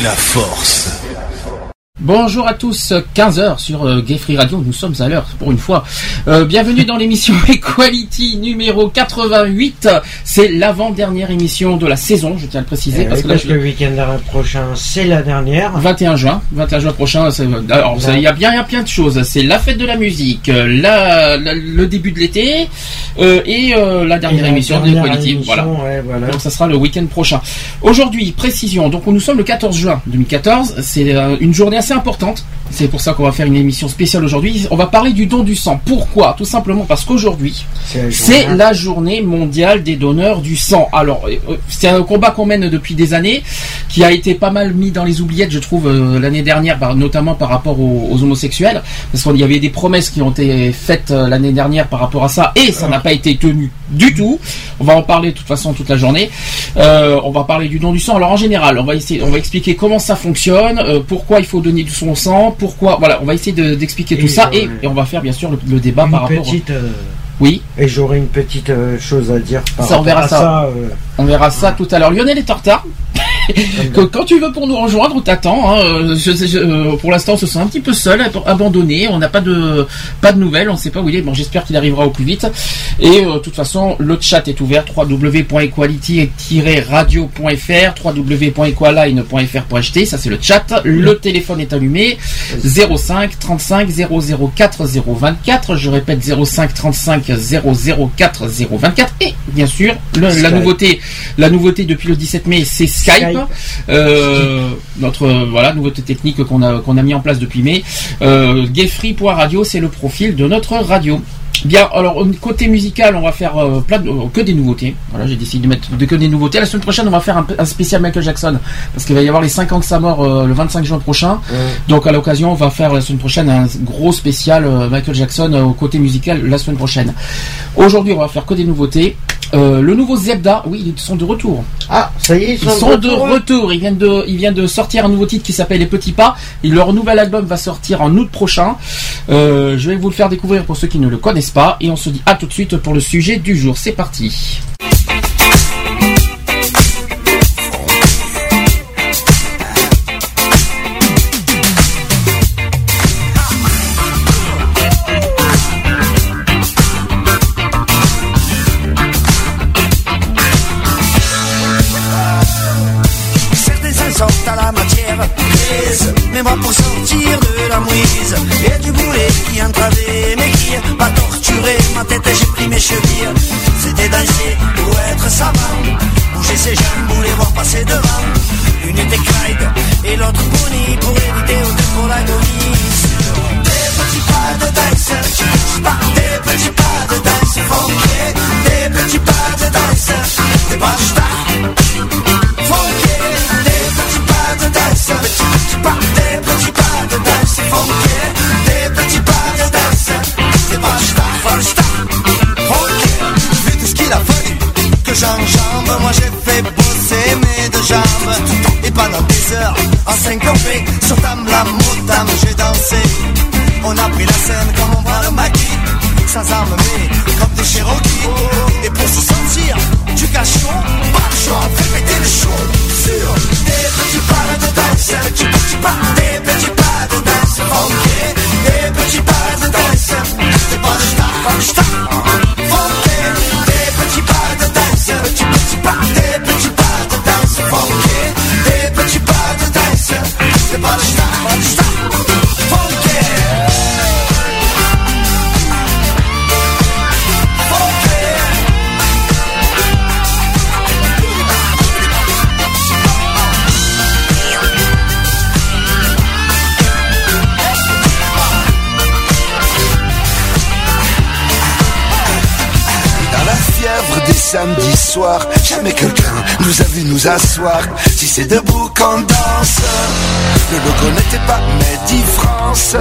La force. Bonjour à tous, 15h sur euh, Gay Free Radio, nous sommes à l'heure pour une fois. Euh, bienvenue dans l'émission Equality numéro 88. C'est l'avant-dernière émission de la saison, je tiens à le préciser. Eh parce oui, que là, parce je- que le week-end prochain, c'est la dernière. 21 juin, 21 juin prochain. Alors, ça, il y a bien, il y a plein de choses. C'est la fête de la musique, euh, la, la- le début de l'été euh, et euh, la dernière Et émission d'Equality. émission, Voilà. ouais, voilà. Donc ça sera le week-end prochain. Aujourd'hui, précision. Donc nous sommes le 14 juin 2014. C'est euh, une journée assez importante. C'est pour ça qu'on va faire une émission spéciale aujourd'hui. On va parler du don du sang. Pourquoi? Tout simplement parce qu'aujourd'hui, C'est la journée mondiale des donneurs du sang. Alors, euh, c'est un combat qu'on mène depuis des années, qui a été pas mal mis dans les oubliettes, je trouve, euh, l'année dernière, notamment par rapport aux, aux homosexuels, parce qu'il y avait des promesses qui ont été faites euh, l'année dernière par rapport à ça, et ça n'a pas été tenu du tout. On va en parler de toute façon toute la journée. Euh, on va parler du don du sang. Alors en général, on va essayer, on va expliquer comment ça fonctionne, euh, pourquoi il faut donner du son sang, pourquoi, voilà, on va essayer de- d'expliquer tout ça, et, on va faire bien sûr le, le débat Une par rapport. euh, Oui. Et j'aurai une petite euh, chose à dire par Ça, on verra à ça. ça. euh, On verra ça tout à l'heure. Lionel est en retard. Que- quand tu veux pour nous rejoindre, on t'attend. hein. Euh, je je- euh, pour l'instant, on se sent un petit peu seul, ab- abandonné. On n'a pas de pas de nouvelles. On ne sait pas où il est. Bon, j'espère qu'il arrivera au plus vite. Et euh, de toute façon, le chat est ouvert. www.equality-radio.fr, www.equaline.fr pour acheter. Ça, c'est le chat. Le téléphone est allumé. 05 35 004 024. Je répète 05 35 004 024. Et bien sûr, le- la nouveauté, la nouveauté depuis le 17 mai, c'est Skype. Skype. Euh, notre euh, voilà nouveauté technique qu'on a qu'on mis en place depuis mai. Euh, Gayfree.radio, c'est le profil de notre radio. Bien, alors côté musical, on va faire euh, plein de, euh, que des nouveautés. Voilà, j'ai décidé de mettre de que des nouveautés. La semaine prochaine, on va faire un, un spécial Michael Jackson parce qu'il va y avoir les 5 ans de sa mort euh, le 25 juin prochain. Donc à l'occasion, on va faire la semaine prochaine un gros spécial Michael Jackson au côté musical la semaine prochaine. Aujourd'hui, on va faire que des nouveautés. Le nouveau Zebda, oui, ils sont de retour. Ah, ça y est, ils Ils sont, sont de retour. retour. Ils viennent de, ils viennent de sortir un nouveau titre qui s'appelle Les Petits Pas. Et leur nouvel album va sortir en août prochain. Je vais vous le faire découvrir pour ceux qui ne le connaissent pas? Et on se dit à tout de suite pour le sujet du jour. C'est parti. Mais moi pour sortir de la mouise Et du boulet qui entravait ma tête j'ai pris mes chevilles C'était danser ou être savant. Bouger ses jambes ou les voir passer devant. Une était Clyde et l'autre Bonnie Pour éviter au pour l'agonie. Des petits pas de danse Des petits pas de danse Des petits pas de danse Des pas funky, des petits pas de danse, moi j'ai fait bosser mes deux jambes. Et pendant des heures, en syncopé, sur table la j'ai dansé. On a pris la scène comme on voit le maquis, sans armes mais comme des Cherokees. Et pour se sentir du de choix, fait péter le show. Sur des petits pas de danse, des petits pas, des petits pas de danse, funky, des petits pas de danse, des pas de star, pas star, Jamais quelqu'un nous a vu nous asseoir. Si c'est debout qu'on danse, le logo n'était pas Made France.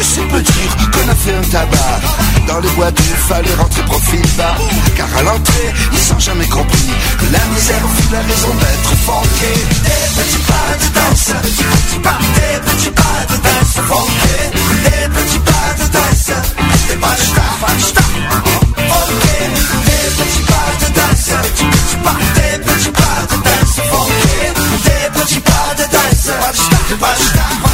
C'est peu dire qu'on a fait un tabac. Dans les boîtes, il fallait rentrer profil bas. Car à l'entrée, ils ont jamais compris que la misère fut la raison d'être funké. Des petits pas de danse, des petits pas, des petits pas de danse funké. Des petits pas de danse, des pas de star, des petits pas, des petits pas de danse funké. Des petits pas de danse, pas de star, pas de star, pas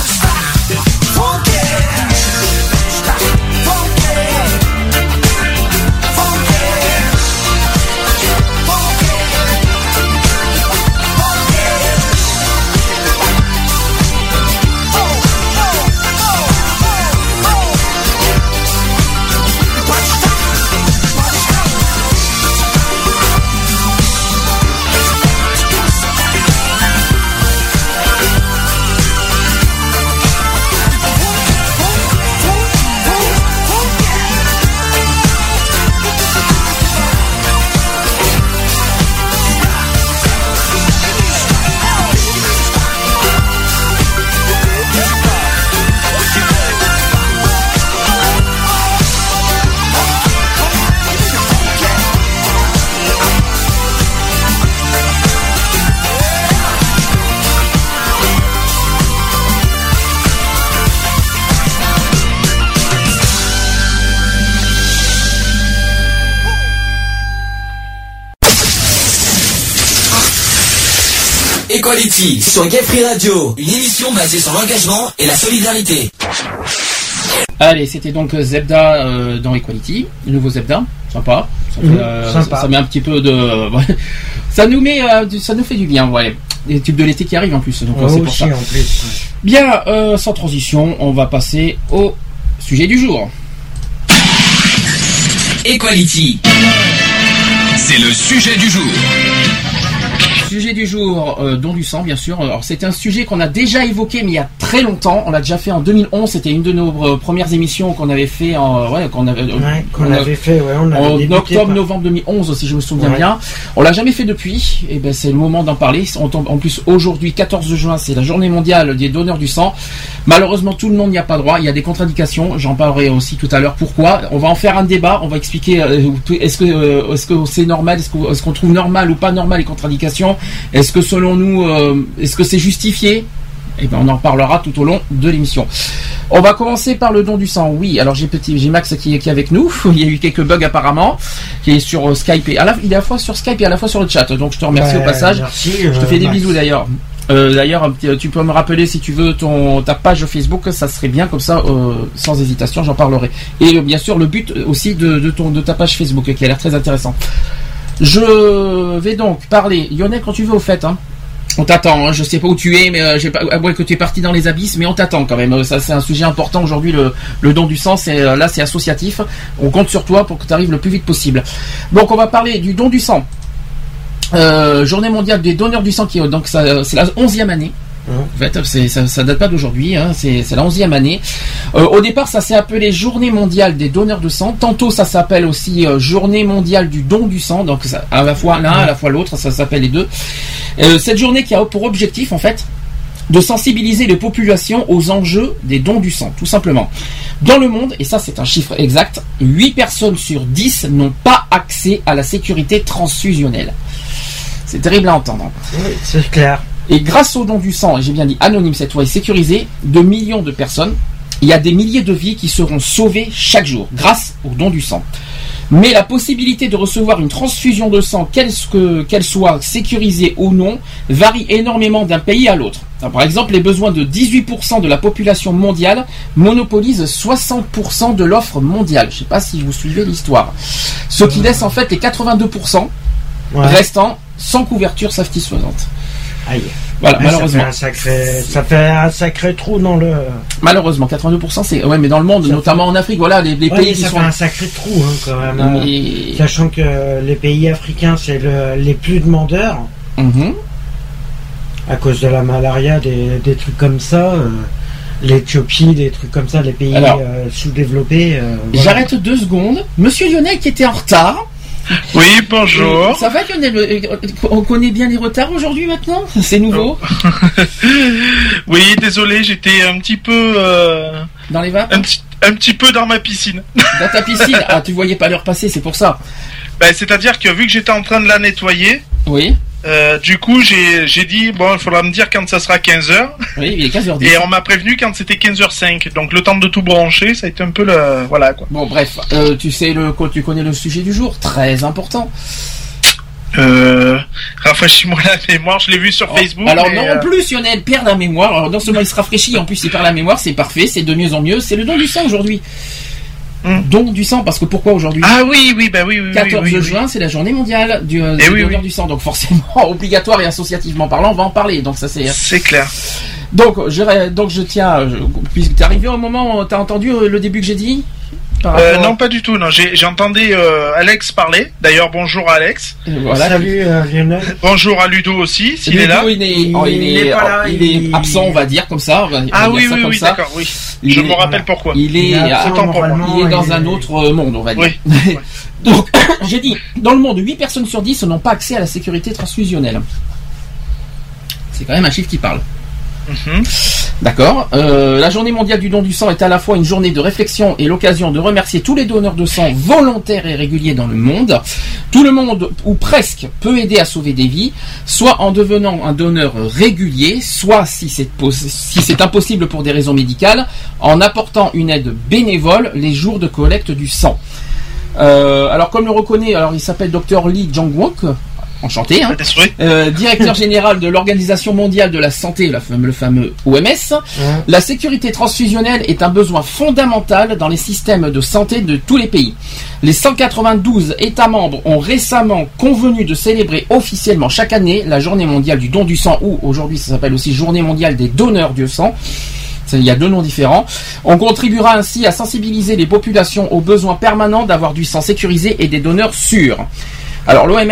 Equality sur Gay Free Radio, une émission basée sur l'engagement et la solidarité. Allez, c'était donc Zebda euh, dans Equality, le nouveau Zebda, sympa. Ça, fait, Mhm, euh, sympa. ça- ça met un petit peu de, ça nous met, euh, du- ça nous fait du bien, ouais. Les tubes de l'été qui arrivent en plus, donc Oh, c'est pour aussi ça. en plus. Bien, euh, sans transition, on va passer au sujet du jour. Equality. C'est le sujet du jour. Sujet du jour, euh, don du sang, bien sûr. Alors, c'est un sujet qu'on a déjà évoqué, mais il y a très longtemps. On l'a déjà fait en 2011. C'était une de nos euh, premières émissions qu'on avait fait en, ouais, qu'on avait, Ouais, qu'on on a- avait fait, ouais, on avait en débuté octobre, par- novembre 2011, si je me souviens Ouais. bien. On l'a jamais fait depuis. Et ben, c'est le moment d'en parler. On tombe, en plus, aujourd'hui, 14 juin, c'est la journée mondiale des donneurs du sang. Malheureusement, tout le monde n'y a pas droit. Il y a des contradictions. J'en parlerai aussi tout à l'heure. Pourquoi? On va en faire un débat. On va expliquer euh, est-ce que euh, est-ce que c'est normal? Est-ce qu'on est-ce qu'on trouve normal ou pas normal les contradictions? Est-ce que selon nous, euh, est-ce que c'est justifié? Et ben on en parlera tout au long de l'émission. On va commencer par le don du sang. Oui, alors j'ai petit, j'ai Max qui, qui est avec nous. Il y a eu quelques bugs apparemment, qui est sur euh, Skype et à la, il est à la fois sur Skype et à la fois sur le chat. Donc je te remercie Bah, au passage. merci, je te euh, fais des Max. bisous d'ailleurs. Euh, d'ailleurs, tu peux me rappeler si tu veux ton ta page Facebook, ça serait bien comme ça, euh, sans hésitation, j'en parlerai. Et euh, bien sûr le but aussi de, de ton de ta page Facebook qui a l'air très intéressant. Je vais donc parler, Lionel, quand tu veux au fait. Hein. On t'attend, hein. je sais pas où tu es, mais euh, j'ai pas, que tu es parti dans les abysses, mais on t'attend quand même. Euh, Ça, c'est un sujet important aujourd'hui. Le, don du sang, c'est euh, là, c'est associatif. On compte sur toi pour que tu arrives le plus vite possible. Donc, on va parler du don du sang. Euh, journée mondiale des donneurs du sang, qui donc c'est la onzième année. En fait, ça, ça date pas d'aujourd'hui, hein, c'est la onzième année. Euh, au départ, ça s'est appelé Journée mondiale des donneurs de sang. Tantôt, ça s'appelle aussi euh, Journée mondiale du don du sang. Donc, à la fois l'un, à la fois l'autre, ça s'appelle les deux. Euh, cette journée qui a pour objectif, en fait, de sensibiliser les populations aux enjeux des dons du sang, tout simplement. Dans le monde, et ça c'est un chiffre exact, 8 personnes sur 10 n'ont pas accès à la sécurité transfusionnelle. C'est terrible à entendre. Oui, c'est clair. Et grâce au don du sang, et j'ai bien dit anonyme cette fois et sécurisé, de millions de personnes, il y a des milliers de vies qui seront sauvées chaque jour grâce au don du sang. Mais la possibilité de recevoir une transfusion de sang, qu'elle que- qu'elle soit sécurisée ou non, varie énormément d'un pays à l'autre. Par exemple, les besoins de 18% de la population mondiale monopolisent 60% de l'offre mondiale. Je ne sais pas si vous suivez l'histoire. Ce qui laisse en fait les 82% Ouais. restants sans couverture satisfaisante. Aïe. Voilà, Ouais, malheureusement. Ça fait, un sacré, ça fait un sacré trou dans le. Malheureusement, 82%, c'est ouais, mais dans le monde, notamment en Afrique, voilà, les, les Ouais, pays mais qui ça sont. fait un sacré trou hein, quand même. hein. Et- Sachant que les pays africains, c'est le- les plus demandeurs Mhm. à cause de la malaria, des, des trucs comme ça. euh, L'Éthiopie, des trucs comme ça, les pays euh, sous-développés. euh, voilà. J'arrête deux secondes. Monsieur Lionel qui était en retard. Oui, bonjour. Ça va Lionel Euh, On connaît bien les retards aujourd'hui maintenant C'est nouveau Oui, désolé, j'étais un petit peu, euh, Dans les vapes un petit, un petit peu dans ma piscine. Dans ta piscine Ah, tu voyais pas l'heure passer, c'est pour ça. Ben, C'est-à-dire que vu que j'étais en train de la nettoyer, Oui, euh, du coup, j'ai j'ai dit, bon, il faudra me dire quand ça sera 15h. oui, il est 15h10. Et on m'a prévenu quand c'était 15h05. Donc le temps de tout brancher, ça a été un peu le... Voilà, quoi. Bon, bref, euh, tu sais le, tu connais le sujet du jour, très important. Euh, rafraîchis-moi la mémoire, je l'ai vu sur Facebook. Alors non, euh, en plus Lionel perd la mémoire. Alors non seulement il se rafraîchit, en plus il perd la mémoire, c'est parfait, c'est de mieux en mieux. C'est le don du sang aujourd'hui. Hmm. Don du sang, parce que pourquoi aujourd'hui Ah oui, oui, bah oui, oui. oui, 14 oui, oui. juin, c'est la journée mondiale du, euh, Eh du donneur sang, donc forcément obligatoire et associativement parlant, on va en parler. Donc ça c'est. C'est clair. Donc je, donc je tiens, je- puisque t'es arrivé au moment, où t'as entendu euh, le début que j'ai dit? Euh, non, pas du tout. Non, j'ai j'entendais euh, Alex parler. D'ailleurs, bonjour à Alex. Voilà. Salut euh. Bonjour à Ludo aussi, s'il Ludo, est là. il est, oh, il est, est pas là, il est absent, on va dire comme ça. on va- Ah oui, ça oui, comme oui, d'accord, oui. Il Je me rappelle pourquoi. Il est, Il est absent autant pour moi. moralement, il est dans il un est- autre monde, on va dire. Oui. Donc, j'ai dit, dans le monde, 8 personnes sur 10 n'ont pas accès à la sécurité transfusionnelle. C'est quand même un chiffre qui parle. Mhm. D'accord. Euh, la journée mondiale du don du sang est à la fois une journée de réflexion et l'occasion de remercier tous les donneurs de sang volontaires et réguliers dans le monde. Tout le monde, ou presque, peut aider à sauver des vies, soit en devenant un donneur régulier, soit si c'est pos- si c'est impossible pour des raisons médicales, en apportant une aide bénévole les jours de collecte du sang. Euh, alors comme le reconnaît, alors il s'appelle Dr Lee Jong-wook, enchanté, hein, euh, directeur général de l'Organisation mondiale de la santé, la fame- le fameux OMS, la sécurité transfusionnelle est un besoin fondamental dans les systèmes de santé de tous les pays. Les 192 États membres ont récemment convenu de célébrer officiellement chaque année la journée mondiale du don du sang, ou aujourd'hui ça s'appelle aussi journée mondiale des donneurs du sang. Il y a deux noms différents. On contribuera ainsi à sensibiliser les populations aux besoins permanents d'avoir du sang sécurisé et des donneurs sûrs. Alors l'OMS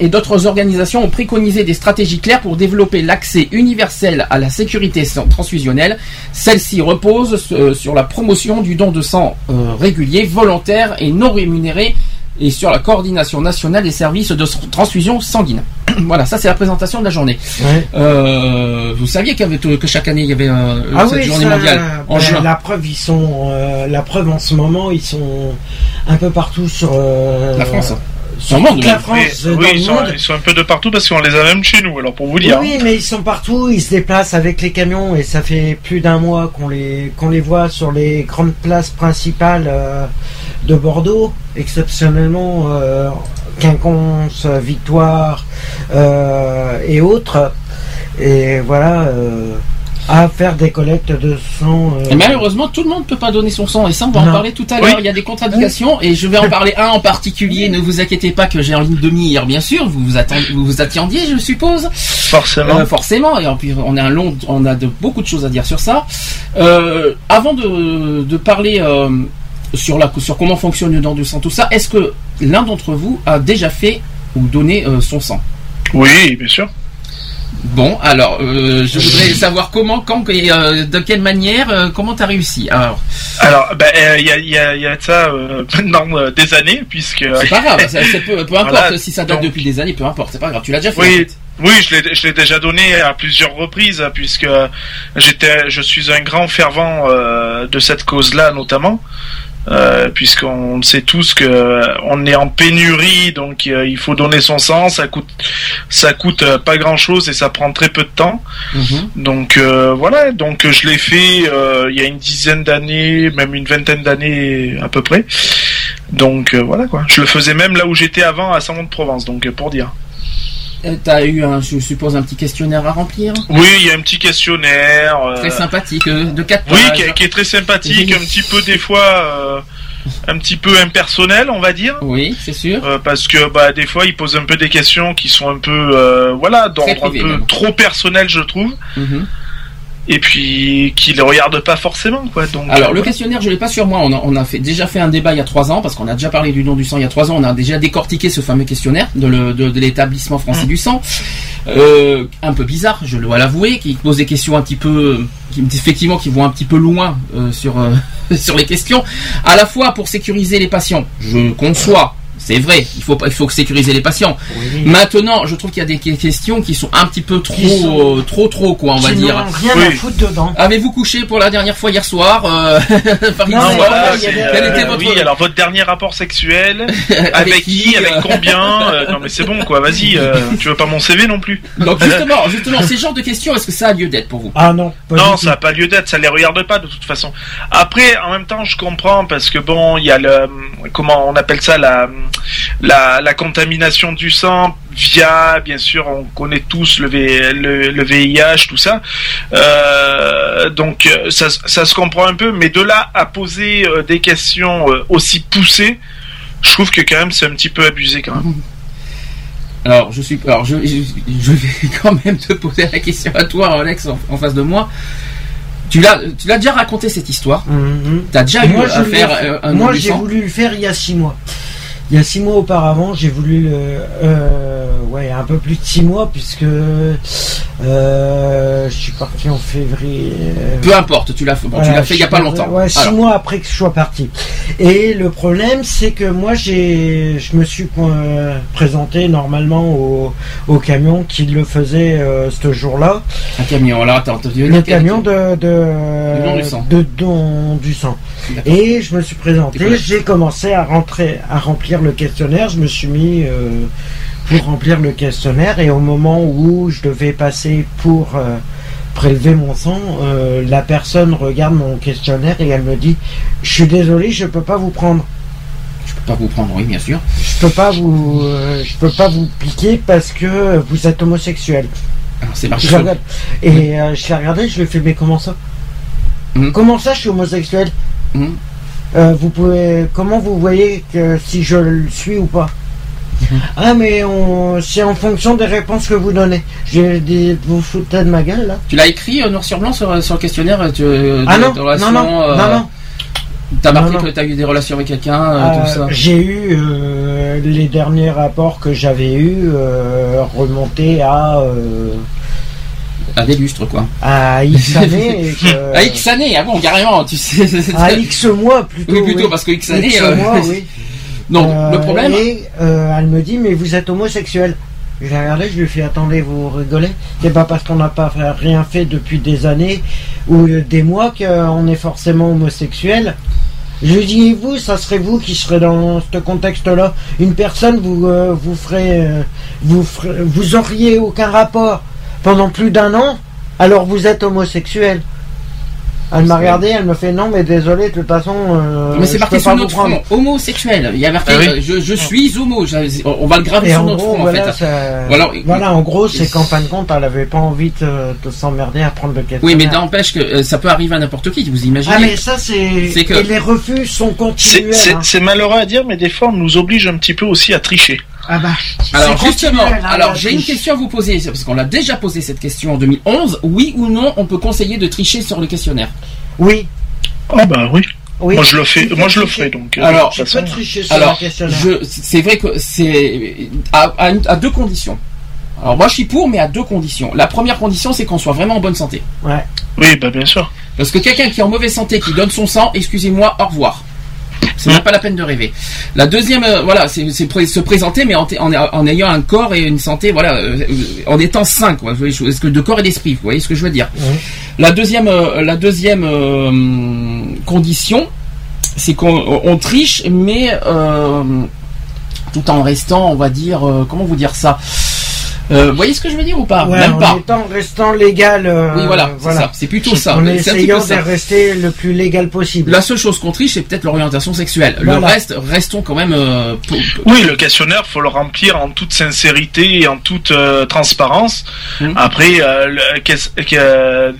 et d'autres organisations ont préconisé des stratégies claires pour développer l'accès universel à la sécurité transfusionnelle. Celle-ci repose euh, sur la promotion du don de sang euh, régulier, volontaire et non rémunéré et sur la coordination nationale des services de transfusion sanguine. voilà, ça c'est la présentation de la journée. Ouais. Euh, vous saviez avait, que chaque année il y avait euh, Ah cette oui, journée ça, mondiale en ben, juin. La preuve, ils sont, euh, la preuve en ce moment, ils sont un peu partout sur La France. Toute la. France, Oui, dans oui, le ils, sont, monde. ils sont un peu de partout parce qu'on les a même chez nous, alors pour vous dire. Oui, mais ils sont partout, ils se déplacent avec les camions et ça fait plus d'un mois qu'on les qu'on les voit sur les grandes places principales euh, de Bordeaux, exceptionnellement euh, Quinconce, Victoire euh, et autres. Et voilà, euh, à faire des collectes de sang. euh, Et malheureusement, tout le monde ne peut pas donner son sang, et ça, on va en parler tout à l'heure. Oui. Il y a des contradictions, et je vais en parler un en particulier. Ne vous inquiétez pas que j'ai en ligne de mire, bien sûr. Vous vous, attend- vous vous attendiez, je suppose. Forcément. Euh, forcément, et plus, on a un long, on a de, beaucoup de choses à dire sur ça. Euh, avant de, de parler euh, sur la, sur comment fonctionne le don du sang, tout ça, est-ce que l'un d'entre vous a déjà fait ou donné euh, son sang? Oui, bien sûr. Bon, alors, euh, je voudrais savoir comment, quand et euh, de quelle manière, euh, comment t'as réussi? Alors, Alors, ben, euh, il y, a, il y, a, il y a de ça maintenant des années, puisque... c'est pas grave, ça- peu, peu importe Voilà, si ça date donc- depuis des années, peu importe, c'est pas grave, tu l'as déjà fait. Oui, oui, je l'ai, je l'ai déjà donné à plusieurs reprises, puisque j'étais, je suis un grand fervent euh, de cette cause-là, notamment, euh, puisqu'on sait tous que euh, on est en pénurie, donc euh, il faut donner son sang. Ça coûte, ça coûte pas grand-chose et ça prend très peu de temps. Mhm. Donc voilà, donc je l'ai fait il y a une dizaine d'années, même une vingtaine d'années à peu près. Donc voilà quoi. Je le faisais même là où j'étais avant à Saint-Mont-de-Provence, donc pour dire. Euh, T'as eu, un, je suppose, un petit questionnaire à remplir, Oui, il y a un petit questionnaire. euh, très sympathique, euh, de 4 Oui, pages. qui est, qui est très sympathique, Oui. un petit peu des fois, euh, un petit peu impersonnel, on va dire. Oui, c'est sûr. Euh, parce que bah des fois il pose un peu des questions qui sont un peu voilà d'ordre un peu même. trop personnel je trouve Mhm. Et puis qui le regardent pas forcément quoi donc Alors euh, le questionnaire, je l'ai pas sur moi. On a, on a fait, déjà fait un débat il y a trois ans parce qu'on a déjà parlé du don du sang il y a trois ans. On a déjà décortiqué ce fameux questionnaire de, le- de- de l'établissement français Mm. du sang, Euh, un peu bizarre, je dois l'avouer, qui pose des questions un petit peu, qui effectivement qui vont un petit peu loin euh, sur euh, sur les questions. À la fois pour sécuriser les patients, je conçois. C'est vrai, il faut, il faut sécuriser les patients. Oui. Maintenant, je trouve qu'il y a des que- questions qui sont un petit peu trop, sont- euh, trop, trop, quoi, on va Qui dire. n'ont rien à foutre dedans. Avez-vous couché pour la dernière fois hier soir euh, par Non, exemple Voilà, des- Quel était euh, votre- Oui, alors votre dernier rapport sexuel, avec, qui, avec euh, combien euh, Non mais c'est bon quoi, vas-y, euh, tu veux pas mon CV non plus Donc justement, justement, ces genres de questions, est-ce que ça a lieu d'être pour vous? Ah non, pas Non, ça n'a pas lieu d'être, ça les regarde pas de toute façon. Après, en même temps, je comprends parce que bon, il y a le comment on appelle ça la la, la contamination du sang via, bien sûr, on connaît tous le, V- le, le VIH, tout ça. Euh, donc euh, ça, ça se comprend un peu, mais de là à poser euh, des questions euh, aussi poussées, je trouve que quand même c'est un petit peu abusé quand même. Alors, je suis, alors je, je, je vais quand même te poser la question à toi, Alex, en, en face de moi. Tu l'as, tu l'as déjà raconté cette histoire. T'as déjà eu Moi, à je faire euh, Moi, j'ai voulu le faire il y a six mois. Il y a six mois auparavant, j'ai voulu le, euh, ouais, un peu plus de six mois puisque euh, je suis parti en février. euh, Peu importe, tu l'as fait. Bon, tu l'as fait il y a pas longtemps. Ouais, six Alors, mois après que je sois parti. Et le problème, c'est que moi, j'ai, je me suis euh, présenté normalement au, au camion qui le faisait ce jour-là. un camion. Alors, attends, Le camion de, de, don du sang. de don du sang. Et je me suis présenté, j'ai commencé à rentrer, à remplir le questionnaire. Je me suis mis euh, pour remplir le questionnaire et au moment où je devais passer pour euh, prélever mon sang, euh, la personne regarde mon questionnaire et elle me dit "Je suis désolé, je peux pas vous prendre. Je peux pas vous prendre, oui, bien sûr. Je peux pas vous, je peux pas vous piquer parce que vous êtes homosexuel." Alors, c'est regarde. Et je l'ai regardé, je lui ai fait, mais comment ça? Mhm. Comment ça, je suis homosexuel? Mhm. Euh, Vous pouvez, comment vous voyez que si je le suis ou pas? Mhm. Ah, mais on, c'est en fonction des réponses que vous donnez. J'ai dit, vous foutez de ma gueule là Tu l'as écrit euh, noir sur blanc sur, sur le questionnaire euh, tu, euh, Ah non, non, relations, non, euh, non, non. T'as marqué Non, non. que t'as eu des relations avec quelqu'un, euh, Euh, tout ça. J'ai eu euh, les derniers rapports que j'avais eus euh, remontés à euh, À des lustres, quoi. à X années. que- À X années, ah bon, carrément, tu sais. à X mois plutôt. Oui, plutôt, oui. parce que X années. X euh, mois, oui. Euh, le problème. Et euh, elle me dit, mais vous êtes homosexuel. Je l'ai regardé, je lui ai fait, attendez, vous rigolez C'est pas parce qu'on n'a pas rien fait depuis des années ou euh, des mois qu'on est forcément homosexuel. Je lui dis, vous, ça serait vous qui serez dans ce contexte-là. Une personne, vous, euh, vous ferez, euh, vous ferez- vous auriez aucun rapport pendant plus d'un an, alors vous êtes homosexuel. Elle m'a regardé, elle me fait non, mais désolé, de toute façon. euh, Mais c'est je marqué peux sur pas notre vous prendre. front, homosexuel. Il y a marqué, Ah oui. je, je suis homo. Je- On va le graver Et sur en notre gros, front, voilà, en fait. ça- Voilà. voilà, en gros, c'est qu'en fin de compte, elle avait pas envie de, de s'emmerder à prendre le questionnaire. Oui, mais n'empêche que euh, ça peut arriver à n'importe qui, vous imaginez. Ah, mais ça, c'est. Que- Et les refus sont continuels. c'est- hein. c'est malheureux à dire, mais des fois on nous oblige un petit peu aussi à tricher. Ah bah. Alors justement, hein, alors j'ai une question à vous poser, parce qu'on l'a déjà posé cette question en 2011. Oui ou non, on peut conseiller de tricher sur le questionnaire? Oui. Ah bah oui. oui. Moi je le fais, moi je le ferai donc. euh, Alors, Tu peux tricher sur Alors, le questionnaire. c'est vrai que c'est à, à une- à deux conditions. Alors moi je suis pour, mais à deux conditions. La première condition, c'est qu'on soit vraiment en bonne santé. Ouais. Oui, bah bien sûr. Parce que quelqu'un qui est en mauvaise santé, qui donne son sang, excusez-moi, au revoir. C'est même pas la peine de rêver. La deuxième, euh, voilà, c'est se présenter, mais en, t- en, en ayant un corps et une santé, voilà, euh, en étant sain, quoi. Est-ce que de corps et d'esprit, vous voyez ce que je veux dire? Mhm. La deuxième, euh, la deuxième condition, c'est qu'on on triche, mais tout en restant, on va dire, comment vous dire ça? Euh, Vous voyez ce que je veux dire ou pas? Ouais, Même en pas. étant restant légal. euh, Oui, voilà, c'est ça. C'est plutôt ça. En essayant de rester le plus légal possible. La seule chose qu'on triche, c'est peut-être l'orientation sexuelle. Le Voilà. reste, restons quand même. euh, Oui, le questionnaire, faut le remplir en toute sincérité et en toute euh, transparence. Mhm. Après, euh, le- euh,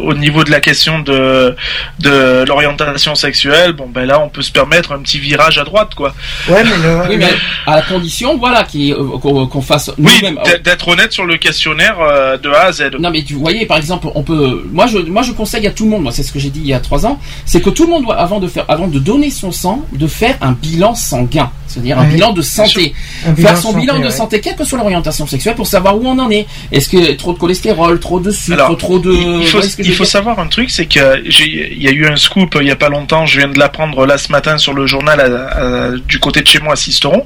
au niveau de la question de de l'orientation sexuelle, bon ben là, on peut se permettre un petit virage à droite, quoi. Ouais, mais le. Oui, mais à la condition, voilà, qu'on fasse Oui, nous-mêmes. D'être honnête sur le questionnaire euh, de A à Z. Non mais tu voyez par exemple on peut moi je moi je conseille à tout le monde moi c'est ce que j'ai dit il y a trois ans c'est que tout le monde doit avant de faire avant de donner son sang de faire un bilan sanguin c'est-à-dire un bilan de santé faire son santé, bilan de ouais. santé quelle que soit l'orientation sexuelle pour savoir où on en est est-ce que trop de cholestérol trop de sucre Alors, trop de il, faut, il savoir un truc, c'est que j'ai- il y a eu un scoop euh, il y a pas longtemps, je viens de l'apprendre là ce matin sur le journal à- à- du côté de chez moi à Sisteron,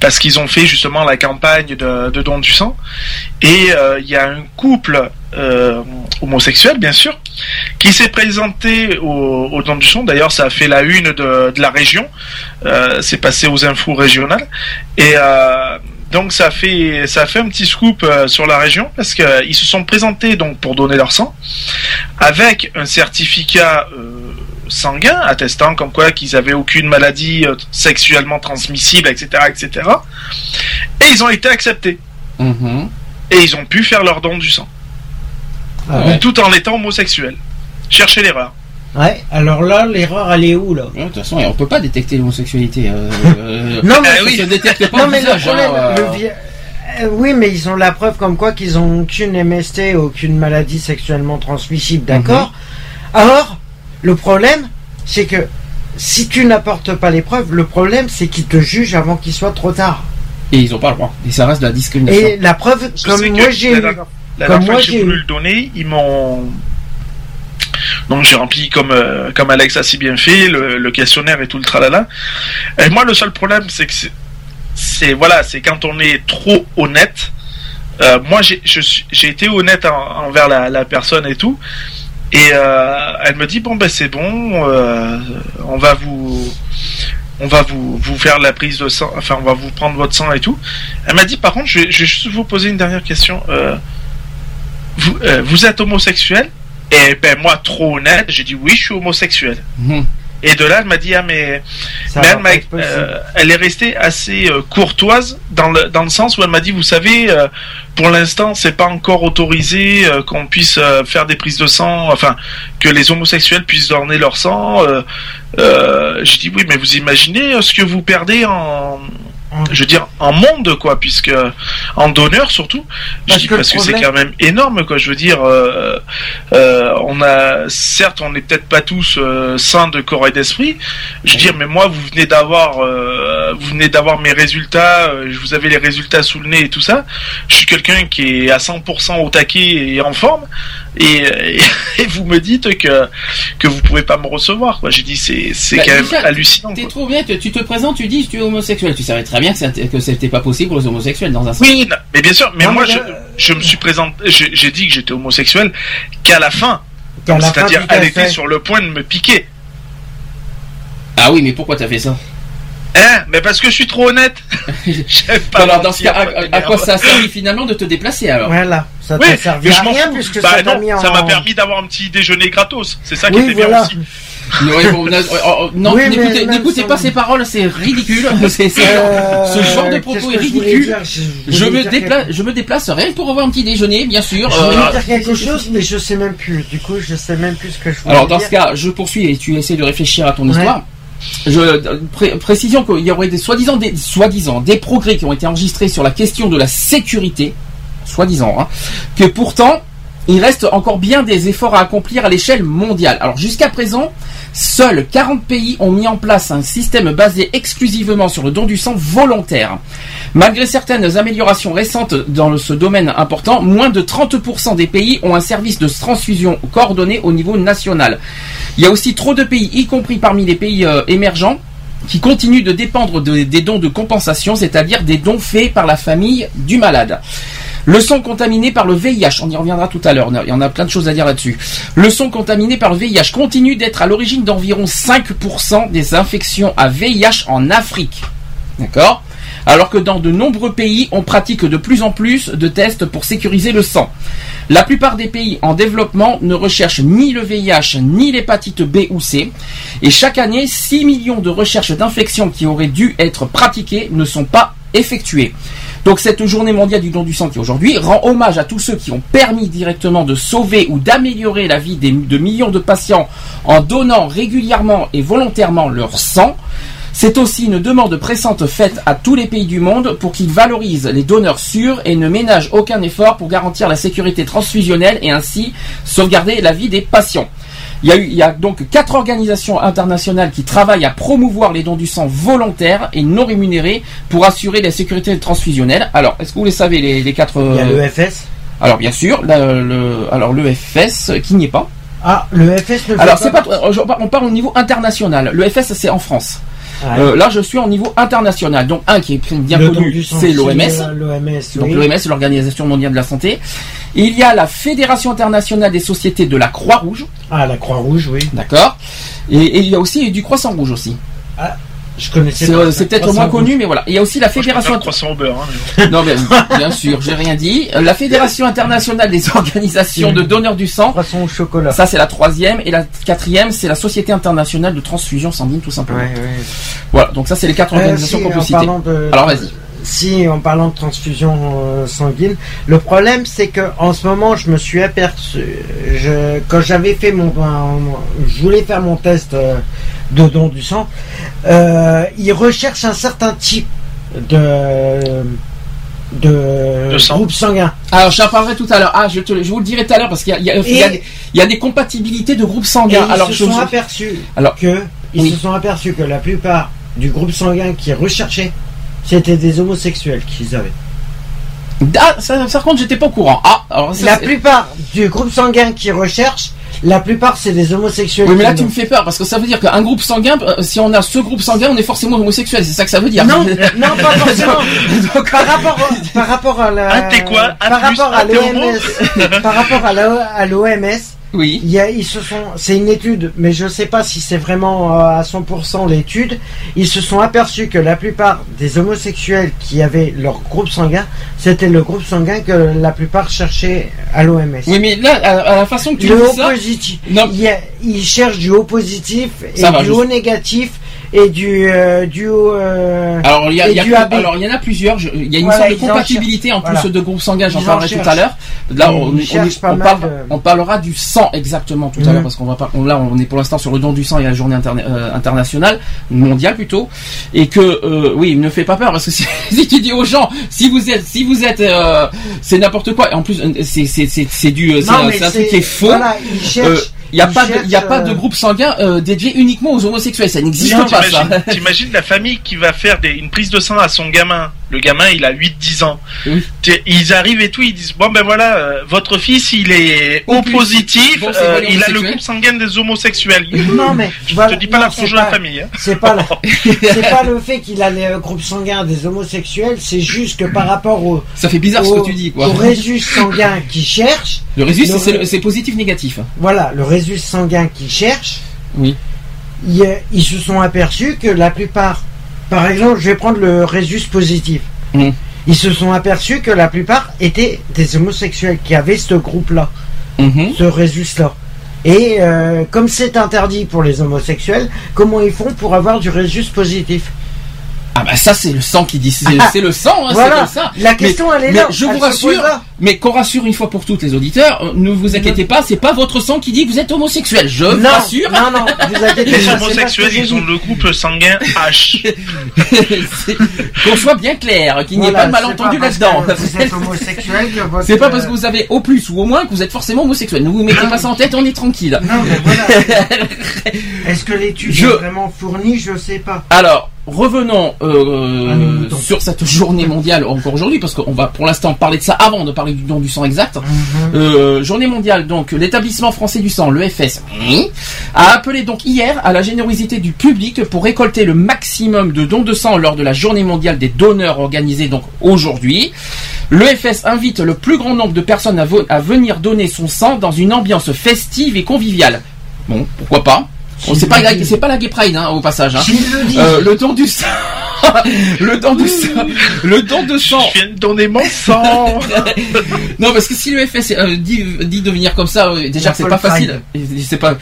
parce qu'ils ont fait justement la campagne de, de don du sang, et euh, il y a un couple euh, homosexuel bien sûr, qui s'est présenté au, au du sang, d'ailleurs ça a fait la une de, la région, euh, c'est passé aux infos régionales, et... Euh, donc ça a fait ça fait un petit scoop euh, sur la région parce qu'ils se sont présentés donc pour donner leur sang avec un certificat euh, sanguin attestant comme quoi qu'ils avaient aucune maladie euh, sexuellement transmissible etc etc et ils ont été acceptés Mhm. et ils ont pu faire leur don du sang Ah ouais. tout en étant homosexuels cherchez l'erreur Ouais, alors là, l'erreur, elle est où, là Ouais, de toute façon on peut pas détecter l'homosexualité euh, euh, Non, mais, Ah oui. ça détecte pas non, mais le problème, hein, le euh, vi- euh, oui, mais ils ont la preuve comme quoi qu'ils ont aucune MST, aucune maladie sexuellement transmissible, d'accord Mhm. Alors, le problème, c'est que si tu n'apportes pas les preuves, le problème, c'est qu'ils te jugent avant qu'il soit trop tard. Et ils ont pas le droit et ça reste de la discrimination Et la preuve, Je comme moi que j'ai la eu, dernière- la comme dernière fois moi, que j'ai voulu le donner, ils m'ont. Donc j'ai rempli comme euh, comme Alex a si bien fait le, le questionnaire et tout le tralala. Et moi le seul problème c'est que c'est- voilà c'est quand on est trop honnête. Euh, moi j'ai été honnête en- envers la, la personne et tout. Et euh, elle me dit bon ben c'est bon, euh, on va vous on va vous, vous faire la prise de sang, enfin on va vous prendre votre sang et tout. Elle m'a dit par contre je vais, juste vous poser une dernière question. Euh, vous, euh, vous êtes homosexuel? Et ben moi trop honnête, j'ai dit oui je suis homosexuel. Mhm. Et de là elle m'a dit ah mais mais elle, m'a- euh, elle est restée assez euh, courtoise dans le, dans le sens où elle m'a dit, vous savez, euh, pour l'instant, c'est pas encore autorisé qu'on puisse faire des prises de sang, enfin, que les homosexuels puissent donner leur sang. J'ai dit, oui, mais vous imaginez ce que vous perdez en, je veux dire, en monde, quoi, puisque en donneur surtout. Je Parce dis que parce que c'est quand même énorme, quoi. Je veux dire, euh, euh, on a, certes, on n'est peut-être pas tous euh, sains de corps et d'esprit. Je veux dire, mais moi, vous venez d'avoir, euh, vous venez d'avoir mes résultats. euh, je vous avais les résultats sous le nez et tout ça. Je suis quelqu'un qui est à 100% au taquet et en forme. Et, et, et vous me dites que que vous pouvez pas me recevoir, quoi. J'ai dit, c'est c'est Bah, quand même hallucinant. T'es quoi. trop bien, tu tu te présentes, tu dis tu es homosexuel. Tu savais très bien que c'était- que c'était pas possible pour les homosexuels dans un sens. Oui, non, mais bien sûr. Mais Non, moi, mais je, là, je me suis présenté. J'ai j'ai dit que j'étais homosexuel qu'à la fin. Qu'à la fin, C'est-à-dire, à elle était fait. sur le point de me piquer. Ah oui, mais pourquoi t'as fait ça? Hein? Mais parce que je suis trop honnête. J'aime pas Alors dans ce cas, à, quoi, à- ça a servi finalement de te déplacer alors? Voilà, ça Oui, t'a servi à rien fous. puisque Bah ça t'a non, mis en... ça m'a permis d'avoir un petit déjeuner gratos. C'est ça qui Oui, était voilà. bien aussi. Bon, na- oh, oh, Non, Oui, n'écoutez pas ces paroles, c'est ridicule. C'est- c'est- Euh, ce genre de propos est ridicule. dire Je, me déplace, je me déplace rien pour avoir un petit déjeuner, bien sûr. Je voulais Euh, dire quelque chose, mais je sais même plus. Du coup, je sais même plus ce que je voulais Alors dans dire. ce cas, je poursuis et tu essaies de réfléchir à ton Ouais. histoire. Je pré- précision qu'il y aurait des soi-disant des soi-disant des progrès qui ont été enregistrés sur la question de la sécurité, soi-disant, hein, que pourtant il reste encore bien des efforts à accomplir à l'échelle mondiale. Alors jusqu'à présent, seuls 40 pays ont mis en place un système basé exclusivement sur le don du sang volontaire. Malgré certaines améliorations récentes dans ce domaine important, moins de 30% des pays ont un service de transfusion coordonné au niveau national. Il y a aussi trop de pays, y compris parmi les pays euh, émergents, qui continuent de dépendre de- des dons de compensation, c'est-à-dire des dons faits par la famille du malade. Le sang contaminé par le VIH, on y reviendra tout à l'heure, il y en a plein de choses à dire là-dessus. Le sang contaminé par le VIH continue d'être à l'origine d'environ 5% des infections à VIH en Afrique. D'accord? Alors que dans de nombreux pays, on pratique de plus en plus de tests pour sécuriser le sang. La plupart des pays en développement ne recherchent ni le VIH ni l'hépatite B ou C. Et chaque année, 6 millions de recherches d'infections qui auraient dû être pratiquées ne sont pas effectuées. Donc cette journée mondiale du don du sang qui aujourd'hui rend hommage à tous ceux qui ont permis directement de sauver ou d'améliorer la vie de millions de patients en donnant régulièrement et volontairement leur sang. C'est aussi une demande pressante faite à tous les pays du monde pour qu'ils valorisent les donneurs sûrs et ne ménagent aucun effort pour garantir la sécurité transfusionnelle et ainsi sauvegarder la vie des patients. Il y, a eu, il y a donc quatre organisations internationales qui travaillent à promouvoir les dons du sang volontaires et non rémunérés pour assurer la sécurité transfusionnelle. Alors, est-ce que vous les savez les, les quatre Il y a euh, l'EFS. Alors bien sûr, la- le, alors l'EFS qui n'y est pas. Ah, le FS ne Alors c'est pas, on parle au niveau international. Le FS c'est en France. Euh, là je suis au niveau international. Donc un qui est bien Le connu, c'est l'OMS. euh, L'OMS, Donc oui. l'OMS, l'Organisation mondiale de la santé. Il y a la Fédération internationale des sociétés de la Croix-Rouge, Ah, la Croix-Rouge, oui. d'accord. Et, et il y a aussi du Croissant Rouge aussi. Je connaissais C'est pas euh, peut-être moins connu, mais voilà. Il y a aussi la Moi, je Fédération. au beurre. hein. Non, mais bien sûr, j'ai rien dit. La Fédération internationale des organisations de donneurs du sang. Croissant au chocolat. Ça, c'est la troisième. Et la quatrième, c'est la Société internationale de transfusion sanguine, tout simplement. Ouais, ouais. Voilà, donc ça, c'est les quatre Euh, organisations si, qu'on peut citer. de- Alors, vas-y. Si, en parlant de transfusion euh, sanguine, le problème c'est que en ce moment, je me suis aperçu, je, quand j'avais fait mon, je voulais faire mon test euh, de don du sang, euh, ils recherchent un certain type de de, De sang. groupe sanguin. Alors, j'en parlerai tout à l'heure. Ah, je, te, je vous le dirai tout à l'heure parce qu'il y a, il y, a, y des- il y a des compatibilités de groupes Et sanguins. ils Alors, se je, sont aperçus Alors, que ils se sont aperçus que la plupart du groupe sanguin qui est recherché, c'était des homosexuels qu'ils avaient. Ah, ça, ça, par contre, j'étais pas au courant. Ah, alors ça, La c'est- plupart du groupe sanguin qui recherche, la plupart c'est des homosexuels. Oui, mais là, qui tu me fais peur parce que ça veut dire qu'un groupe sanguin, euh, si on a ce groupe sanguin, on est forcément homosexuel. C'est ça que ça veut dire. Non, non, pas forcément. Donc, par rapport, au- par rapport à la, Ah, t'es quoi? Ah, par plus, rapport à t'es homo l'OMS, par rapport à la- à l'OMS, oui. il y a, ils se sont, c'est une étude, mais je sais pas si c'est vraiment euh, à 100% l'étude. Ils se sont aperçus que la plupart des homosexuels qui avaient leur groupe sanguin, c'était le groupe sanguin que la plupart cherchaient à l'OMS. Oui, mais là, à, la façon que tu le dis haut ça, positif. Non. Il y a- ils cherchent du haut positif et Ça va, du je- haut négatif et du euh, du euh, Alors il y, a, y a- du AB. alors il y en a plusieurs. Il y a une Voilà, sorte de ils en compatibilité en plus Voilà. de groupes sanguins. J'en parlerai tout à l'heure. Là, on, on- on parle- de- on parlera du sang exactement tout à Mhm. l'heure parce qu'on va pas. on- là, on est pour l'instant sur le don du sang et la journée interna- euh, internationale mondiale plutôt. Et que euh, oui, ne fait pas peur parce que si, si tu dis aux gens, si vous êtes, si vous êtes, euh, c'est n'importe quoi. Et en plus, c'est c'est c'est c'est du, c'est un, truc qui est faux. Voilà, ils cherchent. Il n'y a, pas de, il y a pas de euh, groupe sanguin euh, dédié uniquement aux homosexuels. Ça n'existe Non, pas ça. T'imagines la famille qui va faire des, une prise de sang à son gamin. Le gamin, il a 8-10 ans. Oui. Ils arrivent et tout, ils disent bon ben voilà, euh, votre fils, il est Au positif, Bon, euh, il a le groupe sanguin des homosexuels. Non mais Je voilà, te dis pas non, la de la famille. Hein. C'est pas la- c'est pas le fait qu'il a le groupe sanguin des homosexuels, c'est juste que par rapport au Ça fait bizarre ce que tu dis quoi. au résus sanguin qui cherche, Le résus, Le- c'est- c'est c'est positif négatif. voilà, le résus sanguin qui cherche, Oui. ils, ils se sont aperçus que la plupart, par exemple, je vais prendre le résus positif. Ils se sont aperçus que la plupart étaient des homosexuels qui avaient ce groupe-là, Mhm. ce résus-là. Et euh, comme c'est interdit pour les homosexuels, comment ils font pour avoir du résus positif? Ah bah ça c'est le sang qui dit, c'est Ah. c'est le sang, hein, c'est Voilà, comme ça. la question elle est mais là. je vous rassure. Mais qu'on rassure une fois pour toutes les auditeurs, euh, ne vous inquiétez pas, c'est pas votre sang qui dit que vous êtes homosexuel. Je vous Non, rassure. non, non, vous inquiétez Les pas, c'est pas ce homosexuels, ils ont le groupe sanguin H. C'est- Qu'on soit bien clair, qu'il n'y ait pas de c'est malentendu là-dedans. Vous êtes homosexuel C'est pas parce que vous avez au plus ou au moins que vous êtes forcément homosexuel. Ne vous mettez pas ça en tête, on est tranquille. Non, mais voilà. Est-ce que l'étude Je- est vraiment fournie? Je sais pas. Alors, revenons euh, moutons. sur cette journée mondiale encore aujourd'hui, parce qu'on va pour l'instant parler de ça avant de parler du don du sang exact. Euh, journée mondiale, donc l'établissement français du sang, l'EFS, a appelé donc hier à la générosité du public pour récolter le maximum de dons de sang lors de la journée mondiale des donneurs organisée donc aujourd'hui. L'EFS invite le plus grand nombre de personnes à, à venir donner son sang dans une ambiance festive et conviviale. Bon, pourquoi pas? Bon, c'est pas, la- c'est pas la Gay Pride hein, au passage. Hein. Euh, le don du sang, le don du sang, le don de sang. Je viens de donner mon sang. Non, parce que si le FS euh, dit, dit de venir comme ça, euh, déjà c'est pas facile. C'est pas.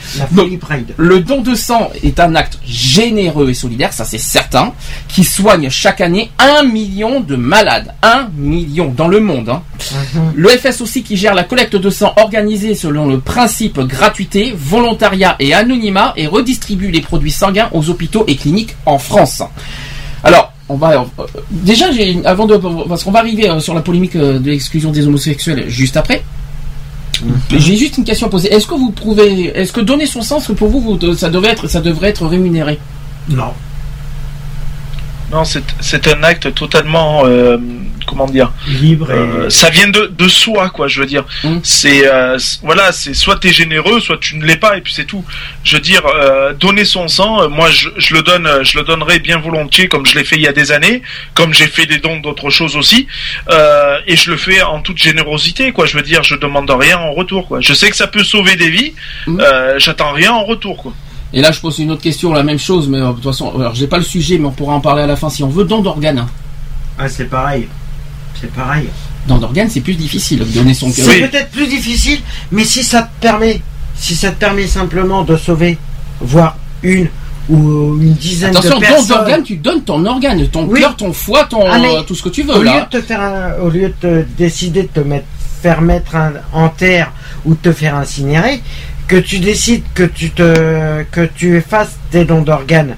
Pride. Le don de sang est un acte généreux et solidaire, ça c'est certain, qui soigne chaque année un million de malades. Un million dans le monde. Hein. Mhm. Le FS aussi qui gère la collecte de sang organisée selon le principe gratuité, volontariat et anonymat et redistribue les produits sanguins aux hôpitaux et cliniques en France. Alors, on va euh, déjà avant de parce qu'on va arriver euh, sur la polémique euh, de l'exclusion des homosexuels juste après. J'ai juste une question à poser. Est-ce que vous trouvez, est-ce que donner son sens pour vous, vous- ça devrait être, ça devrait être rémunéré? Non. Non, c'est c'est un acte totalement, euh, comment dire, Libre et. euh, ça vient de, de soi, quoi. Je veux dire, Mm. c'est euh, c- voilà, c'est soit t'es généreux, soit tu ne l'es pas, et puis c'est tout. Je veux dire, euh, donner son sang, euh, moi, je, je le donne, je le donnerai bien volontiers, comme je l'ai fait il y a des années, comme j'ai fait des dons d'autres choses aussi, euh, et je le fais en toute générosité, quoi. Je veux dire, je demande rien en retour, quoi. Je sais que ça peut sauver des vies, Mm. euh, j'attends rien en retour, quoi. Et là, je pose une autre question, la même chose, mais euh, de toute façon, alors j'ai pas le sujet, mais on pourra en parler à la fin si on veut. Don d'organes. Ah, c'est pareil. C'est pareil. Don d'organes, c'est plus difficile de donner son cœur. C'est peut-être plus difficile, mais si ça te permet, si ça te permet simplement de sauver, voire une ou une dizaine Attention, de personnes. d'organes, tu donnes ton organe, ton Oui. cœur, ton foie, ton Ah, euh, tout ce que tu veux Au lieu là. de te faire un- au lieu de te décider de te mettre, faire mettre un, en terre ou de te faire incinérer, que tu décides que tu te, que tu effaces tes dons d'organes.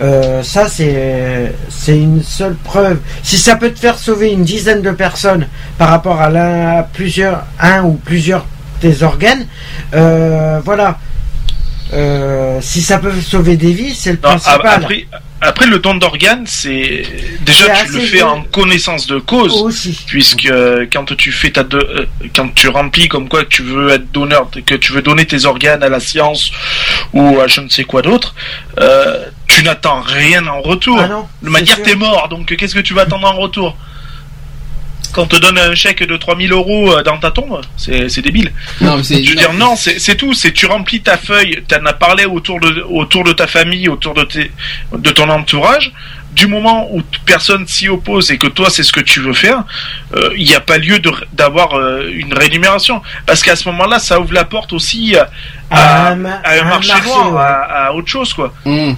Euh, ça c'est une seule preuve. Si ça peut te faire sauver une dizaine de personnes par rapport à l'un à plusieurs un ou plusieurs tes organes, euh, voilà. Euh, si ça peut sauver des vies, c'est le Non, principal. après, après, le don d'organes, c'est déjà tu le fais bien. en connaissance de cause. aussi. puisque euh, quand tu fais ta de- euh, quand tu remplis comme quoi que tu veux être donneur que tu veux donner tes organes à la science ou à je ne sais quoi d'autre euh, tu n'attends rien en retour Ah non, de manière t'es mort donc qu'est-ce que tu vas attendre en retour? Quand on te donne un chèque de 3000 euros euh, dans ta tombe, c'est c'est débile. Non, mais Je veux dire, non, c'est c'est tout. C'est tu remplis ta feuille, tu en as parlé autour de, autour de ta famille, autour de, tes, de ton entourage. Du moment où personne s'y oppose et que toi c'est ce que tu veux faire, euh, il n'y a pas lieu d'avoir euh, une rémunération. Parce qu'à ce moment-là, ça ouvre la porte aussi à, à- À un ma- à un un marché, marché, noir, ouais. à, à autre chose quoi. Hum.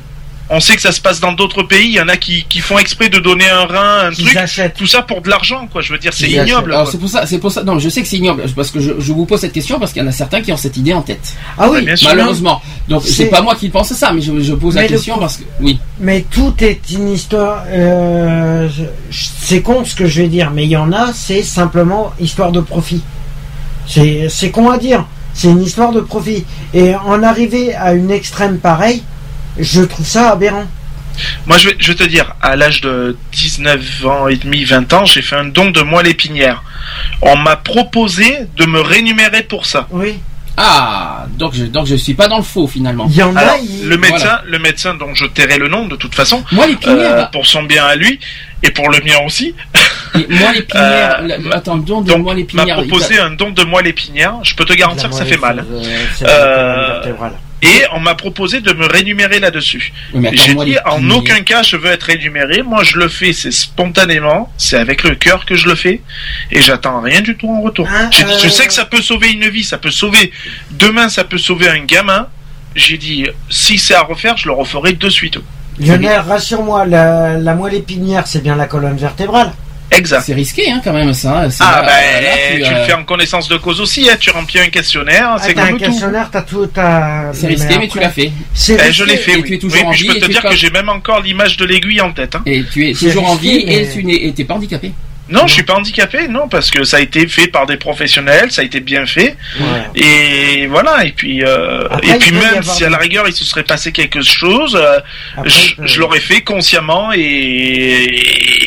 On sait que ça se passe dans d'autres pays. Il y en a qui, qui font exprès de donner un rein, un truc, achètent. tout ça pour de l'argent quoi. Je veux dire, c'est ignoble. Alors c'est pour ça, c'est pour ça. Non, je sais que c'est ignoble parce que je, je vous pose cette question parce qu'il y en a certains qui ont cette idée en tête. Ah oui, Ouais, bien sûr. Malheureusement. Donc c'est C'est- pas moi qui pense ça, mais je, je pose la Mais question parce que oui. Mais tout est une histoire. euh, c'est con ce que je vais dire, mais il y en a, c'est simplement histoire de profit. C'est c'est con à dire. C'est une histoire de profit. Et en arriver à une extrême pareille, je trouve ça aberrant. Moi, je vais, je vais te dire, à l'âge de 19 ans et demi, 20 ans, j'ai fait un don de moelle épinière. On m'a proposé de me rémunérer pour ça. Oui. Ah, donc je donc je suis pas dans le faux finalement. Il y en a. Le médecin, voilà. le médecin dont je tairai le nom de toute façon, Moi euh, pour son bien à lui et pour le mien aussi, et moi les pinières, Euh, attends, don de donc moi les m'a proposé un don de moelle épinière. Je peux te garantir que ça fait moelle, mal. euh, Et on m'a proposé de me rémunérer là-dessus. Oui, J'ai dit en aucun cas je veux être rémunéré. Moi je le fais, c'est spontanément, c'est avec le cœur que je le fais et j'attends rien du tout en retour. J'ai dit, euh, je sais que ça peut sauver une vie, ça peut sauver demain, ça peut sauver un gamin. J'ai dit si c'est à refaire, je le referai de suite. Lionel, rassure-moi, la, la moelle épinière, c'est bien la colonne vertébrale. Exact. C'est risqué hein, quand même ça. C'est Ah là- ben là, tu, euh, le fais en connaissance de cause aussi, hein. tu remplis un questionnaire, Ah, c'est un tout. questionnaire, t'as tout. t'as- C'est risqué, mais tu l'as fait. C'est Eh, je l'ai fait, Et oui. tu es toujours Oui, en puis je vie peux et te tu dire que j'ai même encore l'image de l'aiguille en tête. Hein. Et tu es C'est toujours en risqué, vie mais- et tu n'es et t'es pas handicapé. Non, je suis pas handicapé, non, parce que ça a été fait par des professionnels, ça a été bien fait. Et voilà, et puis euh, Après, et puis même si à la rigueur il se serait passé quelque chose, euh, Après, je, l'aurais fait consciemment et,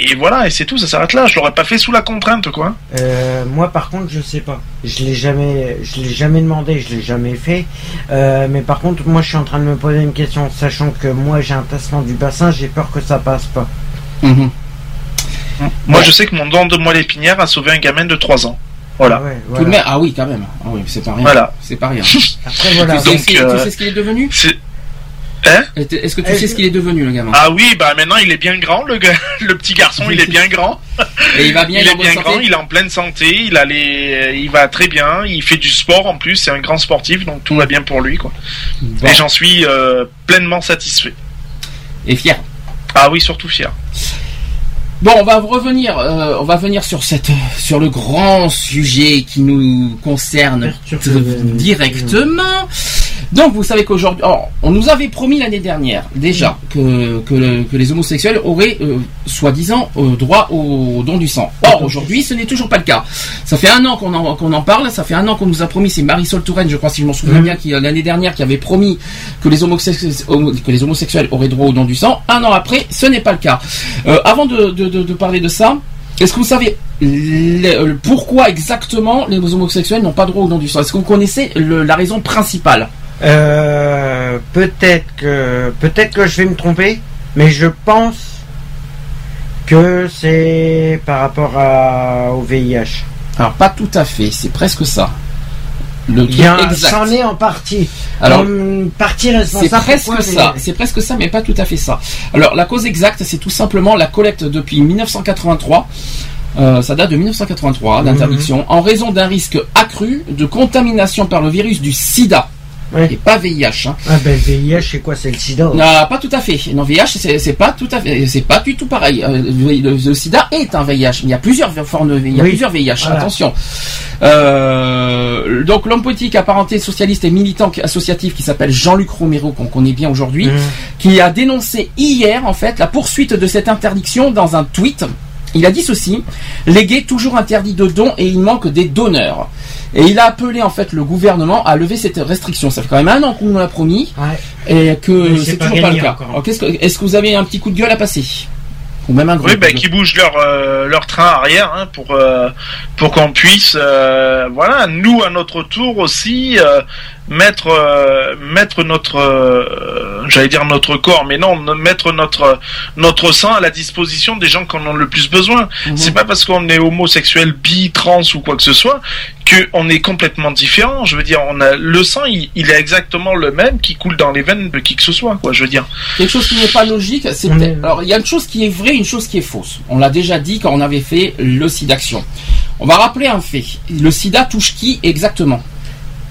et voilà, et c'est tout, ça s'arrête là. Je l'aurais pas fait sous la contrainte, quoi. Euh, moi, par contre, je sais pas. Je l'ai jamais, je l'ai jamais demandé, je l'ai jamais fait. Euh, mais par contre, moi, je suis en train de me poser une question, sachant que moi, j'ai un tassement du bassin, j'ai peur que ça passe pas. Mhm. Moi, je sais que mon don de moelle épinière a sauvé un gamin de 3 ans. Voilà. Ah ouais, Tout voilà. de même, ah oui, quand même. Ah oui, c'est pas rien. Voilà. C'est pas rien. Après, voilà. tu, sais Donc, ce qu'il- euh, tu sais ce qu'il est devenu C'est Hein Est-ce que tu Est-ce sais ce qu'il est devenu, le gamin Ah oui, bah maintenant il est bien grand, le gars, le petit garçon, il est bien grand. Et il va bien, il il est est bien santé grand, il est en pleine santé, il a les, il va très bien, il fait du sport en plus, c'est un grand sportif, donc tout va bien pour lui, quoi. Bon. Et j'en suis euh, pleinement satisfait. Et fier. Ah oui, surtout fier. Bon, on va revenir, euh, on va venir sur cette, sur le grand sujet qui nous concerne directement. Donc vous savez qu'aujourd'hui, or, on nous avait promis l'année dernière déjà que, que, le- que les homosexuels auraient euh, soi-disant euh, droit au don du sang. Or aujourd'hui, ce n'est toujours pas le cas. Ça fait un an qu'on en, en parle, ça fait un an qu'on nous a promis, c'est Marisol Touraine, je crois si je m'en souviens Mhm. bien, qui euh, l'année dernière qui avait promis que les, homosexuels, homo- que les homosexuels auraient droit au don du sang. Un an après, ce n'est pas le cas. Euh, avant de, de- de- de parler de ça, est-ce que vous savez pourquoi exactement les homosexuels n'ont pas droit au don du sang? Est-ce que vous connaissez le- la raison principale? Euh, peut-être que peut-être que je vais me tromper, mais je pense que c'est par rapport à, au VIH. Alors pas tout à fait, c'est presque ça. Le exact. c'en est en partie. Alors, Une partie C'est responsable. presque pourquoi ça, c'est presque ça, mais pas tout à fait ça. Alors la cause exacte, c'est tout simplement la collecte depuis 1983. euh, ça date de 1983 d'interdiction en raison d'un risque accru de contamination par le virus du SIDA Ouais. et pas VIH. hein. Ah ben VIH, c'est quoi C'est le sida. Ah, pas tout à fait. Non, VIH, c'est pas tout à fait, c'est pas du tout pareil. Euh, le, le- le SIDA est un VIH. Il y a plusieurs formes de VIH. Il y a Oui. plusieurs VIH. Voilà. Attention. Euh, donc l'homme politique apparenté socialiste et militant associatif qui s'appelle Jean-Luc Romero qu'on connaît bien aujourd'hui, Mmh. qui a dénoncé hier en fait la poursuite de cette interdiction dans un tweet. Il a dit ceci les gays toujours interdits de dons et il manque des donneurs. Et il a appelé en fait le gouvernement à lever cette restriction. Ça fait quand même un an qu'on nous l'a promis Ouais. et que c'est toujours pas le cas. que- Est-ce que vous avez un petit coup de gueule à passer? Ou même un gros Oui, coup ben, de gueule qui bougent leur euh, leur train arrière hein, pour euh, pour qu'on puisse euh, voilà nous à notre tour aussi euh, mettre euh, mettre notre euh, j'allais dire notre corps mais non no- mettre notre notre sang à la disposition des gens qui en ont le plus besoin. Mhm. C'est pas parce qu'on est homosexuel, bi, trans ou quoi que ce soit que on est complètement différent. Je veux dire, on a le sang, il, il est exactement le même qui coule dans les veines de qui que ce soit quoi. Je veux dire. Quelque chose qui n'est pas logique, c'est alors il y a une chose qui est vraie, une chose qui est fausse. On l'a déjà dit quand on avait fait le SIDAction. On va rappeler un fait. Le SIDA touche qui exactement?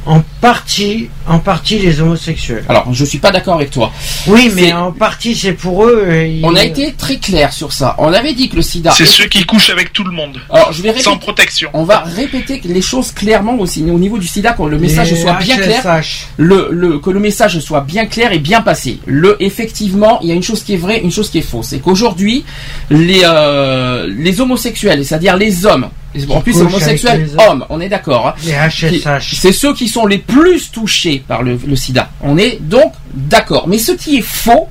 En partie, en partie les homosexuels. Alors, je suis pas d'accord avec toi. Oui, mais en partie c'est pour eux. ils- On a été très clair sur ça. On avait dit que le SIDA. C'est ceux qui couchent avec tout le monde Alors, je vais répéter. sans protection. On va répéter les choses clairement aussi au niveau du SIDA, que le message les soit bien clair. Le, que le message soit bien clair et bien passé. Le, effectivement, il y a une chose qui est vraie, une chose qui est fausse. C'est qu'aujourd'hui, les, euh, les homosexuels, c'est-à-dire les hommes, en plus c'est homosexuel hommes, on est d'accord, hein, Les qui- HSH. c'est ceux qui sont les plus touchés par le, le sida. On est donc d'accord. Mais ce qui est faux,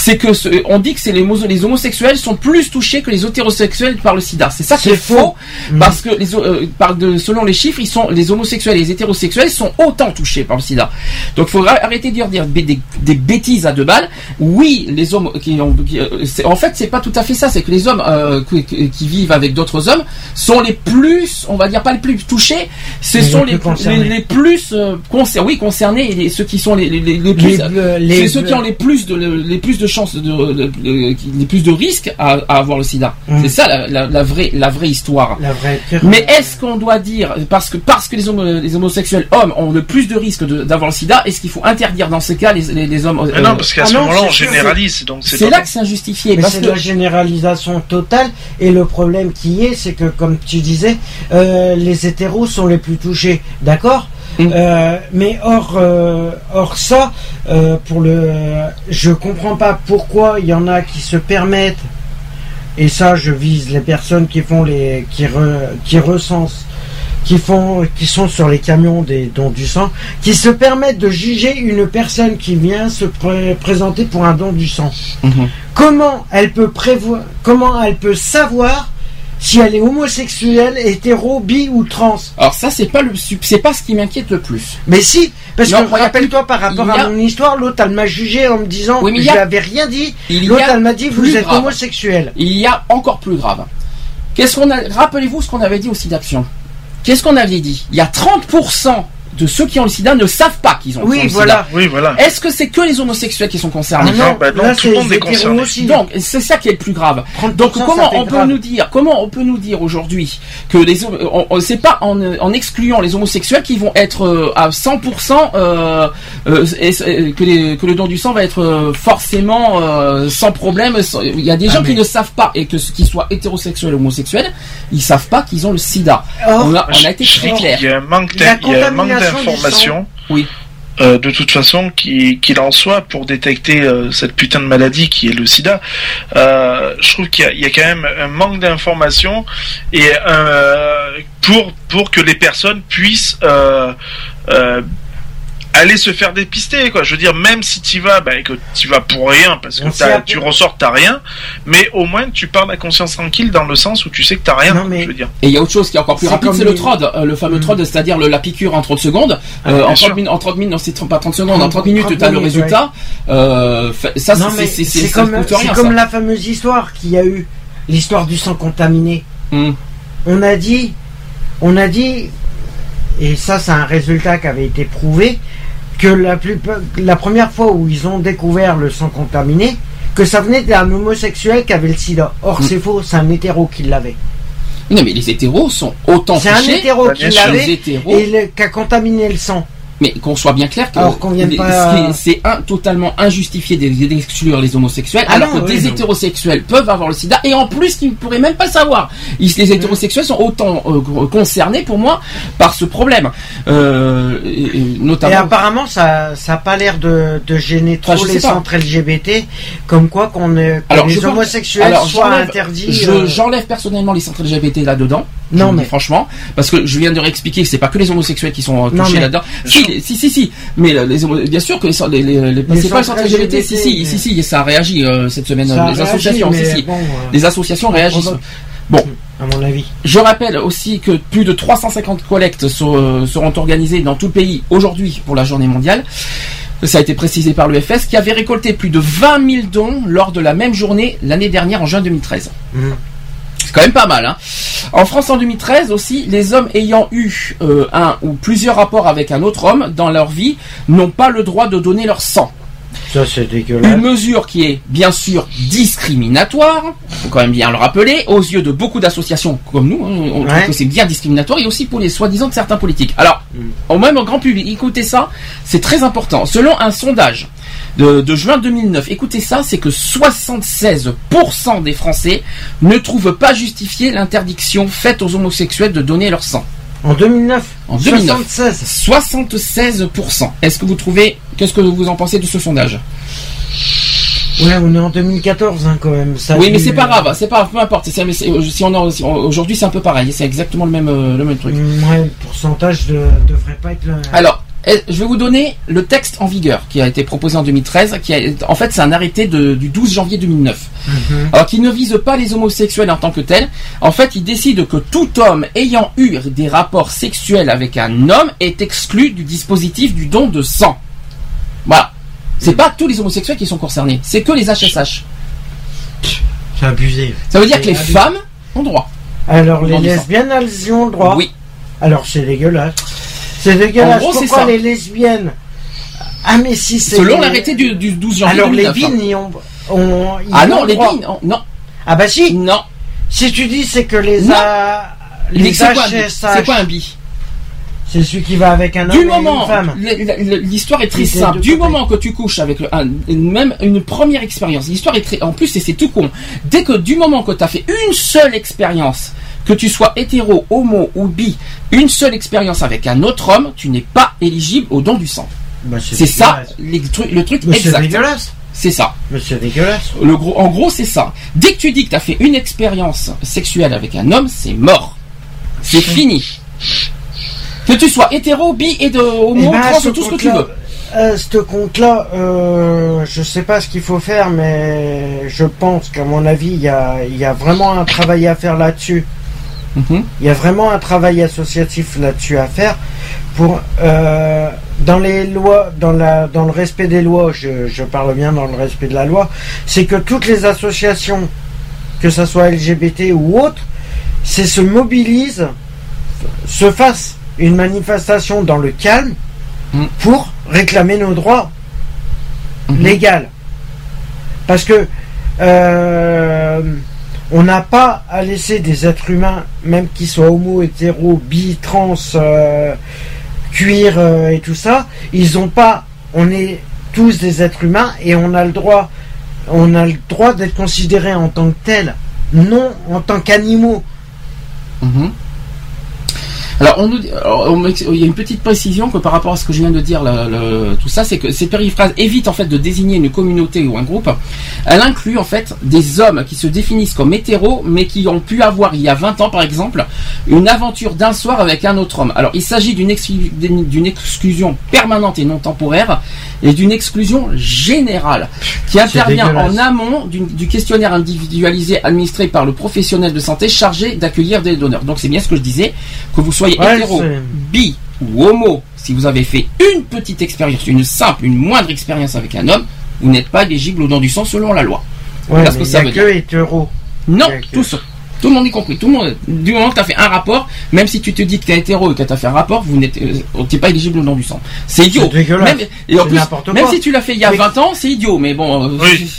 c'est que ce- on dit que c'est les, les homosexuels sont plus touchés que les hétérosexuels par le sida. C'est ça qui C'est est faux, faux. Mm. parce que les, euh, par de, selon les chiffres, ils sont les homosexuels et les hétérosexuels sont autant touchés par le sida. Donc, il faudra arrêter de dire, dire des, bêtises à deux balles. Oui, les hommes qui ont, qui, euh, en fait, c'est pas tout à fait ça. C'est que les hommes euh, qui, vivent avec d'autres hommes sont les plus, on va dire pas les plus touchés, ce Mais sont les les, plus concernés. les, les plus euh, oui concernés et ceux qui sont les, les, les, les plus ceux qui ont les plus de les plus de chances de, plus de risques à, à avoir le sida. Mm. C'est ça la, la, la vraie la vraie histoire. La vraie pire- Mais est-ce qu'on doit dire parce que parce que les, homo- les homosexuels hommes ont le plus de risques d'avoir le sida, est-ce qu'il faut interdire dans ce cas les, les, les hommes euh, non, parce qu'à ah ce moment-là, on généralise, donc c'est là que c'est injustifié. Mais c'est que la généralisation totale et le problème qui est, c'est que comme tu disais, euh, les hétéros sont les plus touchés, d'accord? Mm. Euh, Mais hors, euh, hors ça, euh, pour le, je comprends pas pourquoi il y en a qui se permettent. Et ça, je vise les personnes qui font les, qui, re- qui recensent, qui font, qui sont sur les camions des dons du sang, qui se permettent de juger une personne qui vient se pré- présenter pour un don du sang Mhm. comment elle peut prévoir, comment elle peut savoir si elle est homosexuelle, hétéro, bi ou trans. Alors ça c'est pas le c'est pas ce qui m'inquiète le plus. Mais si, parce Non, que rappelle-toi par rapport a- à mon histoire, l'autre elle m'a jugé en me disant Oui, mais je a- n'avais rien dit. L'autre elle m'a dit vous êtes grave. homosexuel. Il y a encore plus grave. Qu'est-ce qu'on a Rappelez-vous ce qu'on avait dit au SIDA Action. Qu'est-ce qu'on avait dit? Il y a 30% de ceux qui ont le sida ne savent pas qu'ils ont, le voilà. sida. Oui, voilà. Est-ce que c'est que les homosexuels qui sont concernés Ah non, bah non, là tout c'est le monde est concerné. aussi. Donc c'est ça qui est le plus grave. 30%, Donc comment on peut grave. nous dire comment on peut nous dire aujourd'hui que les hom- on, on- c'est pas en, en excluant les homosexuels qui vont être euh, à 100% euh, euh, que, les- que le don du sang va être euh, forcément euh, sans problème. Il y a des Ah, gens qui ne savent pas et que ce- qu'ils soient hétérosexuels ou homosexuels, ils savent pas qu'ils ont le SIDA. Or, on, a, on a été très clair. qu'il y a un manque La d'in- il y a un manque d'information. Oui. euh, de toute façon, qui- qu'il en soit, pour détecter euh, cette putain de maladie qui est le sida, euh, je trouve qu'il y, a- il y a quand même un manque d'informations et pour pour que les personnes puissent aller se faire dépister quoi je veux dire même si tu vas bah, que tu vas pour rien parce que t'as- tu ressors t'as rien mais au moins tu pars la conscience tranquille dans le sens où tu sais que t'as rien Non, mais- je veux dire Et il y a autre chose qui est encore plus C'est rapide, c'est le TROD, euh, le fameux Mm. TROD, c'est-à-dire le- la piqûre en 30 secondes. Ah, Euh, en, sûr. 30 minutes, en 30 minutes, non, c'est pas 30 secondes, en 30 minutes, 30 tu as le résultat. Euh, ça, non, c'est comme, rien. ça. la fameuse histoire qu'il y a eu, l'histoire du sang contaminé. Mm. On a dit, on a dit, et ça c'est un résultat qui avait été prouvé, que la, plupart- la première fois où ils ont découvert le sang contaminé, que ça venait d'un homosexuel qui avait le sida. Or Mm. c'est faux, c'est un hétéro qui l'avait. Non, mais les hétéros sont autant C'est un hétéro Bah, qui l'avait et le- qui a contaminé le sang. Mais qu'on soit bien clair que pas- c'est totalement injustifié d'ex- d'exclure les homosexuels, Ah alors non, que oui, des non. hétérosexuels peuvent avoir le sida et en plus qu'ils ne pourraient même pas savoir. Ils- les hétérosexuels sont autant euh, concernés pour moi par ce problème, euh, et- et Et notamment. apparemment, ça ça a pas l'air de, de gêner trop Enfin, les pas. centres LGBT, comme quoi qu'on Alors, je les homosexuels alors, soient j'enlève- interdits. Je- euh, J'enlève personnellement les centres LGBT là-dedans. Non, mais- franchement, parce que je viens de réexpliquer que c'est pas que les homosexuels qui sont euh, touchés là-dedans. Les- si, si, si. Mais euh, les, bien sûr que les, les, les, les- c'est pas les centres centres LGBT. Si, si, LGBT, si, si, ça a réagi euh, cette semaine. ça euh, les réagit, associations, si, si. bon, euh, Les associations réagissent. Bon. à mon avis. Je rappelle aussi que plus de 350 collectes euh, seront organisées dans tout le pays aujourd'hui pour la journée mondiale. Ça a été précisé par l'EFS qui avait récolté plus de 20 000 dons lors de la même journée l'année dernière en juin 2013. Mhm. C'est quand même pas mal. Hein. En France en 2013 aussi, les hommes ayant eu euh, un ou plusieurs rapports avec un autre homme dans leur vie n'ont pas le droit de donner leur sang. Ça, c'est dégueulasse. Une mesure qui est bien sûr discriminatoire, faut quand même bien le rappeler, aux yeux de beaucoup d'associations comme nous, hein, trouve que c'est bien discriminatoire et aussi pour les soi-disant de certains politiques. Alors, Mm. au même grand public, écoutez ça, c'est très important. Selon un sondage de, de juin 2009, écoutez ça, c'est que 76% des Français ne trouvent pas justifiée l'interdiction faite aux homosexuels de donner leur sang. En 2009. En 2009. 76. 76%. Est-ce que vous trouvez, qu'est-ce que vous en pensez de ce sondage? Ouais, on est en 2014 hein, quand même. Ça Oui, mais c'est pas grave, c'est pas, peu importe. c'est- c'est- si on a- si on- aujourd'hui, c'est un peu pareil. C'est exactement le même, euh, le même truc. Mm, Ouais, le pourcentage de, devrait pas être le. Alors, je vais vous donner le texte en vigueur qui a été proposé en 2013. Qui a, en fait, c'est un arrêté de- du 12 janvier 2009. Mhm. Alors, qui ne vise pas les homosexuels en tant que tels. En fait, il décide que tout homme ayant eu des rapports sexuels avec un homme est exclu du dispositif du don de sang. Voilà. C'est pas tous les homosexuels qui sont concernés. C'est que les HSH. C'est abusé. Ça veut dire que les abusé. femmes ont droit. Alors, les lesbiennes, elles y ont le droit. Oui. Alors, c'est dégueulasse. C'est dégueulasse. En gros, c'est Pourquoi ça. les lesbiennes Ah, mais si c'est. Selon l'arrêté du, du 12 janvier Alors, les 2009. bines, ils ont. Ah non, le les oh, non, Ah, bah si. non. Si tu dis, c'est que les. Non. A... Les- C'est quoi, un bi C'est quoi un bi c'est celui qui va avec un homme Du et moment, l'histoire est très simple. Du moment que tu couches avec un, même une première expérience, l'histoire est très, en plus c'est c'est tout con. Dès que du moment que tu as fait une seule expérience, que tu sois hétéro, homo ou bi, une seule expérience avec un autre homme, tu n'es pas éligible au don du sang. Bah, C'est ça dégueulasse. les trucs- le truc exact. C'est ça. C'est dégueulasse. Le gros, en gros, c'est ça. Dès que tu dis que tu as fait une expérience sexuelle avec un homme, c'est mort. C'est fini. Que tu sois hétéro, bi, et de homo, Eh ben, trans, tout ce que tu veux. euh, ce compte-là, euh, je sais pas ce qu'il faut faire, mais je pense qu'à mon avis, il y a, il y a vraiment un travail à faire là-dessus. Mhm. Il y a vraiment un travail associatif là-dessus à faire pour euh, dans les lois, dans la, dans le respect des lois. Je, je parle bien dans le respect de la loi. C'est que toutes les associations, que ce soit LGBT ou autres, c'est se mobilisent, se fassent une manifestation dans le calme Mm. pour réclamer nos droits Mhm. légaux. Parce que euh, on n'a pas à laisser des êtres humains, même qu'ils soient homo, hétéro, bi, trans, euh, cuir euh, et tout ça, ils ont pas. On est tous des êtres humains et on a le droit, on a le droit d'être considérés en tant que tels, non en tant qu'animaux. Mhm. Alors, on nous dit- alors, on m'ex- il y a une petite précision que par rapport à ce que je viens de dire, le- le- tout ça, c'est que ces périphrases évitent en fait de désigner une communauté ou un groupe. Elle inclut en fait des hommes qui se définissent comme hétéros, mais qui ont pu avoir il y a 20 ans par exemple une aventure d'un soir avec un autre homme. Alors, il s'agit d'une exclu- d'une d'une exclusion permanente et non temporaire et d'une exclusion générale qui intervient en amont du questionnaire individualisé administré par le professionnel de santé chargé d'accueillir des donneurs. Donc c'est bien ce que je disais, que vous soyez Ouais, hétéro, c'est- bi ou homo, si vous avez fait une petite expérience, une simple, une moindre expérience avec un homme, vous n'êtes pas éligible au don du sang selon la loi. Ouais, Voilà ce mais que ça y veut que hétéro. Non, tous. Tout le monde y compris. Tout le monde, du moment que tu as fait un rapport, même si tu te dis que tu es hétéro et que tu as fait un rapport, vous n'êtes euh, pas éligible au don du sang. C'est idiot. C'est dégueulasse. Même, et en plus, même si tu l'as fait il y a Mais- 20 ans, c'est idiot. Mais bon, euh, Oui.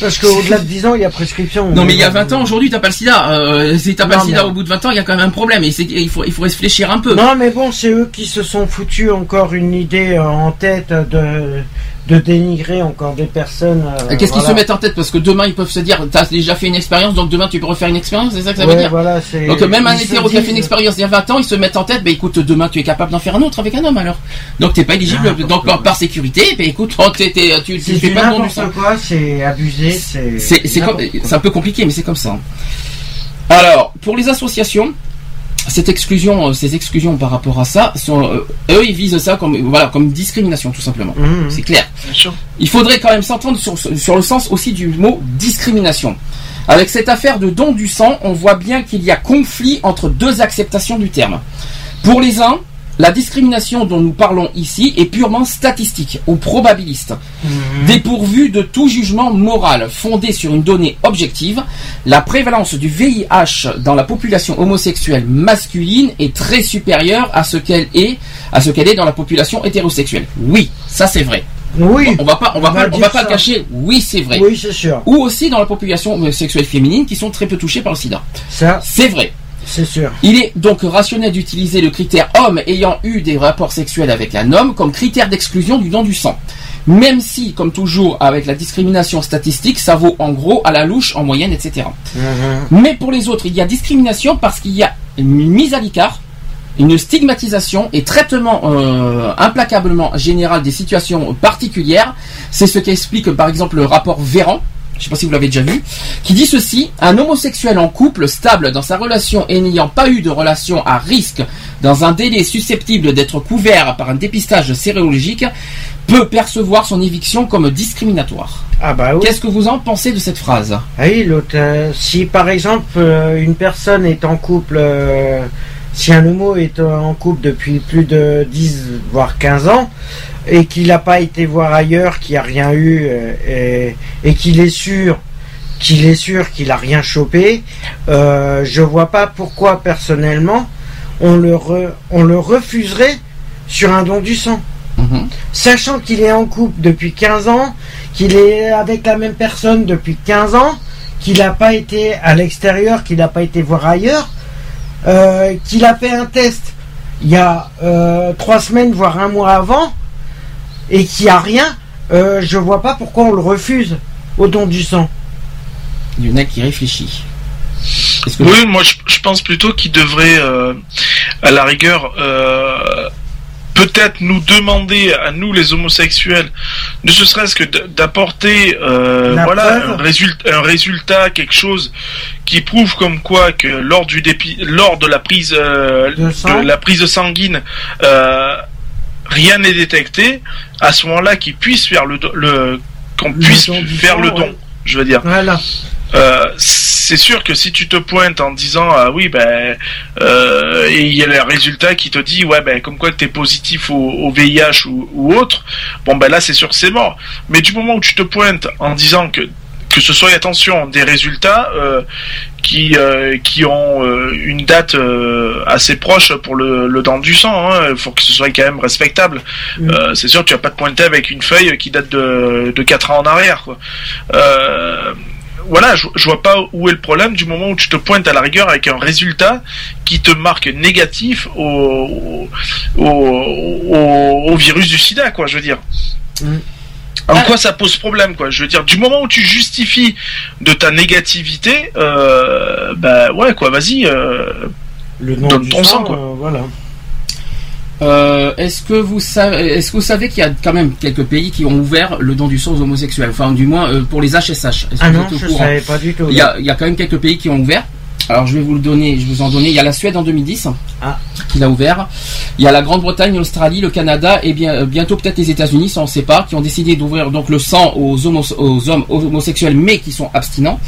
Parce qu'au-delà de 10 ans, il y a prescription. Non mais il y a 20 ans aujourd'hui t'as pas le sida. Euh, si t'as pas Non, le sida mais- au bout de 20 ans il y a quand même un problème et il faut il faut réfléchir un peu. Non, mais bon, c'est eux qui se sont foutus encore une idée en tête de, de dénigrer encore des personnes. euh, Qu'est-ce qu'ils se mettent en tête Parce que demain ils peuvent se dire t'as déjà fait une expérience donc demain tu peux refaire une expérience, c'est ça que ça veut Ouais, dire voilà, c'est- Donc même un hétéro qui a fait une expérience il y a 20 ans, ils se mettent en tête, bah écoute, demain tu es capable d'en faire un autre avec un homme alors. Donc t'es pas éligible, N'importe donc par sécurité, bah écoute, oh, tu, tu C'est fais pas quoi, c'est abusé, c'est. C'est un peu compliqué, mais c'est comme ça. Alors, pour les associations, cette exclusion, euh, ces exclusions par rapport à ça, sont, euh, eux, ils visent ça comme, voilà, comme discrimination, tout simplement. Mhm. C'est clair. Il faudrait quand même s'entendre sur, sur le sens aussi du mot discrimination. Avec cette affaire de don du sang, on voit bien qu'il y a conflit entre deux acceptations du terme. Pour les uns, la discrimination dont nous parlons ici est purement statistique ou probabiliste, dépourvue de tout jugement moral, fondé sur une donnée objective. La prévalence du VIH dans la population homosexuelle masculine est très supérieure à ce qu'elle est, à ce qu'elle est dans la population hétérosexuelle. Oui, ça c'est vrai. Oui, On va pas, on va On pas, on va pas le cacher. Oui, c'est vrai. oui, c'est sûr. Ou aussi dans la population sexuelle féminine qui sont très peu touchées par le sida. Ça, C'est vrai. C'est sûr. Il est donc rationnel d'utiliser le critère homme ayant eu des rapports sexuels avec un homme comme critère d'exclusion du don du sang. Même si, comme toujours avec la discrimination statistique, ça vaut en gros à la louche, en moyenne, etc. Mhm. Mais pour les autres, il y a discrimination parce qu'il y a une mise à l'écart, une stigmatisation et traitement euh, implacablement général des situations particulières. C'est ce qu'explique par exemple le rapport Véran. Je ne sais pas si vous l'avez déjà vu, qui dit ceci un homosexuel en couple stable dans sa relation et n'ayant pas eu de relation à risque dans un délai susceptible d'être couvert par un dépistage sérologique peut percevoir son éviction comme discriminatoire. Ah bah oui. Qu'est-ce que vous en pensez de cette phrase? Ah oui, l'autre. euh, si par exemple euh, une personne est en couple, euh, si un homo est en couple depuis plus de 10 voire 15 ans et qu'il n'a pas été voir ailleurs, qu'il a rien eu euh, et, et qu'il est sûr qu'il est sûr qu'il a rien chopé, euh, je vois pas pourquoi personnellement on le re- on le refuserait sur un don du sang. Mhm. Sachant qu'il est en couple depuis 15 ans, qu'il est avec la même personne depuis 15 ans, qu'il n'a pas été à l'extérieur, qu'il n'a pas été voir ailleurs, euh, qu'il a fait un test il y a euh, trois semaines, voire un mois avant, et qu'il n'y a rien, euh, je vois pas pourquoi on le refuse au don du sang. Il y en a qui réfléchit. Que Oui, moi je, je pense plutôt qu'il devrait, euh, à la rigueur, euh, peut-être nous demander à nous les homosexuels, ne ce serait-ce que d'apporter, euh, voilà, un résultat, un résultat, quelque chose qui prouve comme quoi que lors du dépi, lors de la prise, euh, De la prise sanguine, euh, rien n'est détecté. À ce moment-là, qu'ils puissent faire le, le qu'on puisse faire sang, le don. ouais. Je veux dire. Voilà. Euh, c'est sûr que si tu te pointes en disant ah oui ben euh, et il y a le résultat qui te dit ouais ben comme quoi t'es positif au, au VIH ou, ou autre bon ben là c'est sûr que c'est mort. Mais du moment où tu te pointes en disant que que ce soit attention des résultats euh, qui euh, qui ont euh, une date euh, assez proche pour le, le don du sang il faut que ce soit quand même respectable. Mm. Euh, c'est sûr que tu vas pas te pointer avec une feuille qui date de de 4 ans en arrière quoi. Euh, voilà, je, je vois pas où est le problème du moment où tu te pointes à la rigueur avec un résultat qui te marque négatif au, au, au, au virus du sida, quoi, je veux dire. Mm. En Ah. quoi ça pose problème, quoi Je veux dire, du moment où tu justifies de ta négativité, euh, bah ouais, quoi, vas-y. euh, Le Donne du ton sang, sang, quoi. euh, voilà. Euh, est-ce que vous savez, est-ce que vous savez qu'il y a quand même quelques pays qui ont ouvert le don du sang aux homosexuels, enfin du moins euh, pour les HSH. Ah non, je savais pas du tout. Il y, a, il y a quand même quelques pays qui ont ouvert. Alors je vais vous le donner, je vous en donner. Il y a la Suède en 2010 Ah. qui l'a ouvert. Il y a la Grande-Bretagne, l'Australie, le Canada et bien euh, bientôt peut-être les États-Unis, ça on ne sait pas, qui ont décidé d'ouvrir donc le sang aux, homos- aux hommes homosexuels mais qui sont abstinents.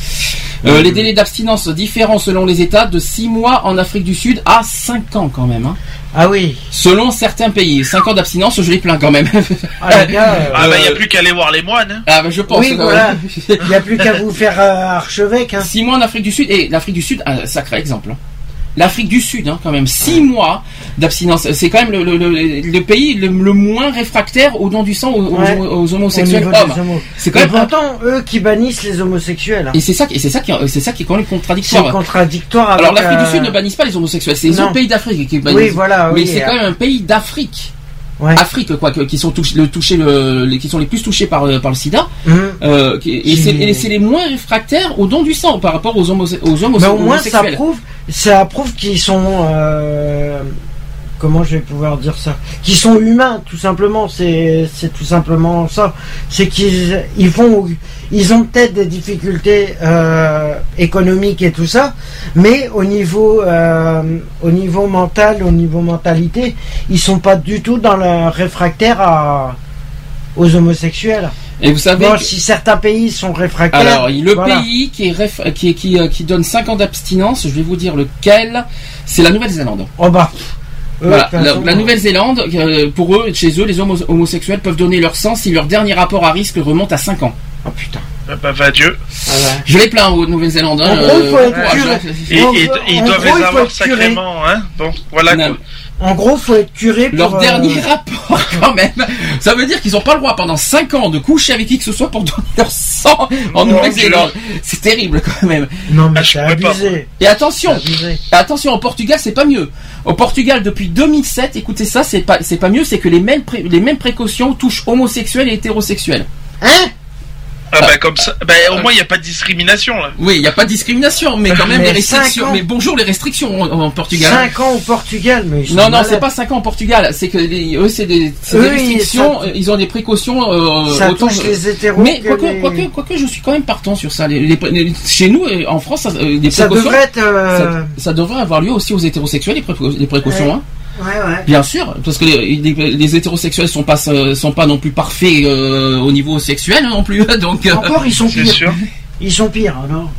Euh, les délais d'abstinence différents selon les États, de 6 mois en Afrique du Sud à 5 ans quand même. hein. Ah oui. Selon certains pays, 5 ans d'abstinence, je les plains quand même. Ah, gars, euh, Ah bah il a Euh, plus qu'à aller voir les moines. hein. Ah bah je pense. oui, quand voilà. même. Il n'y a plus qu'à vous faire euh, archevêque. Hein. 6 mois en Afrique du Sud, et l'Afrique du Sud, un sacré exemple. Hein. L'Afrique du Sud, hein, quand même, 6 mois d'abstinence. C'est quand même le, le- le- le pays le, le moins réfractaire au don du sang aux, Ouais. homosexuels hommes. C'est quand même un- pourtant, eux qui bannissent les homosexuels. hein. Et c'est ça, qui- et c'est ça qui, c'est ça qui est quand même C'est contradictoire. contradictoire avec. Alors l'Afrique euh, du Sud ne bannissent pas les homosexuels, c'est autres pays d'Afrique qui bannissent. Oui, voilà. Mais c'est euh, quand même un pays d'Afrique. Ouais. Afrique quoi, qui sont touchés, le, touchés le, les- qui sont les plus touchés par, euh, par le SIDA. hum. Euh, et c'est les moins réfractaires au don du sang par rapport aux, homos, aux Mais au moins, ça prouve, ça prouve qu'ils sont. euh, comment je vais pouvoir dire ça? Qu'ils sont humains, tout simplement. C'est, c'est tout simplement ça. C'est qu'ils, ils font, ils ont peut-être des difficultés euh, économiques et tout ça, mais au niveau, euh, au niveau mental, au niveau mentalité, ils sont pas du tout dans le réfractaire à aux homosexuels. Et vous savez, Bon, que- si certains pays sont réfractaires, alors le voilà. pays qui, est réf- qui, est- qui, euh, qui donne 5 ans d'abstinence, je vais vous dire lequel, c'est la Nouvelle-Zélande. Oh bah. Eux, Voilà, la, la Nouvelle-Zélande, euh, pour eux, chez eux, les homo- homosexuels peuvent donner leur sang si leur dernier rapport à risque remonte à 5 ans. Oh putain. Ah bah va Dieu. Ah ouais. Je les plains aux Nouvelle-Zélande. En gros, il faut être courage, curé. Et, En et- gros- et ils en doivent les avoir sacrément, hein. Bon, voilà Non, quoi. En gros, faut être curé pour. Leur euh, dernier rapport, quand même. Ça veut dire qu'ils n'ont pas le droit pendant 5 ans de coucher avec qui que ce soit pour donner leur sang en Mon Nouvelle-Zélande. C'est terrible quand même. Non, mais Ah, je c'est abusé. Et attention, abusé. attention, au Portugal, c'est pas mieux. Au Portugal, depuis 2007, écoutez ça, c'est pas, c'est pas mieux, c'est que les mêmes, pré- les mêmes précautions touchent homosexuels et hétérosexuels. Hein? Ah bah comme ça, bah au moins il n'y a pas de discrimination là. Oui, il n'y a pas de discrimination, mais quand même Mais des restrictions. Mais bonjour les restrictions en, en Portugal. 5 ans au Portugal, mais Non, non, c'est pas 5 ans au Portugal. C'est que les- eux, c'est des, des Eux, ils- restrictions. ça- euh, Ils ont des précautions. Euh, Ça autant- touche les hétéros. Mais que quoique, les- quoique, quoique, je suis quand même partant sur ça. Les, les- les- chez nous, euh, en France, ça, euh, des Ça précautions. devrait être. euh, ça, ça devrait avoir lieu aussi aux hétérosexuels, les, précau- les précautions. Ouais. Hein. Ouais, ouais. Bien sûr, parce que les, les- les hétérosexuels sont pas sont pas non plus parfaits euh, au niveau sexuel hein, non plus. Donc euh, Encore, ils sont pires. sûr. Ils sont pires, alors.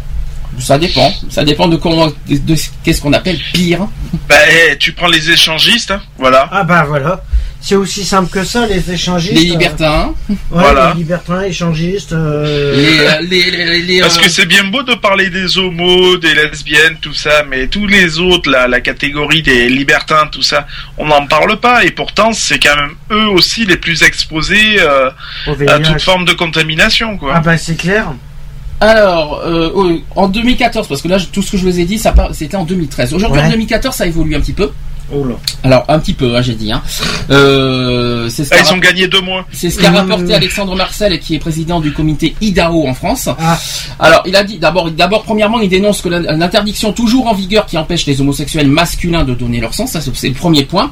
ça dépend. Ça dépend de comment, de, de- qu'est-ce qu'on appelle pire. Bah eh, tu prends les échangistes, hein, voilà. Ah bah voilà. C'est aussi simple que ça, les échangistes. Les libertins, euh, ouais, Voilà. Les libertins, échangistes. euh, les, euh, les, les, les, Parce euh, que c'est bien beau de parler des homos, des lesbiennes, tout ça, mais tous les autres, la catégorie des libertins, tout ça, on n'en parle pas. Et pourtant, c'est quand même eux aussi les plus exposés euh, à toute forme de contamination, quoi. Ah bah c'est clair. Alors, euh, oh, en 2014, parce que là, tout ce que je vous ai dit, ça c'était en 2013. Aujourd'hui, Ouais. en 2014, ça évolue un petit peu. Oh là. Alors, un petit peu, hein, j'ai dit. Hein. Euh, c'est ce Ah, ils ont gagné deux mois. c'est ce qu'a Mmh. rapporté Alexandre Marcel, qui est président du comité IDAO en France. Ah. Alors, il a dit d'abord, d'abord, premièrement, il dénonce que l'interdiction toujours en vigueur qui empêche les homosexuels masculins de donner leur sang, ça c'est c'est le premier point.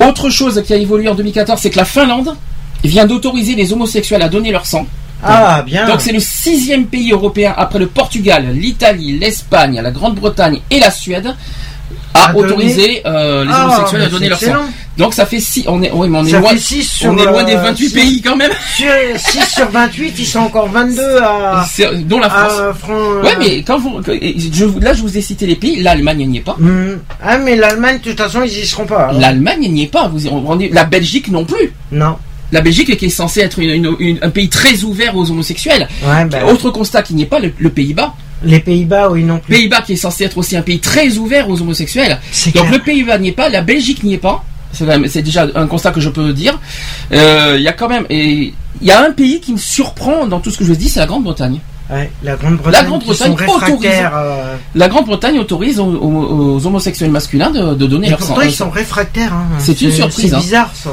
Autre chose qui a évolué en 2014, c'est que la Finlande vient d'autoriser les homosexuels à donner leur sang. Ah bien. Donc c'est le sixième pays européen après le Portugal, l'Italie, l'Espagne, la Grande-Bretagne et la Suède à À autoriser euh, les Ah, homosexuels à donner leur sang. excellent. Donc ça fait six. On est, oui, mais on est Ça loin. 6 sur, On est loin des euh, 28 six- pays quand même. Sur, 6 sur 28, ils sont encore 22 à. Dont la France. à Fran- Ouais, mais quand vous, je, là, je vous ai cité les pays. L'Allemagne n'y est pas. Hmm. Ah, mais l'Allemagne, de toute façon, ils y seront pas. alors. L'Allemagne n'y est pas. Vous, on- la Belgique non plus. Non. La Belgique qui est censée être une- une- une- un pays très ouvert aux homosexuels. Ouais, bah, Autre constat qui n'y est pas, le, le Pays-Bas. Les Pays-Bas, oui, non plus. Pays-Bas qui est censé être aussi un pays très ouvert aux homosexuels. Donc clair. le Pays-Bas n'y est pas, la Belgique n'y est pas. C'est déjà un constat que je peux dire. Euh, Il y a quand même, et il y a un pays qui me surprend dans tout ce que je dis, c'est la Grande-Bretagne. Ouais, la Grande-Bretagne. Sont réfractaires. euh, La Grande-Bretagne autorise aux, homosexuels masculins de, de donner Et leur sang. pourtant, ils sont réfractaires. Hein. C'est une surprise, C'est hein. bizarre, ça.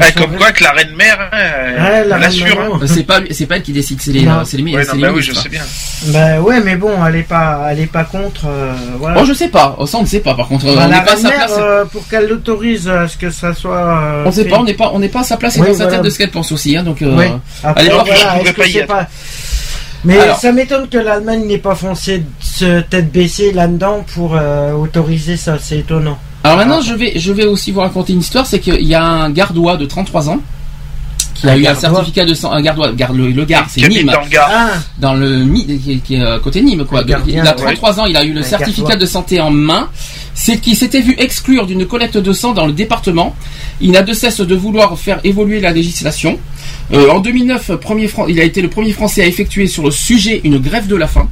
Ah, sont comme quoi que la reine mère, hein, Ouais, la elle reine assure. maman. hein. C'est pas lui- c'est pas elle qui décide, c'est les c'est les, Ouais, non, les bah oui, je sais bien. Bah ouais, mais bon, elle est pas, elle est pas contre. euh, voilà. Oh, je sais pas. Oh, ça, on ne sait pas. Par contre, Bah, on n'est pas à sa place. euh, pour qu'elle l'autorise à ce que ça soit. euh, On ne sait fait. pas. On n'est pas. On n'est pas à sa place et Oui, dans sa tête de ce qu'elle pense aussi. Hein, donc. euh, Oui. Après, allez je pas y pas. Mais Alors. ça m'étonne que l'Allemagne n'ait pas foncé de se tête baissée là-dedans pour euh, autoriser ça. C'est étonnant. Alors maintenant, je vais, je vais aussi vous raconter une histoire. C'est qu'il y a un gardois de 33 ans qui a eu un certificat de sang. Un gardois. Garde le, le Gard, c'est Nîmes. dans le Gard. Ah, dans le Mi- qui est, qui est, côté Nîmes quoi. Gardien, il a ouais. 33 ans, il a eu le Un certificat gardois. de santé en main. C'est qu'il s'était vu exclure d'une collecte de sang dans le département. Il n'a de cesse de vouloir faire évoluer la législation. Euh, en 2009, premier Fran- il a été le premier Français à effectuer sur le sujet une grève de la faim.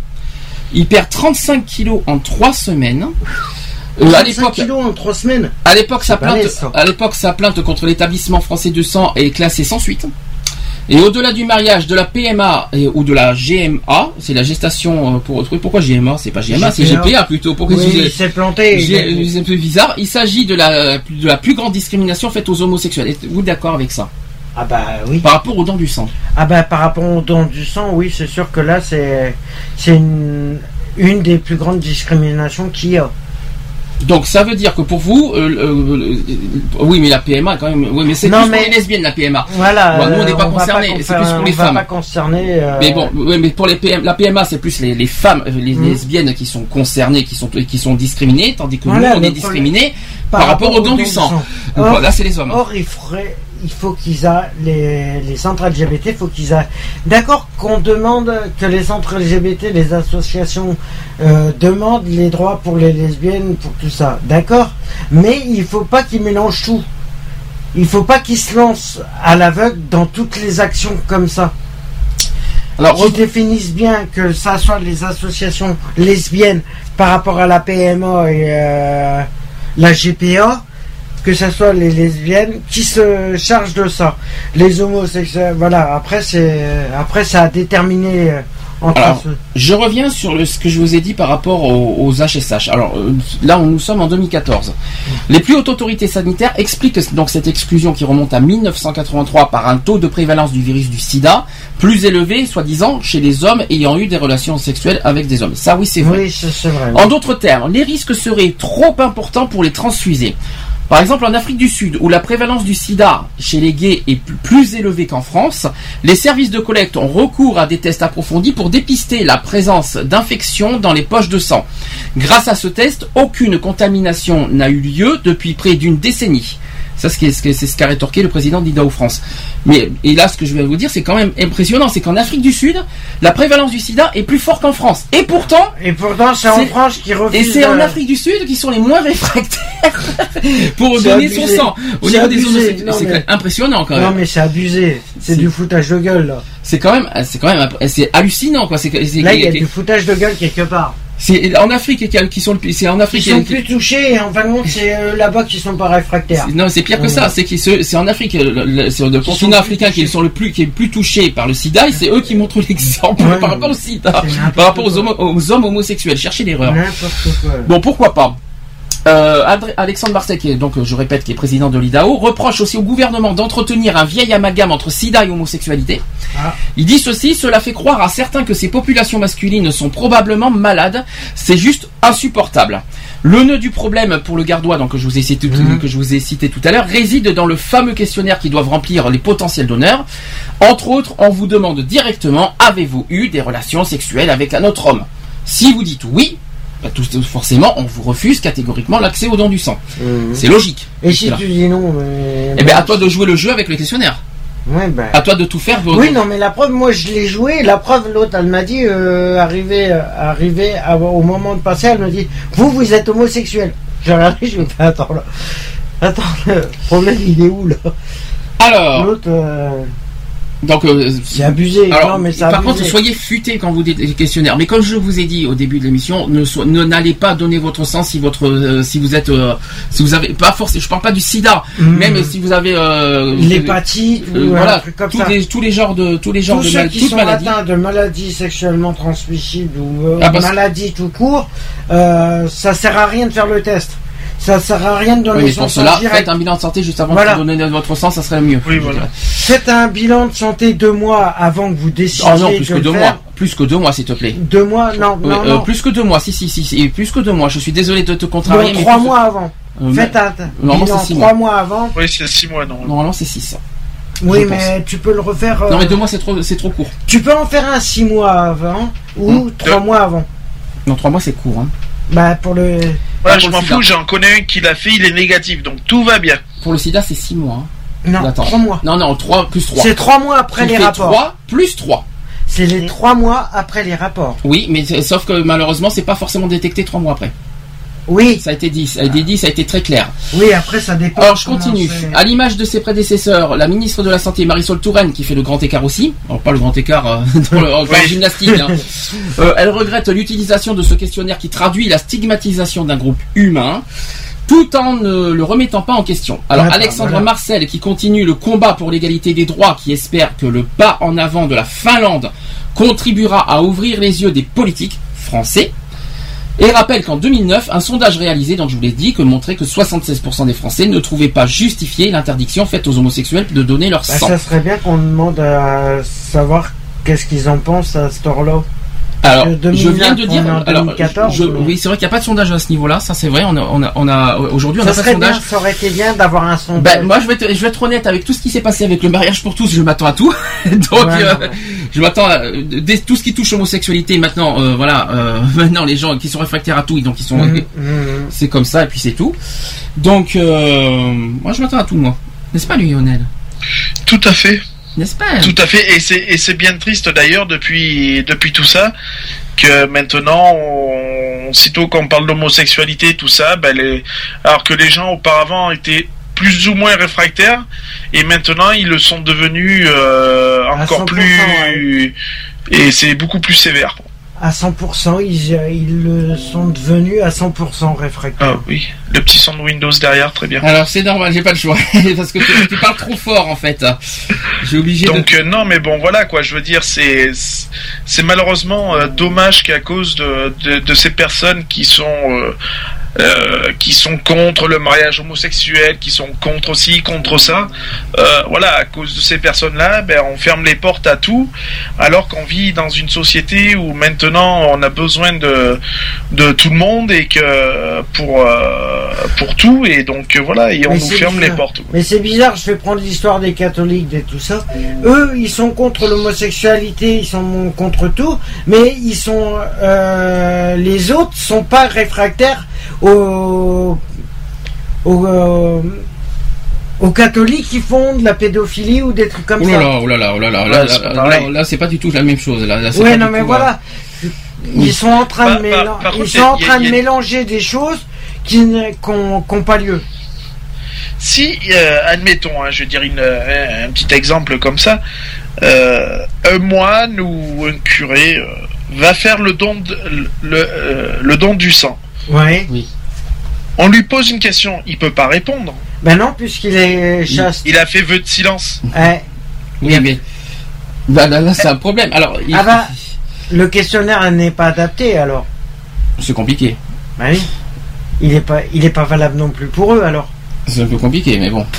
Il perd 35 kilos en 3 semaines. Euh, à 35 l'époque, kilos en 3 semaines. à l'époque, sa plainte, ça. à l'époque, sa plainte contre l'établissement français de sang est classée sans suite. Et au-delà du mariage, de la PMA et- ou de la GMA, c'est la gestation euh, pour oui, pourquoi GMA C'est pas GMA, c'est GPA. Plutôt. Pourquoi Oui, il s'est planté. C'est un peu bizarre. Il s'agit de la de la plus grande discrimination faite aux homosexuels. Êtes-vous d'accord avec ça? Ah bah oui. Par rapport aux dents du sang. Ah bah par rapport au don du sang, oui, c'est sûr que là c'est c'est une une des plus grandes discriminations qu'il y a. Donc ça veut dire que pour vous, euh, euh, oui, mais la PMA quand même, oui, mais c'est plus mais- pour les lesbiennes la PMA. Voilà. Bon, nous, on euh, n'est pas concernés, con- c'est plus pour les on femmes. pas euh, Mais bon, ouais, mais pour les PM, la PMA, c'est plus les, les femmes, les Mhm. lesbiennes qui sont concernées, qui sont qui sont discriminées, tandis que Voilà, nous, on est discriminés par par, rapport rapport aux dons aux du sang. sang. Or- voilà, c'est les hommes. Or, il faudrait, il faut qu'ils aient les, les centres LGBT, il faut qu'ils aient. D'accord qu'on demande que les centres LGBT, les associations euh, demandent les droits pour les lesbiennes, pour tout ça. D'accord, mais il faut pas qu'ils mélangent tout. Il faut pas qu'ils se lancent à l'aveugle dans toutes les actions comme ça. Alors, Qui définissent bien que ça soit les associations lesbiennes par rapport à la PMA et euh, la GPA, que ce soit les lesbiennes qui se chargent de ça. Les homosexuels, voilà, après c'est après ça a déterminé euh, entre Alors, je reviens sur le, ce que je vous ai dit par rapport aux, aux HSH. Alors euh, là, on, nous sommes en 2014. Les plus hautes autorités sanitaires expliquent donc cette exclusion qui remonte à 1983 par un taux de prévalence du virus du SIDA plus élevé, soi-disant, chez les hommes ayant eu des relations sexuelles avec des hommes. Ça, oui, c'est vrai. Oui, vrai. En d'autres termes, les risques seraient trop importants pour les transfusés. Par exemple, en Afrique du Sud, où la prévalence du sida chez les gays est plus- élevée qu'en France, les services de collecte ont recours à des tests approfondis pour dépister la présence d'infections dans les poches de sang. Grâce à ce test, aucune contamination n'a eu lieu depuis près d'une décennie. Ça, c'est ce qu'a rétorqué le président d'IDAO France. Mais, et là, ce que je vais vous dire, c'est quand même impressionnant, c'est qu'en Afrique du Sud, la prévalence du sida est plus forte qu'en France. Et pourtant, Et pourtant, c'est en France qui refuse. et c'est en Afrique du Sud qui sont les moins réfractaires pour donner abusé. son sang. Au C'est niveau des abusé. c'est mais- quand même impressionnant quand Non mais c'est abusé. C'est du foutage de gueule là. C'est quand même, c'est quand même, c'est hallucinant quoi. C'est- Là, il y a du foutage de gueule quelque part. C'est en Afrique qui, sont, le- c'est en Ils Afrique. sont qui- plus touchés et en fin de compte, c'est euh, là-bas qu'ils sont pas réfractaires. non, c'est pire que ça. C'est c'est en Afrique, le- c'est le continent sont africain qui sont le plus, qui est le plus touché par le SIDA et c'est eux qui montrent l'exemple par rapport au SIDA, par rapport aux, hommes homosexuels. Cherchez l'erreur. Bon, pourquoi pas? Euh, Alexandre Barset, qui est donc, euh, je répète, qui est président de l'IDAO, reproche aussi au gouvernement d'entretenir un vieil amalgame entre sida et homosexualité. Ah. Il dit ceci, cela fait croire à certains que ces populations masculines sont probablement malades. C'est juste insupportable. Le nœud du problème pour le gardois, donc que je vous ai cité, Mhm. que je vous ai cité tout à l'heure, réside dans le fameux questionnaire qu'ils doivent remplir les potentiels donneurs. Entre autres, on vous demande directement avez-vous eu des relations sexuelles avec un autre homme? Si vous dites oui, bah, tout, forcément, on vous refuse catégoriquement l'accès aux dons du sang. C'est logique. Et si tu dis non, mais... Eh bien, à toi de jouer le jeu avec le questionnaire. Ouais, ben... À toi de tout faire. Oui, non, mais la preuve, moi, je l'ai joué. La preuve, l'autre, elle m'a dit, euh, arrivé, euh, arrivé à- au moment de passer, elle me dit, vous, vous êtes homosexuel. J'ai regardé, je me fais, attends, là. Attends, le problème, il est où, là? Alors, L'autre, euh, donc, euh, c'est abusé. alors, non, mais par abusé. contre, soyez futés quand vous dites les questionnaires. Mais comme je vous ai dit au début de l'émission, ne so- n'allez pas donner votre sang si votre, euh, si vous êtes, euh, si vous avez, pas forcément, je parle pas du SIDA, Mhm. même si vous avez, euh, L'hépatite, euh, ou voilà, comme tous ça. les, tous les genres de, tous les genres Tous de ceux mal- qui sont maladies. atteints de maladies sexuellement transmissibles ou euh, Ah, maladies tout court, euh, ça sert à rien de faire le test. Ça sert à rien de donner Oui, mais son pour cela, direct. faites un bilan de santé juste avant Voilà. de donner votre sang, ça serait le mieux. Oui, voilà. Faites un bilan de santé deux mois avant que vous décidiez Oh non, plus de que le deux faire. mois. Plus que deux mois, s'il te plaît. Deux mois, non, Euh, non, euh, non. plus que deux mois, si, si, si, si, plus que deux mois. Je suis désolé de te Non, contrarier, mais trois mois avant. Euh, Faites un Normalement, bilan c'est six trois mois. mois avant. Oui, c'est 6 mois, non. Normalement, c'est six. Oui, Je mais tu peux le refaire. euh, Non, mais deux mois, c'est trop, c'est trop court. Tu peux en faire un six mois avant ou Hum. trois mois avant. Non, trois mois, c'est court. Hein. Bah pour le. Voilà, je m'en fous, j'en connais un qui l'a fait, il est négatif, donc tout va bien. Pour le sida, c'est six mois. hein. Non, Attends. trois mois. Non, non, trois plus trois. C'est trois mois après Tu les rapports. trois plus trois. C'est les trois mois après les rapports. Oui, mais sauf que malheureusement, c'est pas forcément détecté trois mois après. Oui, Ça a été dit, ça a été dit, ça a été très clair. oui. Après ça dépend. Alors je continue. À l'image de ses prédécesseurs, la ministre de la Santé Marisol Touraine, qui fait le grand écart aussi, alors pas le grand écart euh, dans le en Oui. gymnastique, hein. Euh, elle regrette l'utilisation de ce questionnaire qui traduit la stigmatisation d'un groupe humain, tout en ne le remettant pas en question. Alors Alexandre voilà. Marcel, qui continue le combat pour l'égalité des droits, qui espère que le pas en avant de la Finlande contribuera à ouvrir les yeux des politiques français. Et rappelle qu'en 2009, un sondage réalisé, donc je vous l'ai dit, que montrait que 76% des Français ne trouvaient pas justifiée l'interdiction faite aux homosexuels de donner leur Bah, sang. ça serait bien qu'on demande à savoir qu'est-ce qu'ils en pensent à ce là Alors, de 2009, je viens de dire, alors, 2014, je- mais- oui, c'est vrai qu'il n'y a pas de sondage à ce niveau-là, ça c'est vrai. On a, on a, on a- aujourd'hui, on n'a pas de serait bien, sondage. ça aurait été bien d'avoir un sondage. Ben, moi, je vais, être, je vais être honnête avec tout ce qui s'est passé avec le mariage pour tous. Je m'attends à tout. Donc, Ouais, euh, je m'attends à dès- tout ce qui touche l'homosexualité. Maintenant, euh, voilà, euh, maintenant les gens qui sont réfractaires à tout, donc ils sont, Mhm, mhm. c'est comme ça et puis c'est tout. Donc, euh, moi, je m'attends à tout, moi. N'est-ce pas, Lionel? Tout à fait. N'est-ce pas Tout à fait, et c'est et c'est bien triste d'ailleurs depuis depuis tout ça que maintenant, on, sitôt qu'on parle d'homosexualité, tout ça, ben les, alors que les gens auparavant étaient plus ou moins réfractaires, et maintenant ils le sont devenus euh, encore 100%, plus, et c'est beaucoup plus sévère. À 100%, ils, ils le sont devenus à 100% réfractaires. Ah oui, le petit son de Windows derrière, très bien. Alors, c'est normal, j'ai pas le choix parce que tu, tu parles trop fort en fait. J'ai obligé de. Donc euh, non, mais bon, voilà quoi. Je veux dire, c'est c'est malheureusement euh, dommage qu'à cause de, de de ces personnes qui sont euh, euh, qui sont contre le mariage homosexuel, qui sont contre aussi, contre ça. euh, voilà, à cause de ces personnes-là, ben on ferme les portes à tout, alors qu'on vit dans une société où maintenant on a besoin de de tout le monde et que pour euh, pour tout et donc voilà et on Mais nous ferme les portes. Mais c'est bizarre, je vais prendre l'histoire des catholiques et tout ça. Eux, ils sont contre l'homosexualité, ils sont contre tout, mais ils sont, les autres sont pas réfractaires aux, aux, euh, aux catholiques qui font de la pédophilie ou des trucs comme Oh là ça. là, oh là là, oh là là, là, c'est là, là, là, c'est pas du tout la même chose. Là, Ouais, pas non, mais tout, voilà. Oui. Ils sont en train Par- de, mélan- par ils sont a- en train y de a- mélanger des choses qui n'ont qu'ont pas lieu. Si, euh, admettons, hein, je veux dire une, euh, un petit exemple comme ça, euh, un moine ou un curé euh, va faire le don, de- le, euh, le don du sang. Ouais. On lui pose une question, il peut pas répondre. Ben non, puisqu'il est chaste. Il a fait vœu de silence. Ouais. Oui, mais bah, là, là, c'est un problème. Alors, il- Ah bah. Le questionnaire n'est pas adapté alors. c'est compliqué. Bah oui. Il est pas, il est pas valable non plus pour eux alors. C'est un peu compliqué, mais bon.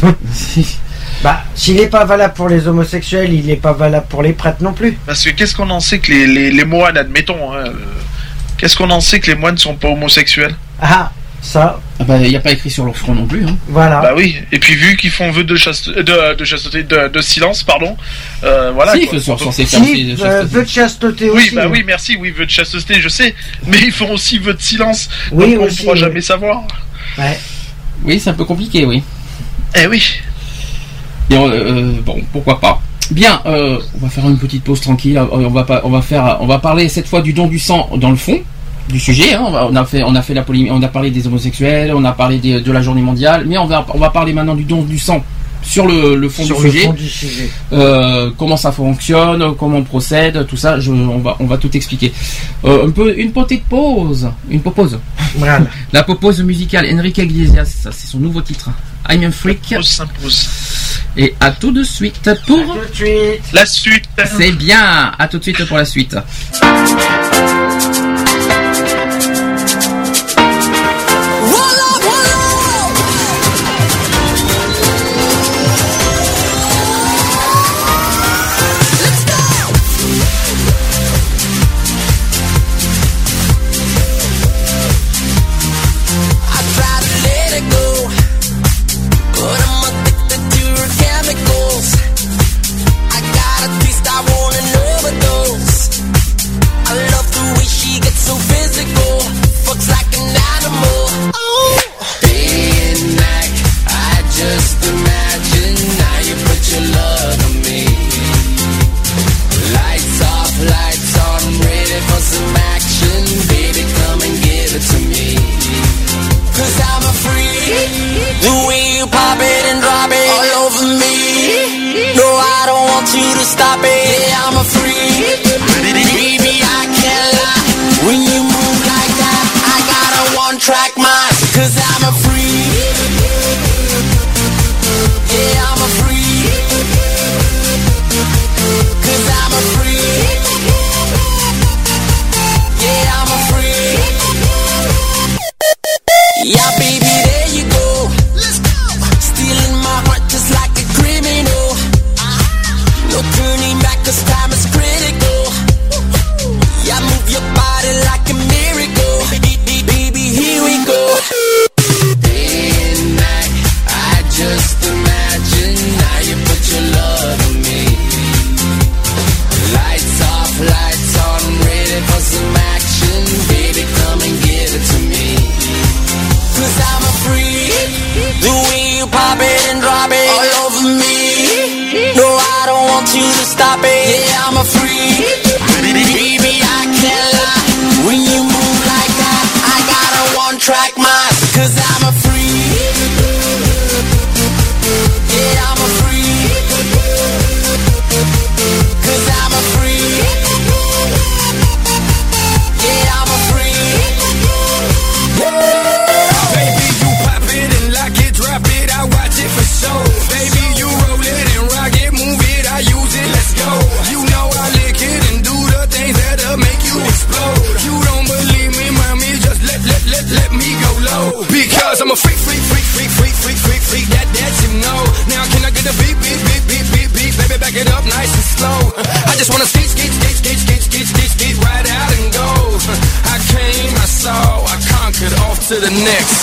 Bah, s'il est pas valable pour les homosexuels, il est pas valable pour les prêtres non plus. Parce que qu'est-ce qu'on en sait que les, les, les moines, admettons, hein, euh, qu'est-ce qu'on en sait que les moines sont pas homosexuels Ah, ça, Ah bah, il n'y a pas écrit sur leur front non plus. Hein. voilà. Bah oui, et puis vu qu'ils font vœu de, chaste, de, de chasteté, de, de silence, pardon, euh, voilà. si, quoi. ils sont Donc- censés faire aussi si, des euh, choses- peu de chasteté Oui, aussi. bah oui, merci, oui, vœu de chasteté, je sais, mais ils font aussi vœu de silence, Oui, donc on ne aussi, pourra oui. jamais savoir. Ouais. Oui, c'est un peu compliqué, oui. Eh oui. Et on- euh, bon, pourquoi pas. Bien, euh, on va faire une petite pause tranquille. euh, On va pas, on va faire, on va parler cette fois du don du sang dans le fond du sujet. hein. On, a fait, on a fait la polémique, on a parlé des homosexuels, on a parlé des- de la journée mondiale, mais on va, on va parler maintenant du don du sang sur le, le fond Sur du le sujet. fond du sujet. Euh, comment ça fonctionne, comment on procède, tout ça. Je, on va, on va tout expliquer. Euh, un peu, une petite pause, une pause. Voilà. La pause musicale. Enrique Iglesias, ça, c'est son nouveau titre. I'm a freak. Et à tout de suite pour. Tout de suite. La suite. C'est bien. À tout de suite pour la suite.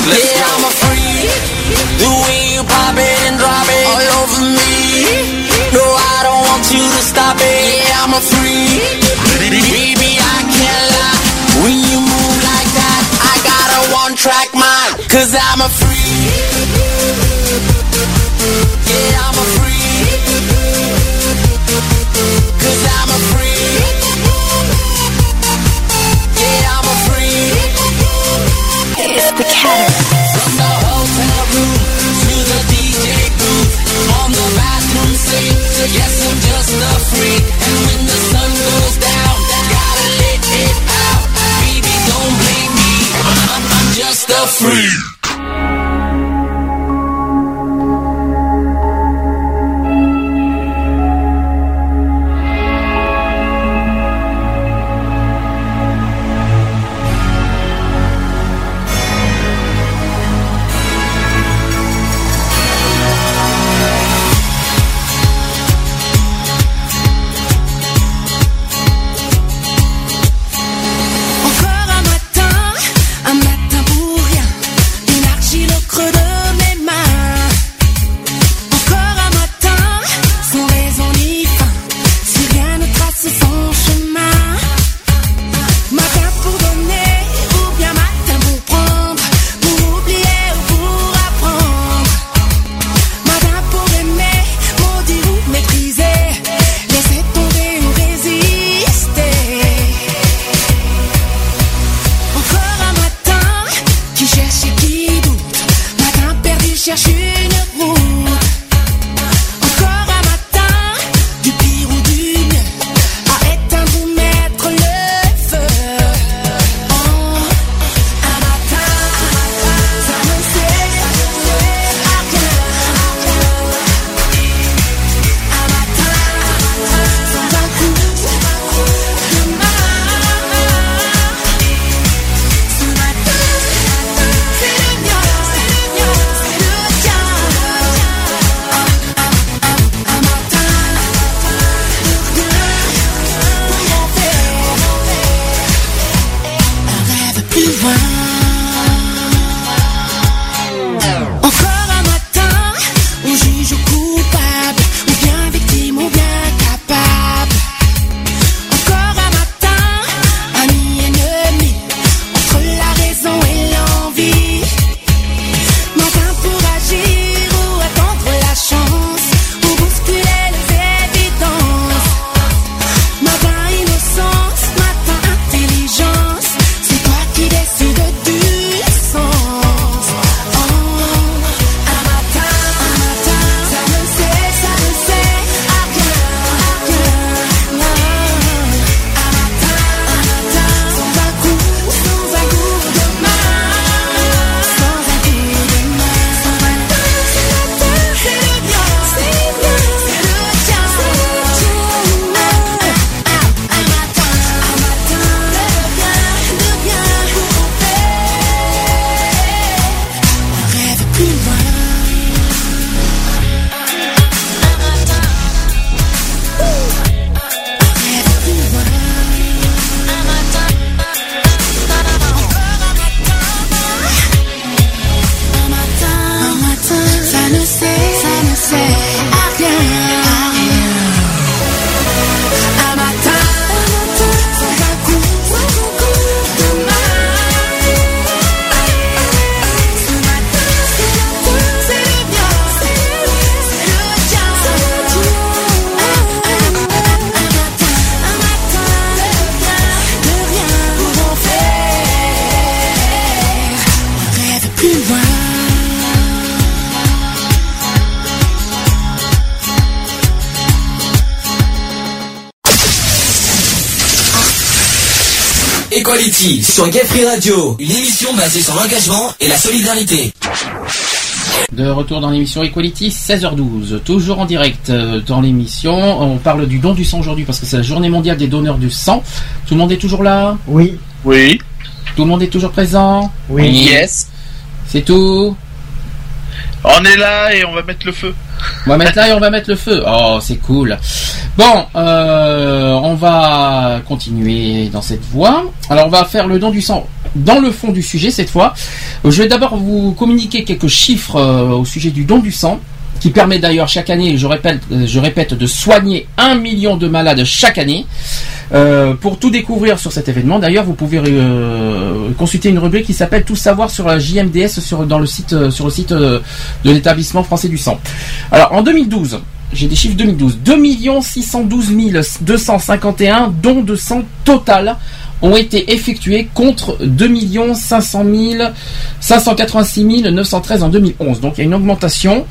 Let's yeah, go. I'm a freak. The way you pop it and drop it all over me. No, I don't want you to stop it. Yeah, I'm a freak. Baby, I can't lie. When you move like that, I got a one track mind. Cause I'm a freak. Sur Gay Free Radio, une émission basée sur l'engagement et la solidarité. De retour dans l'émission Equality, 16h12, toujours en direct euh, dans l'émission. On parle du don du sang aujourd'hui parce que c'est la journée mondiale des donneurs du sang. Tout le monde est toujours là Oui. Oui. Tout le monde est toujours présent Oui. Yes. C'est tout On est là et on va mettre le feu. On va mettre là et on va mettre le feu. Oh, c'est cool. Bon, euh, on va continuer dans cette voie. Alors, on va faire le don du sang dans le fond du sujet cette fois. Je vais d'abord vous communiquer quelques chiffres euh, au sujet du don du sang, qui permet d'ailleurs chaque année, je répète, euh, de soigner un million de malades chaque année. Pour tout découvrir sur cet événement, d'ailleurs, vous pouvez consulter une rubrique qui s'appelle Tout savoir sur la JMDS le site, sur le site de l'établissement français du sang. Alors, en 2012, j'ai des chiffres 2012, 2 612 251 dons de sang total ont été effectués contre 2 500 000 586 913 en 2011. Donc il y a une augmentation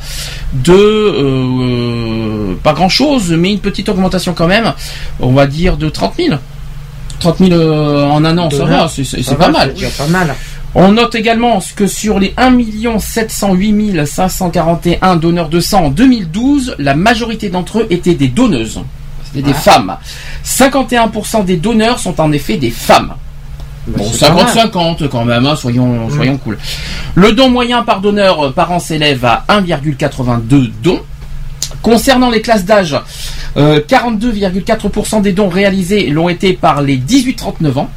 de euh, pas grand chose, mais une petite augmentation quand même. On va dire de 30 000. 30 000 euh, en un an, ça Donneurs. va, c'est pas mal. Pas mal. On note également que sur les 1 708 541 donneurs de sang en 2012, la majorité d'entre eux étaient des donneuses. C'était des Ouais. femmes. 51% des donneurs sont en effet des femmes. Bah, Bon, c'est pas mal. 50-50 quand même, hein, soyons, soyons cool. Le don moyen par donneur euh, par an s'élève à 1,82 dons. Concernant les classes d'âge, euh, 42,4% des dons réalisés l'ont été par les 18-39 ans.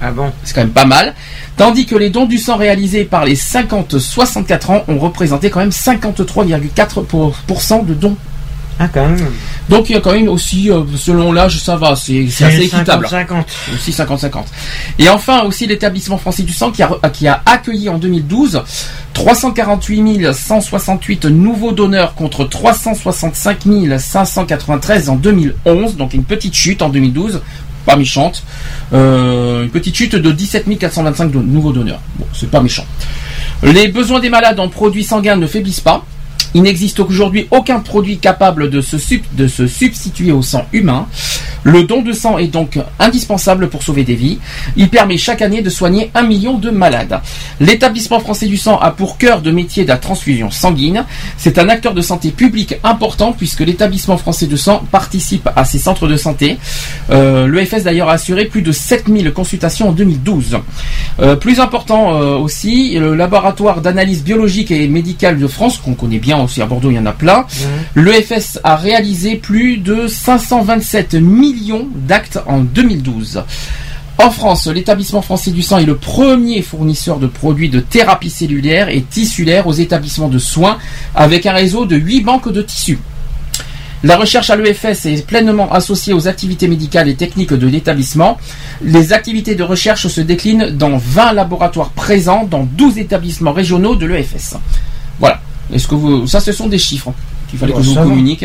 Ah bon C'est quand même pas mal. Tandis que les dons du sang réalisés par les 50-64 ans ont représenté quand même 53,4% de dons. Ah, quand même. Donc il y a quand même aussi, euh, selon l'âge, ça va, c'est assez équitable. 50-50. Aussi 50-50. Et enfin aussi l'établissement français du sang qui a, qui a accueilli en 2012 348 168 nouveaux donneurs contre 365 593 en 2011. Donc une petite chute en 2012, pas méchante. Euh, une petite chute de 17 425 do- nouveaux donneurs. Bon, c'est pas méchant. Les besoins des malades en produits sanguins ne faiblissent pas. Il n'existe aujourd'hui aucun produit capable de se, substituer au sang humain. Le don de sang est donc indispensable pour sauver des vies. Il permet chaque année de soigner un million de malades. L'établissement français du sang a pour cœur de métier la transfusion sanguine. C'est un acteur de santé public important puisque l'établissement français de sang participe à ces centres de santé. Euh, L'EFS d'ailleurs a assuré plus de 7000 consultations en 2012. Euh, plus important euh, aussi, le laboratoire d'analyse biologique et médicale de France, qu'on connaît bien aussi à Bordeaux, il y en a plein. L'EFS a réalisé plus de 527 millions d'actes en 2012. En France, l'établissement français du sang est le premier fournisseur de produits de thérapie cellulaire et tissulaire aux établissements de soins avec un réseau de 8 banques de tissus. La recherche à l'EFS est pleinement associée aux activités médicales et techniques de l'établissement. Les activités de recherche se déclinent dans 20 laboratoires présents dans 12 établissements régionaux de l'EFS. Voilà. Est-ce que vous, ça, ce sont des chiffres qu'il fallait Bon, que je vous ça va. communique.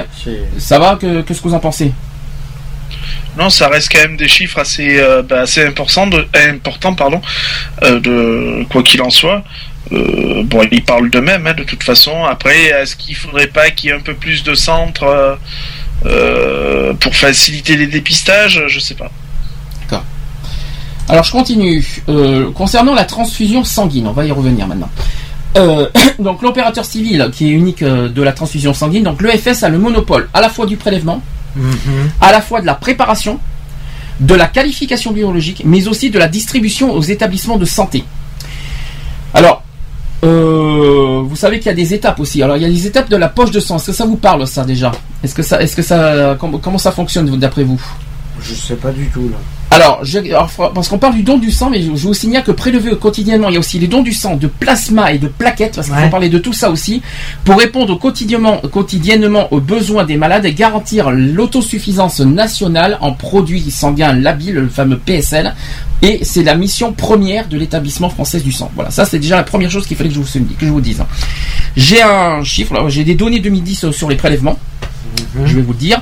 Ça va que, Qu'est-ce que vous en pensez? Non, ça reste quand même des chiffres assez, euh, bah, assez importants, de, importants pardon, euh, de quoi qu'il en soit. Euh, bon, ils parlent d'eux-mêmes, hein, de toute façon. Après, est-ce qu'il faudrait pas qu'il y ait un peu plus de centres pour faciliter les dépistages? Je sais pas. Alors je continue. Euh, concernant la transfusion sanguine, on va y revenir maintenant. Euh, donc l'opérateur civil qui est unique euh, de la transfusion sanguine, donc l'EFS a le monopole à la fois du prélèvement, Mhm. à la fois de la préparation, de la qualification biologique, mais aussi de la distribution aux établissements de santé. Alors, euh, vous savez qu'il y a des étapes aussi. Alors il y a les étapes de la poche de sang. Est-ce que ça vous parle ça déjà? Est-ce que ça, est-ce que ça, comment, comment ça fonctionne d'après vous? Je sais pas du tout là. alors, je- alors, fra- parce qu'on parle du don du sang, mais je, je vous signale que prélevé quotidiennement, il y a aussi les dons du sang, de plasma et de plaquettes, parce qu'il Ouais. faut parler de tout ça aussi, pour répondre quotidiennement, quotidiennement aux besoins des malades et garantir l'autosuffisance nationale en produits sanguins labiles, le fameux PSL. Et c'est la mission première de l'établissement français du sang. Voilà, ça c'est déjà la première chose qu'il fallait que je vous, que je vous dise. J'ai un chiffre, j'ai des données 2010 sur les prélèvements. Je vais vous le dire.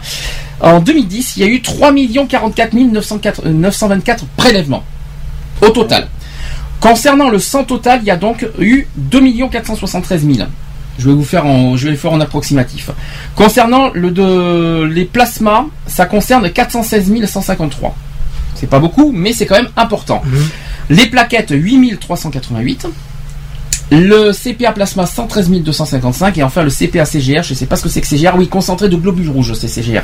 En 2010, il y a eu 3 044 904 euh, 924 prélèvements au total. Concernant le sang total, il y a donc eu 2 473 000. Je vais vous faire en, je vais le faire en approximatif. Concernant le de, les plasmas, ça concerne 416 153. C'est pas beaucoup, mais c'est quand même important. Les plaquettes 8388. Le CPA plasma 113 255 et enfin le CPA CGR, je sais pas ce que c'est que CGR, oui concentré de globules rouges, c'est CGR.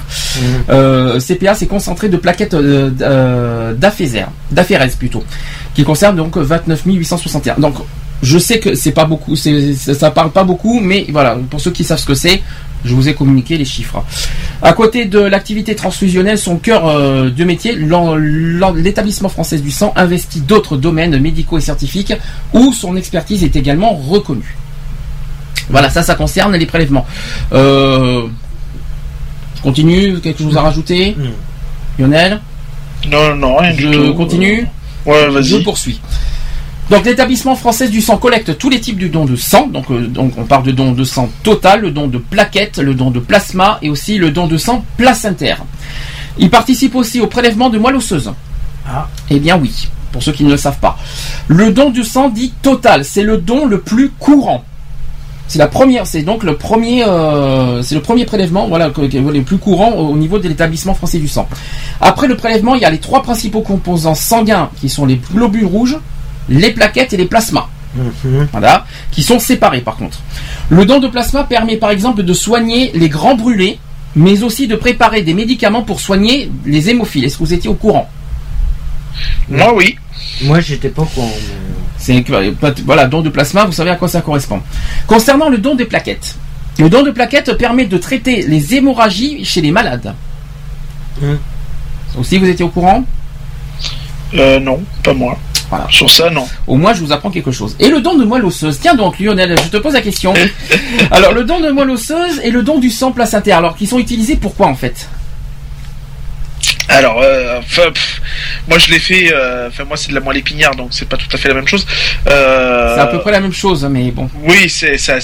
Euh, CPA c'est concentré de plaquettes euh, euh, d'aphésère, d'aphérèse plutôt, qui concerne donc 29 861. Donc je sais que c'est pas beaucoup, ça, ça parle pas beaucoup, mais voilà, pour ceux qui savent ce que c'est, je vous ai communiqué les chiffres. À côté de l'activité transfusionnelle, son cœur euh, de métier, l'établissement français du sang investit d'autres domaines médicaux et scientifiques où son expertise est également reconnue. Voilà, ça, ça concerne les prélèvements. Euh, je continue, quelque chose à rajouter? Lionel? Non, non, rien du Je tout. continue? Ouais, Je vas-y. poursuis. Donc l'établissement français du sang collecte tous les types de dons de sang. Donc, euh, donc on parle de dons de sang total, le don de plaquettes, le don de plasma et aussi le don de sang placentaire. Il participe aussi au prélèvement de moelle osseuse. Ah. Eh bien oui, pour ceux qui ne le savent pas. Le don du sang dit total, c'est le don le plus courant. C'est la première, c'est donc le premier, euh, c'est le premier prélèvement, voilà, que- que- le plus courant au niveau de l'établissement français du sang. Après le prélèvement, il y a les trois principaux composants sanguins qui sont les globules rouges, les plaquettes et les plasmas. Voilà, qui sont séparés par contre. Le don de plasma permet par exemple de soigner les grands brûlés, mais aussi de préparer des médicaments pour soigner les hémophiles. Est-ce que vous étiez au courant? Moi, oui. Moi, j'étais pas au courant. C'est voilà, don de plasma, vous savez à quoi ça correspond. Concernant le don des plaquettes, le don de plaquettes permet de traiter les hémorragies chez les malades. Hum. Aussi, vous étiez au courant? Euh, non, pas moi. Voilà. Sur ça, non. Au moins, je vous apprends quelque chose. Et le don de moelle osseuse. Tiens donc, Lionel, je te pose la question. Alors, le don de moelle osseuse et le don du sang placentaire. Alors, qui sont utilisés pourquoi en fait? Alors, euh, pff, moi je l'ai fait. euh, Enfin, moi c'est de la moelle épinière, donc c'est pas tout à fait la même chose. Euh, C'est à peu près la même chose, mais bon. Oui, c'est ça,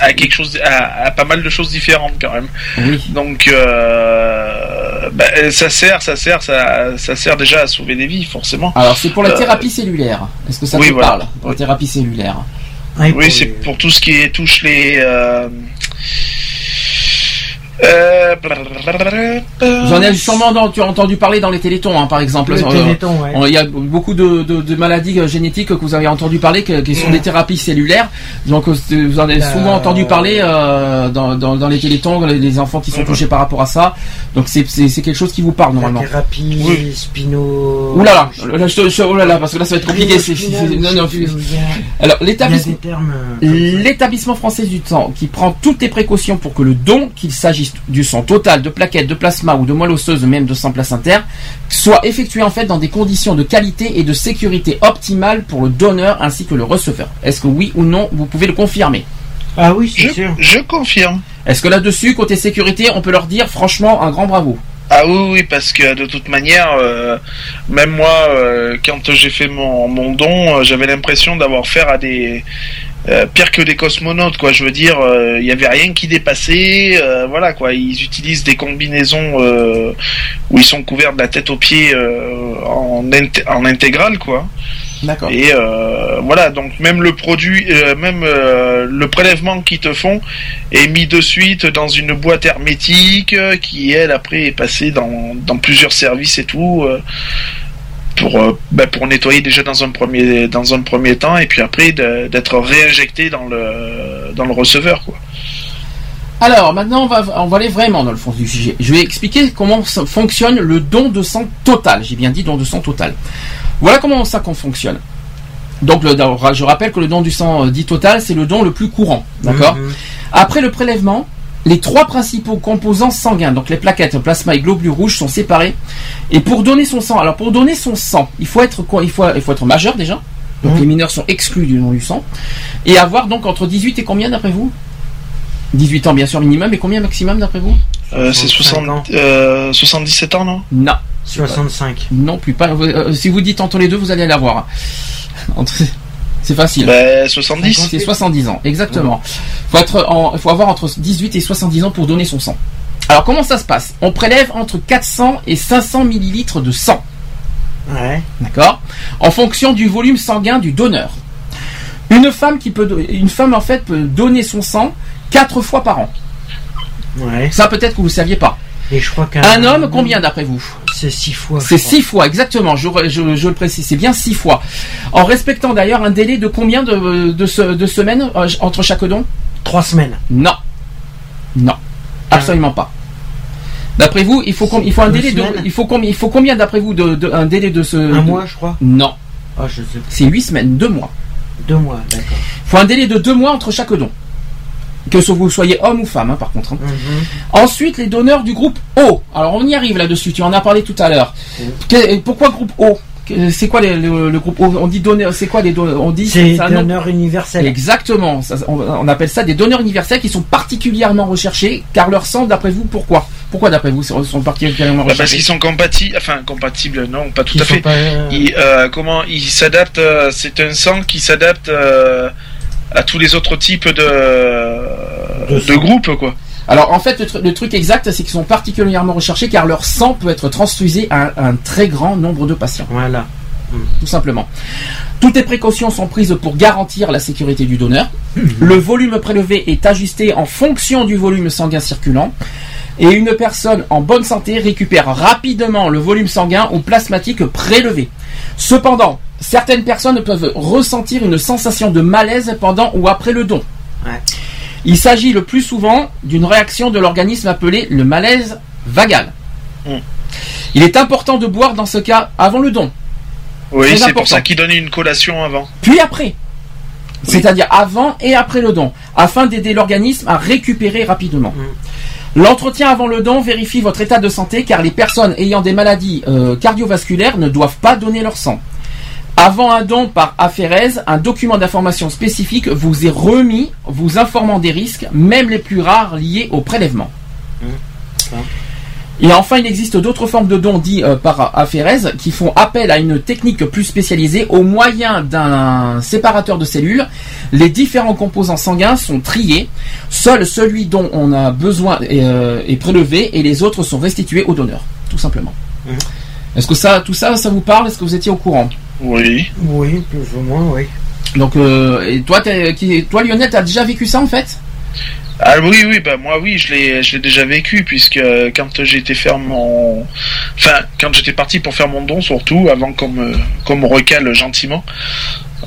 à quelque chose, à, à pas mal de choses différentes quand même. Oui. Donc, euh, bah, ça sert, ça sert, ça, ça sert déjà à sauver des vies, forcément. Alors, c'est pour la Euh, thérapie cellulaire. Est-ce que ça oui, te voilà. parle Pour la thérapie cellulaire? Oui, c'est pour tout ce qui touche les. Euh, euh, J'en ai sûrement dans- tu as entendu parler dans les télétons, hein, par exemple. Le Euh, téléthon, ouais. Il y a beaucoup de, de- de maladies euh, génétiques que vous avez entendu parler, que- qui sont des thérapies cellulaires. Donc euh, vous en avez La- souvent entendu parler euh, dans, dans- dans les télétons, les, les enfants qui sont touchés par rapport à ça. Donc c'est quelque chose qui vous parle La normalement. thérapie spino. Ouh là là, là, je je- oh là là, parce que là ça va être compliqué. non, non, alors l'établissement. termes. L'établissement français du sang qui prend toutes les précautions pour que le don, qu'il s'agisse du sang total, de plaquettes, de plasma ou de moelle osseuse, même de sang placentaire, soit effectué en fait dans des conditions de qualité et de sécurité optimales pour le donneur ainsi que le receveur. Est-ce que oui ou non, vous pouvez le confirmer? Ah oui, c'est sûr. je confirme. Est-ce que là-dessus, côté sécurité, on peut leur dire franchement un grand bravo? Ah oui, oui, parce que de toute manière, euh, même moi, euh, quand j'ai fait mon, mon don, euh, j'avais l'impression d'avoir affaire à des euh, pire que des cosmonautes, quoi. Je veux dire, euh, il y avait rien qui dépassait, euh, voilà, quoi. Ils utilisent des combinaisons euh, où ils sont couverts de la tête aux pieds euh, en, int- en intégrale, quoi. D'accord. Et euh, voilà, donc même le produit, euh, même euh, le prélèvement qu'ils te font est mis de suite dans une boîte hermétique euh, qui, elle, après est passée dans, dans plusieurs services et tout. Euh, pour, euh, ben, pour nettoyer déjà dans un premier dans un premier temps et puis après d'être réinjecté dans le dans le receveur quoi. Alors maintenant, on va, on va aller vraiment dans le fond du sujet. Je vais expliquer comment ça fonctionne le don de sang total. J'ai bien dit don de sang total. Voilà comment ça qu'on fonctionne. Donc, le, je rappelle que le don du sang euh, dit total, c'est le don le plus courant. D'accord Mhm. Après le prélèvement, les trois principaux composants sanguins, donc les plaquettes, le plasma et globules rouges, sont séparés. Et pour donner son sang, alors pour donner son sang, il faut être quoi il faut, il faut être majeur déjà. Donc Mhm. les mineurs sont exclus du don du sang. Et avoir donc entre 18 et combien d'après vous? 18 ans bien sûr minimum, et combien maximum d'après vous? Euh, c'est 65 ans. 60, euh, 77 ans non? Non, 65. non plus pas. Euh, si vous dites entre les deux, vous allez l'avoir. Entre... C'est facile. Ben 70. C'est 70 ans, exactement. Faut être en, faut avoir entre 18 et 70 ans pour donner son sang. Alors comment ça se passe? On prélève entre 400 et 500 millilitres de sang, Ouais. d'accord? En fonction du volume sanguin du donneur. Une femme qui peut, do- une femme en fait peut donner son sang quatre fois par an. Ouais. Ça peut-être que vous ne saviez pas. Et je crois qu'un Un homme, combien d'après vous C'est six fois. C'est six fois, exactement. Je, je- je le précise, c'est bien six fois. En respectant d'ailleurs un délai de combien de, de, se- de semaines euh, entre chaque don Trois semaines. Non. Non. Absolument pas. D'après vous, il faut, com- il faut un Deux délai de, semaines il faut combien, il faut combien d'après vous de, de- un délai de ce Un mois, je crois. Non, Ah, je sais. c'est huit semaines, deux mois. Deux mois, d'accord. Il faut un délai de deux mois entre chaque don. Que vous soyez homme ou femme, hein, par contre. hein. Mhm. Ensuite, les donneurs du groupe O. Alors, on y arrive là-dessus. Tu en as parlé tout à l'heure. Que- Pourquoi groupe O? C'est quoi les- le, le groupe O? On dit donneur. C'est quoi les donneurs On dit C'est un nom- donneur universel. Exactement. Ça, on, on appelle ça des donneurs universels qui sont particulièrement recherchés, car leur sang, d'après vous, pourquoi? Pourquoi, d'après vous, sont sont particulièrement Bah, parce recherchés? qu'ils sont compatibles, enfin compatibles, non, pas tout Ils à fait. pas, euh, Ils, euh, comment ils s'adaptent euh, C'est un sang qui s'adapte euh, à tous les autres types de De de, sang. groupes, quoi. Alors, en fait, le, tru- le truc exact, c'est qu'ils sont particulièrement recherchés, car leur sang peut être transfusé à un, un très grand nombre de patients. Voilà. tout simplement. Toutes les précautions sont prises pour garantir la sécurité du donneur. Le volume prélevé est ajusté en fonction du volume sanguin circulant. Et une personne en bonne santé récupère rapidement le volume sanguin ou plasmatique prélevé. Cependant, certaines personnes peuvent ressentir une sensation de malaise pendant ou après le don. Ouais. Il s'agit le plus souvent d'une réaction de l'organisme appelée le malaise vagal. Mm. Il est important de boire dans ce cas avant le don. Oui, c'est important. pour ça qu'ils donnent une collation avant. puis après. C'est-à-dire avant et après le don, afin d'aider l'organisme à récupérer rapidement. L'entretien avant le don vérifie votre état de santé car les personnes ayant des maladies euh, cardiovasculaires ne doivent pas donner leur sang. Avant un don par aphérèse, un document d'information spécifique vous est remis, vous informant des risques, même les plus rares liés au prélèvement. Et enfin, il existe d'autres formes de dons dits euh, par aphérèse qui font appel à une technique plus spécialisée au moyen d'un séparateur de cellules. Les différents composants sanguins sont triés. Seul celui dont on a besoin est, euh, est prélevé et les autres sont restitués au donneur, tout simplement. Mhm. Est-ce que ça, tout ça, ça vous parle? Est-ce que vous étiez au courant? Oui. Oui, plus ou moins, oui. Donc, euh, et toi, t'es- qui- toi, Lionel, t'as déjà vécu ça en fait? Ah oui, oui, bah moi oui, je l'ai, je l'ai déjà vécu puisque euh, quand j'étais faire mon, enfin quand j'étais parti pour faire mon don surtout, avant qu'on me, qu'on me recale gentiment.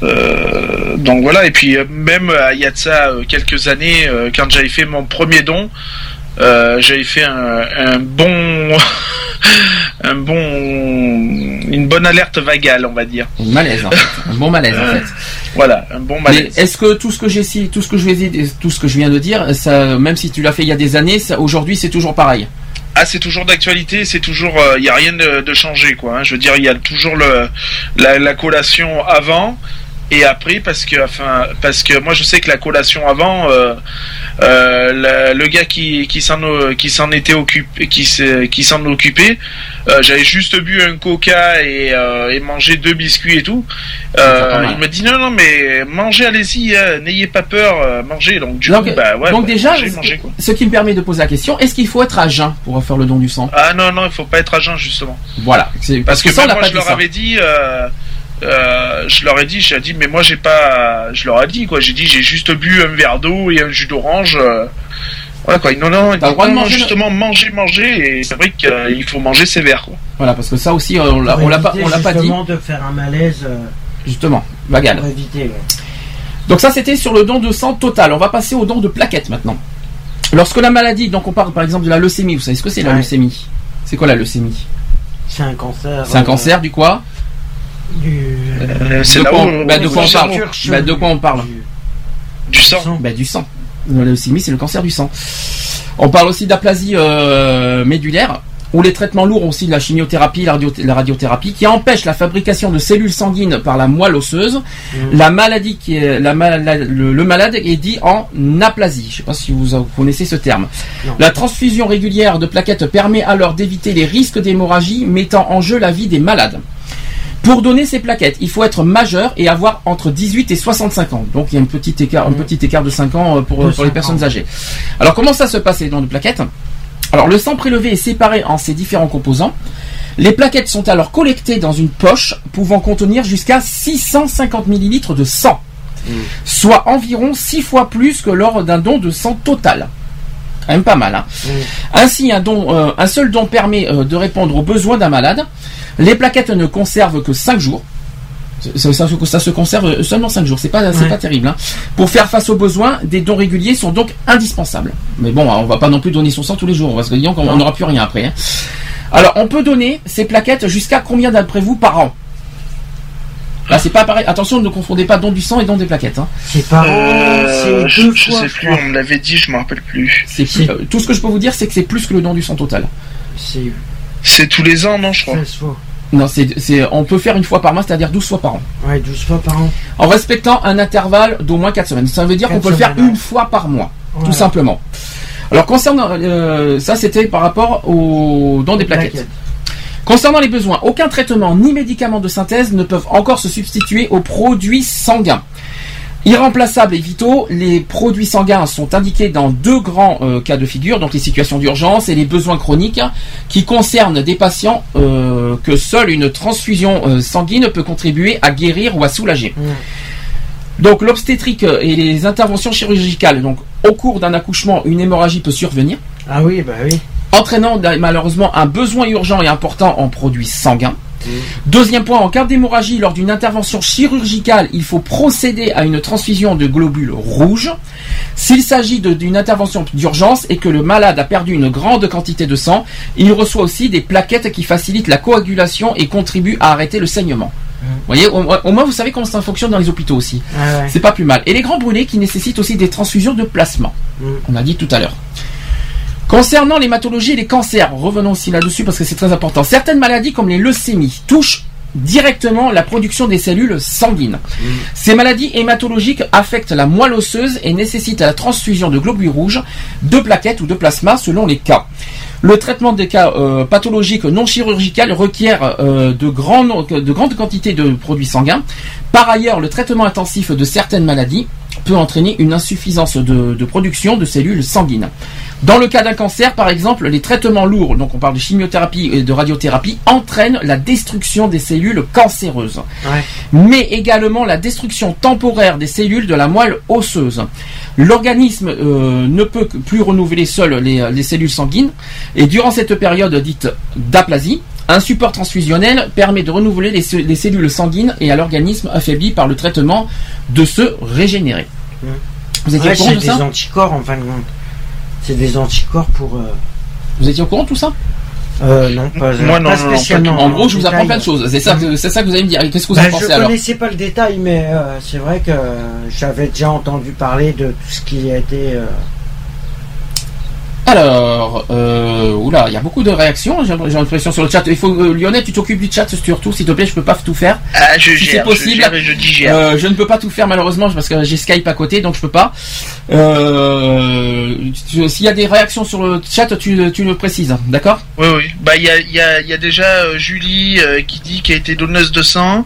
Euh, donc voilà, et puis même il y a de ça quelques années, quand j'avais fait mon premier don, euh, j'avais fait un, un bon, un bon, une bonne alerte vagale, on va dire. Un malaise, en fait. Un bon malaise, en fait. Voilà, un bon malaise. est-ce que tout ce que j'ai tout ce que je vais tout ce que je viens de dire, ça, même si tu l'as fait il y a des années, aujourd'hui c'est toujours pareil? Ah, c'est toujours d'actualité, c'est toujours, il y a rien de, de changé, quoi. hein. Je veux dire, il y a toujours le, la, la collation avant et après, parce que, enfin, parce que moi, je sais que la collation avant, euh, euh, la- le gars qui, qui s'en, o- qui s'en était occupé, qui qui s'en occupait, euh, j'avais juste bu un coca et, euh, et mangé deux biscuits et tout. Euh, il me dit non, non, mais mangez, allez-y, hein, n'ayez pas peur, euh, mangez. Donc du Donc, coup, bah ouais. donc bah, déjà, mangez, mangez, quoi. ce qui me permet de poser la question, est-ce qu'il faut être à jeun pour faire le don du sang? Ah non, non, il faut pas être à jeun justement. Voilà, c'est- Parce, parce, que, que, ça moi, je leur ça. avais dit, euh, euh, je leur ai dit, j'ai dit, mais moi j'ai pas, je leur ai dit quoi, j'ai dit, j'ai juste bu un verre d'eau et un jus d'orange. euh, voilà quoi, non, non, non, non, manger le- justement manger, manger, et c'est vrai qu'il faut manger sévère quoi. Voilà, parce que ça aussi euh, on l'a Pour on l'a pas, on l'a pas dit justement de faire un malaise euh, justement. Vagal. pour éviter. ouais. Donc ça c'était sur le don de sang total. On va passer au don de plaquettes maintenant. Lorsque la maladie, donc on parle par exemple de la leucémie, vous savez ce que c'est la Ouais. leucémie? C'est quoi la leucémie? C'est un cancer. C'est un euh, cancer du quoi? Du, Euh, c'est de là quoi, on- bah, de quoi on du parle Bah, de quoi on parle du sang. Bah, du sang. La leucémie, c'est le cancer du sang. On parle aussi d'aplasie euh, médulaire, ou les traitements lourds aussi de la chimiothérapie, la, radio- la radiothérapie, qui empêchent la fabrication de cellules sanguines par la moelle osseuse. Mm. La maladie qui est, la, mal- la- le, le malade est dit en aplasie. Je ne sais pas si vous, vous connaissez ce terme. Non. La transfusion régulière de plaquettes permet alors d'éviter les risques d'hémorragie mettant en jeu la vie des malades. Pour donner ces plaquettes, il faut être majeur et avoir entre 18 et 65 ans. Donc il y a un petit écart, un Mm. petit écart de 5 ans euh, pour, les 5 personnes ans. âgées. Alors comment ça se passe les dons de plaquettes? Alors le sang prélevé est séparé en ses différents composants. Les plaquettes sont alors collectées dans une poche pouvant contenir jusqu'à 650 millilitres de sang, soit environ 6 fois plus que lors d'un don de sang total. Quand même pas mal. hein. Ainsi, un, don, euh, un seul don permet euh, de répondre aux besoins d'un malade. Les plaquettes ne conservent que 5 jours. Ça, ça- ça se conserve seulement 5 jours, c'est pas, Ouais. pas terrible. hein. Pour faire face aux besoins, des dons réguliers sont donc indispensables. Mais bon, on va pas non plus donner son sang tous les jours, parce que disons qu'on Non. n'aura plus rien après. hein. Alors, on peut donner ces plaquettes jusqu'à combien d'après vous par an? Là, c'est pas pareil. Attention, ne confondez pas don du sang et don des plaquettes. hein. C'est par an, Euh, c'est je, je fois. sais plus, on me l'avait dit, je me rappelle plus. C'est euh, tout ce que je peux vous dire, c'est que c'est plus que le don du sang total. C'est C'est tous les ans, non, je crois. 16 fois. Non, c'est, c'est, on peut faire une fois par mois, c'est-à-dire 12 fois par an. Ouais, 12 fois par an. En respectant un intervalle d'au moins 4 semaines. Ça veut dire qu'on peut le faire une fois par mois, Voilà. tout simplement. Alors concernant euh, ça, c'était par rapport au don des plaquettes. Concernant les besoins, aucun traitement ni médicament de synthèse ne peuvent encore se substituer aux produits sanguins. Irremplaçables et vitaux, les produits sanguins sont indiqués dans deux grands euh, cas de figure, donc les situations d'urgence et les besoins chroniques, qui concernent des patients euh, que seule une transfusion euh, sanguine peut contribuer à guérir ou à soulager. Donc l'obstétrique et les interventions chirurgicales, donc au cours d'un accouchement, une hémorragie peut survenir Ah oui, bah oui. Entraînant malheureusement un besoin urgent et important en produits sanguins. Deuxième point, en cas d'hémorragie lors d'une intervention chirurgicale, il faut procéder à une transfusion de globules rouges. S'il s'agit d'une intervention d'urgence et que le malade a perdu une grande quantité de sang, il reçoit aussi des plaquettes qui facilitent la coagulation et contribuent à arrêter le saignement. Vous voyez, au, au moins vous savez comment ça fonctionne dans les hôpitaux aussi. Ah ouais. C'est pas plus mal. Et les grands brûlés qui nécessitent aussi des transfusions de plasma. Mm. On a dit tout à l'heure. Concernant l'hématologie et les cancers, revenons aussi là-dessus parce que c'est très important. Certaines maladies comme les leucémies touchent directement la production des cellules sanguines. Ces maladies hématologiques affectent la moelle osseuse et nécessitent la transfusion de globules rouges, de plaquettes ou de plasma selon les cas. Le traitement des cas euh, pathologiques non chirurgicaux requiert euh, de, grandes quantités de produits sanguins. Par ailleurs, le traitement intensif de certaines maladies peut entraîner une insuffisance de, de production de cellules sanguines. Dans le cas d'un cancer, par exemple, les traitements lourds, donc on parle de chimiothérapie et de radiothérapie, entraînent la destruction des cellules cancéreuses, Ouais. mais également la destruction temporaire des cellules de la moelle osseuse. L'organisme euh, ne peut plus renouveler seul les, les cellules sanguines, et durant cette période dite d'aplasie, un support transfusionnel permet de renouveler les, ce- les cellules sanguines et à l'organisme affaibli par le traitement de se régénérer. Vous étiez Ouais, au courant des anticorps en fin de compte. C'est des anticorps pour. euh, Vous étiez au courant de tout ça Euh, non, pas, Moi, non, pas non, non, pas spécialement. En gros, je vous apprends détail. plein de choses. C'est ça, que- c'est ça que vous allez me dire. Et Qu'est-ce que vous Bah, en pensez je alors connaissais pas le détail, mais euh, c'est vrai que j'avais déjà entendu parler de tout ce qui a été. euh, Alors, euh, oula, il y a beaucoup de réactions. J'ai l'impression sur le chat. Il faut, euh, Lionel, tu t'occupes du chat surtout, s'il te plaît. Je peux pas tout faire. Ah, je Si c'est possible, je gère je digère. Euh, je ne peux pas tout faire malheureusement parce que j'ai Skype à côté, donc je peux pas. Euh, S'il y a des réactions sur le chat, tu, tu le précises, d'accord? Oui, oui. Bah, il y a, il y, a, il y a déjà Julie qui dit qu'elle a été donneuse de sang,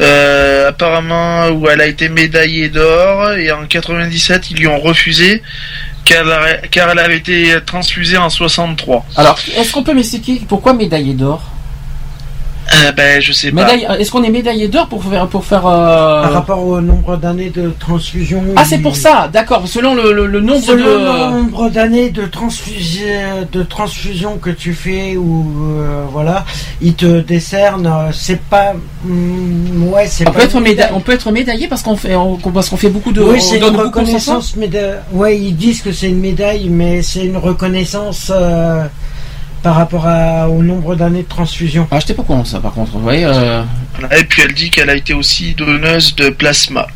euh, apparemment où elle a été médaillée d'or, et en 97 ils lui ont refusé car elle, avait été transfusée en 63. Alors, est-ce qu'on peut m'expliquer pourquoi médaillé d'or? Euh, ben, je sais pas. Médaille- Est-ce qu'on est médaillé d'or pour faire pour faire euh, Par rapport au nombre d'années de transfusion. Ah, c'est pour ça, d'accord. Selon le, le- le nombre Selon de. le nombre d'années de transfusion, de transfusion que tu fais ou euh, voilà, il te décerne. euh, C'est pas, mm, ouais, c'est On pas. peut, être méda- médaille. on peut être médaillé parce qu'on fait on- parce qu'on fait beaucoup de. Oui, c'est une reconnaissance médaille. Ouais, ils disent que c'est une médaille, mais c'est une reconnaissance euh, par rapport à- au nombre d'années de transfusion. Ah, j'étais pas de ça par contre. Vous voyez, euh, Et puis elle dit qu'elle a été aussi donneuse de plasma.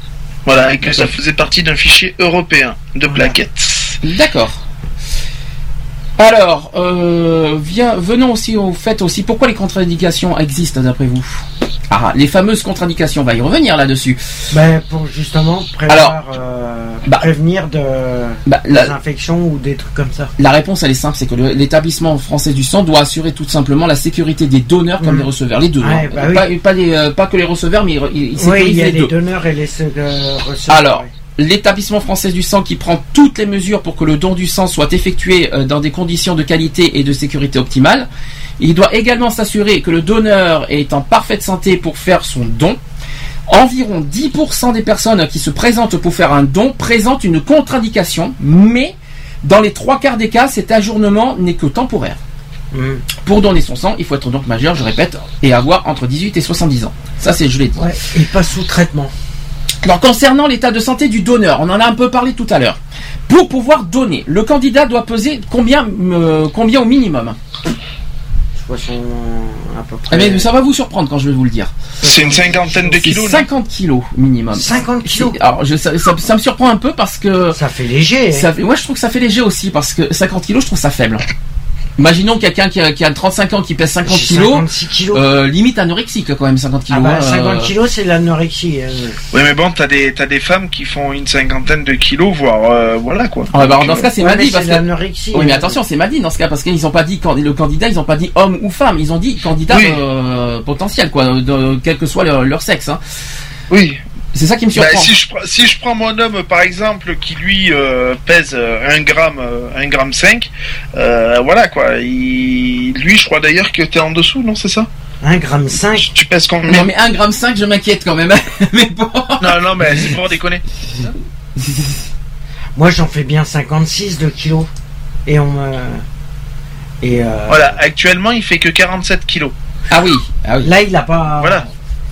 Voilà, et que ça faisait partie d'un fichier européen de Voilà. plaquettes. D'accord. Alors, euh, viens, venons aussi au fait aussi pourquoi les contre-indications existent d'après vous? Ah, les fameuses contre-indications, on va y revenir là-dessus. Ben, pour justement prévoir, euh, bah, prévenir de Bah, des la, infections ou des trucs comme ça. la réponse elle est simple, c'est que l'établissement français du sang doit assurer tout simplement la sécurité des donneurs comme Mm. des receveurs, les deux. Ouais, hein. bah oui. pas, les, euh, pas que les receveurs, mais il, il Oui, sécurise il y a les donneurs et les euh, receveurs. Alors. L'établissement français du sang qui prend toutes les mesures pour que le don du sang soit effectué euh, dans des conditions de qualité et de sécurité optimales. Il doit également s'assurer que le donneur est en parfaite santé pour faire son don. Environ 10% des personnes qui se présentent pour faire un don présentent une contre-indication, mais Dans les trois quarts des cas, cet ajournement n'est que temporaire. Mhm. Pour donner son sang, il faut être donc majeur, je répète, et avoir entre 18 et 70 ans. Ça, c'est, je l'ai dit. Ouais, et pas sous traitement. Alors concernant l'état de santé du donneur, on en a un peu parlé tout à l'heure. Pour pouvoir donner, le candidat doit peser combien, euh, combien au minimum? À peu Eh près. bien, Ça va vous surprendre quand je vais vous le dire. C'est une cinquantaine de kilos. non? 50 kilos minimum. 50 kilos. Alors je- ça, ça- ça me surprend un peu parce que Ça fait léger. hein. ça fait, ouais, je trouve que ça fait léger aussi parce que 50 kilos, je trouve ça faible. Imaginons quelqu'un qui a, qui a 35 ans qui pèse 50 J'ai kilos, 56 kilos. euh, limite anorexique quand même 50 ah kilos. bah, hein, 50 euh, kilos, c'est l'anorexie. hein. Oui, mais bon, t'as des, t'as des femmes qui font une cinquantaine de kilos, voire euh, voilà quoi. ah, bah, alors, dans ce cas, c'est Ouais, dit parce c'est que l'anorexie. Oui, mais attention, c'est mal dit dans ce cas parce qu'ils n'ont pas dit le candidat, ils n'ont pas dit homme ou femme, ils ont dit candidat Oui. euh, potentiel, quoi, de- quel que soit leur, leur sexe. hein. Oui. C'est ça qui me Bah, surprend. si je prends- si je prends mon homme par exemple qui lui euh, pèse euh, 1 gramme euh, 1 gramme 5 euh, voilà quoi il... lui je crois d'ailleurs que t'es en dessous non c'est ça? 1 gramme 5. tu pèses combien? Non, mais 1 gramme 5, je m'inquiète quand même. mais bon. non non mais c'est pour déconner Moi, j'en fais bien 56 de kilos. Et on me. Et euh, voilà actuellement il fait que 47 kilos Ah oui, ah oui. là, il a pas. voilà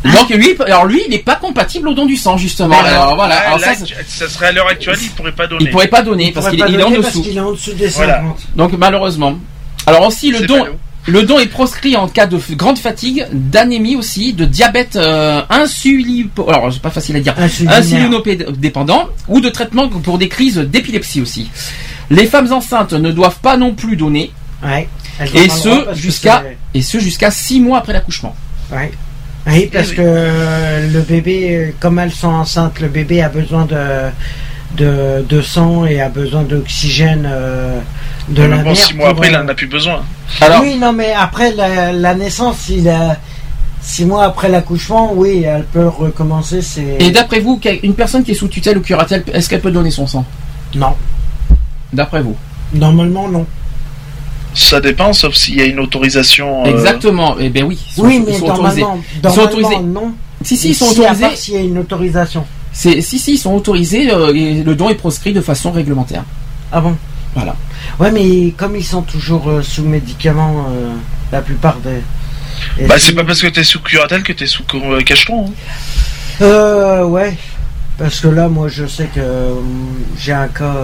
Donc lui, alors lui, il n'est pas compatible au don du sang justement. Alors voilà, Là, alors là, ça, serait à l'heure actuelle il pourrait pas donner il pourrait pas donner il parce pourrait qu'il est en donner parce dessous. qu'il est en dessous des Voilà. 50. Donc malheureusement. Alors aussi le don, le don est proscrit en cas de grande fatigue, d'anémie aussi, de diabète euh, insulipo, alors c'est pas facile à dire, insulinodépendant ou de traitement pour des crises d'épilepsie aussi. Les femmes enceintes ne doivent pas non plus donner, Ouais. Elles ont et ce, jusqu'à- et ce jusqu'à 6 mois après l'accouchement. Ouais. Oui, parce oui. que euh, le bébé, euh, comme elles sont enceintes, le bébé a besoin de, de, de sang et a besoin d'oxygène euh, de Mais la bon mère. 6 mois après il euh, en a plus besoin Alors, Oui, non, mais après la, la naissance, il a six mois après l'accouchement, oui, elle peut recommencer. Et d'après vous, une personne qui est sous tutelle ou curatelle, est-ce qu'elle peut donner son sang? Non, D'après vous? Normalement non. Ça dépend sauf s'il y a une autorisation euh, Exactement. Eh bien oui. ils sont- oui, ils mais sont autorisés. normalement, Ils sont normalement, autorisés. non. Si si, ils sont Si, autorisés. s'il y a une autorisation. C'est si si, ils sont autorisés. euh, et le don est proscrit de façon réglementaire. Ah bon? Voilà. Ouais, mais comme ils sont toujours euh, sous médicaments, euh, la plupart des. bah si- c'est pas parce que t'es sous curatelle que t'es sous euh, cacheton hein. Euh, ouais. Parce que là, moi, je sais que euh, j'ai un cas.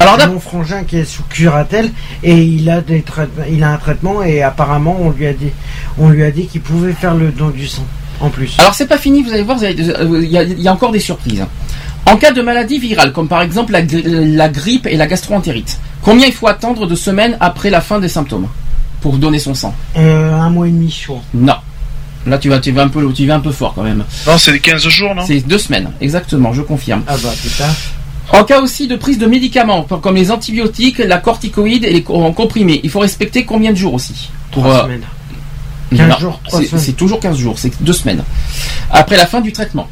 Alors mon frangin qui est sous curatelle et il a des traitements, il a un traitement et apparemment on lui a dit, on lui a dit qu'il pouvait faire le don du sang en plus. Alors c'est pas fini, vous allez voir, euh, il y, a- il y a encore des surprises. En cas de maladie virale, comme par exemple la, gri- la grippe et la gastroentérite, combien il faut attendre de semaines après la fin des symptômes pour donner son sang? Euh, un mois et demi, je crois. Non. Là tu vas, tu vas un peu, tu vas un peu fort quand même. non c'est 15 jours non? C'est deux semaines, exactement, je confirme. Ah bah putain. En cas aussi de prise de médicaments, comme les antibiotiques, la corticoïde et les comprimés, il faut respecter combien de jours aussi Pour, Trois euh, semaines. 15 non, jours, c'est- semaines. C'est toujours 15 jours, c'est deux semaines. Après la fin du traitement.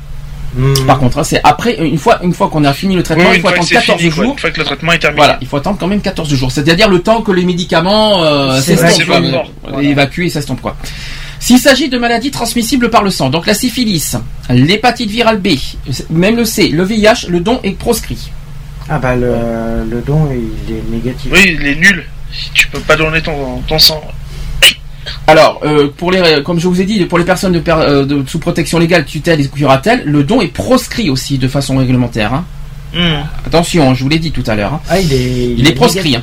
Hmm. Par contre, hein, c'est après une fois une fois qu'on a fini le Oui, traitement, il faut attendre c'est 14 fini quoi, jours. une fois que le traitement est terminé Voilà, il faut attendre quand même 14 jours. C'est-à-dire le temps que les médicaments euh, s'estompent, euh, évacuent et s'estompent quoi. S'il s'agit de maladies transmissibles par le sang, donc la syphilis, l'hépatite virale B, même le C, le VIH, le don est proscrit. Ah bah le, le don il est négatif. oui il est nul tu peux pas donner ton, ton sang Alors, euh, pour les, comme je vous ai dit, pour les personnes de, per- euh, de- sous protection légale, tutelle et curatelle, le don est proscrit aussi de façon réglementaire. hein. Hmm. Attention, je vous l'ai dit tout à l'heure. hein. Ah il est. Il est proscrit. hein.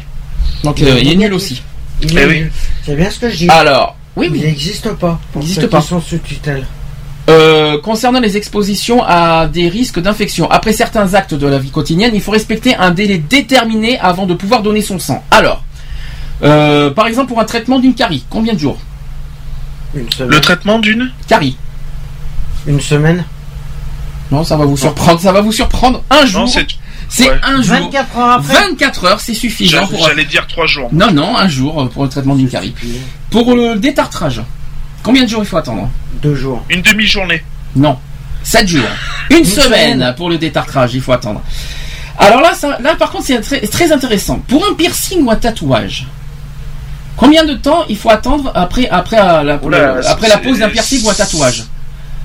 Donc Il est euh, il est nul aussi. Il Eh est oui. nul. C'est bien ce que je dis. Alors, oui, Il oui. n'existe pas. Pour Il n'existe pas. Qui sont sous tutelle. Euh, concernant les expositions à des risques d'infection, après certains actes de la vie quotidienne, il faut respecter un délai déterminé avant de pouvoir donner son sang. Alors, euh, par exemple pour un traitement d'une carie, combien de jours? Une semaine. le traitement d'une? Carie. Une semaine. Non, ça va vous surprendre, ça va vous surprendre. Un jour, non c'est ouais. un jour. 24 heures après. 24 heures, c'est suffisant j'allais pour. j'allais dire 3 jours Non, non, un jour pour le traitement d'une carie. Pour le détartrage, combien de jours il faut attendre? Deux jours. une demi-journée Non, 7 jours. Une, semaine, semaine. pour le détartrage, il faut attendre. Alors là, ça, là par contre, c'est très, très intéressant. Pour un piercing ou un tatouage, combien de temps il faut attendre après, après, euh, la, Oula, le- après la pose d'un piercing ou un tatouage?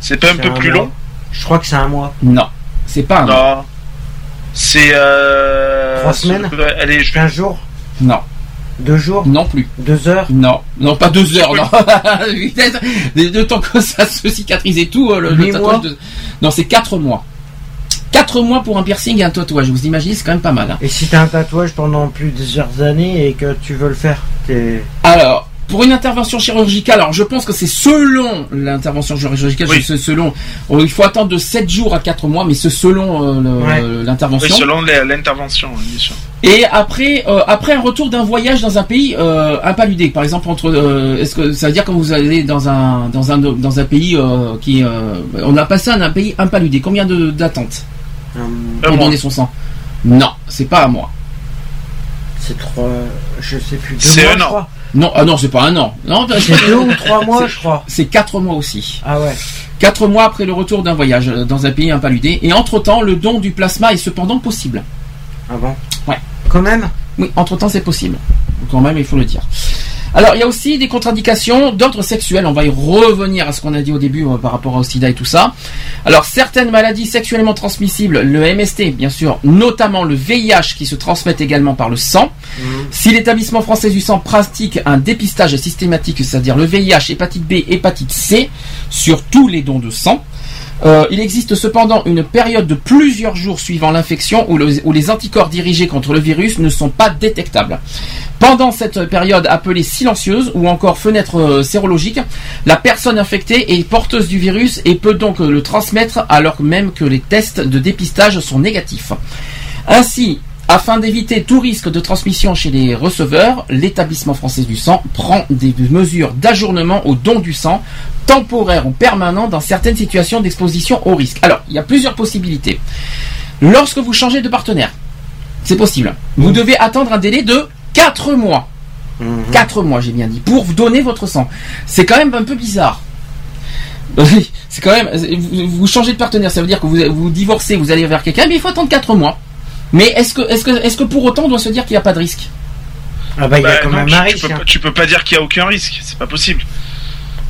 c'est pas un peu plus mois. long? Je crois que c'est un mois. Non, c'est pas un. non c'est euh... Trois semaines Elle est. 15 jours Non. Deux jours Non plus. Deux heures Non, non, pas deux heures, non. De temps que ça se cicatrise et tout, euh, le, tatouage de... Non, c'est quatre mois. Quatre mois pour un piercing et un tatouage. Vous imaginez, c'est quand même pas mal. hein. Et si t'as un tatouage pendant plusieurs années et que tu veux le faire, t'es. Alors, pour une intervention chirurgicale, alors je pense que c'est selon l'intervention chirurgicale, Oui. c'est selon. oh, il faut attendre de 7 jours à 4 mois, mais c'est selon euh, Ouais. Oui, l'intervention. selon l'intervention, bien sûr. Et après, euh, après un retour d'un voyage dans un pays euh, impaludé, par exemple entre, euh, est-ce que ça veut dire que vous allez dans un dans un dans un pays euh, qui, euh, on a passé un, un pays impaludé. Combien de d'attente Un pour donner son sang Non, c'est pas à moi. c'est trois. Je sais plus. Deux C'est mois, un je an. Non, ah non, c'est pas un an. Non, C'est deux ou trois mois, je crois. c'est quatre mois aussi. Ah ouais. Quatre mois après le retour d'un voyage dans un pays impaludé. Et entre-temps, le don du plasma est cependant possible. Ah bon Ouais. Quand même Oui, entre-temps, c'est possible. Quand même, il faut le dire. Alors, il y a aussi des contre-indications d'ordre sexuel. On va y revenir à ce qu'on a dit au début euh, par rapport au sida et tout ça. Alors, certaines maladies sexuellement transmissibles, le MST, bien sûr, notamment le VIH qui se transmettent également par le sang. Si l'établissement français du sang pratique un dépistage systématique, c'est-à-dire le VIH, hépatite B, hépatite C, sur tous les dons de sang, euh, il existe cependant une période de plusieurs jours suivant l'infection où, le- où les anticorps dirigés contre le virus ne sont pas détectables. Pendant cette période appelée silencieuse ou encore fenêtre euh, sérologique, la personne infectée est porteuse du virus et peut donc euh, le transmettre alors même que les tests de dépistage sont négatifs. Ainsi, afin d'éviter tout risque de transmission chez les receveurs, l'établissement français du sang prend des mesures d'ajournement au don du sang, temporaire ou permanent dans certaines situations d'exposition au risque. Alors, il y a plusieurs possibilités. Lorsque vous changez de partenaire, c'est possible. Vous devez attendre un délai de 4 mois. 4 mois, j'ai bien dit, pour vous donner votre sang. C'est quand même un peu bizarre. C'est quand même. Vous, vous changez de partenaire, ça veut dire que vous, vous divorcez, vous allez vers quelqu'un, mais il faut attendre 4 mois. Mais est-ce que, est-ce que, est-ce que pour autant on doit se dire qu'il n'y a pas de risque? Ah bah il y a Bah, quand non, même tu, un tu risque. peux, hein. tu peux pas dire qu'il y a aucun risque, c'est pas possible.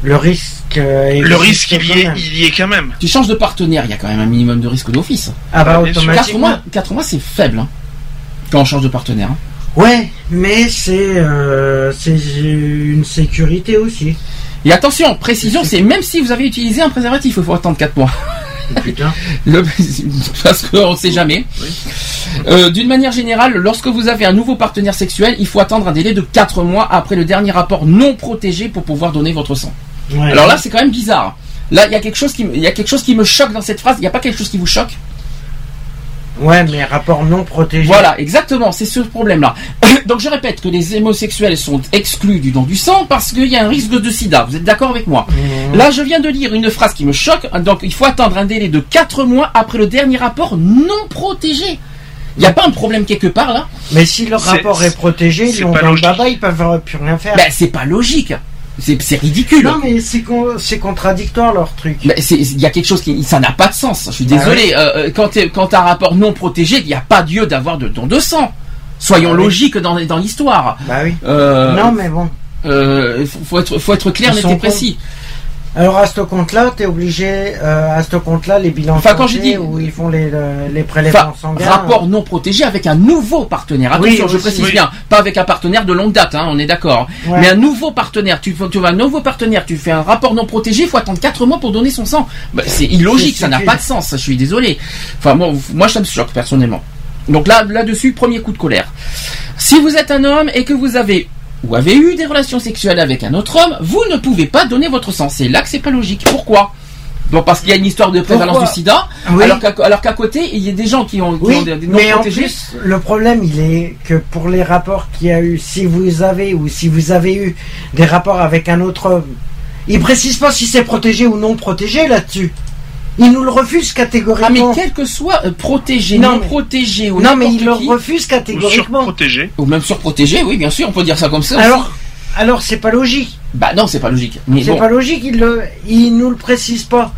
Le risque. euh, Le risque, il y, quand est, il y est quand même. Tu changes de partenaire, il y a quand même un minimum de risque d'office. Ah bah bien sûr. 4 automatiquement. mois, quatre mois c'est faible hein, quand on change de partenaire. hein. Ouais, mais c'est euh, c'est une sécurité aussi. Et attention, précision, c'est même si vous avez utilisé un préservatif, il faut attendre 4 mois. Putain. Le- parce qu'on ne sait jamais. Euh, D'une manière générale, lorsque vous avez un nouveau partenaire sexuel, il faut attendre un délai de 4 mois après le dernier rapport non protégé pour pouvoir donner votre sang. Ouais. Alors là, c'est quand même bizarre. Là, il y a quelque chose qui, me- il y a quelque chose qui me choque dans cette phrase. Il n'y a pas quelque chose qui vous choque Ouais, mais rapport non protégé. Voilà, exactement, c'est ce problème-là. Donc je répète que les homosexuels sont exclus du don du sang parce qu'il y a un risque de sida. Vous êtes d'accord avec moi Mmh. Là, je viens de lire une phrase qui me choque. Donc il faut attendre un délai de 4 mois après le dernier rapport non protégé. Il n'y a pas un problème quelque part là Mais si leur C'est- rapport est protégé, ils c'est l'ont pas dans le baba, ils peuvent plus rien faire. Ben c'est pas logique. C'est ridicule. non, mais c'est con- c'est contradictoire leur truc. C'est- Il y a quelque chose qui ça n'a pas de sens. Je suis Bah désolé. Euh, euh, quand tu quand as un rapport non protégé, il n'y a pas lieu d'avoir de don de sang. Soyons Ah oui. logiques dans, dans l'histoire. Bah oui. Euh, Non, mais bon. Euh, faut, faut être, faut être clair, net et précis. Alors à ce compte-là, t'es obligé, euh, à ce compte-là, les bilans Enfin, quand je dis- où ils font les, le- les prélèvements Enfin, sanguins. rapport non protégé avec un nouveau partenaire. Oui, Attention, je aussi. précise Oui. bien, pas avec un partenaire de longue date, hein, on est d'accord. Ouais. Mais un nouveau partenaire, tu, tu vois un nouveau partenaire, tu fais un rapport non protégé, il faut attendre 4 mois pour donner son sang. Bah, c'est illogique, ça n'a pas de sens, je suis désolé. Enfin, moi, moi ça me choque personnellement. Donc là, là-dessus, premier coup de colère. Si vous êtes un homme et que vous avez ou avez eu des relations sexuelles avec un autre homme, vous ne pouvez pas donner votre sang. C'est là que c'est pas logique. Pourquoi? Bon, parce qu'il y a une histoire de prévalence Pourquoi du sida, Oui. alors qu'à côté, il y a des gens qui ont, qui Oui, ont des, des non mais en plus, le problème, il est que pour les rapports qu'il y a eu, si vous avez ou si vous avez eu des rapports avec un autre homme, ils précisent pas si c'est protégé ou non protégé là-dessus. Ils nous le refusent Ah mais catégoriquement. quel que soit euh, protégé, Non, non, mais- protégé ou non, mais ils le qui, refusent Ou catégoriquement. surprotégé. ou même surprotégé, oui bien sûr, on peut dire ça comme ça. aussi. Alors, alors c'est pas logique. bah non, c'est pas logique. C'est bon, pas logique, ils, le, ils nous le précisent pas.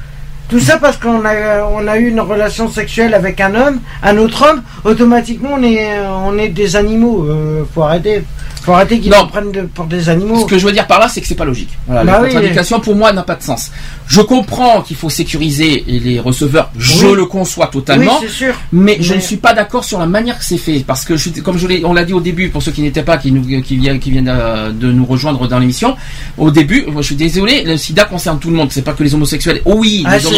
Tout ça parce qu'on a, on a eu une relation sexuelle avec un homme, un autre homme, automatiquement on est, on est des animaux. euh, faut arrêter. Faut arrêter qu'ils Non. nous prennent de- pour des animaux. Ce que je veux dire par là, c'est que c'est pas logique. Voilà, Bah la oui. contre-indication pour moi n'a pas de sens. Je comprends qu'il faut sécuriser les receveurs, je Oui. le conçois totalement. Oui, c'est sûr. Mais, je ne suis pas d'accord sur la manière que c'est fait parce que je, comme je l'ai, on l'a dit au début pour ceux qui n'étaient pas, qui nous, qui viennent, qui viennent euh, de nous rejoindre dans l'émission. Au début, je suis désolé, le SIDA concerne tout le monde. C'est pas que les homosexuels. Oh oui, Ah, les, c'est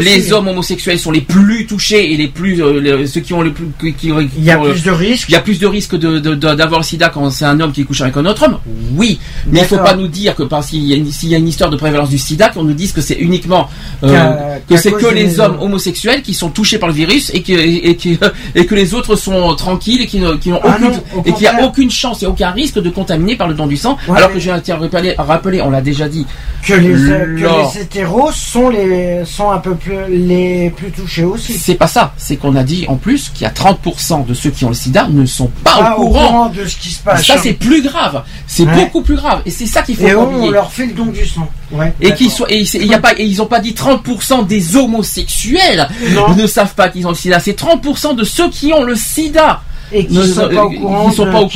les hommes homosexuels sont les plus touchés et les plus euh, les- ceux qui ont le plus qui, qui- Il y a plus de risques. il y a plus de risques de, de- de- d'avoir le sida quand c'est un homme qui couche avec un autre homme? Oui. Mais il faut pas nous dire que parce qu'il y, a une- s'il y a une histoire de prévalence du sida, qu'on nous dise que c'est uniquement euh, que c'est que les hommes homosexuels qui sont touchés par le virus et que, et que, et que les autres sont tranquilles et qui, qui n'ont Ah aucune, non, au et qu'il n'y a aucune chance et aucun risque de contaminer par le don du sang. Ouais, alors que je tiens à rappeler, on l'a déjà dit, Que les, que Lors- les hétéros sont les sont un peu plus les plus touchés aussi. c'est pas ça. C'est qu'on a dit en plus qu'il y a 30% de ceux qui ont le sida ne sont pas Pas au courant. de ce qui se passe. Ça c'est plus grave. C'est Ouais. beaucoup plus grave. Et c'est ça qu'il faut Et pas on, oublier. leur fait le don du sang. Ouais, Et qu'ils soient, et y a pas, et ils ont pas dit 30% des homosexuels Non. ne savent pas qu'ils ont le sida. C'est 30% de ceux qui ont le sida. et qui ne sont pas au euh, courant. sont pas au.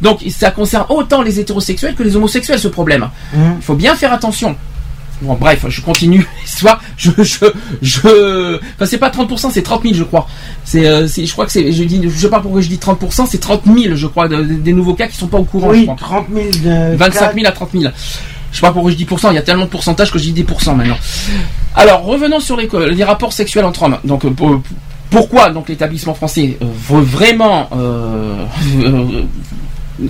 Donc ça concerne autant les hétérosexuels que les homosexuels ce problème. Hum. Il faut bien faire attention. Bon bref, je continue l'histoire. Je je je. Enfin c'est pas 30%, c'est 30 000 je crois. C'est euh, c'est- je crois que c'est. Je dis, je sais pas pourquoi je dis 30%, c'est 30 000 je crois de- de- des nouveaux cas qui sont pas au courant. je Oui, crois. 30 000 de 25 cas. 000 à 30 000. Je sais pas pourquoi je dis pourcent, il y a tellement de pourcentage que je dis des pourcents maintenant. Alors, revenons sur les, les rapports sexuels entre hommes. Donc, euh, pour- pourquoi donc l'établissement français euh, veut vraiment euh,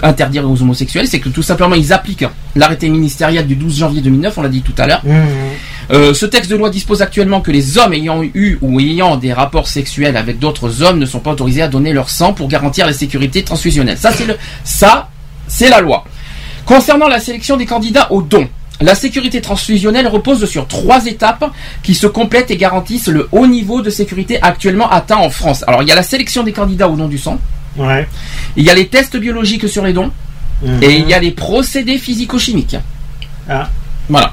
interdire aux homosexuels C'est que tout simplement, ils appliquent l'arrêté ministériel du 12 janvier 2009, on l'a dit tout à l'heure. Hum. Euh, ce texte de loi dispose actuellement que les hommes ayant eu ou ayant des rapports sexuels avec d'autres hommes ne sont pas autorisés à donner leur sang pour garantir la sécurité transfusionnelle. Ça, c'est le, ça, c'est la loi. Concernant la sélection des candidats au don, la sécurité transfusionnelle repose sur trois étapes qui se complètent et garantissent le haut niveau de sécurité actuellement atteint en France. Alors, il y a la sélection des candidats au don du sang, Ouais. il y a les tests biologiques sur les dons, Hum. et il y a les procédés physico-chimiques. Ah. Voilà.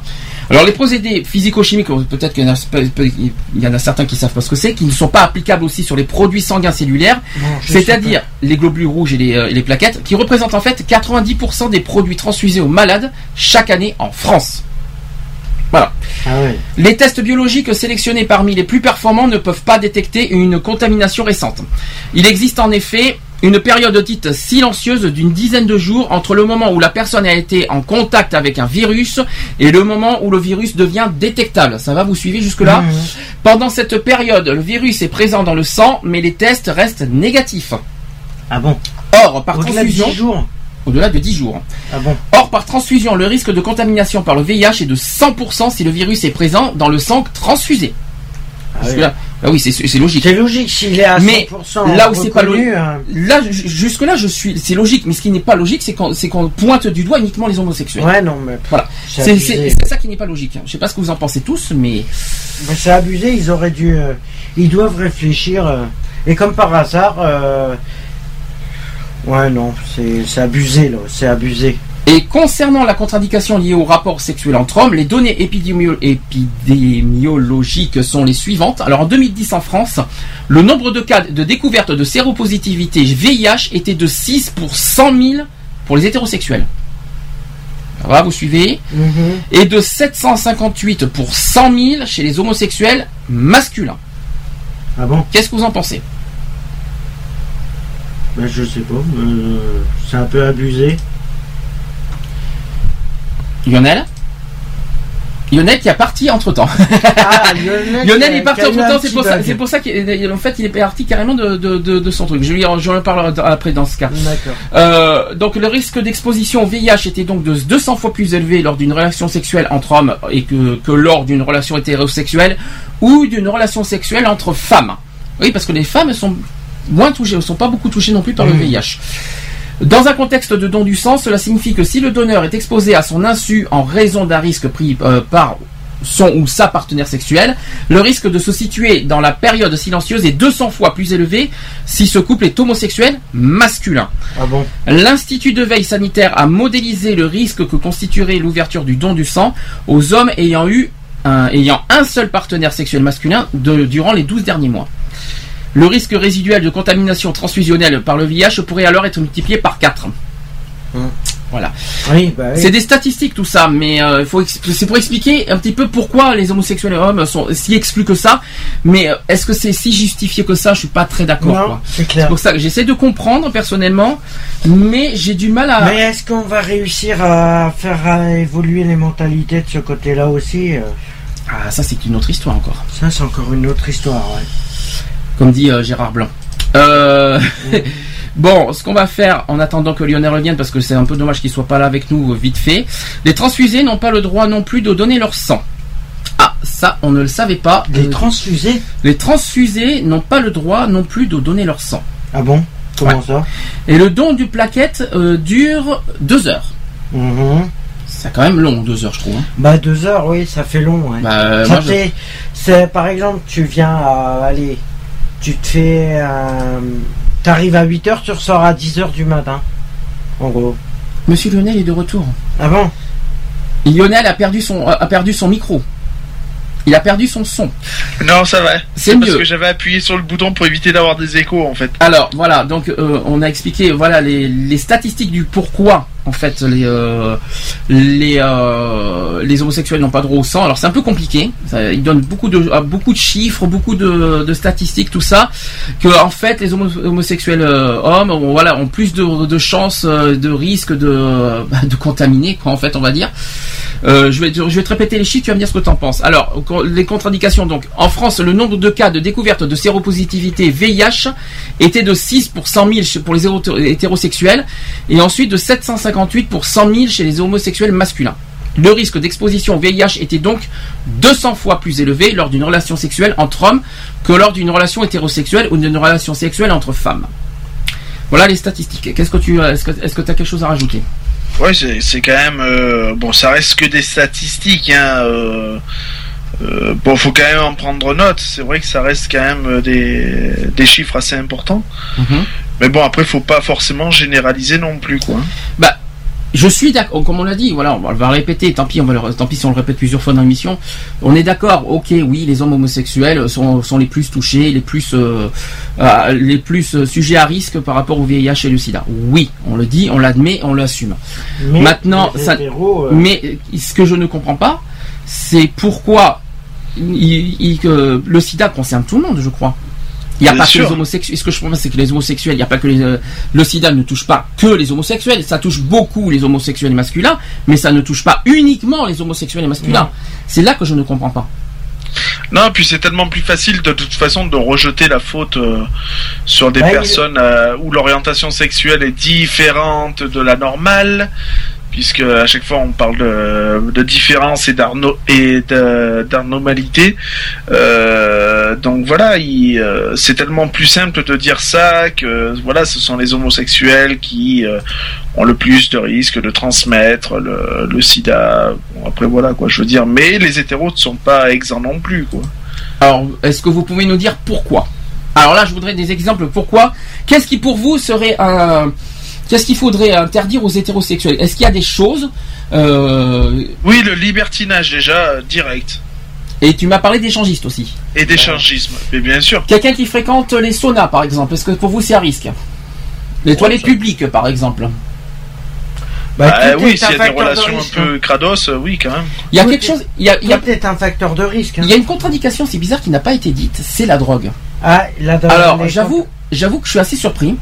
Alors les procédés physico-chimiques, peut-être qu'il y y en a certains qui savent pas ce que c'est, qui ne sont pas applicables aussi sur les produits sanguins cellulaires, c'est-à-dire les globules rouges et les, euh, les plaquettes, qui représentent en fait 90% des produits transfusés aux malades chaque année en France. Voilà. Ah ouais. Les tests biologiques sélectionnés parmi les plus performants ne peuvent pas détecter une contamination récente. Il existe en effet une période dite silencieuse d'une dizaine de jours entre le moment où la personne a été en contact avec un virus et le moment où le virus devient détectable. Ça va, vous suivez jusque-là. Pendant cette période, le virus est présent dans le sang, mais les tests restent négatifs. Ah bon Or, par Au-delà de transfusion, 10 jours au-delà de 10 jours. Ah bon Or, par transfusion, le risque de contamination par le VIH est de 100% si le virus est présent dans le sang transfusé. Ah Jusque oui. là, bah oui, c'est c'est logique. C'est logique s'il est à 100% Mais là où c'est pas logique- hein. Là, ju- jusque-là, je suis, c'est logique. Mais ce qui n'est pas logique, c'est qu'on, c'est qu'on pointe du doigt uniquement les homosexuels. Ouais, non, mais Voilà. c'est ça qui n'est pas logique. Je sais pas ce que vous en pensez tous, mais Mais c'est abusé, ils auraient dû. euh, ils doivent réfléchir. euh, et comme par hasard. euh, ouais, non, c'est c'est abusé, là, c'est abusé. Et concernant la contre-indication liée au rapport sexuel entre hommes, les données épidémio- épidémiologiques sont les suivantes. Alors en 2010 en France, le nombre de cas de découverte de séropositivité VIH était de 6 pour 100 000 pour les hétérosexuels. Va, vous suivez Mhm. Et de 758 pour 100 000 chez les homosexuels masculins. Ah bon? Qu'est-ce que vous en pensez? Ben, Je sais pas. euh, c'est un peu abusé. Lionel Lionel qui a parti entre temps. Ah, Lionel, Lionel est parti entre temps, c'est pour ça, bug. c'est pour ça qu'en fait il est parti carrément de, de, de, de son truc. Je lui en parlerai après dans ce cas. D'accord. Euh, donc le risque d'exposition au VIH était donc de 200 fois plus élevé lors d'une relation sexuelle entre hommes et que, que lors d'une relation hétérosexuelle ou d'une relation sexuelle entre femmes. Oui, parce que les femmes sont moins touchées, ne sont pas beaucoup touchées non plus par le. VIH. Dans un contexte de don du sang, cela signifie que si le donneur est exposé à son insu en raison d'un risque pris euh, par son ou sa partenaire sexuel, le risque de se situer dans la période silencieuse est 200 fois plus élevé si ce couple est homosexuel masculin. Ah bon? L'Institut de veille sanitaire a modélisé le risque que constituerait l'ouverture du don du sang aux hommes ayant eu un, ayant un seul partenaire sexuel masculin de- durant les 12 derniers mois. Le risque résiduel de contamination transfusionnelle par le VIH pourrait alors être multiplié par 4. Voilà. Oui, bah oui. C'est des statistiques tout ça, mais euh, faut c'est pour expliquer un petit peu pourquoi les homosexuels et hommes sont si exclus que ça. Mais euh, est-ce que c'est si justifié que ça? Je suis pas très d'accord. C'est pour ça que j'essaie de comprendre personnellement, mais j'ai du mal à. Mais est-ce qu'on va réussir à faire évoluer les mentalités de ce côté-là aussi euh? Ah, ça c'est une autre histoire encore. Ça, c'est encore une autre histoire, ouais. Comme dit euh, Gérard Blanc. Euh, Bon, ce qu'on va faire en attendant que Lionel revienne, parce que c'est un peu dommage qu'il soit pas là avec nous vite fait. Les transfusés n'ont pas le droit non plus de donner leur sang. Ah, ça, on ne le savait pas. Les Euh, transfusés les transfusés n'ont pas le droit non plus de donner leur sang. Ah bon? Comment Ouais. ça? Et le don du plaquette euh, dure deux heures. Mhm. C'est quand même long, deux heures, je trouve. hein. Bah deux heures, oui, ça fait long. Ouais. Bah, Ça moi, je- fait- c'est par exemple, tu viens à aller, tu te fais, euh, t'arrives à 8 heures, tu ressors à 10 heures du matin. En gros. Monsieur Lionel est de retour. Ah bon? Lionel a perdu son, a perdu son micro. Il a perdu son son. Non, ça va. C'est parce mieux. que j'avais appuyé sur le bouton pour éviter d'avoir des échos en fait. Alors voilà, donc euh, on a expliqué voilà les, les statistiques du pourquoi en fait les euh, les euh, les homosexuels n'ont pas droit au sang. Alors c'est un peu compliqué. Ça, ils donnent beaucoup de euh, beaucoup de chiffres, beaucoup de, de statistiques, tout ça. Que en fait les homo- homosexuels euh, hommes ont, voilà ont plus de, de chances, euh, de risques de de contaminer quoi en fait on va dire. Euh, je, vais, te répéter les chiffres, tu vas me dire ce que tu en penses. Alors, les contre-indications, donc, en France, le nombre de cas de découverte de séropositivité VIH était de 6 pour 100 000 chez- pour les hétérosexuels, et ensuite de 758 pour 100 000 chez les homosexuels masculins. Le risque d'exposition au VIH était donc 200 fois plus élevé lors d'une relation sexuelle entre hommes que lors d'une relation hétérosexuelle ou d'une relation sexuelle entre femmes. Voilà les statistiques. Qu'est-ce que tu, est-ce que tu as quelque chose à rajouter? Ouais, c'est c'est quand même euh, bon, ça reste que des statistiques. Hein, euh, euh, bon, faut quand même en prendre note. C'est vrai que ça reste quand même euh, des, des chiffres assez importants. Mais bon, après, faut pas forcément généraliser non plus, quoi. Bah, je suis d'accord, comme on l'a dit, voilà, on va, le répéter, tant pis, on va le- tant pis si on le répète plusieurs fois dans l'émission. On est d'accord, ok, oui, les hommes homosexuels sont, sont les plus touchés, les plus, euh, euh, les plus euh, sujets à risque par rapport au VIH et le sida. Oui, on le dit, on l'admet, on l'assume. Maintenant, ça, hétéros, euh, mais ce que je ne comprends pas, c'est pourquoi il- il- que le sida concerne tout le monde, je crois. Il n'y a Bien pas sûr. que les homosexuels. Ce que je pense, c'est que les homosexuels, il n'y a pas que les, euh, le sida ne touche pas que les homosexuels. Ça touche beaucoup les homosexuels masculins, mais ça ne touche pas uniquement les homosexuels masculins. C'est là que je ne comprends pas. Non, puis c'est tellement plus facile de toute façon de rejeter la faute euh, sur des personnes euh, où l'orientation sexuelle est différente de la normale, puisque à chaque fois on parle de, de différence et d'arno- d'anormalité. Euh, donc voilà, il, euh, c'est tellement plus simple de dire ça que voilà, ce sont les homosexuels qui euh, ont le plus de risques de transmettre le, sida. Après voilà quoi, je veux dire, mais les hétéros ne sont pas exempts non plus quoi. Alors, est-ce que vous pouvez nous dire pourquoi? Alors là, je voudrais des exemples. Pourquoi? Qu'est-ce qui pour vous serait un Qu'est-ce qu'il faudrait interdire aux hétérosexuels? Est-ce qu'il y a des choses euh, Oui, le libertinage déjà direct Et tu m'as parlé d'échangistes aussi. et d'échangisme, mais bien sûr. Quelqu'un qui fréquente les saunas, par exemple, est-ce que pour vous c'est à risque? Les toilettes ça- publiques, par exemple. bah, Bah, oui, un s'il y a des de relations risque, un peu crados, euh, oui quand même. Il y a Tout quelque est- chose. Il y a, il y a- Tout est un facteur de risque. hein. il y a une contradiction, c'est bizarre, qui n'a pas été dite. C'est la drogue. Ah, là, dans Alors, j'avoue, j'avoue que je suis assez surpris.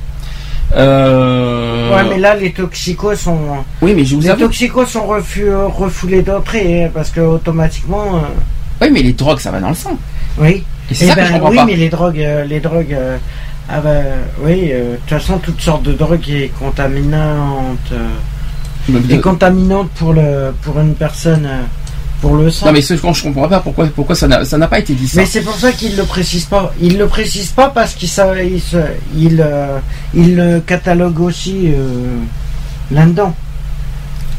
Euh... Ouais, mais là, les toxicos sont. Oui, mais je vous Les avoue. toxicos sont refu- refoulés d'entrée, hein, parce que automatiquement. euh, Oui, mais les drogues, ça va dans le sang. Oui. Et c'est Eh ça ben, que je comprends oui, pas. mais les drogues, euh, les drogues, euh, ah bah, oui, de toute façon, toutes sortes de drogues est contaminante, euh, est contaminante pour le, pour une personne, pour le sang. Non, mais ce que je comprends pas, pourquoi, pourquoi ça n'a pas été dit ça. Mais c'est pour ça qu'ils le précisent pas. Ils le précisent pas parce ils, euh, ils le cataloguent aussi euh, là-dedans.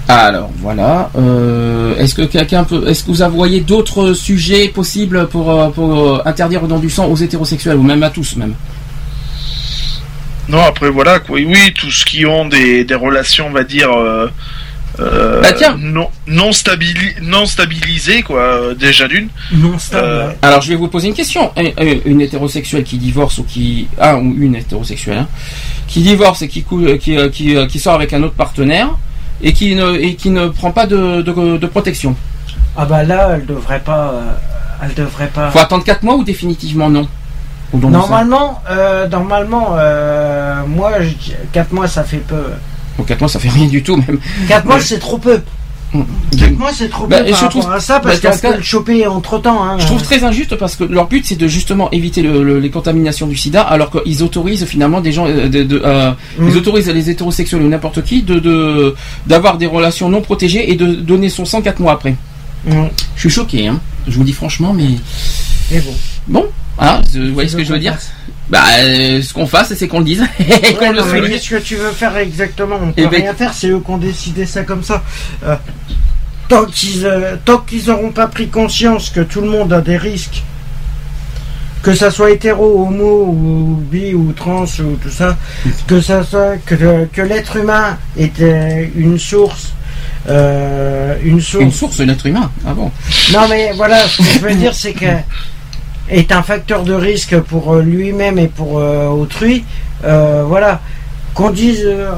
Alors voilà. Euh, est-ce que quelqu'un peut, est-ce que vous voyez d'autres sujets possibles pour, euh, pour interdire le don du sang aux hétérosexuels ou même à tous même? Non, après voilà quoi. Oui, tous qui ont des, des relations, on va dire, euh, euh, Bah, tiens. non non, stabili- non stabilisés quoi euh, déjà d'une. Non stable. Euh, ouais. Alors je vais vous poser une question. Un- un- Une hétérosexuelle qui divorce ou qui un ou une hétérosexuelle hein, qui divorce et qui, cou- euh, qui, qui, qui sort avec un autre partenaire et qui ne et qui ne prend pas de, de, de protection. Ah bah là, elle devrait pas. elle devrait pas. Faut attendre 4 mois ou définitivement non? Ou Normalement, euh, normalement, euh, moi, 4 mois, ça fait peu. Ça- Bon, 4 mois ça fait rien du tout même. 4 mois, c'est trop peu. Mm. 4 mois, c'est trop Bah, peu par je trouve- à ça, parce bah, peut le choper entre temps. Hein. Je trouve très injuste parce que leur but c'est de justement éviter le- le- les contaminations du sida alors qu'ils autorisent finalement des gens euh, de, de, euh, Mm. ils autorisent les hétérosexuels ou n'importe qui de de- d'avoir des relations non protégées et de donner son sang 4 mois après. Mm. Je suis choqué hein. Je vous dis franchement mais Mais bon. bon ah, vous voyez ce que je veux dire Bah euh, ce qu'on fasse c'est qu'on le dise et qu'on Ouais, le souligne. qu'est-ce que tu veux faire exactement On Eh peut ben- rien faire, c'est eux qui ont décidé ça comme ça. Euh, tant qu'ils euh, qu'ils n'auront pas pris conscience que tout le monde a des risques, que ça soit hétéro, homo ou bi ou trans ou tout ça, que ça soit que, que l'être humain est euh, une source. euh, une source. Une source l'être humain. Ah bon. Non mais voilà, ce que je veux dire c'est que est un facteur de risque pour euh, lui-même et pour euh, autrui. Euh, voilà. Qu'on dise, euh,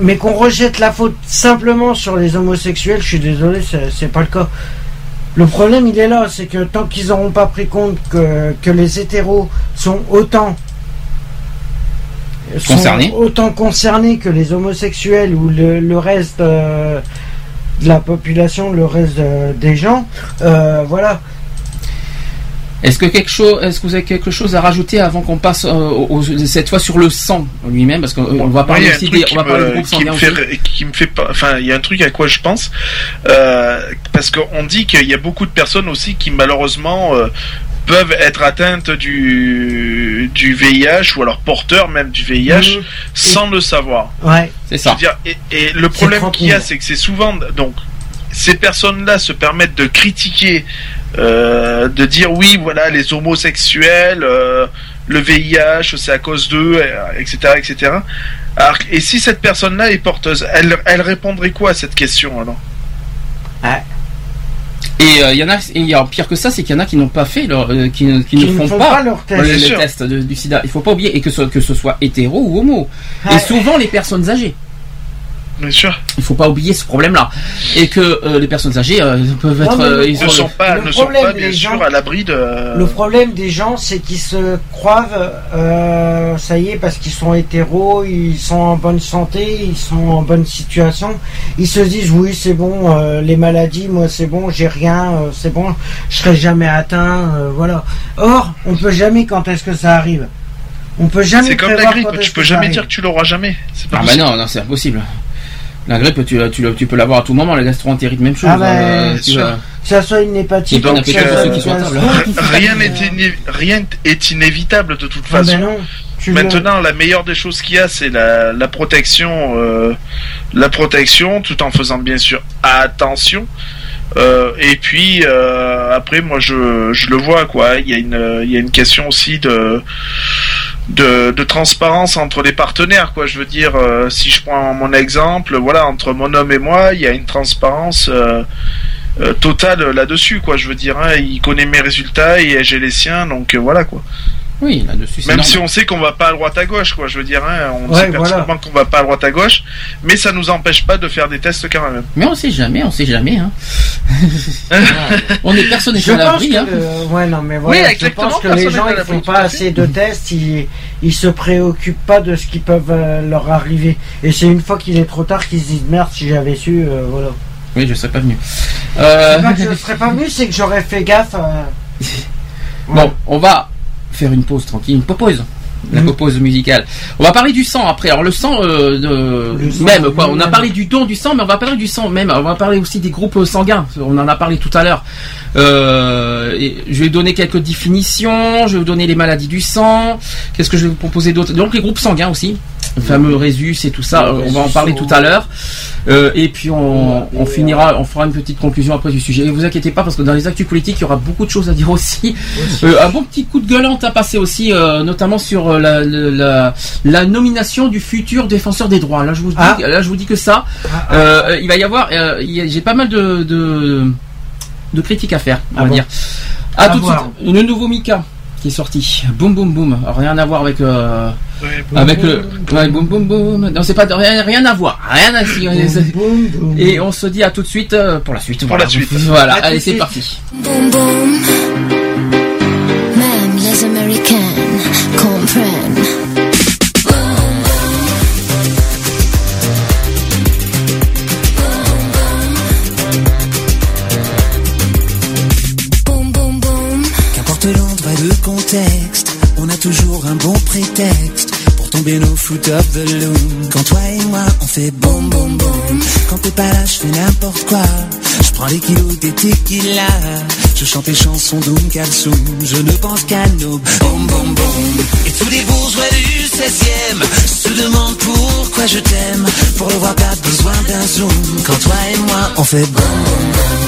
mais qu'on rejette la faute simplement sur les homosexuels, je suis désolé, c'est pas le cas. Le problème, il est là, c'est que tant qu'ils n'auront pas pris compte que, que les hétéros sont autant sont Concernés. autant concernés que les homosexuels ou le, le reste euh, de la population, le reste euh, des gens, voilà. Est-ce que quelque chose, est-ce que vous avez quelque chose à rajouter avant qu'on passe euh, cette fois sur le sang lui-même? Parce qu'on on va parler y a un aussi truc des, qui on va parler me- du groupe qui me aussi. fait, qui me fait pas, enfin, il y a un truc à quoi je pense, euh, parce qu'on dit qu'il y a beaucoup de personnes aussi qui malheureusement euh, peuvent être atteintes du du VIH ou alors porteurs même du VIH Mhm. sans le savoir. Ouais. C'est ça. dire, et, et le problème 30 qu'il y a, 000. c'est que c'est souvent donc ces personnes-là se permettent de critiquer, euh, de dire oui, voilà, les homosexuels, euh, le VIH, c'est à cause d'eux, euh, etc., etc. Alors, et si cette personne-là est porteuse, elle, elle répondrait quoi à cette question alors? Et euh, il y en a, et il y a pire que ça, c'est qu'il y en a qui n'ont pas fait leur, euh, qui, ne- qui Qui ne font, pas, leur test. le, test de- du sida. Il faut pas oublier et que ce, que ce soit hétéro ou homo. Ah, Et souvent les personnes âgées. Bien sûr, Il faut pas oublier ce problème-là. Et que euh, les personnes âgées euh, peuvent être, euh, ils ne sont- sont pas, le ne sont problème, pas bien les sûr gens- à l'abri de. Le problème des gens, c'est qu'ils se croivent, euh, ça y est, parce qu'ils sont hétéros, ils sont en bonne santé, ils sont en bonne situation. Ils se disent, oui, c'est bon, euh, les maladies, moi, c'est bon, j'ai rien, euh, c'est bon, je serai jamais atteint, euh, voilà. Or, on peut jamais quand est-ce que ça arrive. On peut jamais C'est comme la grippe, tu peux jamais arrive. dire que tu l'auras jamais. Pas Ah bah non, non, c'est impossible. La grippe, tu, tu, tu peux l'avoir à tout moment. La gastroentérite, même chose. Ah bah, euh, bien tu vas- ça soit une hépatite, que qui sont Rien euh, n'est iné- rien est inévitable de toute ah façon. ben non, tu le- Maintenant, la meilleure des choses qu'il y a, c'est la, la protection, euh, la protection, tout en faisant bien sûr attention. Euh, et puis euh, après, moi, je, je le vois quoi. Il y a une, il y a une question aussi de, de, transparence entre les partenaires quoi. Je veux dire, euh, si je prends mon exemple, voilà, entre mon homme et moi, il y a une transparence. euh, euh, totale là-dessus quoi je veux dire hein, il connaît mes résultats et j'ai les siens donc voilà quoi Oui, là-dessus, c'est même normal. si on sait qu'on va pas à droite à gauche, quoi, je veux dire, hein, on Ouais, sait voilà. qu'on va pas à droite à gauche, mais ça nous empêche pas de faire des tests quand même. Mais on sait jamais, on sait jamais. Hein. on est personne n'est Je à pense l'abri. que Hein. le- ouais, non, mais voilà, Oui, je exactement, pense que les gens l'abri, font pas assez de tests, ils, ils se préoccupent pas de ce qui peuvent euh, leur arriver. Et c'est une fois qu'il est trop tard qu'ils se disent merde si j'avais su, euh, voilà. Oui, je serais pas venu. Euh, C'est pas que je serais pas venu, c'est que j'aurais fait gaffe. euh, Bon, on va faire une pause tranquille, une pause. La Mhm. pause musicale. On va parler du sang après. Alors le sang, euh, de- Le sang même quoi. On a parlé du don du sang, mais on va parler du sang même. On va parler aussi des groupes sanguins. On en a parlé tout à l'heure. Euh, et je vais donner quelques définitions. Je vais vous donner les maladies du sang. Qu'est-ce que je vais vous proposer d'autre? Donc les groupes sanguins aussi. Le fameux Résus et tout ça. on va en parler tout à l'heure. Euh, et puis on, on finira, on fera une petite conclusion après du sujet. Et vous inquiétez pas parce que dans les actus politiques, il y aura beaucoup de choses à dire aussi. Euh, un bon petit coup de gueulante à passer aussi, euh, notamment sur la, la, la- la nomination du futur défenseur des droits. Là, je vous dis, Ah. là, je vous dis que ça. Euh, il va y avoir, j'ai pas mal de, de, de critiques à faire, on Ah va bon dire. À, À tout de suite, le nouveau Mika qui est sorti. Boum boum boum. Rien à voir avec euh, Ouais, avec le ouais, boum boum boum. Non, c'est pas rien, rien à voir. Rien à Boum, boum. Et on se dit à tout de suite euh, pour la suite. Pour voilà. la suite. Voilà, À allez, c'est parti. Boum boum. Prétexte pour tomber nos foot of the loom. Quand toi et moi on fait boum boum boum, quand t'es pas là je fais n'importe quoi. Je prends les kilos des tequila, je chante les chansons d'Oum Kalsoum, je ne pense qu'à nos boum boum boum. Et tous les bourgeois du 16e se demandent pourquoi je t'aime. Pour le voir pas besoin d'un zoom. Quand toi et moi on fait boum boum boum.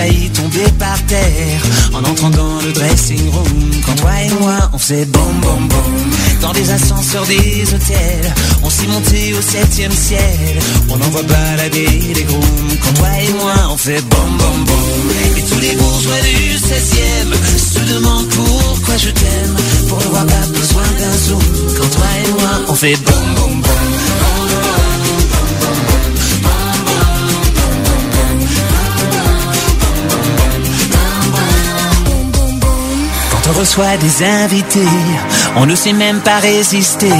Failli tomber par terre en entrant dans le dressing room. Quand toi et moi on faisait boum boum boum dans des ascenseurs des hôtels, on s'y montait au septième ciel. On envoie balader les grooms. Quand toi et moi on fait boum boum boum et tous les bourgeois du 16e se demandent pourquoi je t'aime. Pour le voir pas besoin d'un zoom. Quand toi et moi on fait boum boum boum. Reçoit des invités, on ne sait même pas résister.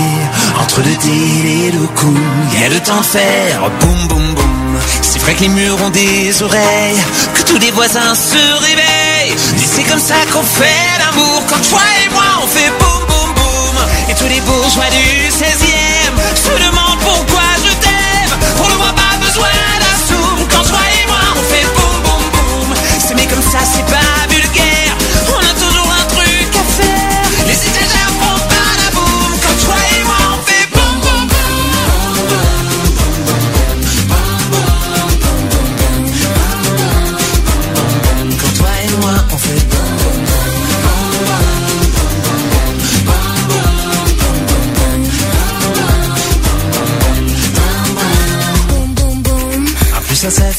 Entre le deal et le coup, y a le temps de faire boum boum boum. C'est vrai que les murs ont des oreilles, que tous les voisins se réveillent. C'est comme ça qu'on fait l'amour. Quand toi et moi on fait boum boum boum. Et tous les bourgeois du 16e se demandent pourquoi je t'aime. On ne voit pas besoin d'un zoom. Quand toi et moi on fait boum boum boum. C'est mais comme ça c'est pas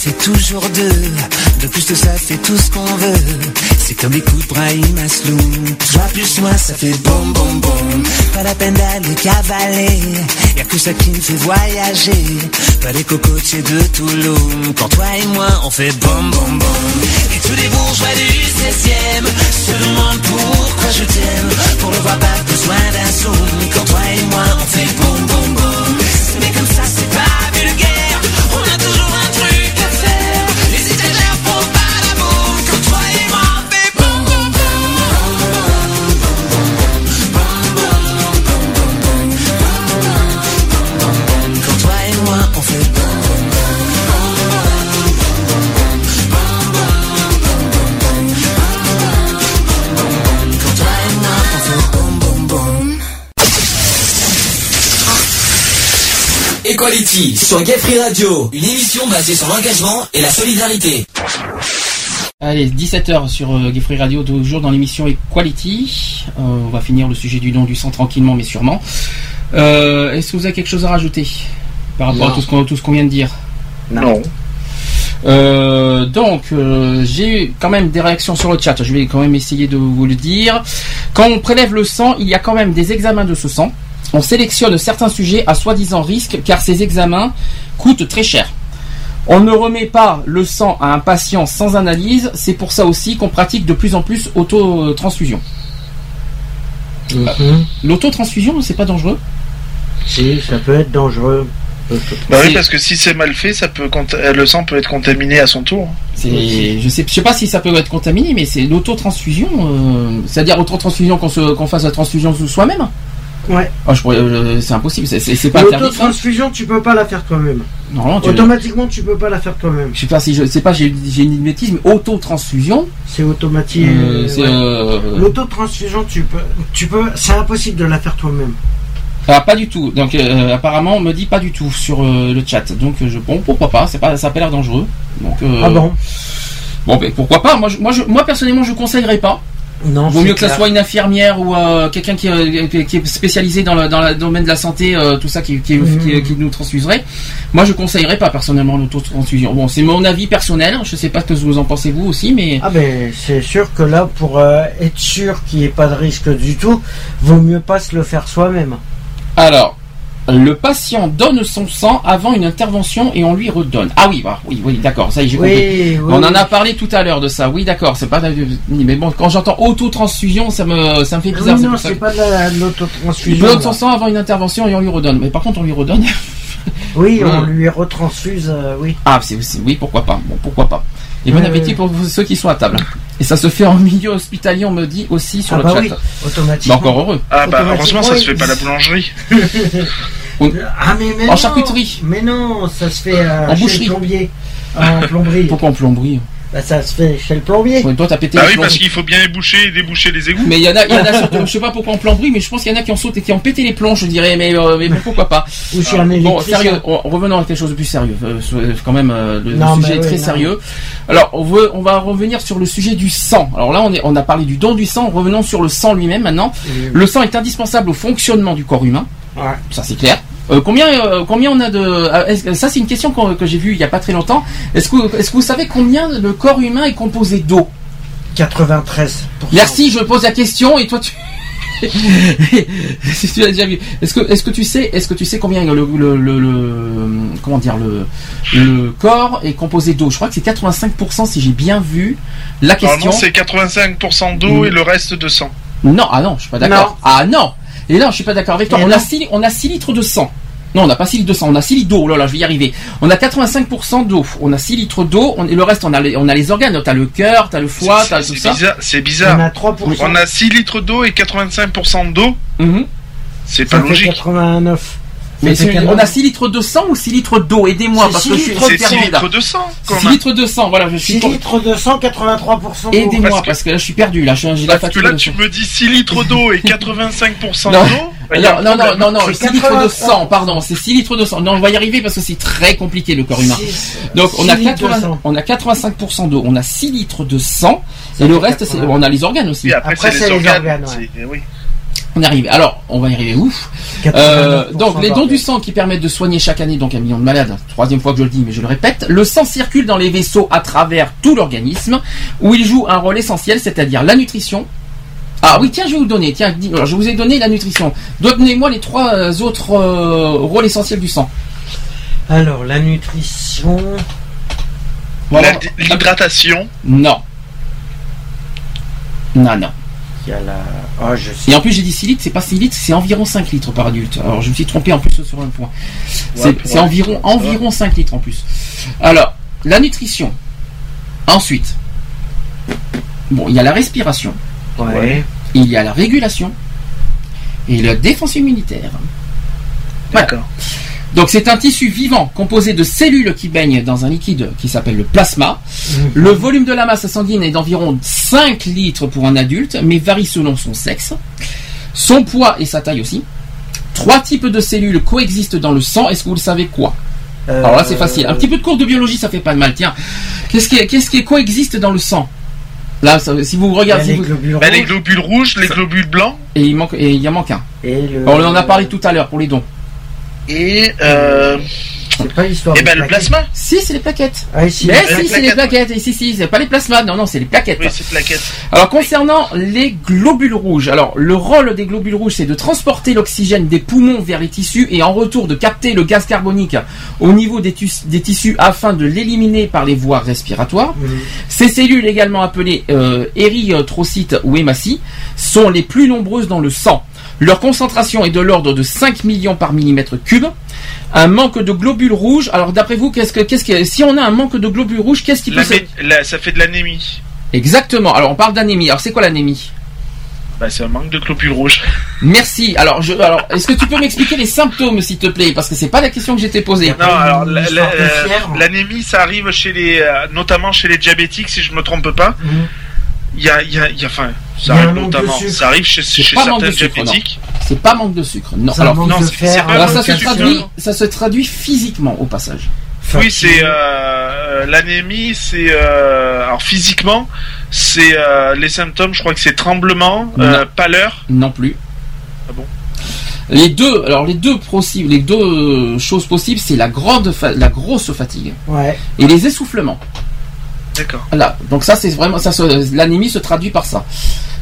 fait toujours deux. De plus ça fait tout ce qu'on veut. C'est comme les coups de Brahim Asloum. Toi plus moi, ça fait boum boum boum. Pas la peine d'aller cavaler. Y'a que ça qui me fait voyager. Pas les cocotiers de Toulouse. Quand toi et moi, on fait boum boum boum. Et tous les bourgeois du 16e se demandent pourquoi je t'aime. Pour le voir, pas besoin d'un zoom. Quand toi et moi, on fait boum boum boum. Mais comme ça, c'est pas Equality sur Gay Free Radio, une émission basée sur l'engagement et la solidarité. Allez, 17h sur euh, Gay Free Radio, toujours dans l'émission Equality. Euh, on va finir le sujet du don du sang tranquillement mais sûrement. Euh, Est-ce que vous avez quelque chose à rajouter par rapport Non. à tout ce qu'on vient de dire? Non. Euh, donc, euh, j'ai eu quand même des réactions sur le chat. Je vais quand même essayer de vous le dire. Quand on prélève le sang, il y a quand même des examens de ce sang. On sélectionne certains sujets à soi-disant risque car ces examens coûtent très cher. On ne remet pas le sang à un patient sans analyse. C'est pour ça aussi qu'on pratique de plus en plus autotransfusion. Mhm. L'autotransfusion, c'est pas dangereux? Si, ça peut être dangereux. Bah oui, parce que si c'est mal fait, ça peut euh, le sang peut être contaminé à son tour. Je sais, je sais pas si ça peut être contaminé, mais c'est l'autotransfusion, euh, c'est-à-dire autotransfusion qu'on se, qu'on fasse la transfusion sous soi-même. Ouais. Euh, c'est impossible, c'est- pas L'autotransfusion, tu peux pas la faire toi-même. Normalement, tu- Automatiquement, tu peux pas la faire toi-même. Je sais pas si je sais pas, j'ai une bêtise, mais autotransfusion. C'est automatique. Euh, c'est, ouais. euh, L'autotransfusion, tu peux, tu peux, c'est impossible de la faire toi-même. Ah, pas du tout. Donc euh, apparemment, on me dit pas du tout sur euh, le chat. Donc je bon, pourquoi pas C'est pas, ça a pas l'air dangereux. Donc euh, Ah bon? Bon, ben, pourquoi pas Moi, je, moi, je- moi personnellement, je conseillerais pas. Non. Vaut mieux que ça clair. soit une infirmière ou euh, quelqu'un qui, euh, qui- est spécialisé dans le, dans le domaine de la santé, euh, tout ça, qui, qui, Mhm. qui- qui nous transfuserait. Moi, je conseillerais pas personnellement l'autotransfusion. Bon, c'est mon avis personnel. Je sais pas ce que vous en pensez vous aussi, mais Ah ben, c'est sûr que là, pour euh, être sûr qu'il n'y ait pas de risque du tout, vaut mieux pas se le faire soi-même. alors. Le patient donne son sang avant une intervention et on lui redonne. Ah oui, bah, oui, oui, d'accord, ça y est, j'ai compris. Oui, oui. On en oui. a parlé tout à l'heure de ça. Oui, d'accord, c'est pas. Mais bon, quand j'entends autotransfusion, ça me, ça me fait Oui, bizarre. c'est non, c'est que- pas de la- de Il l'autotransfusion. donne son sang avant une intervention et on lui redonne. Mais par contre, on lui redonne. Oui, on Hmm. lui retransfuse, euh, oui. Ah, c'est, c'est- oui, pourquoi pas. Bon, pourquoi pas. Et bon Euh, appétit pour ceux qui sont à table. Et ça se fait en milieu hospitalier, on me dit aussi sur Ah le bah chat. oui, Bah, automatiquement. encore heureux. Ah bah heureusement ça se fait pas à la boulangerie. Ah mais, mais En non. charcuterie. Mais non, ça se fait euh, En chez boucherie. le plombier. En plomberie. Pourquoi en plomberie Bah, ça se fait chez le plombier. Ouais, Toi, t'as pété Bah oui parce qu'il faut bien éboucher et déboucher les égouts. Mais il y en a, y en a surtout- je sais pas pourquoi en plomberie, mais je pense qu'il y en a qui ont sauté, qui ont pété les plombs, je dirais, mais, euh, mais bon, pourquoi pas. Ou chez un Bon, électricien. sérieux, on- revenons à quelque chose de plus sérieux. Euh, euh, quand même, euh, le, le Non, sujet mais est oui, très non. sérieux. Alors, on, veut, on va revenir sur le sujet du sang. Alors là, on, est, on a parlé du don du sang. Revenons sur le sang lui-même maintenant. Oui. Le sang est indispensable au fonctionnement du corps humain. Ouais. Ça, c'est clair. Euh, combien, euh, combien on a de euh, Ça, c'est une question qu'on- que j'ai vue il y a pas très longtemps. Est-ce que, est-ce que vous savez combien le corps humain est composé d'eau? 93. Merci, je pose la question et toi tu. si tu l'as déjà vu. Est-ce que, est-ce que tu sais, est-ce que tu sais combien le, le, le, le- comment dire le, le corps est composé d'eau? Je crois que c'est 85% si j'ai bien vu la question. Normalement c'est 85% d'eau et le reste de sang. Non, ah non, je suis pas d'accord. Non. Ah non. Et là, je suis pas d'accord avec toi. On a, non. 6, on a 6 litres de sang. Non, on n'a pas 6 litres de sang, on a 6 litres d'eau. Oh là là, je vais y arriver. On a 85% d'eau. On a 6 litres d'eau. On, et le reste, on a les, on a les organes. T'as le cœur, t'as le foie, t'as tout C'est ça. bizarre, c'est On bizarre. a 3%. On a 6 litres d'eau et 85% d'eau. Mhm. C'est ça pas fait logique. 89. Mais on 80. a 6 litres de sang ou 6 litres d'eau? Aidez-moi parce six que je suis litres C'est perdu 6 là. litres de sang qu'on 6 a. litres de sang, voilà, je suis 6 pour- litres de sang, 83% d'eau. Aidez-moi Parce parce, que- là je suis perdu là, je suis- j'ai la Parce que là tu me dis 6 litres d'eau et 85% Non. d'eau. Non, non, non, non, non, C'est 6 litres de 80. sang, pardon, c'est 6 litres de sang. Non, on va y arriver parce que c'est très compliqué le corps humain. Donc on a, six litres de 80 sang. on a 85% d'eau, on a 6 litres de sang, et le reste, c'est, 80. on a les organes aussi. Après, Après, c'est les les organes. On arrive. Alors, on va y arriver ouf. 89% Euh, donc les dons du sang qui permettent de soigner chaque année donc un million de malades. Troisième fois que je le dis, mais je le répète. Le sang circule dans les vaisseaux à travers tout l'organisme, où il joue un rôle essentiel, c'est-à-dire la nutrition. Ah oui, tiens, je vais vous donner. Tiens, je vous ai donné la nutrition. Donnez-moi les trois euh, autres euh, rôles essentiels du sang. Alors, la nutrition. Voilà. La- L'hydratation. Non. Non, non. Il y a la. Ah, je sais. Et en plus, j'ai dit 6 litres, c'est pas 6 litres, c'est environ 5 litres par adulte. Alors, je me suis trompé en plus sur un point. C'est Ouais, c'est ouais. environ, environ 5 litres en plus. Alors, la nutrition. Ensuite, bon, il y a la respiration, il y a la régulation et la défense immunitaire. Voilà. Donc, c'est un tissu vivant composé de cellules qui baignent dans un liquide qui s'appelle le plasma. Mhm. Le volume de la masse sanguine est d'environ 5 litres pour un adulte, mais varie selon son sexe, son poids et sa taille aussi. Trois types de cellules coexistent dans le sang. Est-ce que vous le savez quoi? Euh, Alors là, c'est facile. Un petit peu de cours de biologie, ça fait pas de mal. Tiens, qu'est-ce qui, qu'est-ce qui coexiste dans le sang? Là, ça- si vous il y a regardez, si les vous- globules Bah, les rouges globules rouges, les globules blancs et il manque, et il y en manque un. et le. On en a parlé tout à l'heure pour les dons. Et euh, C'est pas l'histoire. et des ben le plasma. Si, c'est les plaquettes. Ah, si. Mais les si, c'est les plaquettes. Et si, si, c'est pas les plasmas. Non, non, c'est les plaquettes. Oui, c'est plaquettes. Alors concernant les globules rouges, alors le rôle des globules rouges c'est de transporter l'oxygène des poumons vers les tissus et en retour de capter le gaz carbonique au niveau des tissus afin de l'éliminer par les voies respiratoires. Mhm. Ces cellules également appelées euh, érythrocytes ou hématies sont les plus nombreuses dans le sang. Leur concentration est de l'ordre de 5 millions par millimètre cube. Un manque de globules rouges. Alors d'après vous, qu'est-ce que, qu'est-ce que, si on a un manque de globules rouges, qu'est-ce qui peut se... Ça fait de l'anémie. Exactement. Alors on parle d'anémie. Alors c'est quoi l'anémie? Bah, c'est un manque de globules rouges. Merci. Alors, je, alors, est-ce que tu peux m'expliquer les symptômes, s'il te plaît, parce que c'est pas la question que j'étais posée. Non, alors euh, fièvre. l'anémie, ça arrive chez les, euh, notamment chez les diabétiques, si je me trompe pas. Mhm. Il y a, il y a, il y a- enfin, Il y ça arrive notamment, ça arrive chez, chez non. diabétiques. C'est pas manque de sucre. Non. Ça Alors, manque non, de c'est- c'est fer. pas alors manque ça se traduit, ça se traduit physiquement au passage. Oui, c'est euh, l'anémie, c'est euh, alors physiquement, c'est euh, les symptômes. Je crois que c'est tremblement, euh, Non. pâleur. Non plus. Ah bon? Les deux, alors les deux possibles, les deux euh, choses possibles, c'est la grande, fa- la grosse fatigue Ouais. et les essoufflements. D'accord. Là, donc ça c'est vraiment ça, se- l'anémie se traduit par ça.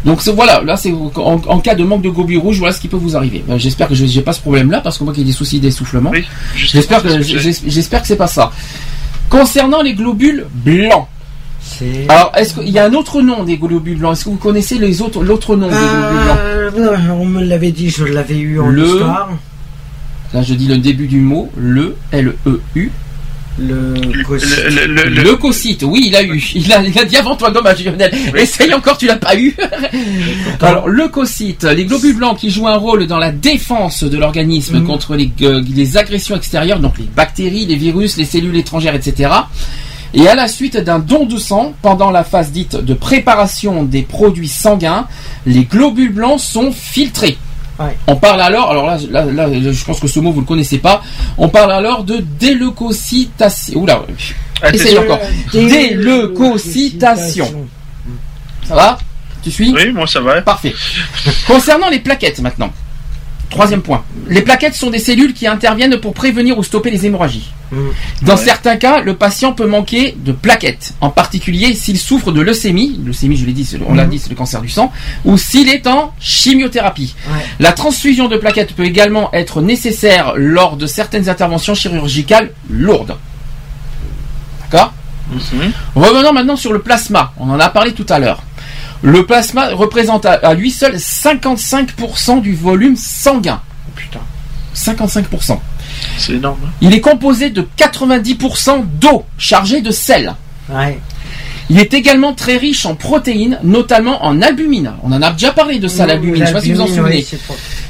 Donc voilà, là c'est en, en cas de manque de globules rouges, voilà ce qui peut vous arriver. Ben, j'espère que je j'ai pas ce problème-là parce que moi qui ai des soucis d'essoufflement, Oui. j'espère que j'espère que c'est pas ça. Concernant les globules blancs, alors est-ce qu'il y a un autre nom des globules blancs? Est-ce que vous connaissez les autres l'autre nom des globules blancs? Euh, on me l'avait dit, je l'avais eu en Le- histoire. Là je dis le début du mot, le L E U. Le, Le- le- le- le- Leucocyte, oui, il a eu. Il a, il a dit avant toi, dommage, Lionel. Essaye encore, tu l'as pas eu. Alors, leucocyte, les globules blancs qui jouent un rôle dans la défense de l'organisme Mhm. contre les, euh, les agressions extérieures, donc les bactéries, les virus, les cellules étrangères, etc. Et à la suite d'un don de sang, pendant la phase dite de préparation des produits sanguins, les globules blancs sont filtrés. Ouais. On parle alors, alors là, là, là, je pense que ce mot vous le connaissez pas. On parle alors de déleucocytation. Oula, Essaye encore. Déleucocytation. Ça va? Tu suis? Oui, moi ça va. Parfait. Concernant les plaquettes maintenant. Troisième point. Les plaquettes sont des cellules qui interviennent pour prévenir ou stopper les hémorragies. Mm. Dans Ouais. certains cas, le patient peut manquer de plaquettes, en particulier s'il souffre de leucémie, leucémie je l'ai dit, c'est le- on l'a Mhm. dit, c'est le cancer du sang, ou s'il est en chimiothérapie. Ouais. La transfusion de plaquettes peut également être nécessaire lors de certaines interventions chirurgicales lourdes. D'accord? Mhm. Revenons maintenant sur le plasma. On en a parlé tout à l'heure. Le plasma représente à, à lui seul 55% du volume sanguin. Oh, Putain. 55%. C'est énorme. hein. Il est composé de 90% d'eau chargée de sel. Ouais. Il est également très riche en protéines, notamment en albumine. On en a déjà parlé de ça, l'albumine. Je ne sais pas si vous en souvenez. oui,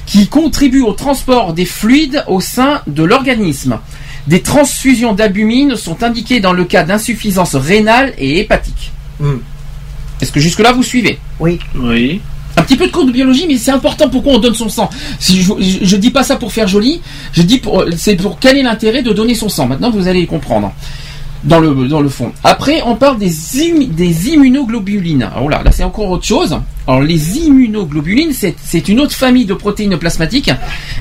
qui contribue au transport des fluides au sein de l'organisme. Des transfusions d'albumine sont indiquées dans le cas d'insuffisance rénale et hépatique. Mm. Est-ce que jusque-là vous suivez Oui. Oui. Un petit peu de cours de biologie, mais c'est important pourquoi on donne son sang. Si je, je, je dis pas ça pour faire joli, je dis pour, c'est pour quel est l'intérêt de donner son sang. Maintenant, vous allez comprendre. Dans le, dans le fond. Après, on parle des, des immunoglobulines. Alors là, là c'est encore autre chose. Alors, les immunoglobulines, c'est c'est une autre famille de protéines plasmatiques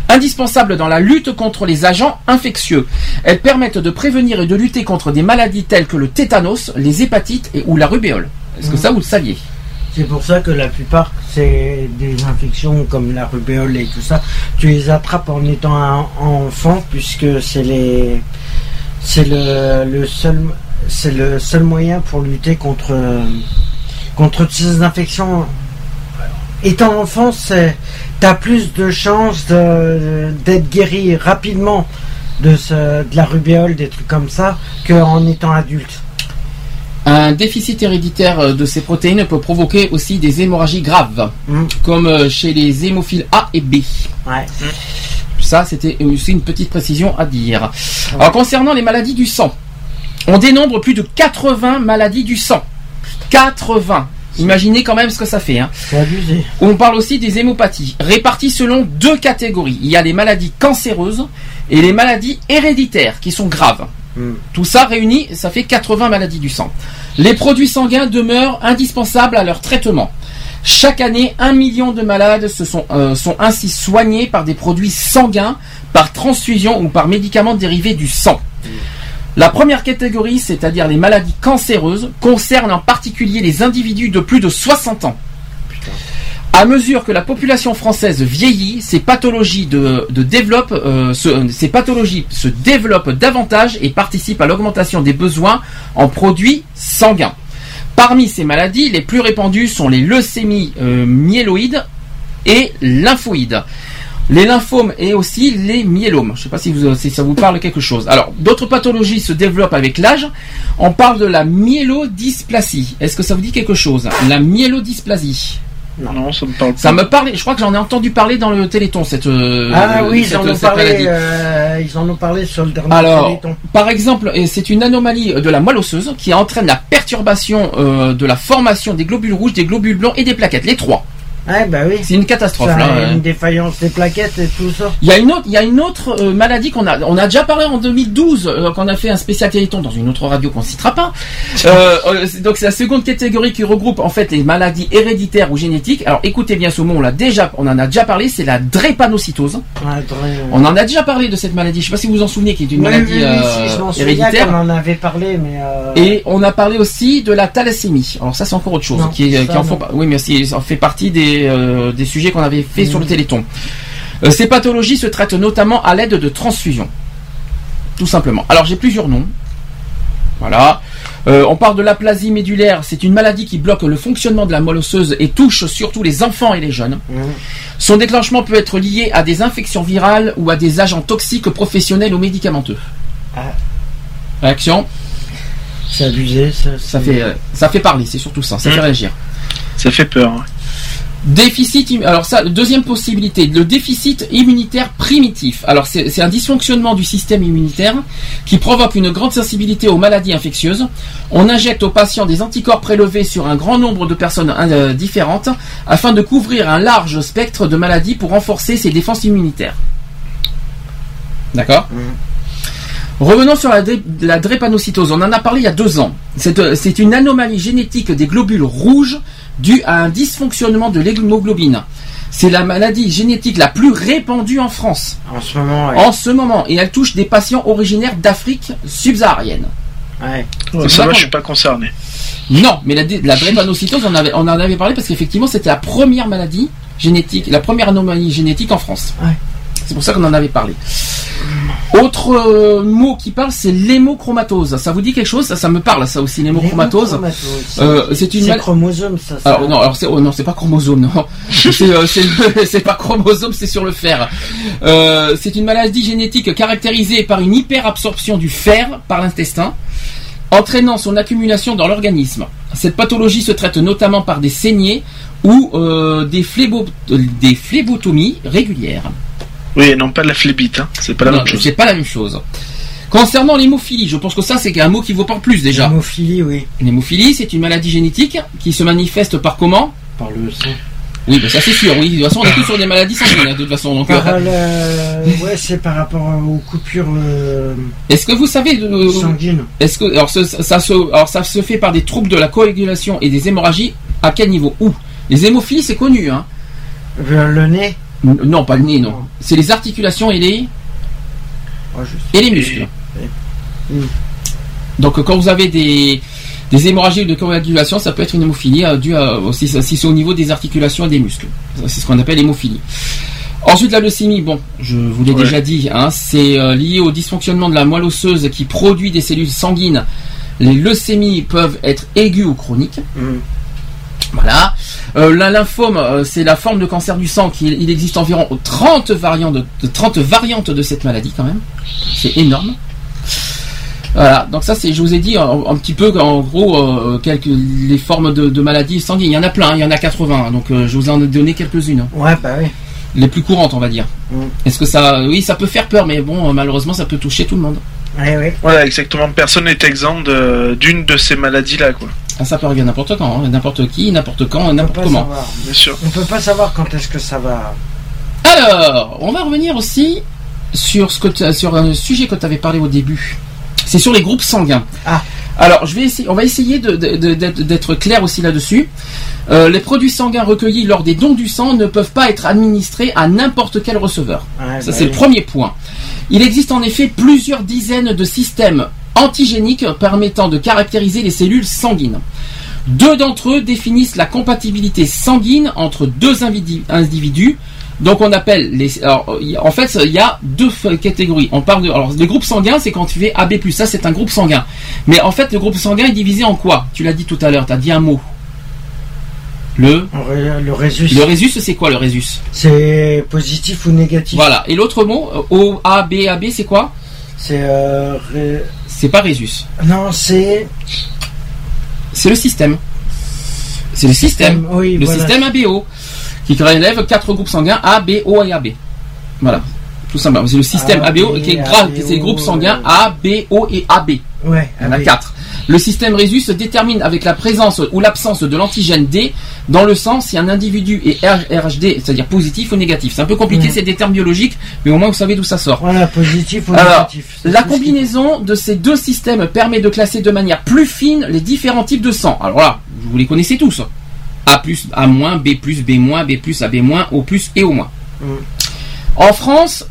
indispensables dans la lutte contre les agents infectieux. Elles permettent de prévenir et de lutter contre des maladies telles que le tétanos, les hépatites et, ou la rubéole. Est-ce que ça, vous le C'est pour ça que la plupart, c'est des infections comme la rubéole et tout ça. Tu les attrapes en étant un enfant puisque c'est le, seul, moyen pour lutter contre, ces infections. Étant enfant, c'est, t'as plus de chances d'être guéri rapidement de, de la rubéole, des trucs comme ça, qu'en étant adulte. Un déficit héréditaire euh, de ces protéines peut provoquer aussi des hémorragies graves, Mm. comme euh, chez les hémophiles A et B. Ouais. Ça, c'était aussi une petite précision à dire. Alors, concernant les maladies du sang, on dénombre plus de 80 maladies du sang. 80 Imaginez quand même ce que ça fait. Hein. C'est abusé. On parle aussi des hémopathies, réparties selon deux catégories. Il y a les maladies cancéreuses et les maladies héréditaires, qui sont graves. Mm. Tout ça réuni, ça fait 80 maladies du sang. Les produits sanguins demeurent indispensables à leur traitement. Chaque année, un million de malades euh, sont ainsi soignés par des produits sanguins, par transfusion ou par médicaments dérivés du sang. La première catégorie, c'est-à-dire les maladies cancéreuses, concerne en particulier les individus de plus de 60 ans. À mesure que la population française vieillit, euh, se- ces pathologies se développent davantage et participent à l'augmentation des besoins en produits sanguins. Parmi ces maladies, les plus répandues sont les leucémies euh, myéloïdes et lymphoïdes. Les lymphomes et aussi les myélomes. Je ne sais pas si, si ça vous parle quelque chose. Alors, d'autres pathologies se développent avec l'âge. On parle de la myélodysplasie. Est-ce que ça vous dit quelque chose? La myélodysplasie. Non, ça me parle pas. Ça me parlait, je crois que j'en ai entendu parler dans le Téléthon cette. euh, Ah oui, ils en ont cette parlé. euh, ils en ont parlé sur le dernier Alors, Téléthon. par exemple, c'est une anomalie de la moelle osseuse qui entraîne la perturbation euh, de la formation des globules rouges, des globules blancs et des plaquettes, les trois. Ouais, bah oui. C'est une catastrophe Ça, là. une défaillance des plaquettes et tout ça. Il y a une autre, il y a une autre euh, maladie qu'on a, on a déjà parlé en 2012 euh, quand on a fait un spécial Téléthon dans une autre radio qu'on citera pas. Euh, euh, donc c'est la seconde catégorie qui regroupe en fait les maladies héréditaires ou génétiques. Alors écoutez bien ce mot, on l'a déjà, on en a déjà parlé, c'est la drépanocytose. Ouais, On en a déjà parlé de cette maladie. Je sais pas si vous vous en souvenez, qui est une Oui, maladie oui, oui, si, je m'en souviens héréditaire. qu'on en avait parlé, mais. euh, Et on a parlé aussi de la thalassémie. Alors ça c'est encore autre chose, Non, qui, est, ça, qui en font, oui mais ça fait partie des, euh, des sujets qu'on avait fait sur le Téléthon. Euh, ces pathologies se traitent notamment à l'aide de transfusions, tout simplement. Alors j'ai plusieurs noms. Voilà. Euh, on parle de l'aplasie médulaire. C'est une maladie qui bloque le fonctionnement de la moelle osseuse et touche surtout les enfants et les jeunes. Mhm. Son déclenchement peut être lié à des infections virales ou à des agents toxiques professionnels ou médicamenteux. Ah. Réaction? C'est abusé, ça. fait, euh, ça fait parler, c'est surtout ça, ça fait réagir. Ça fait peur. Déficit, alors ça, deuxième possibilité, le déficit immunitaire primitif. Alors c'est un dysfonctionnement du système immunitaire qui provoque une grande sensibilité aux maladies infectieuses. On injecte aux patients des anticorps prélevés sur un grand nombre de personnes euh, différentes afin de couvrir un large spectre de maladies pour renforcer ses défenses immunitaires. D'accord Revenons sur la, dré- la drépanocytose. On en a parlé il y a deux ans. C'est euh, c'est une anomalie génétique des globules rouges due à un dysfonctionnement de l'hémoglobine. C'est la maladie génétique la plus répandue en France En ce moment, ouais. en ce moment et elle touche des patients originaires d'Afrique subsaharienne. Ouais. C'est ça con. je suis pas concerné. Non, mais la, la drépanocytose, on, avait, on en avait parlé parce qu'effectivement c'était la première maladie génétique, la première anomalie génétique en France. Ouais. C'est pour ça qu'on en avait parlé. Autre euh, mot qui parle, c'est l'hémochromatose. Ça vous dit quelque chose? Ça, ça me parle, ça aussi, l'hémochromatose. Euh, c'est une mal- chromosome, ça. ça. Alors non, alors c'est oh, non, c'est pas chromosome, non. c'est euh, c'est pas chromosome, c'est sur le fer. C'est une maladie génétique caractérisée par une hyperabsorption du fer par l'intestin, entraînant son accumulation dans l'organisme. Cette pathologie se traite notamment par des saignées ou des, phlébo- des phlébotomies régulières. Oui, non pas de la flébite, hein. c'est pas la Non, même chose. c'est pas la même chose. Concernant l'hémophilie, je pense que ça c'est un mot qui vous parle plus déjà. Hémophilie, oui. L'hémophilie, c'est une maladie génétique qui se manifeste par comment? Par le sang. Oui, bah ça c'est sûr, oui. De toute façon, on est tous sur des maladies sanguines, hein, de toute façon. Donc, Par euh, le... Ouais, c'est par rapport aux coupures euh, est-ce que vous savez, euh, sanguines. est-ce que alors, ce- ça se, alors ça se fait par des troubles de la coagulation et des hémorragies à quel niveau? Où? Les hémophilies, c'est connu, hein le nez. Non, pas le nez, non. C'est les articulations et les Oh, et les muscles. Donc, euh, quand vous avez des des hémorragies de coagulation, ça peut être une hémophilie euh, due à, si, si c'est au niveau des articulations et des muscles. C'est ce qu'on appelle l'hémophilie. Ensuite, la leucémie, bon, je vous l'ai Ouais. déjà dit, hein, c'est euh, lié au dysfonctionnement de la moelle osseuse qui produit des cellules sanguines. Les leucémies peuvent être aiguës ou chroniques. Mm. Voilà. Euh, la lymphome, euh, c'est la forme de cancer du sang. Qui, il existe environ 30 variantes de, de 30 variantes de cette maladie quand même. C'est énorme. Voilà. Donc ça, c'est, je vous ai dit un, un petit peu, en gros, euh, quelques les formes de, de maladies sanguines. Il y en a plein. hein, il y en a 80. Donc euh, je vous en ai donné quelques-unes. hein. Ouais, bah oui. Les plus courantes, on va dire. Mm. Est-ce que ça, oui, ça peut faire peur, mais bon, malheureusement, ça peut toucher tout le monde. Ouais, ouais. Voilà, exactement. Personne n'est exempt de- d'une de ces maladies-là, quoi. Ah, ça peut arriver n'importe quand, hein, n'importe qui, n'importe quand, n'importe comment. savoir. Bien sûr. On peut pas savoir quand est-ce que ça va. Alors, on va revenir aussi sur, ce que sur un sujet que tu avais parlé au début. C'est sur les groupes sanguins. Ah. Alors, je vais essayer, on va essayer d'être clair aussi là-dessus. Euh, les produits sanguins recueillis lors des dons du sang ne peuvent pas être administrés à n'importe quel receveur. Ouais, Ça, bah c'est le premier point. Il existe en effet plusieurs dizaines de systèmes antigéniques permettant de caractériser les cellules sanguines. Deux d'entre eux définissent la compatibilité sanguine entre deux individus. Donc on appelle les. alors, a- en fait, il y a deux catégories. On parle de. Alors, les groupes sanguins, c'est quand tu fais AB+. Ça, c'est un groupe sanguin. Mais en fait, le groupe sanguin est divisé en quoi? Tu l'as dit tout à l'heure. Tu as dit un mot. Le? Le, résus. Le résus, c'est quoi le résus C'est positif ou négatif. Voilà. Et l'autre mot, O, A, B, AB, c'est quoi? C'est. Euh, ré- C'est pas résus. Non, c'est. C'est le système. C'est le système. oui, le voilà. système ABO qui relève quatre groupes sanguins A, B, O et AB. Voilà. Tout simplement. C'est le système A, ABO B, qui est grave. B, C'est groupes sanguins euh, A, B, O et AB. Ouais, Il y en a quatre. Le système Rhésus se détermine avec la présence ou l'absence de l'antigène D dans le sang si un individu est RHD, c'est-à-dire positif ou négatif. C'est un peu compliqué, c'est des termes biologiques, mais au moins vous savez d'où ça sort. Voilà, positif ou Alors, négatif. la qui- combinaison de ces deux systèmes permet de classer de manière plus fine les différents types de sang. Alors là, vous les connaissez tous. A+, A-, B+, B-, B+, AB-, O+, et O-. Mm. En France,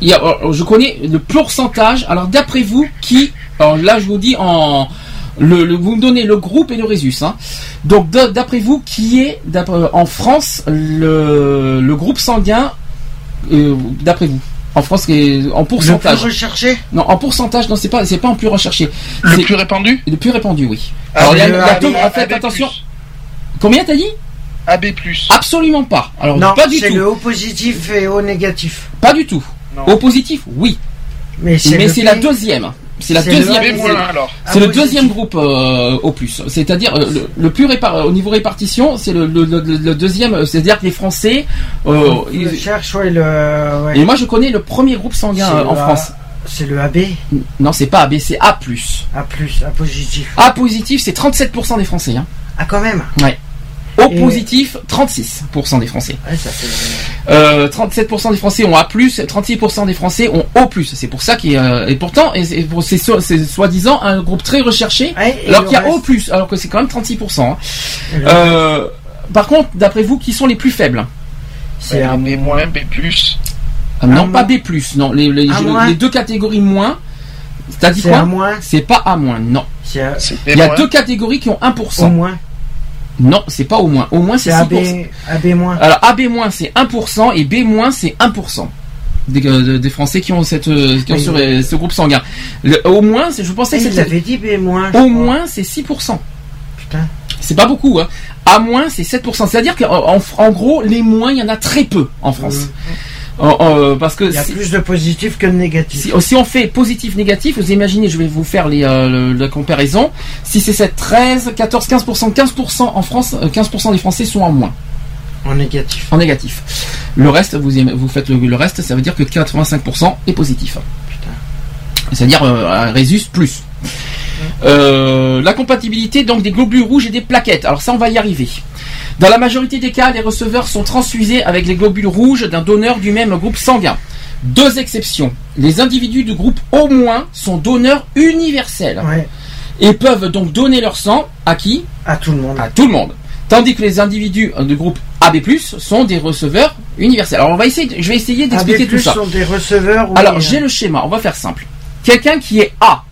il y a, euh, je connais le pourcentage. Alors d'après vous, qui Alors là, je vous dis en le, le- vous me donnez le groupe et le Résus. Hein. Donc d'après vous, qui est d'après- en France le, le groupe sanguin euh, D'après vous, en France, qui est en Le plus pourcentage recherché? Non, en pourcentage, non, c'est pas, c'est pas en plus recherché. Le plus répandu? le plus répandu, oui. Ah, Alors, il y a- a en fait, attention. Combien t'as dit AB+. Absolument pas. Alors Non, pas du c'est tout. le O positif et O négatif. Pas du tout. Non. Au positif, oui. Mais c'est c'est la deuxième. C'est la C'est le deuxième. C'est- alors. C'est le deuxième groupe euh, au plus. C'est-à-dire euh, le, le plus répar- au niveau répartition, c'est le, le- le- le deuxième. euh, C'est-à-dire que les Français. euh, ils- cherche, ouais, le. ouais. et moi, je connais le premier groupe sanguin C'est en France. C'est le AB, Non, c'est pas AB, c'est A+. A+, A positif. A positif, c'est 37% des Français. Hein. Ah, quand même Et- positif, 36% des Français. Ouais, ça fait... Euh, 37% des Français ont A+, 36% des Français ont O+. C'est pour ça qu'il y a- et pourtant, et c'est pour- c'est so- c'est soi-disant un groupe très recherché, Ouais, alors qu'il y a reste- O+, alors que c'est quand même 36%. hein. Euh, par contre, d'après vous, qui sont les plus faibles? C'est un... B-, B+. Ah, Non, A pas moins. B+, non, les, les, A je- moins. les deux catégories moins, t'as dit C'est quoi? moins C'est pas A-, non. C'est B-. Il y a deux catégories qui ont 1%. au moins Non, c'est pas au moins. Au moins, c'est C'est 6%. AB, AB moins. Alors AB- c'est 1% et B- c'est 1% des, euh, des Français qui ont cette euh, qui ont Oui. ce, euh, ce groupe sanguin. Le- au moins, c'est- je pensais que c'était dit B moins. au crois. moins c'est 6%. Putain. C'est pas beaucoup hein. À moins c'est 7%. C'est-à-dire qu'en en, en gros, les moins, il y en a très peu en France. En- parce que Il y a si, plus de positifs que de négatifs. si- si on fait positif négatif, vous imaginez, je vais vous faire les, euh, le- la comparaison. Si c'est 7, 13, 14, 15%, 15% en France, euh, 15% des Français sont en moins. En négatif. en négatif. Le reste, vous, aimez- vous faites le, le reste, ça veut dire que 85% est positif. C'est-à-dire euh, un Résus plus. Euh, la compatibilité donc des globules rouges et des plaquettes. Alors ça, on va y arriver. Dans la majorité des cas, les receveurs sont transfusés avec les globules rouges d'un donneur du même groupe sanguin. Deux exceptions. Les individus du groupe au moins sont donneurs universels Ouais. et peuvent donc donner leur sang à qui? À tout le monde. à tout le monde. Tandis que les individus euh, du groupe AB+, sont des receveurs universels. Alors on va essayer, je vais essayer d'expliquer tout ça. sont des receveurs. oui, Alors euh, j'ai le schéma, on va faire simple. Quelqu'un qui est A.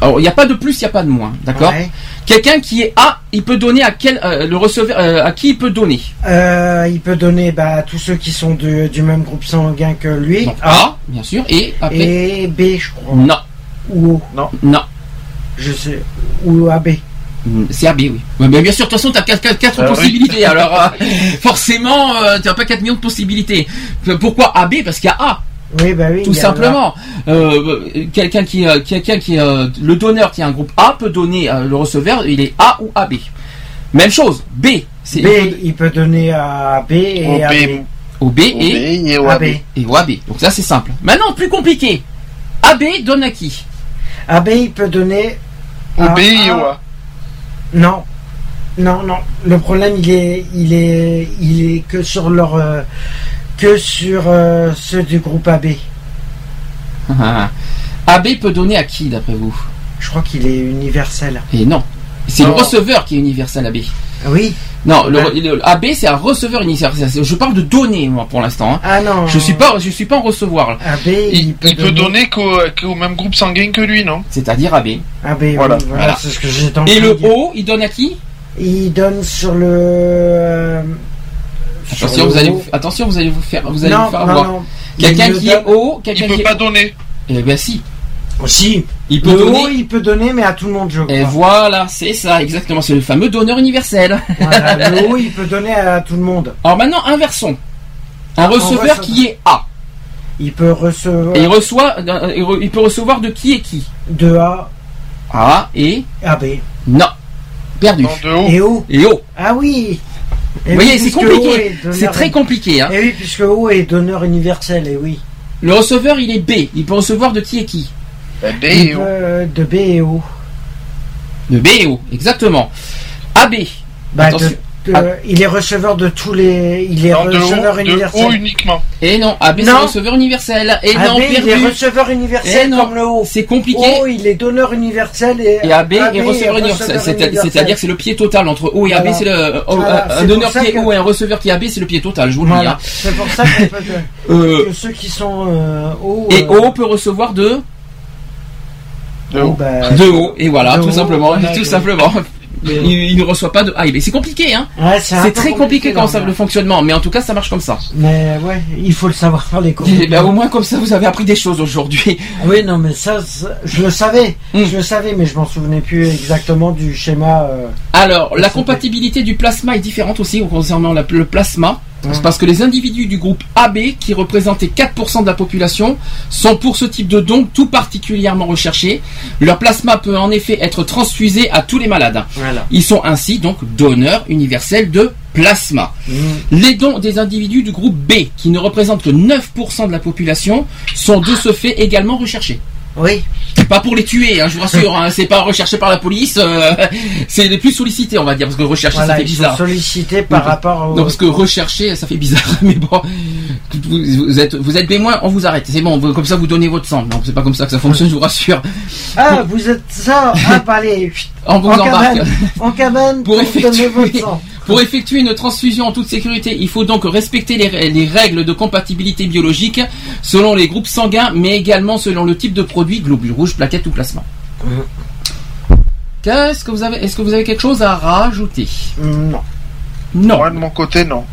Alors il n'y a pas de plus, il n'y a pas de moins, d'accord? Ouais. Quelqu'un qui est A, il peut donner à quel euh, le receveur euh, à qui il peut donner Euh, il peut donner bah, à tous ceux qui sont de- du même groupe sanguin que lui. Donc A, bien sûr, et après Et B, je crois. non, Ou O. non. Je sais. Ou AB. Mm, C'est AB, oui. Ouais, mais bien sûr, de toute façon, tu as 4, Ah oui. possibilités. Alors, euh, forcément, tu n'as pas 4 millions de possibilités. Pourquoi AB Parce qu'il y a A. Oui, bah oui. Tout il simplement, Euh, quelqu'un qui, euh, quelqu'un qui, euh, le donneur qui a un groupe A peut donner euh, le receveur, il est A ou AB. Même chose, B, c'est. B, il peut donner à B et Au à B. B. au B et, et au AB. AB. et au AB. Donc ça c'est simple. Maintenant plus compliqué. AB donne à qui? AB, il peut donner. Au à B et au A. Non. Non, non. Le problème, il est, il est, il est que sur leur, euh, que sur euh, ceux du groupe AB. AB peut donner à qui d'après vous? Je crois qu'il est universel. Et non. C'est le receveur qui est universel AB. Ah Oui. Non, le, le- AB c'est un receveur universel. Je parle de donner moi pour l'instant. hein. Ah non. Je suis pas, je suis pas en recevoir. AB, il, Il, peut, il peut donner qu'au même groupe sanguin que lui, non? C'est-à-dire AB. AB, oui, Voilà. c'est ce que en Et le. O, il donne à qui? Il donne sur le. euh, Attention, vous allez, haut. vous- attention, vous allez vous faire, vous allez non, vous faire non, avoir. Quelqu'un qui est haut, Il quelqu'un peut qui est pas donner. Eh bien si, Si. il peut Le donner. haut, il peut donner, mais à tout le monde, je crois. Et voilà, c'est ça, exactement. C'est le fameux donneur universel. Voilà, le haut, il peut donner à tout le monde. Alors maintenant, inversons. Un receveur qui est A. Il peut recevoir Et il reçoit, euh, il peut recevoir de qui et qui? De A A et à B. non. perdu. Non, de haut. Et O. Et O. Ah oui. Et Vous voyez, oui, c'est compliqué. C'est très compliqué. Hein. Et oui, puisque O est donneur universel, et oui. Le receveur, il est B. Il peut recevoir de qui et qui Ben, B Il et O. de B et O. De B et O, exactement. AB. Bah, Attention. de- de- Ah. Il est receveur de tous les. Il est Non, de receveur haut, de universel. haut uniquement. Et non, AB c'est receveur universel. Et AB, non, il est perdu. receveur universel Eh non. comme le O. C'est compliqué. O, il est donneur universel et, Et AB, est receveur universel. C'est- universel. C'est-à-dire que c'est le pied total entre O et AB. Voilà. C'est le euh, Voilà, un c'est donneur pour ça qui est que- O et un receveur qui est AB, c'est le pied total. Je vous le dis. Hein. C'est pour ça qu'on peut. Euh, que ceux qui sont euh, O. et euh, O peut recevoir de De O, haut. bah, de O. Et voilà, tout haut, simplement, tout simplement. Il, il ne reçoit pas de A et B. C'est compliqué, hein. Ouais, c'est très compliqué quand ça là. le fonctionnement, mais en tout cas, ça marche comme ça. Mais ouais, il faut le savoir faire les cours. Ben, au moins comme ça, vous avez appris des choses aujourd'hui. Oui, non, mais ça, ça, je le savais. Hmm. Je le savais, mais je m'en souvenais plus exactement du schéma. euh, Alors, la compatibilité du plasma est différente aussi concernant la- le plasma. C'est parce que les individus du groupe AB, qui représentaient 4% de la population, sont pour ce type de don tout particulièrement recherchés. Leur plasma peut en effet être transfusé à tous les malades. Voilà. Ils sont ainsi donc donneurs universels de plasma. Hmm. Les dons des individus du groupe B, qui ne représentent que 9% de la population, sont de ce fait également recherchés. Oui. Pas pour les tuer, hein, je vous rassure, hein, c'est pas recherché par la police, euh, c'est les plus sollicités, on va dire, parce que rechercher Voilà, ça fait bizarre. sollicités par rapport au. Non, parce que rechercher, ça fait bizarre, mais bon, vous, êtes, vous êtes B-, on vous arrête, c'est bon, vous- comme ça vous donnez votre sang. Non, c'est pas comme ça que ça fonctionne, je vous rassure. Ah, vous êtes ça Ah, bah allez, chut, On vous en embarque. cabane, en cabane Pour pour, donner effectuer- votre sang. Pour effectuer une transfusion en toute sécurité, il faut donc respecter les, rè- les règles de compatibilité biologique selon les groupes sanguins, mais également selon le type de produit, globules rouges, plaquettes ou plasma. Qu'est-ce que vous avez Est-ce que vous avez quelque chose à rajouter? Non. Non, Moi, de mon côté, non.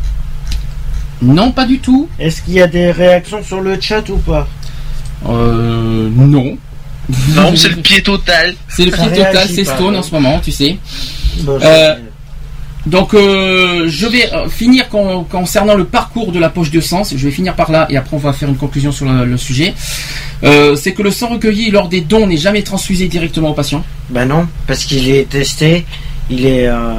non, pas du tout. Est-ce qu'il y a des réactions sur le chat ou pas? Euh, non. Non, c'est le pied total. C'est le pied total, c'est Stone en ce moment, tu sais. Bah, Euh, Donc, euh, je vais euh, finir con- concernant le parcours de la poche de sang. Je vais finir par là et après on va faire une conclusion sur le, le sujet. Euh, c'est que le sang recueilli lors des dons n'est jamais transfusé directement au patient. Bah non, parce qu'il est testé. Il est, euh,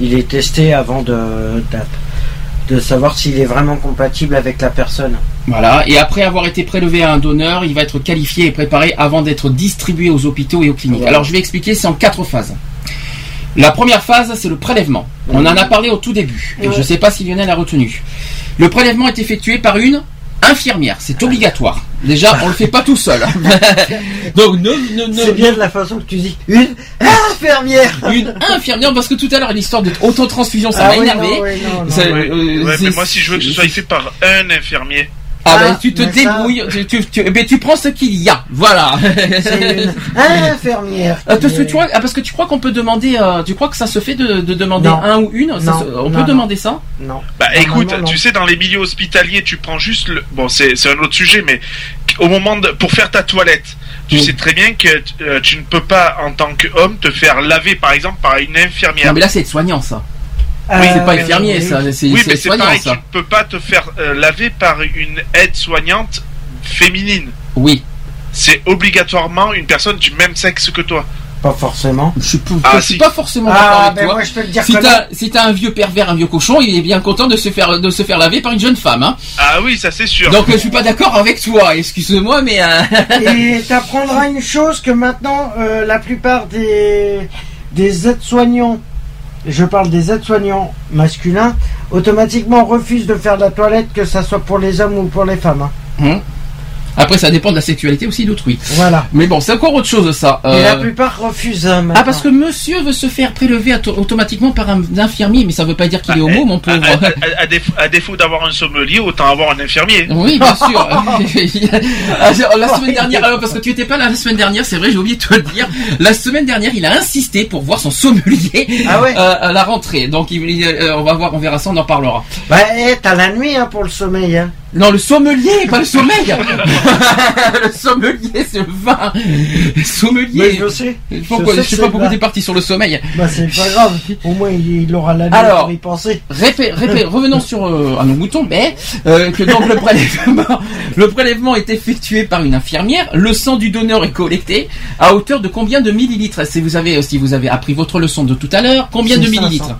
il est testé avant de, de, de savoir s'il est vraiment compatible avec la personne. Voilà. Et après avoir été prélevé à un donneur, il va être qualifié et préparé avant d'être distribué aux hôpitaux et aux cliniques. Voilà. Alors, je vais expliquer. C'est en quatre phases. La première phase, c'est le prélèvement. On en a parlé au tout début. Et Ouais. je ne sais pas si Lionel a retenu. Le prélèvement est effectué par une infirmière. C'est obligatoire. Déjà, on le fait pas tout seul. Donc, ne, ne, ne- C'est bien de la façon que tu dis une infirmière. une infirmière parce que tout à l'heure l'histoire de autotransfusion ça Ah m'a oui, énervé. non, oui, non, non. Ça, Ouais, euh, ouais, mais moi, si je veux que ce soit fait par un infirmier. Ah, ben, Ah, tu te ça- débrouilles, tu, tu, tu- eh ben, tu prends ce qu'il y a, voilà. C'est une infirmière. Ah, parce que tu vois, ah, parce que tu crois qu'on peut demander, euh, tu crois que ça se fait de, de demander Non. un ou une, ça Non, se- on non, peut non. demander ça? Non. Bah écoute, non. tu sais, dans les milieux hospitaliers, tu prends juste le. Bon, c'est c'est un autre sujet, mais au moment de. Pour faire ta toilette, tu Oui. sais très bien que euh, tu ne peux pas, en tant qu'homme, te faire laver, par exemple, par une infirmière. Non mais là c'est soignant ça. Euh, c'est pas oui, infirmier oui. ça, c'est oui, mais c'est soignant pareil, tu ça. peux pas te faire euh, laver par une aide-soignante féminine. Oui. C'est obligatoirement une personne du même sexe que toi. Pas forcément. Je suis, Ah, je suis si. pas forcément d'accord Ah, avec ben toi. moi je peux te dire Si t'as si un vieux pervers, un vieux cochon, il est bien content de se faire de se faire laver par une jeune femme. Hein. Ah oui, ça c'est sûr. Donc euh, je suis pas d'accord avec toi. Excuse-moi, mais euh. Et t'apprendras une chose que maintenant euh, la plupart des des aides-soignants, je parle des aides-soignants masculins, automatiquement refusent de faire la toilette, que ça soit pour les hommes ou pour les femmes. hein. Hum. Après, ça dépend de la sexualité aussi d'autrui. Voilà. Mais bon, c'est encore autre chose ça. Et Euh, la plupart refusent. hein, Ah, parce que monsieur veut se faire prélever auto- automatiquement par un infirmier, mais ça veut pas dire qu'il est homo, mon À, pauvre. à- à- à défaut, à défaut d'avoir un sommelier, autant avoir un infirmier. Oui, bien sûr. Ah, la semaine dernière, alors, parce que tu étais pas là la semaine dernière, c'est vrai, j'ai oublié de te le dire. La semaine dernière, il a insisté pour voir son sommelier Ah ouais euh, à la rentrée. Donc, il, il- euh, on va voir, on verra ça, on en parlera. Bah, eh, t'as la nuit hein, pour le sommeil. Hein. Non, le sommelier, pas le sommeil. le sommelier, c'est le vin. Sommelier. Mais je sais. Pourquoi- Je je sais pas c'est pourquoi le t'es parti sur le sommeil. Bah c'est pas grave. Au moins il, il aura la Alors, pour y penser. Répé- répé- revenons sur euh, à nos moutons, mais euh, que donc le prélèvement, le prélèvement est effectué par une infirmière. Le sang du donneur est collecté à hauteur de combien de millilitres? Si vous avez, si vous avez appris votre leçon de tout à l'heure, combien de 500.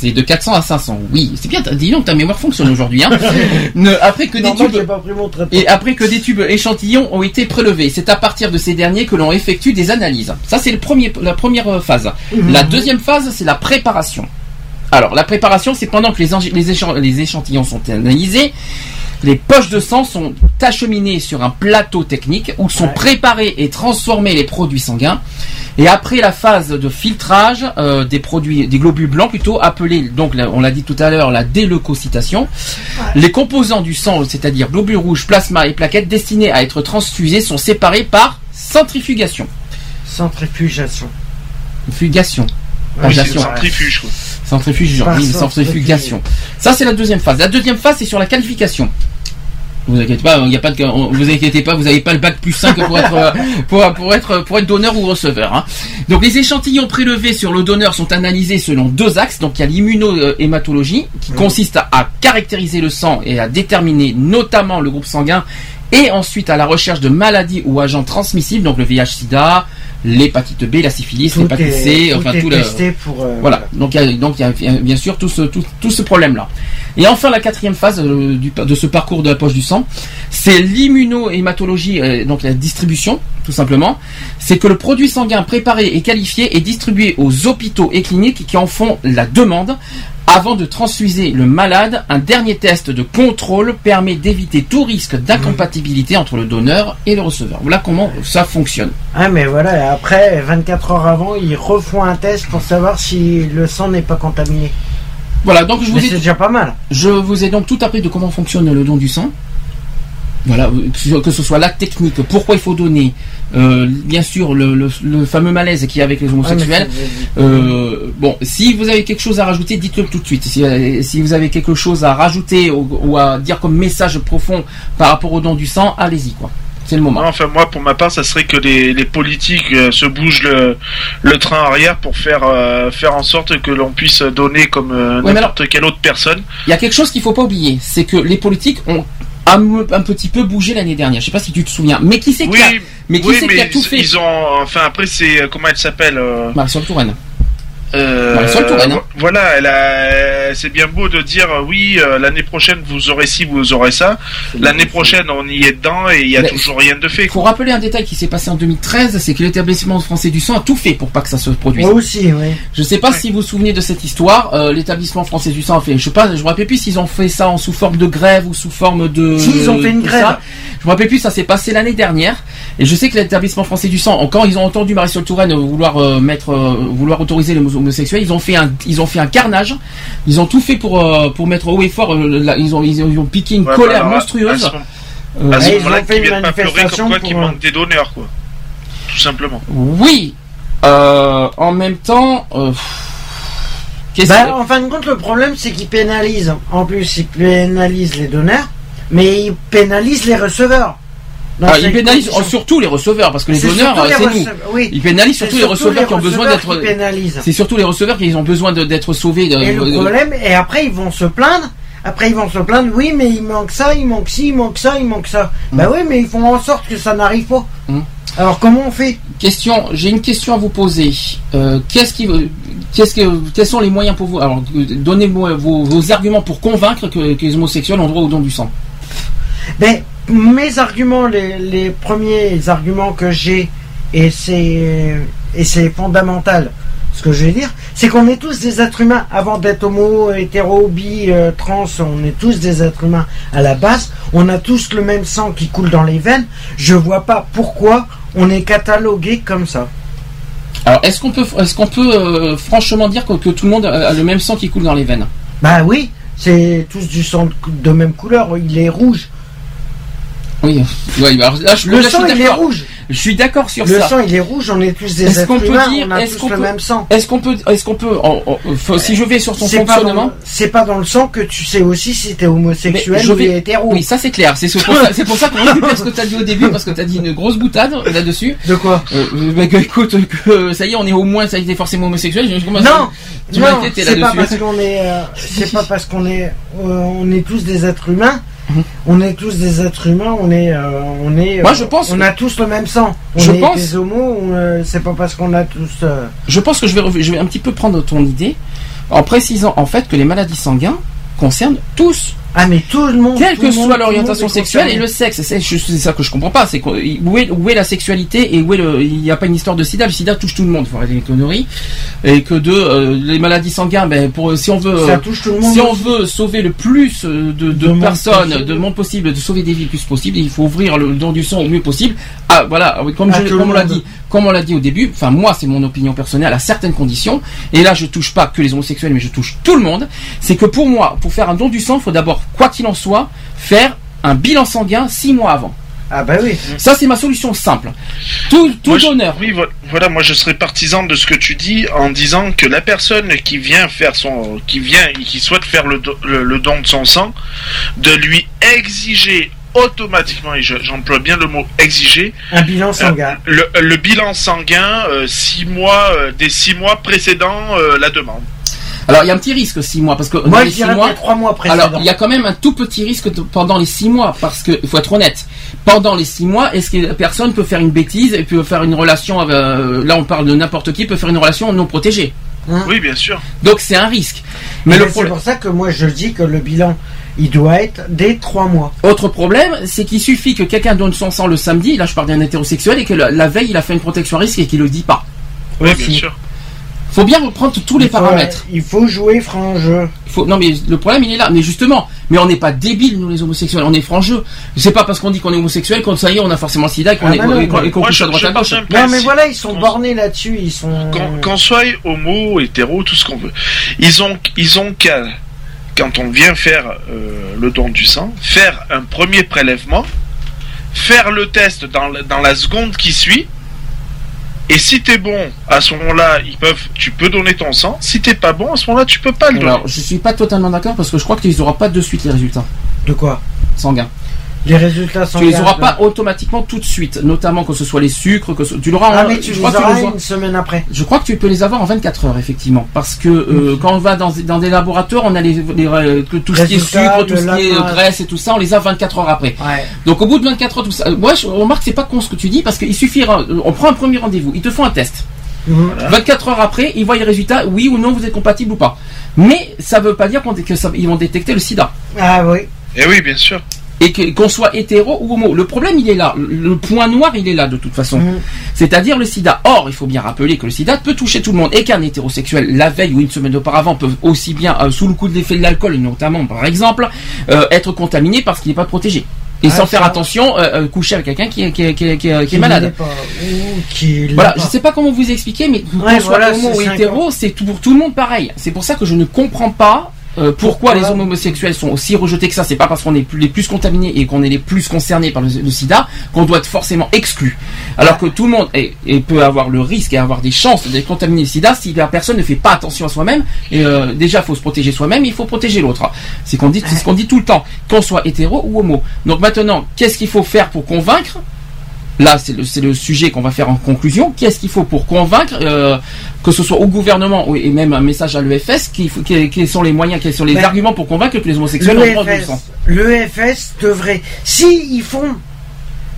C'est de 400 à 500. Oui, c'est bien. Dis donc, ta mémoire fonctionne aujourd'hui. Hein. Ne- après que des tubes j'ai pas pris mon traitement. et après que des tubes échantillons ont été prélevés, c'est à partir de ces derniers que l'on effectue des analyses. Ça, c'est le premier, la première phase. Mhm. La deuxième phase, c'est la préparation. Alors, la préparation, c'est pendant que les échantillons sont analysés, les poches de sang sont acheminées sur un plateau technique où sont Ouais. préparés et transformés les produits sanguins. Et après la phase de filtrage euh, des produits, des globules blancs plutôt, appelés, donc on l'a dit tout à l'heure, la déleucocytation, les composants du sang, c'est-à-dire globules rouges, plasma et plaquettes destinés à être transfusés sont séparés par centrifugation. Centrifugation. Fugation. Oui, centrifuge, quoi. Centrifuge, Par oui, centrifugation. Ça, c'est la deuxième phase. La deuxième phase, c'est sur la qualification. Vous inquiétez pas, il y a pas de, on- vous inquiétez pas, vous n'avez pas le bac plus 5 pour être, euh, pour, pour être, pour être donneur ou receveur. hein. Donc les échantillons prélevés sur le donneur sont analysés selon deux axes. Donc il y a l'immunohématologie qui consiste à, à caractériser le sang et à déterminer notamment le groupe sanguin et ensuite à la recherche de maladies ou agents transmissibles, donc le VIH/SIDA, l'hépatite B, la syphilis, l'hépatite C, enfin tout le, testé pour. euh, voilà. Donc il y a, donc il y a bien sûr tout ce, tout, tout ce problème-là. Et enfin la quatrième phase euh, du, de ce parcours de la poche du sang, c'est l'immunohématologie, euh, donc la distribution, tout simplement. C'est que le produit sanguin préparé et qualifié est distribué aux hôpitaux et cliniques qui en font la demande. Avant de transfuser le malade, un dernier test de contrôle permet d'éviter tout risque d'incompatibilité entre le donneur et le receveur. Voilà comment ça fonctionne. Ah mais voilà, après 24 heures avant, ils refont un test pour savoir si le sang n'est pas contaminé. Voilà, donc je vous ai c'est déjà pas mal. Je vous ai donc tout appris de comment fonctionne le don du sang. Voilà, que- ce soit la technique, pourquoi il faut donner, euh, bien sûr le, le- le fameux malaise qu'il y a avec les homosexuels. Ah, Euh, bon, si vous avez quelque chose à rajouter, dites-le tout de suite. Si, euh, si vous avez quelque chose à rajouter ou, ou à dire comme message profond par rapport au don du sang, allez-y quoi. C'est le moment. Non, enfin moi pour ma part ça serait que les, les politiques euh, se bougent le, le train arrière pour faire euh, faire en sorte que l'on puisse donner comme euh, mais n'importe quelle autre personne. Il y a quelque chose qu'il faut pas oublier, c'est que les politiques ont un, un petit peu bougé l'année dernière. Je sais pas si tu te souviens, mais qui c'est qui a, mais qui oui, c'est qui a tout fait ils ont enfin après c'est euh, comment elle s'appelle euh, Marisol Touraine. Euh, Marisol Touraine, hein. Voilà, elle a, c'est bien beau de dire euh, oui, euh, l'année prochaine vous aurez ci, vous aurez ça. L'année prochaine on y est dedans et il y a Mais- toujours rien de fait. Il faut rappeler un détail qui s'est passé en 2013, c'est que l'établissement français du sang a tout fait pour pas que ça se produise. Moi aussi, oui. Je sais pas si vous vous souvenez de cette histoire. euh, l'établissement français du sang a fait, je sais pas, je me rappelle plus s'ils ont fait ça en sous forme de grève ou sous forme de. Si, ils ont fait une grève. ça. Je me rappelle plus, ça s'est passé l'année dernière. Et je sais que l'établissement français du sang, quand ils ont entendu Marisol Touraine vouloir euh, mettre, euh, vouloir autoriser les homosexuels, ils ont fait un, ils ont fait un carnage. Ils ont tout fait pour euh, pour mettre haut et fort. euh, la- ils ont ils ont, ils ont piqué une Ouais, colère bah, à- monstrueuse. À ce, Euh, à ce Ouais, ils moment-là, ont fait qu'ils une viennent pas pleurer manifestation comme quoi pour, qu'il euh, manque des donneurs, quoi. Tout simplement. Oui. Euh, en même temps, euh, Bah, en fin de compte, le problème, c'est qu'ils pénalisent. En plus, ils pénalisent les donneurs, mais ils pénalisent les receveurs. Dans ces ils pénalisent conditions. surtout les receveurs parce que les donneurs, c'est nous. oui. Ils pénalisent C'est surtout les receveurs qui ont besoin d'être. C'est surtout les receveurs qui ont besoin d'être sauvés. de- Et le de- problème, et après, ils vont se plaindre. Après, ils vont se plaindre, oui, mais il manque ça, il manque ci, il manque ça, il manque ça. Bah oui, mais ils font en sorte que ça n'arrive pas. Mm. Alors, comment on fait? Question, j'ai une question à vous poser. Euh, qu'est-ce qui, qu'est-ce que, quels sont les moyens pour vous? Alors, euh, donnez-moi vos, vos arguments pour convaincre que, que les homosexuels ont droit au don du sang. Ben, mes arguments, les, les premiers arguments que j'ai, et c'est, et c'est fondamental, ce que je vais dire, c'est qu'on est tous des êtres humains. Avant d'être homo, hétéro, bi, euh, trans, on est tous des êtres humains à la base, on a tous le même sang qui coule dans les veines, je vois pas pourquoi on est catalogué comme ça. Alors, est-ce qu'on peut, est-ce qu'on peut euh, franchement dire que, que tout le monde a le même sang qui coule dans les veines? Bah oui, c'est tous du sang de même couleur, il est rouge. Oui, ouais, alors là, je, Le là, sang, il est rouge. Je suis d'accord sur Le ça. sang, il est rouge. On est tous des Est-ce êtres qu'on peut humains. dire, on a est-ce tous qu'on le peut, même sang. est-ce qu'on peut, est-ce qu'on peut, faut- si je vais sur ton C'est pas, dans, fonctionnement, c'est pas dans le sang que tu sais aussi si t'es homosexuel je ou vais- hétéro. oui, ça c'est clair. C'est ce- pour ça, c'est pour ça qu'on récupère ce que t'as dit au début parce que t'as dit une grosse boutade là-dessus. De quoi euh, bah, que, écoute, que ça y est, on est au moins, ça a été forcément homosexuel. Je- je commence Non, à- non, c'est pas parce qu'on est, euh, c'est pas parce qu'on est, euh, on est tous des êtres humains. On est tous des êtres humains. On est, euh, on est. Moi, je pense On a tous le même sang. On Je est pense- des homos. euh, c'est pas parce qu'on a tous. euh, Je pense que je vais, je vais un petit peu prendre ton idée en précisant en fait que les maladies sanguines concernent tous. Ah mais tout le monde. Quelle que soit l'orientation sexuelle et le sexe, c'est ça que je comprends pas. C'est où est, où est la sexualité et où est le, il n'y a pas une histoire de sida. Le sida touche tout le monde, faut arrêter les conneries. Et que de euh, les maladies sanguines, ben pour si on veut, Ça touche tout le monde si on veut sauver le plus euh, de, de De monde personnes, possible. de monde possible, de sauver des vies le plus possible, il faut ouvrir le don du sang au mieux possible. Ah voilà, comme, je- le comme on l'a dit, comme on l'a dit au début. Enfin moi, c'est mon opinion personnelle à certaines conditions. Et là, je touche pas que les homosexuels, mais je touche tout le monde. C'est que pour moi, pour faire un don du sang, il faut d'abord, quoi qu'il en soit, faire un bilan sanguin six mois avant. Ah bah oui. Ça, c'est ma solution simple. Tout, tout Moi, je- donneur. Oui, vo- voilà, moi je serais partisan de ce que tu dis en disant que la personne qui vient faire son, qui vient et qui souhaite faire le, do- le, le don de son sang, de lui exiger automatiquement, et je- j'emploie bien le mot exiger, Un bilan sanguin. le, le bilan sanguin euh, six mois, euh, des six mois précédents euh, la demande. Alors, il y a un petit risque six mois parce que Moi, je dirais mois, trois précédents. Alors, il y a quand même un tout petit risque de- pendant les six mois, parce que il faut être honnête. Pendant les six mois, est-ce que la personne peut faire une bêtise et peut faire une relation avec, euh, là on parle de n'importe qui peut faire une relation non protégée? Hein? Oui, bien sûr. Donc c'est un risque. Mais c'est pour ça que moi je dis que le bilan, il doit être dès trois mois. autre problème, c'est qu'il suffit que quelqu'un donne son sang le samedi, là je parle d'un hétérosexuel, et que la, la veille il a fait une protection à risque et qu'il le dit pas. Oui, Aussi. bien sûr. Faut bien reprendre tous les Il faut- paramètres. Il faut jouer franc jeu. Il faut, non mais le problème il est là. Mais justement, mais on n'est pas débiles nous les homosexuels, on est franc jeu. C'est pas parce qu'on dit qu'on est homosexuel qu'on ça y est on a forcément le sida et qu'on Ah est bah non, et qu'on- et qu'on Moi, couche je- à droite à gauche. Non mais voilà, ils sont bornés là-dessus, ils sont. Qu'on qu'on soit homo, hétéro, tout ce qu'on veut. Ils ont, ils ont qu'à, quand on vient faire euh, le don du sang, faire un premier prélèvement, faire le test dans, dans la seconde qui suit. Et si t'es bon, à ce moment-là, ils peuvent, tu peux donner ton sang. Si t'es pas bon, à ce moment-là, tu peux pas le donner. Alors, je suis pas totalement d'accord parce que je crois que tu les auras pas de suite les résultats De quoi? Sanguins. Les résultats sont. Tu les auras pas automatiquement tout de suite, notamment que ce soit les sucres, que ce- tu l'auras. Ah en- mais tu je les crois que tu auras les une semaine après. Je crois que tu peux les avoir en 24 heures effectivement, parce que euh, quand on va dans, dans des laboratoires, on a les, les, euh, que tout ce qui est sucre, tout ce qui est graisse et tout ça, on les a 24 heures après. Ouais. Donc au bout de 24 heures, tout ça. Moi, je remarque que c'est pas con ce que tu dis parce qu'il suffira. euh, On prend un premier rendez-vous, ils te font un test. Mhm. 24 heures après, ils voient les résultats, oui ou non, vous êtes compatible ou pas. Mais ça veut pas dire qu'on- que ça- ils vont détecter le sida. Ah oui. Et Eh oui, bien sûr. Et qu'on soit hétéro ou homo. Le problème, il est là. Le point noir, il est là de toute façon. Mhm. C'est-à-dire le sida. Or, il faut bien rappeler que le sida peut toucher tout le monde et qu'un hétérosexuel, la veille ou une semaine auparavant, peut aussi bien, euh, sous le coup de l'effet de l'alcool notamment, par exemple, euh, être contaminé parce qu'il n'est pas protégé. Et Ah, sans faire ça. attention, euh, coucher avec quelqu'un qui, est- qui, qui, qui malade. pas, ou Voilà, pas. je sais pas comment vous expliquer, mais qu'on soit homo ou hétéro, c'est pour tout le monde pareil. C'est pour ça que je ne comprends pas euh, pourquoi, les homosexuels sont aussi rejetés que ça. C'est pas parce qu'on est les plus contaminés et qu'on est les plus concernés par le, le sida qu'on doit être forcément exclu. Alors que tout le monde est- et peut avoir le risque et avoir des chances d'être contaminé le sida si la personne ne fait pas attention à soi-même. Et euh, déjà, faut se protéger soi-même, il faut protéger l'autre. C'est qu'on dit, c'est ce qu'on dit tout le temps, qu'on soit hétéro ou homo. Donc maintenant, qu'est-ce qu'il faut faire pour convaincre? Là, c'est le, c'est le sujet qu'on va faire en conclusion. Qu'est-ce qu'il faut pour convaincre, euh, que ce soit au gouvernement ou- et même un message à l'EFS, quels, sont les moyens, quels sont les Ben, arguments pour convaincre que les homosexuels ont le droit de L'EFS, sang l'EFS devrait. Si ils font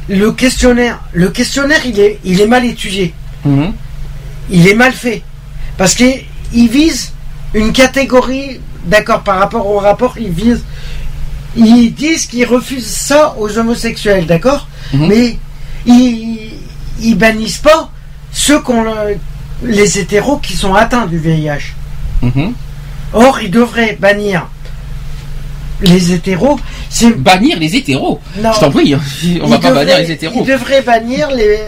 le questionnaire, le questionnaire il est, il est mal étudié, Mhm. il est mal fait, parce qu'il vise une catégorie, d'accord, par rapport au rapport, ils visent, ils disent qu'ils refusent ça aux homosexuels, d'accord, Mhm. mais ils, ils bannissent pas ceux qu'on les hétéros qui sont atteints du VIH. Mhm. Or, ils devraient bannir les hétéros. C'est Bannir les hétéros. non. Je t'en prie, hein. on va Ils pas bannir les hétéros. Ils devraient bannir les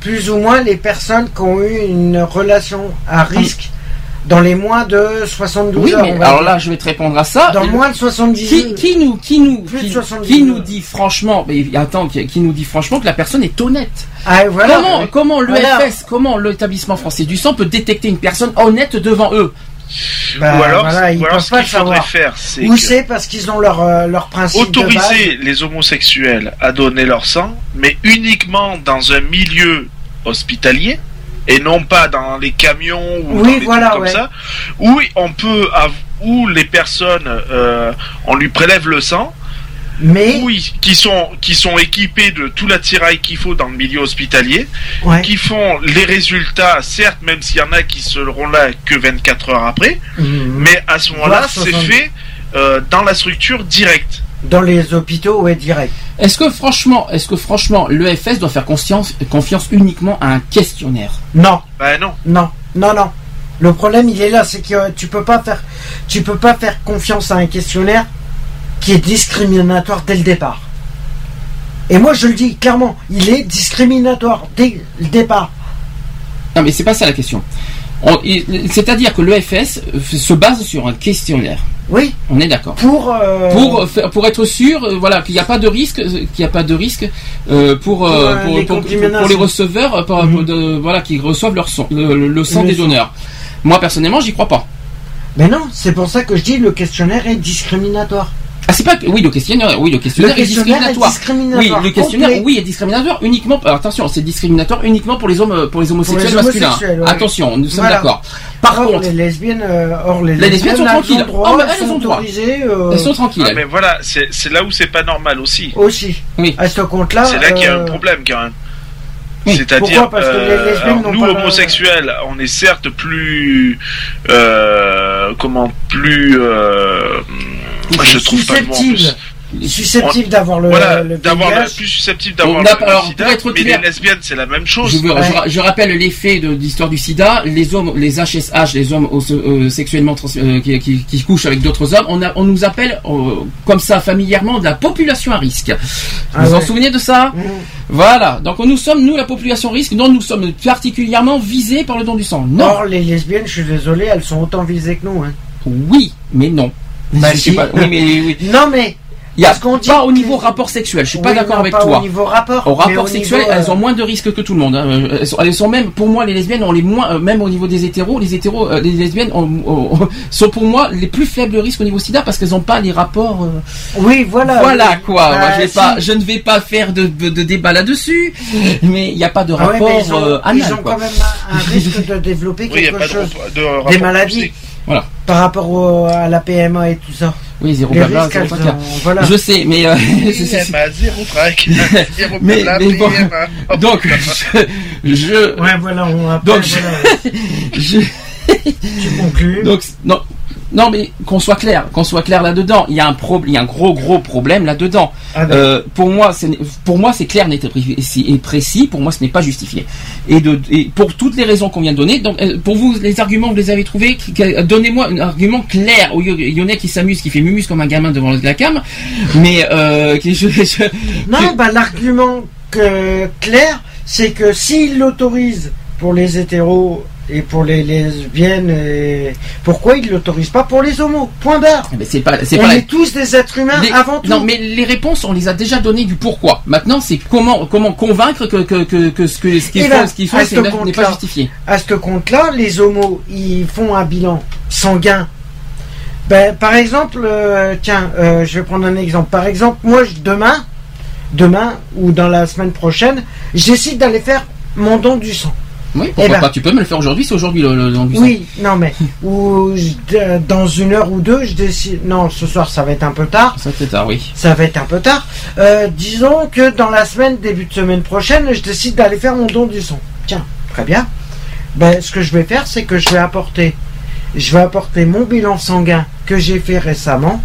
plus ou moins les personnes qui ont eu une relation à risque Dans les moins de 72 Oui, heures. mais alors dire. là, je vais te répondre à ça. Dans moins de 70 qui, qui nous, qui nous, qui, 70 qui heures. nous dit franchement, mais attends, qui, qui nous dit franchement que la personne est honnête. Ah, voilà. comment, comment Voilà. l'EFS, comment l'établissement français du sang peut détecter une personne honnête devant eux? Bah, ou alors, voilà, ils ou alors ce pas qu'il faudrait faire, c'est Ou c'est parce qu'ils ont leur, euh, leur principe de base. autoriser les homosexuels à donner leur sang, mais uniquement dans un milieu hospitalier et non pas dans les camions ou Oui, dans des voilà, trucs comme ouais. ça, où on peut où les personnes euh, on lui prélève le sang, mais oui, qui sont qui sont équipés de tout l'attirail qu'il faut dans le milieu hospitalier, Ouais. qui font les résultats, certes, même s'il y en a qui seront là que 24 heures après, Mhm. mais à ce moment-là, c'est 60. fait euh, dans la structure directe. Dans les hôpitaux, ouais, direct. Est-ce que franchement, est-ce que franchement, l'EFS doit faire confiance, confiance uniquement à un questionnaire? Non, Ben non. non, non, non. Le problème, il est là, c'est que euh, tu peux pas faire, tu peux pas faire confiance à un questionnaire qui est discriminatoire dès le départ. Et moi, je le dis clairement, il est discriminatoire dès le départ. Non, mais c'est pas ça la question. C'est-à-dire que l'EFS se base sur un questionnaire. Oui, On est d'accord. pour. euh, Pour, faire- pour être sûr, euh, voilà, qu'il n'y a pas de risque, euh, qu'il n'y a pas de risque euh, pour, euh, euh, pour, les pour- contaminations. pour les receveurs, euh, Mhm. de- voilà, qui reçoivent leur sang, le, sang Le des donneurs. Moi personnellement, j'y crois pas. Mais non, c'est pour ça que je dis le questionnaire est discriminatoire. Ah, c'est pas que- oui le questionnaire, oui le questionnaire, Le questionnaire est est discriminatoire. Oui, le questionnaire, complet. oui, est discriminatoire uniquement. alors, attention, c'est discriminatoire uniquement pour les hommes, pour les homosexuels les masculins. homosexuels, ouais. Attention, nous sommes Voilà. d'accord. Par or, contre, les lesbiennes, euh, or les, Les lesbiennes sont tranquilles. droit, Oh, elles elles sont ont droit. autorisées euh, elles sont tranquilles. Ah, mais voilà, c'est là où c'est pas normal aussi. aussi. Oui. À ce compte-là. C'est là qu'il y a euh, un problème quand même. Oui. C'est-à-dire, Pourquoi Parce que les euh, lesbiennes alors, n'ont nous homosexuels, on est certes plus, euh, comment, plus, euh, moi, je trouve pas le mot en plus. susceptibles, susceptibles d'avoir le, voilà, le d'avoir le- VIH. plus susceptible d'avoir le, a- le alors, sida, pour être mais clair- les lesbiennes c'est la même chose. Je, veux- Ouais. je ra- je rappelle les faits de l'histoire du sida. Les hommes, les HSH, les hommes euh, sexuellement trans- euh, qui, qui- qui couchent avec d'autres hommes, on, a- on nous appelle euh, comme ça familièrement de la population à risque. Ah vous vous en souvenez de ça Mmh. Voilà. Donc nous sommes nous la population risque, dont nous sommes particulièrement visés par le don du sang. Non. Or, les lesbiennes, je suis désolé, elles sont autant visées que nous. Hein. Oui, mais non. Bah, Je sais si. pas- oui, mais oui. Non, mais. Il y a qu'on dit pas au que- niveau rapport sexuel. Je suis pas Oui, d'accord avec pas toi. Au niveau rapport. Au mais rapport au sexuel, niveau, euh, elles ont moins de risques que tout le monde. hein. Elles, sont, elles sont même, pour moi, les lesbiennes ont les moins, euh, même au niveau des hétéros, les hétéros, euh, les lesbiennes ont- ont- sont pour moi les plus faibles risques au niveau sida parce qu'elles n'ont pas les rapports. euh, Oui, voilà. voilà oui. quoi. Moi, Ah, je, vais si. pas, je ne vais pas faire de, de, de débat là-dessus, mais il n'y a pas de Ah ouais, rapport mais ils ont, euh, ils anal, ont quoi. quand même un, un risque de développer Oui, a quelque pas de, chose. de Des maladies. Voilà. Par rapport au- à la PMA et tout ça. Oui, zéro blabla, zéro voilà. Je sais, mais euh, PMA, zéro trac. Zéro Mais- blabla, mais bon. PMA. Donc je, je, Ouais, voilà, on après, Donc, je- je- tu conclus. Donc non, non mais qu'on soit clair, qu'on soit clair là-dedans. Il y a un problème, il y a un gros gros problème là-dedans. Ah, Euh, pour moi, c'est pour moi c'est clair, net et précis-. Pour moi, ce n'est pas justifié. Et de et pour toutes les raisons qu'on vient de donner. Donc euh, pour vous, les arguments, vous les avez trouvés. Qui- Donnez-moi un argument clair au Lyonnais qui s'amuse, qui fait mumus comme un gamin devant la cam. Mais euh, qui- je, je- Non, bah, l'argument que, clair, c'est que s'il l'autorise pour les hétéros et pour les lesbiennes, et... pourquoi il l'autorise pas pour les homos? Point barre. mais c'est pas c'est On pas est tous des êtres humains Les- avant tout. Non, mais les réponses, on les a déjà données du pourquoi. Maintenant, c'est comment comment convaincre que que que, que ce que ce qu'ils Et font, là, ce qu'ils font, c'est- ce n'est pas justifié. À ce compte-là, les homos, ils font un bilan sanguin. Ben, par exemple, euh, tiens, euh, je vais prendre un exemple. Par exemple, moi, je- demain, demain ou dans la semaine prochaine, je décide d'aller faire mon don du sang. Oui, pourquoi Eh ben- pas Tu peux me le faire aujourd'hui, c'est aujourd'hui le, le don du sang. Oui, non mais ou je- dans une heure ou deux, je décide. Non, ce soir, ça va être un peu tard. Ça c'est tard, oui. Ça va être un peu tard. Euh, disons que dans la semaine, début de semaine prochaine, je décide d'aller faire mon don du sang. Tiens, très bien. Ben, ce que je vais faire, c'est que je vais apporter, je vais apporter mon bilan sanguin que j'ai fait récemment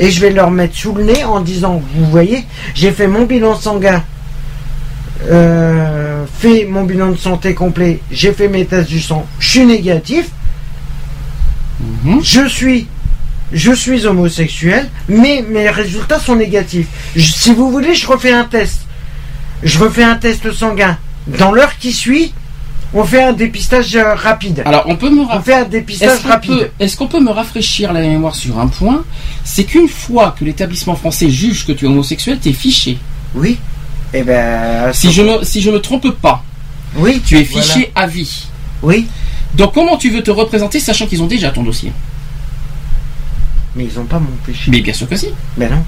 et je vais leur mettre sous le nez en disant, vous voyez, j'ai fait mon bilan sanguin, euh, fait mon bilan de santé complet, j'ai fait mes tests du sang, je suis négatif, Mhm. je suis je suis homosexuel, mais mes résultats sont négatifs. Je- si vous voulez, je refais un test. Je refais un test sanguin. Dans l'heure qui suit, On fait un dépistage euh, rapide. Alors, on peut me On fait un dépistage rapide. est-ce qu'on peut me rafraîchir la mémoire sur un point? C'est qu'une fois que l'établissement français juge que tu es homosexuel, t'es fiché. Oui. Eh ben. Si je me, si je me trompe pas, Oui. tu es voilà. fiché à vie. Oui. Donc comment tu veux te représenter sachant qu'ils ont déjà ton dossier? Mais ils ont pas mon péché. Mais bien sûr que si. Ben non.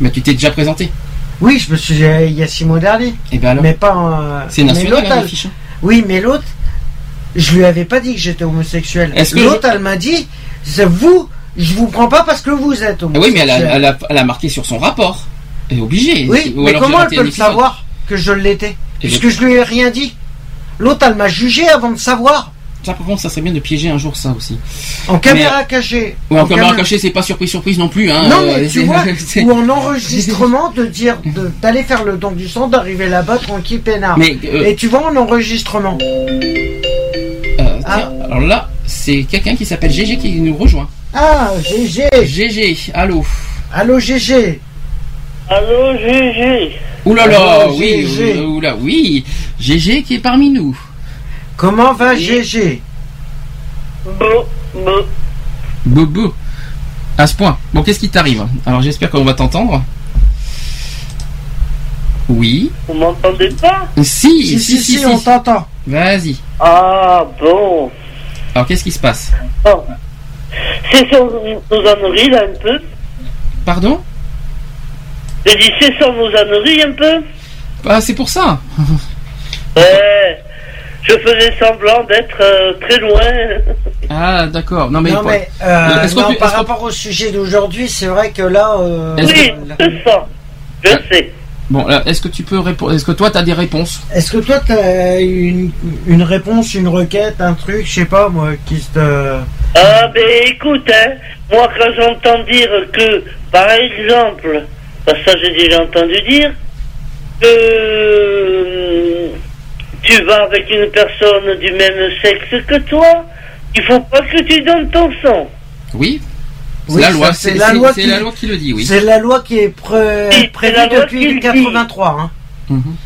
Mais tu t'es déjà présenté. Oui, je me suis il y a six mois dernier. Et ben alors Mais pas. en- C'est mais national l'autre, hein, fiches, hein. Oui, mais l'autre, je lui avais pas dit que j'étais homosexuel. Est-ce que L'autre, je- elle m'a dit, c'est vous, je vous prends pas parce que vous êtes homosexuel. Oui, mais elle a, elle, a, elle a marqué sur son rapport. Est obligée. Oui, Ou mais comment elle peut le savoir que je l'étais Et Puisque je lui ai rien dit. L'autre, elle m'a jugé avant de savoir. Ça, par contre, ça serait bien de piéger un jour ça aussi. En caméra cachée. Ouais, en caméra cachée, c'est pas surprise, surprise non plus. Hein. Non, Euh, mais tu c'est- vois, ou en enregistrement, de dire, d'aller faire le don du sang, d'arriver là-bas tranquille, peinard. Mais, euh, Et tu vois en enregistrement. Euh, tiens, alors là, c'est quelqu'un qui s'appelle GG qui nous rejoint. Ah, GG. GG, allô. Allô, GG. Allô, GG. Ouh là là, oui, GG. là, oui. GG qui est parmi nous. Comment va GG Bon, bon. Bobo. À ce point. Bon, qu'est-ce qui t'arrive? Alors, j'espère qu'on va t'entendre. Oui. Vous m'entendez pas? Si, Si, si, si, si. on t'entend. Vas-y. Ah, bon. Alors, qu'est-ce qui se passe? Bon. C'est sur nos âneries, là, un peu. Pardon? J'ai dit, c'est sur nos âneries, un peu. Ah, c'est pour ça. Ouais. Je faisais semblant d'être euh, très loin. Ah, d'accord. Non, mais, non, mais euh, Est-ce qu'on non, peut- par rapport au sujet d'aujourd'hui, c'est vrai que là. euh, Oui, là- c'est ça. Je sais. Bon, là, est-ce que tu peux répondre Est-ce que toi, tu as des réponses Est-ce que toi, tu as une, une réponse, une requête, un truc, je sais pas moi, qui te. Ah, ben écoute, hein, moi quand j'entends dire que, par exemple, parce que ça j'ai déjà entendu dire, que euh, tu vas avec une personne du même sexe que toi, il faut pas que tu donnes ton sang. Oui. C'est Oui, la loi. c'est la loi qui- la loi qui le dit, oui. C'est la loi qui est pré- Oui, prévue depuis le dit. 83. Hein. Mhm.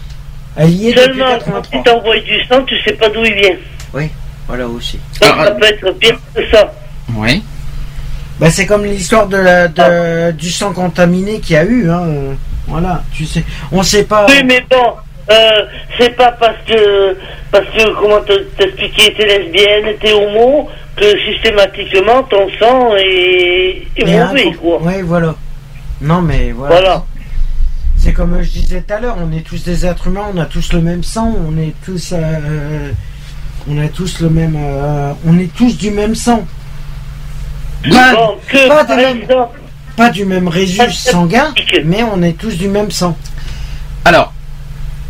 Elle y est depuis Seulement quand 83. tu t'envoies du sang, tu sais pas d'où il vient. Oui, voilà aussi. Donc Alors, ça peut être pire que ça. Ouais. Bah, c'est comme l'histoire de la, de, du sang contaminé qu'il y a eu. Hein. euh, Voilà, tu sais. On sait pas. Oui, mais bon, euh, c'est pas parce que, parce que, comment te- t'expliquer, t'es lesbienne, t'es homo, que systématiquement ton sang est, est mauvais, quoi. Ouais, voilà. Non, mais voilà. Voilà. C'est comme je disais tout à l'heure, on est tous des êtres humains, on a tous le même sang, on est tous, euh, on a tous le même, euh, on est tous du même sang. Pas, Bon, que, pas par de même- exemple, pas du même résus sanguin, mais on est tous du même sang. Alors,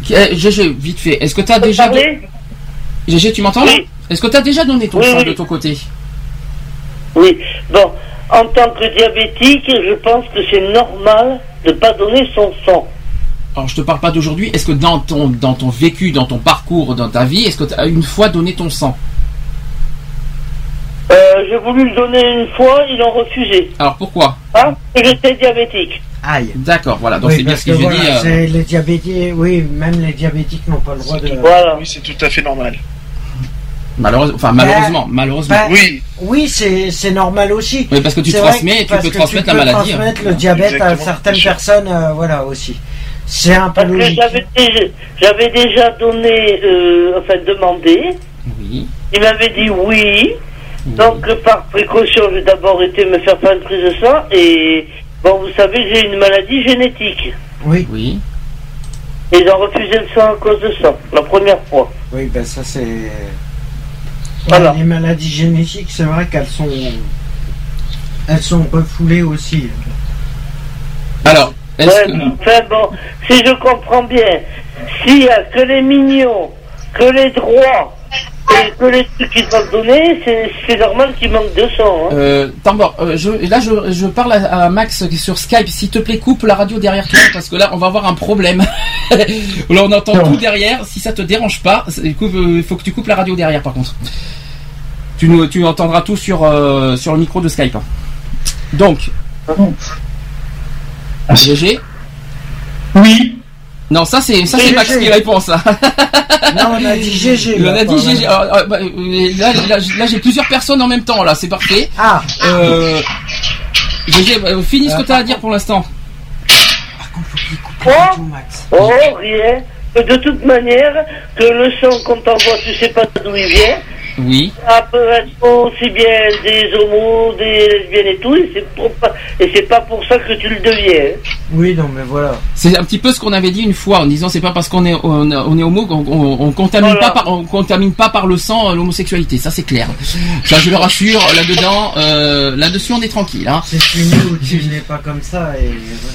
GG, vite fait. Est-ce que tu as déjà. GG, tu m'entends? Oui. Est-ce que tu as déjà donné ton Oui, sang oui. de ton côté? Oui. Bon, en tant que diabétique, je pense que c'est normal de pas donner son sang. Alors, je te parle pas d'aujourd'hui. Est-ce que dans ton, dans ton vécu, dans ton parcours, dans ta vie, est-ce que tu as une fois donné ton sang? Euh, j'ai voulu le donner une fois, ils l'ont refusé. Alors, pourquoi? Hein? Parce que j'étais diabétique. Aïe. D'accord, voilà. Donc, Oui, c'est bien parce ce que, que je voilà, dis. euh, c'est les diabétiques, oui, même les diabétiques n'ont pas le droit de. Voilà. Oui, c'est tout à fait normal. malheureusement, enfin, malheureusement, malheureusement. Bah, Oui, Oui, c'est c'est normal aussi. Oui, parce que tu C'est vrai transmets, tu parce peux que transmettre tu la peux maladie. hein. transmettre le diabète à Exactement, certaines personnes, euh, voilà aussi. C'est un peu Parce que logique. j'avais déjà, j'avais déjà donné, euh, enfin demandé. Oui. Il m'avait dit oui. Donc, par précaution, j'ai d'abord été me faire faire une prise de sang. Et, bon, vous savez, j'ai une maladie génétique. Oui, Oui. Et ils ont refusé le sang à cause de ça, la première fois. oui, ben ça c'est. Voilà. Les maladies génétiques, c'est vrai qu'elles sont. Elles sont refoulées aussi. Alors, est-ce Ouais, que. enfin bon, si je comprends bien, s'il y a que les mignons, que les droits, et que les trucs qui sont donnés, c'est, c'est normal qu'il manque de sang. Hein. Euh, Tambor, euh, je, là je, je parle à, à Max sur Skype. S'il te plaît, coupe la radio derrière toi parce que là on va avoir un problème. là on entend tout derrière. Si ça te dérange pas, euh, il faut que tu coupes la radio derrière par contre. Tu, nous, tu entendras tout sur, euh, sur le micro de Skype. Donc, GG, Oui. Non, ça c'est ça c'est. Max qui répond ça. Non, on a dit GG. On là, a dit GG. Alors, euh, bah, euh, là, là, là, j'ai plusieurs personnes en même temps là, c'est parfait. Ah, Euh, GG, bah, finis ce que t'as à dire pour l'instant. Oh, oh, rien. De toute manière, que le sang qu'on t'envoie, tu sais pas d'où il vient. Oui. Ça peut être aussi bien des homos, des lesbiennes et tout, et c'est pour pas, et c'est pas pour ça que tu le deviens. hein. oui, non, mais voilà. C'est un petit peu ce qu'on avait dit une fois en disant c'est pas parce qu'on est on, on est homo qu'on on, on contamine Voilà. pas par on contamine pas par le sang euh, l'homosexualité ça c'est clair. Ça je le rassure là dedans euh, là dessus on est tranquille hein. C'est fini ou tu n'es pas comme ça et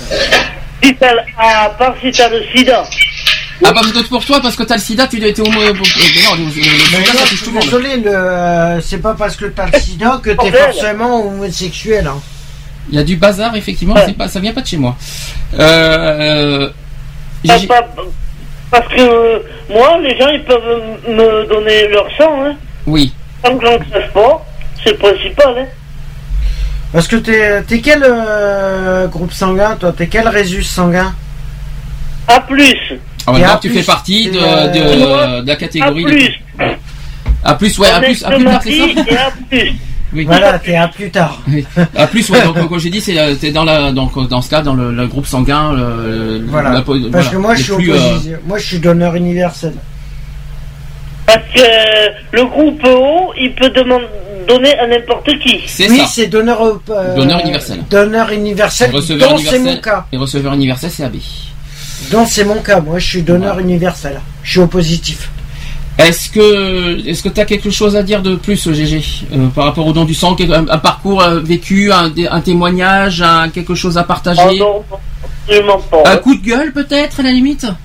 voilà. Si t'as, le- à part si t'as le sida. Ah bah peut-être pour toi parce que t'as le sida tu dois être homo euh, mais non le, le- le Mais sida ça touche tout le monde. désolé, le, c'est pas parce que t'as le sida que t'es forcément homosexuel. Hein. Il y a du bazar effectivement c'est pas ça vient pas de chez moi. Euh, euh, Pas- parce que euh, moi, les gens, ils peuvent me donner leur sang, hein. oui. Tant que j'en crève pas, c'est le principal, hein. Parce que t'es, t'es quel euh, groupe sanguin, toi? T'es quel résus sanguin? A plus. En même temps A tu fais partie de, euh, de, de la A catégorie. de- plus. A plus ouais A On plus A plus tard, c'est ça. et A plus. Oui. Voilà, t'es à plus tard. Oui. À plus, ouais, donc, comme j'ai dit, c'est euh, t'es dans la, donc, dans ce cas, dans le, le groupe sanguin, le, Voilà. la Parce voilà. que moi, je suis plus, euh. Moi, je suis donneur universel. Parce que le groupe O, il peut demander, donner à n'importe qui. c'est Oui, ça. c'est donneur, euh, Donneur universel. Donneur universel. Receveur universel. mon cas. Et receveur universel, c'est AB. Donc c'est mon cas. Moi, je suis donneur universel. Je suis au positif. Est-ce que, est-ce que t'as quelque chose à dire de plus, GG, euh, par rapport au don du sang, un, un parcours euh, vécu, un, témoignage, un, quelque chose à partager, Oh non, absolument pas. un coup de gueule peut-être à la limite. Ah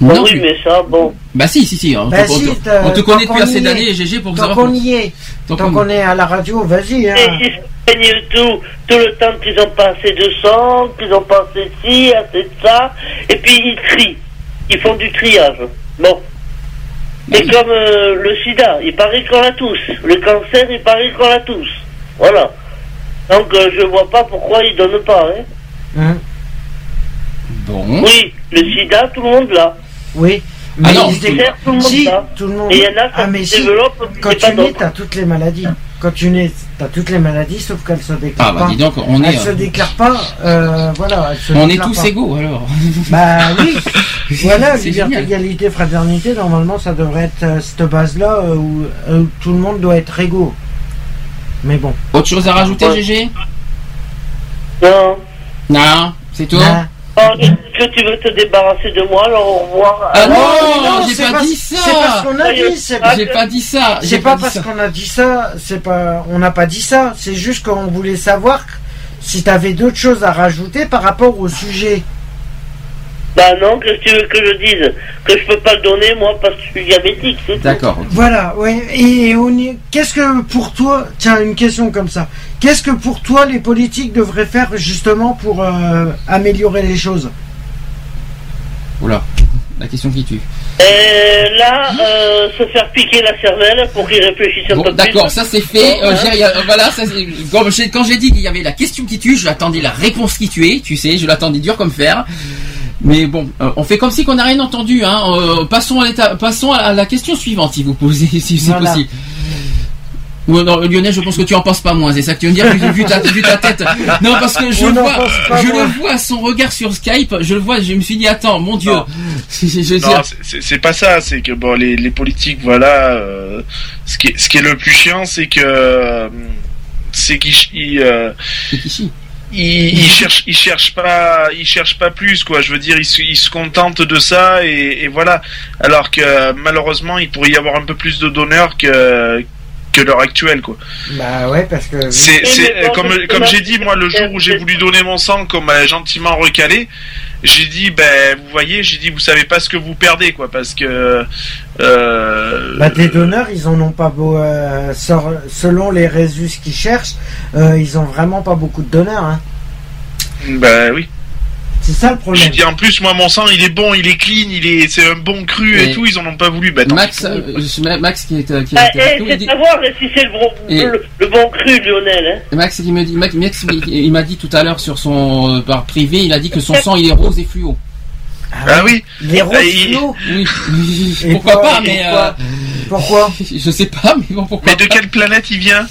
Non oui, mais ça, bon. Bah si, si, si. On, Bah te, si, on te- on connaît depuis assez d'années. GG, pour Tant savoir. qu'on y est, Tant qu'on est à la radio, vas-y. Hein. Tout, tout le temps qu'ils ont pas assez de sang, qu'ils ont pas assez de ci, assez de ça, et puis ils trient. Ils font du triage. Bon. Et comme euh, le sida, il paraît qu'on l'a tous. Le cancer, il paraît qu'on l'a tous. Voilà. Donc euh, je vois pas pourquoi ils donnent pas. Hein. Hein. Bon. Oui, le sida, tout le monde l'a. Oui. Ah Mais non, ils Le cancer, tout le monde si, l'a. tout le monde. Et il y en a, ça ah, se si. développe, Quand pas tu nais, d'autres. t'as toutes les maladies. Quand tu nais, t'as toutes les maladies, sauf qu'elles se déclarent Ah bah pas. dis donc, on est, elles se euh, déclarent pas. Euh, voilà. se on est tous pas. égaux alors. Bah oui. voilà, liberté, égalité, fraternité. Normalement, ça devrait être euh, cette base-là euh, où, où tout le monde doit être égaux. Mais bon. Autre chose à rajouter, Ouais. GG Non. Non, c'est tout? Oh, est-ce que tu veux te débarrasser de moi, alors au revoir. Ah non, non, j'ai c'est pas pas- dit ça. C'est parce qu'on a dit. Ah, J'ai pas dit ça. j'ai c'est pas dit parce qu'on a dit ça. C'est pas. On n'a pas dit ça. C'est juste qu'on voulait savoir si t'avais d'autres choses à rajouter par rapport au sujet. Bah non, qu'est-ce que tu veux que je dise Que je peux pas le donner, moi, parce que je suis diabétique, c'est tout. D'accord. Voilà, ouais. Et on y- qu'est-ce que pour toi, tiens, une question comme ça. Qu'est-ce que pour toi les politiques devraient faire justement pour euh, améliorer les choses? Oula, la question qui tue. Euh, là, euh, se faire piquer la cervelle pour qu'il réfléchisse un Bon, peu plus. d'accord, ça c'est fait. Euh, hein. euh, voilà, ça, c'est- quand j'ai quand j'ai dit qu'il y avait la question qui tue, je l'attendais la réponse qui tuait. Tu sais, je l'attendais dur comme fer. Mais bon, euh, on fait comme si qu'on n'a rien entendu. Hein. Euh, passons à l'état, passons à la question suivante, si vous posez, si c'est Voilà. possible. Ou non, Lionel, je pense que tu en penses pas moins, c'est ça que tu veux me dire, vu, vu ta, vu ta tête. Non, parce que je On le vois, je moins. le vois à son regard sur Skype, je le vois, je me suis dit, attends, mon Dieu. Non. C'est- pas ça. C'est que bon, les, les politiques, voilà. euh, ce qui est ce qui est le plus chiant, c'est que c'est qu'ils euh, ils, ils cherchent ils cherchent pas ils cherchent pas plus quoi. Je veux dire, ils, se- ils se contentent de ça et, et voilà. Alors que malheureusement, il pourrait y avoir un peu plus de donneurs que que l'heure actuelle quoi. Bah ouais, parce que. C'est comme comme j'ai dit moi le jour où j'ai voulu donner mon sang comme m'a gentiment recalé, j'ai dit ben vous voyez, j'ai dit vous savez pas ce que vous perdez quoi parce que euh, Bah, des donneurs, ils en ont pas beau. euh, selon les résus qu'ils cherchent, euh, ils ont vraiment pas beaucoup de donneurs. Hein. ben oui. C'est ça le J'ai problème. dit en plus, moi, mon sang, il est bon, il est clean, il est, c'est un bon cru et, Et- tout. Ils en ont pas voulu. Bah, tant Max, pis pour eux, euh, je- Max qui est, euh, qui est Ah, eh, nous, il dit- savoir si c'est le bon, le, le bon cru, Lionel. Hein. Max qui me dit, Max, Max, il, il m'a dit tout à l'heure sur son euh, par privé, il a dit que son sang il est rose et fluo. Ah oui. Les roses Ah, il- fluo. Oui, Et pourquoi quoi, pas, et mais pourquoi Pourquoi je sais pas, mais bon pourquoi Mais de quelle planète il vient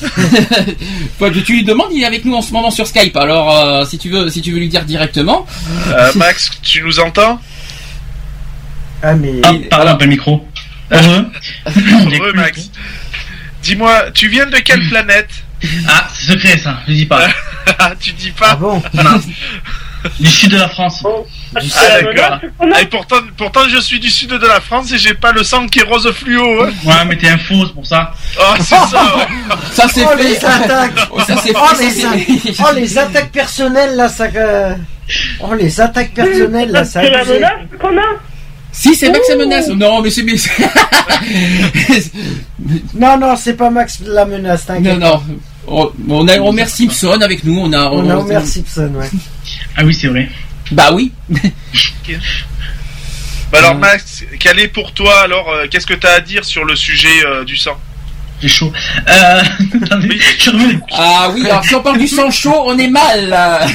Quoi, tu lui demandes, il est avec nous en ce moment sur Skype. Alors euh, si tu veux, si tu veux lui dire directement. Euh, Max, tu nous entends? Ah mais Ah, pardon, un peu le micro. Heureux. Heureux, Max. Dis-moi, tu viens de quelle planète? Ah, c'est secret ça, je dis pas. Ah, tu dis ah pas bon? Non. Du sud de la France. Bon, Ah, c'est la d'accord. Ah, et pourtant, pourtant, je suis du sud de la France et j'ai pas le sang qui est rose fluo. Hein. Ouais, mais t'es un faux, c'est pour ça. Oh, c'est ça. ouais. Ça c'est Oh fait. les attaques Oh, ça c'est Oh les, a- c'est- oh, les attaques personnelles là ça euh, Oh les attaques personnelles là ça C'est la menace qu'on a. Si c'est Max la menace. Non mais c'est Non non c'est pas Max la menace non t'inquiète. non. On on a Homer Simpson avec nous. On a. On a Homer Simpson ouais. Ah oui, c'est vrai. Bah oui. Bah alors, Max, quel est pour toi alors euh, Qu'est-ce que t'as à dire sur le sujet euh, du sang? J'ai chaud. Euh. Ah oui. Alors si on parle du sang chaud, on est mal. là.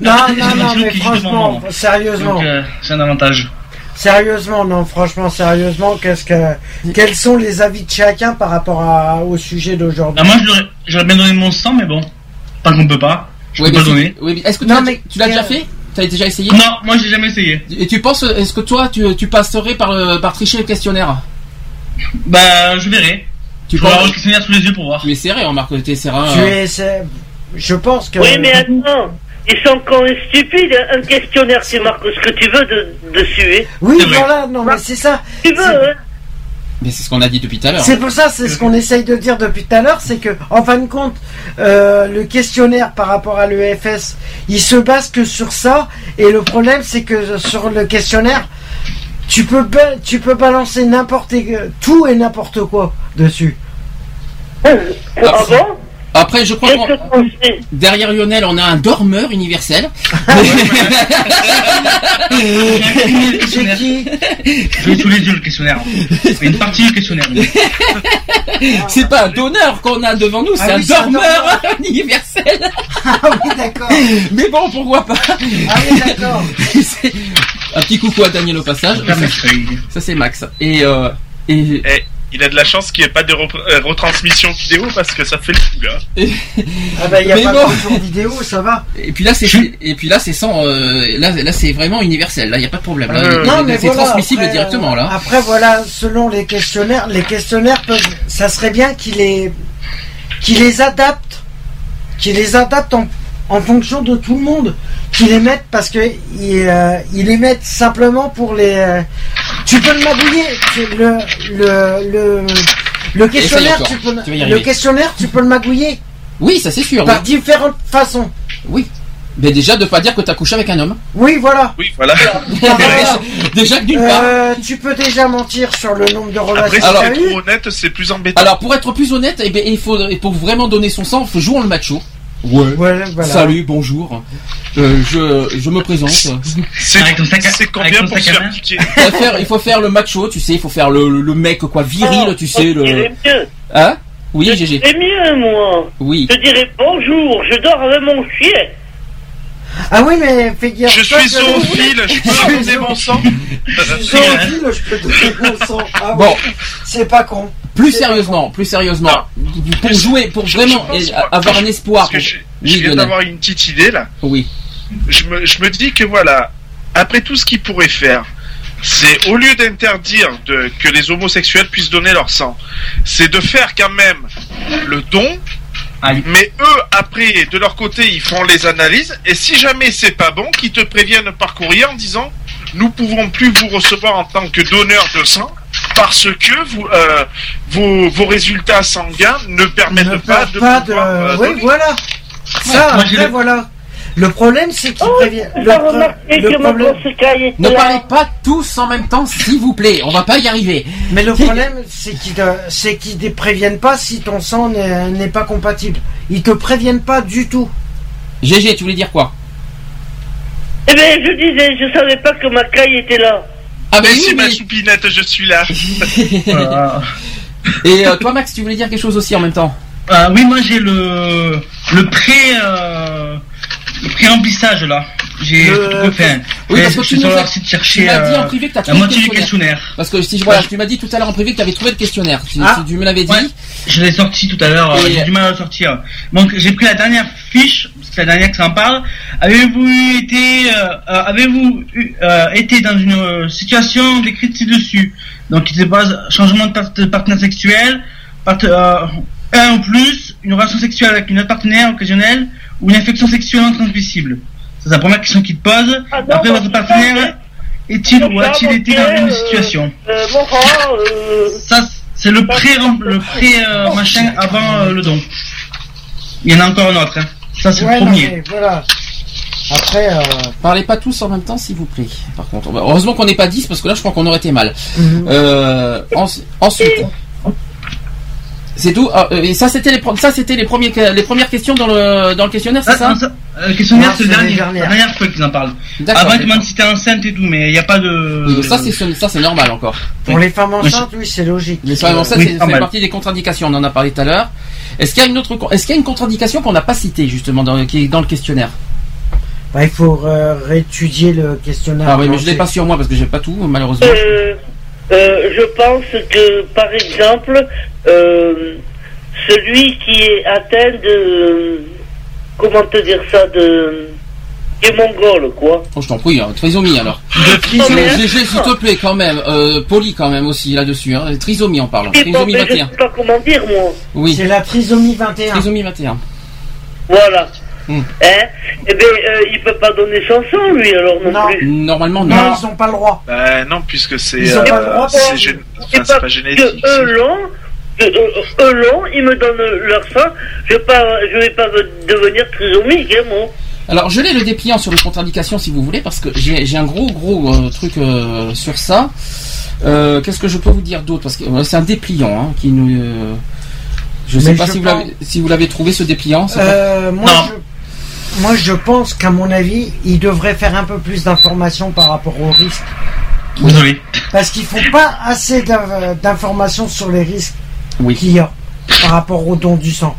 Non non non mais franchement sérieusement euh, c'est un avantage. Sérieusement non franchement sérieusement qu'est-ce que quels sont les avis de chacun par rapport à, au sujet d'aujourd'hui? Ah, moi, j'aurais bien donné mon sang, mais bon. Tant qu'on peut pas, je Oui, peux mais pas c'est- donner. oui, mais est-ce que tu Non, l'as mais- tu l'as déjà euh, fait? T'as déjà essayé? Non, moi, j'ai jamais essayé. Et tu penses, est-ce que toi, tu, tu passerais par, le- par tricher le questionnaire? Bah, je verrai. Tu Je vais avoir le questionnaire sous les yeux pour voir. Tu es serré, remarque, t'es serein. Tu euh. es c'est- je pense que Oui, mais attends. Ils sont cons et stupides. Un questionnaire, tu marques ce que tu veux de, dessus. hein. Oui, C'est voilà, non, mais c'est ça. Tu veux, C'est- hein. Mais c'est ce qu'on a dit depuis tout à l'heure. C'est pour ça, c'est ce qu'on essaye de dire depuis tout à l'heure, c'est que, en fin de compte, euh, le questionnaire par rapport à l'EFS, il se base que sur ça, et le problème, c'est que sur le questionnaire, tu peux, ba- tu peux balancer n'importe tout et n'importe quoi dessus. Ah bon? Après, je crois que derrière Lionel, on a un dormeur universel. questionnaire. Je sous les yeux, le questionnaire. C'est une partie du questionnaire. c'est pas un donneur qu'on a devant nous, c'est Ah un oui, c'est un dormeur universel. Ah oui, d'accord. Mais bon, pourquoi pas Ah oui, d'accord. Un petit coucou à Daniel au passage. Ça c'est Max. Et euh, et il a de la chance qu'il n'y ait pas de euh, retransmission vidéo parce que ça fait le coup là. Ah ben, il n'y a Mais pas bon. de retour vidéo, ça va. et puis là c'est et puis là c'est sans euh, là là c'est vraiment universel. Là il y a pas de problème. Là, Euh, Non, mais c'est voilà, transmissible après, directement là. Après, voilà, selon les questionnaires, les questionnaires peuvent, ça serait bien qu'ils les, qu'ils les adaptent, qu'ils les adaptent en, en fonction de tout le monde, qu'ils les mettent parce que ils, euh, ils les mettent simplement pour les. Tu peux le magouiller, tu- le le le le questionnaire, tu peux, tu le questionnaire, tu peux le magouiller Oui, ça c'est sûr. par oui. différentes façons. Oui. Mais déjà de pas dire que t'as couché avec un homme. Oui, voilà. Oui, voilà. Déjà que d'une part. Euh, tu peux déjà mentir sur le nombre de relations Après, si tu as trop honnête, c'est plus embêtant. Alors pour être plus honnête, eh ben, il faut et pour vraiment donner son sang, faut jouer le macho. Ouais. Voilà. Salut, bonjour. Euh, je, je me présente. c'est combien pour se faire piquer Il faut faire, il faut faire le macho, tu sais, il faut faire le, le, le mec quoi viril, Oh, tu sais Je le. dirais mieux. Hein? Oui, GG. C'est mieux, moi. Oui. Je dirais bonjour, je dors avec mon chien. Ah oui, mais fais gaffe. Je suis zoophile, je peux Je donner suis mon sang Je suis zoophile, je peux donner mon sang. Ah Bon. c'est pas con. Plus sérieusement, plus sérieusement, pour jouer, pour Je- vraiment je pense, moi, avoir un espoir. Parce que pour- je, viens d'avoir une petite idée là. Oui. Je me, je me dis que voilà, après tout ce qu'ils pourraient faire, c'est au lieu d'interdire que les homosexuels puissent donner leur sang, c'est de faire quand même le don. Aïe. Mais eux, après, de leur côté, ils font les analyses. Et si jamais c'est pas bon, qu'ils te préviennent par courrier en disant nous pouvons plus vous recevoir en tant que donneur de sang parce que vous, euh, vos, vos résultats sanguins ne permettent Ne pas de pas pouvoir, euh. Oui, donner. voilà. Ça, après, le- voilà. Le problème, c'est qu'ils Oh, Le, le problème, Ne parlez pas tous en même temps, s'il vous plaît. On va pas y arriver. mais le problème, c'est qu'ils c'est qu'ils te préviennent pas si ton sang n'est pas compatible. Ils te préviennent pas du tout. GG, tu voulais dire quoi? Eh ben, je disais, je savais pas que ma caille était là. Ah mais si ma choupinette, je suis là. Et euh, toi, Max, tu voulais dire quelque chose aussi en même temps? Euh, oui, moi j'ai le le pré euh, le pré-remplissage là. J'ai tout fait. Oui, parce que je tu suis sur leur site chercher m'as dit euh, en que la moitié du questionnaire. Parce que si je voilà, tu m'as dit tout à l'heure en privé que tu avais trouvé le questionnaire. Tu, Ah. tu me l'avais dit. Je l'ai sorti tout à l'heure, euh, j'ai du mal à le sortir. Donc j'ai pris la dernière fiche, que c'est la dernière qui s'en parle. Avez-vous été, euh, avez-vous été dans une situation décrite ci-dessus? Donc qui se base changement de, part- de partenaire sexuel, un ou plus, une relation sexuelle avec une autre partenaire occasionnelle ou une infection sexuelle non transmissible. C'est la première question qu'il te pose. Ah Après votre partenaire est-il ou a-t-il été dans une situation Euh, Laurent, euh, ça, c'est le pré, le pré euh, machin avant euh, le don. Il y en a encore un autre. Hein. Ça, c'est Ouais, le premier. voilà. Après, euh, Parlez pas tous en même temps, s'il vous plaît. Par contre, heureusement qu'on n'est pas 10 parce que là, je crois qu'on aurait été mal. Mhm. Euh, en- ensuite, c'est tout. Ah, euh, et ça, c'était les, ça, c'était les premiers, les premières questions dans le, dans le questionnaire, c'est Ah, ça euh, le questionnaire, c'est le dernier. La dernière fois qu'ils en parlent. D'accord, Avant, ils demandent si t'es enceinte et tout, mais il n'y a pas de. Oui, ça, c'est ça, c'est normal encore. pour les femmes enceintes, oui, c'est logique. Les femmes enceintes, Oui, c'est- ça fait normal. partie des contre-indications. On en a parlé tout à l'heure. Est-ce qu'il y a une autre, est-ce qu'il y a une contre-indication qu'on n'a pas citée justement dans, qui est dans le questionnaire Bah, il faut euh, réétudier le questionnaire. Ah oui, mais je l'ai entier. pas sur moi parce que j'ai pas tout malheureusement. euh, euh, je pense que, par exemple, euh, celui qui est atteint de. Comment te dire ça De. est mongol, quoi. Oh, je t'en prie, hein, trisomie alors. trisomie. Euh, GG, s'il te plaît, quand même. Euh, poli quand même aussi là-dessus. Hein. Trisomie en parlant. Et bon, Trisomie mais je 21. sais pas comment dire, moi. Oui. C'est la trisomie 21. Trisomie 21. Voilà. Hein Eh bien, euh, il peut pas donner son sang, lui, alors non, Non. plus. Normalement, non. Non, ils n'ont pas le droit. Bah non, puisque c'est Ils ont pas le euh, droit, c'est gén- enfin, pas pas que génétique. eux l'ont, que, euh, eux l'ont, ils me donnent leur sang, je pas, je vais pas devenir trisomique, hein, moi. Alors, je l'ai le dépliant sur les contre-indications si vous voulez, parce que j'ai j'ai un gros gros euh, truc euh, sur ça. Euh, Qu'est-ce que je peux vous dire d'autre? Parce que euh, c'est un dépliant hein, qui nous. euh, je sais Mais pas si, vous pense- si vous l'avez trouvé ce dépliant. pas- Euh, moi, Non. je, moi, je pense qu'à mon avis, ils devraient faire un peu plus d'informations par rapport aux risques. Désolé. Parce qu'ils font pas assez d'in- d'informations sur les risques Oui. qu'il y a par rapport au don du sang.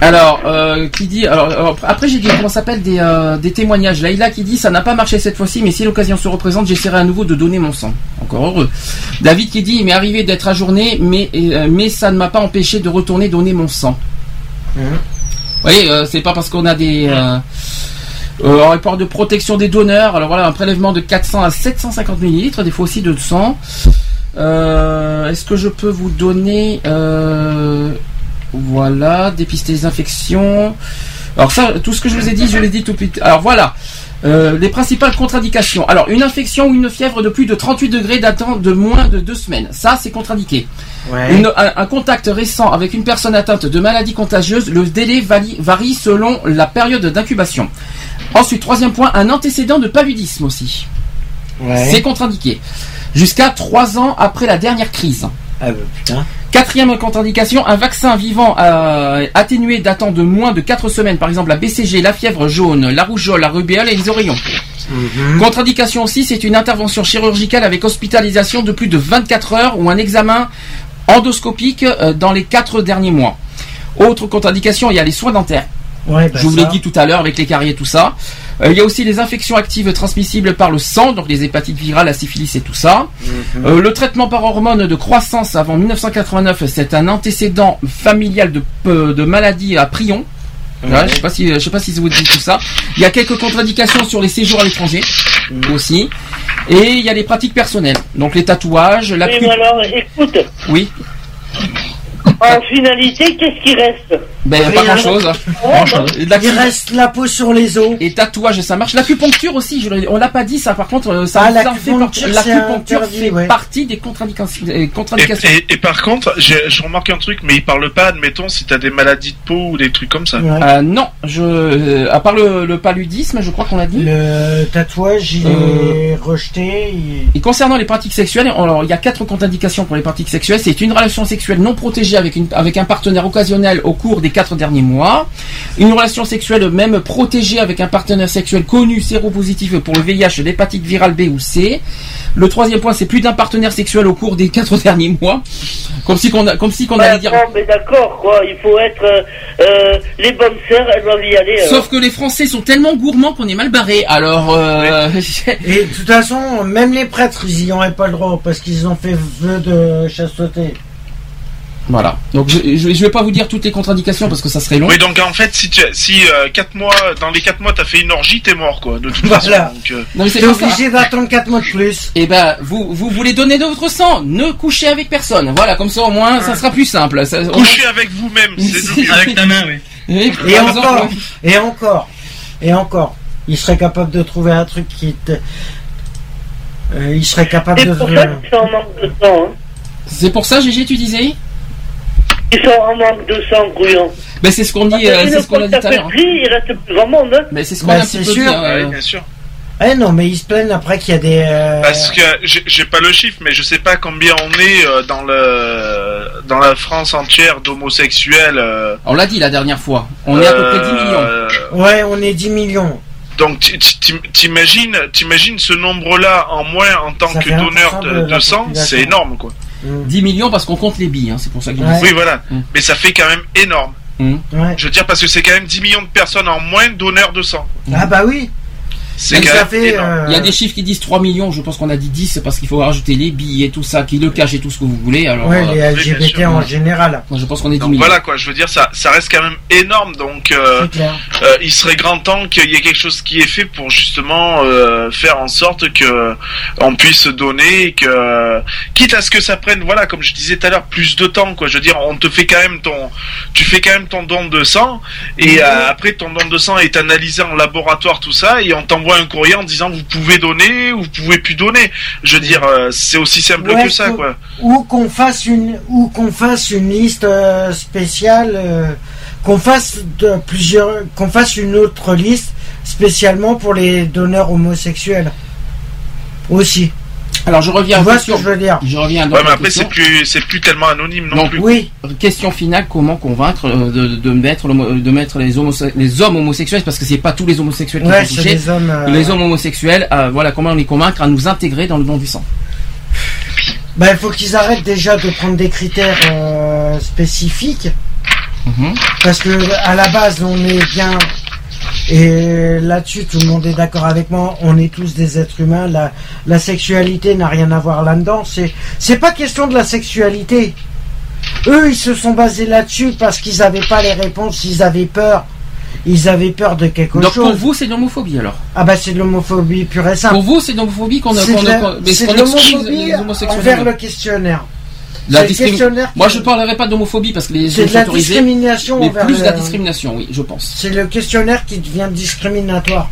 Alors, euh, qui dit alors, alors, après j'ai dit comment ça s'appelle des, euh, des témoignages. Laïla qui dit ça n'a pas marché cette fois-ci, mais si l'occasion se représente, j'essaierai à nouveau de donner mon sang. Encore heureux. David qui dit il m'est arrivé d'être ajourné, mais euh, mais ça ne m'a pas empêché de retourner donner mon sang. Mhm. Voyez, euh, c'est pas parce qu'on a des euh, euh, rapport de protection des donneurs. Alors voilà, un prélèvement de 400 à 750 millilitres, des fois aussi de sang. Euh, Est-ce que je peux vous donner euh, voilà, dépister les infections? Alors ça, tout ce que je vous ai dit, je l'ai dit tout suite. Alors voilà, euh, les principales contre-indications. Alors une infection ou une fièvre de plus de 38 degrés datant de moins de deux semaines. Ça, c'est contre-indiqué. Ouais. Une- un, un contact récent avec une personne atteinte de maladie contagieuse, le délai varie, varie selon la période d'incubation. Ensuite, troisième point, un antécédent de paludisme aussi. Ouais. C'est contre-indiqué. Jusqu'à trois ans après la dernière crise. Ah putain. Quatrième contre-indication, un vaccin vivant euh, atténué datant de moins de 4 semaines, par exemple la BCG, la fièvre jaune, la rougeole, la rubéole et les oreillons. Contre-indication aussi, c'est une intervention chirurgicale avec hospitalisation de plus de 24 heures ou un examen endoscopique euh, dans les 4 derniers mois. Autre contre-indication, il y a les soins dentaires. Ouais, bah Je vous l'ai dit tout à l'heure avec les caries et tout ça. Euh, il y a aussi les infections actives transmissibles par le sang, donc les hépatites virales, la syphilis et tout ça. Mhm. Euh, le traitement par hormone de croissance avant 1989, c'est un antécédent familial de, euh, de maladie à prion. Voilà, je sais pas si je sais pas si ça vous dit tout ça. Il y a quelques contre-indications sur les séjours à l'étranger aussi, et il y a les pratiques personnelles, donc les tatouages, la Oui, mais alors, écoute, oui, en finalité, qu'est-ce qui reste ben pas Rien. grand chose. Il reste la peau sur les os. Et tatouage, ça marche. L'acupuncture aussi, je l'ai- on l'a pas dit ça. Par contre, euh, ça, Ah, fait l'acupuncture, partie- c'est l'acupuncture interdit, fait ouais. partie des contre-indications. euh, Et, contre-indications. et- et par contre, j'ai- je remarque un truc, mais il parle pas, admettons, si t'as des maladies de peau ou des trucs comme ça. Euh, non, je, euh, à part le, le paludisme, je crois qu'on a dit. Le tatouage, il Euh, est rejeté. il- Et concernant les pratiques sexuelles, alors il y a quatre contre-indications pour les pratiques sexuelles. C'est une relation sexuelle non protégée avec, une, avec un partenaire occasionnel au cours des quatre derniers mois. Une relation sexuelle même protégée avec un partenaire sexuel connu séropositif pour le VIH, l'hépatite virale B ou C. Le troisième point, c'est plus d'un partenaire sexuel au cours des quatre derniers mois. Comme si qu'on a, comme si qu'on allait dire. Non, mais d'accord, quoi. Il faut être. euh, euh, les bonnes sœurs, elles doivent y aller. Sauf que les Français sont tellement gourmands qu'on est mal barré. Alors, euh, Et de toute façon, même les prêtres, ils y auraient pas le droit parce qu'ils ont fait vœu de chasteté. Voilà. Donc je, je, je vais pas vous dire toutes les contre-indications parce que ça serait long. Oui, donc en fait, si tu, si euh, quatre mois, dans les 4 mois, t'as fait une orgie, t'es mort, quoi. De toute Voilà. façon. Donc, euh, Non, mais c'est obligé d'attendre 4 mois de plus. Eh ben, vous, vous voulez donner de votre sang, ne couchez avec personne. Voilà, comme ça au moins, ça sera plus simple. Ça- coucher avec vous-même, c'est. Avec ta main, oui. Et, encore, et encore, et encore, il serait capable de trouver un truc qui te. Euh, il serait capable C'est de. pour ça en. Hein. C'est pour ça, Gégé, tu disais? Ils sont en manque de sang, couillon. Ben c'est ce qu'on dit, euh, c'est ce qu'on a dit tout à l'heure. il reste plus grand monde. Hein. Mais c'est ce qu'on Bah, a un c'est sûr. dit. euh, Ouais, bien sûr. Eh non, mais ils se plaignent après qu'il y a des. euh, Parce que j'ai pas le chiffre, mais je sais pas combien on est euh, dans le dans la France entière d'homosexuels. euh, On l'a dit la dernière fois. On est à peu près 10 millions. Ouais, on est 10 millions. Donc ti- ti- t'imagines, t'imagines ce nombre-là en moins en tant Ça que donneur 1% de, de sang, c'est énorme quoi. 10 millions parce qu'on compte les billes, hein, c'est pour ça que Ouais. Oui voilà, Mm. mais ça fait quand même énorme. Mm. Ouais. Je veux dire parce que c'est quand même 10 millions de personnes en moins donneurs de sang. Ah bah oui. C'est fait. euh, Il y a des chiffres qui disent 3 millions, je pense qu'on a dit 10 c'est parce qu'il faut rajouter les billes et tout ça, qui le cachent et tout ce que vous voulez. Alors, Ouais, euh, les LGBT en général. moi, je pense qu'on est 10 Donc millions. voilà quoi, je veux dire ça, ça reste quand même énorme. Donc euh, euh, il serait grand temps qu'il y ait quelque chose qui est fait pour justement euh, faire en sorte que on puisse donner, que quitte à ce que ça prenne, voilà, comme je disais tout à l'heure, plus de temps quoi. Je veux dire, on te fait quand même ton, tu fais quand même ton don de sang et euh, après ton don de sang est analysé en laboratoire tout ça et on t'envoie un courrier en disant vous pouvez donner ou vous pouvez plus donner. Je veux dire, euh, c'est aussi simple Ouais, que ça ou- quoi. Ou qu'on fasse une, ou qu'on fasse une liste euh, spéciale, euh, qu'on fasse de plusieurs, qu'on fasse une autre liste spécialement pour les donneurs homosexuels. Aussi. Alors je reviens Tu vois ce que je veux dire Je reviens Ouais, mais après c'est plus, c'est plus tellement anonyme non Donc, plus. Oui. Question finale, comment convaincre euh, de, de mettre, l'homo- de mettre les, hommes homosexuels, parce que c'est pas tous les homosexuels qui Ouais, sont touchés, les hommes. euh, les hommes homosexuels, euh, voilà comment les convaincre à nous intégrer dans le don du sang. Ben, il faut qu'ils arrêtent déjà de prendre des critères euh, spécifiques. Mhm. Parce que à la base, on est bien. Et là-dessus, tout le monde est d'accord avec moi. On est tous des êtres humains. La, la sexualité n'a rien à voir là-dedans. C'est, c'est pas question de la sexualité. Eux, ils se sont basés là-dessus parce qu'ils n'avaient pas les réponses. Ils avaient peur. Ils avaient peur de quelque Donc pour chose. vous, c'est de l'homophobie alors? Ah bah c'est de l'homophobie pure et simple. Pour vous, c'est de l'homophobie qu'on a- C'est de l'homophobie envers le questionnaire. La c'est le discrimi- questionnaire qui- Moi, je parlerai pas d'homophobie parce que les C'est de la autorisés, discrimination mais envers plus de la discrimination, oui, je pense. C'est le questionnaire qui devient discriminatoire.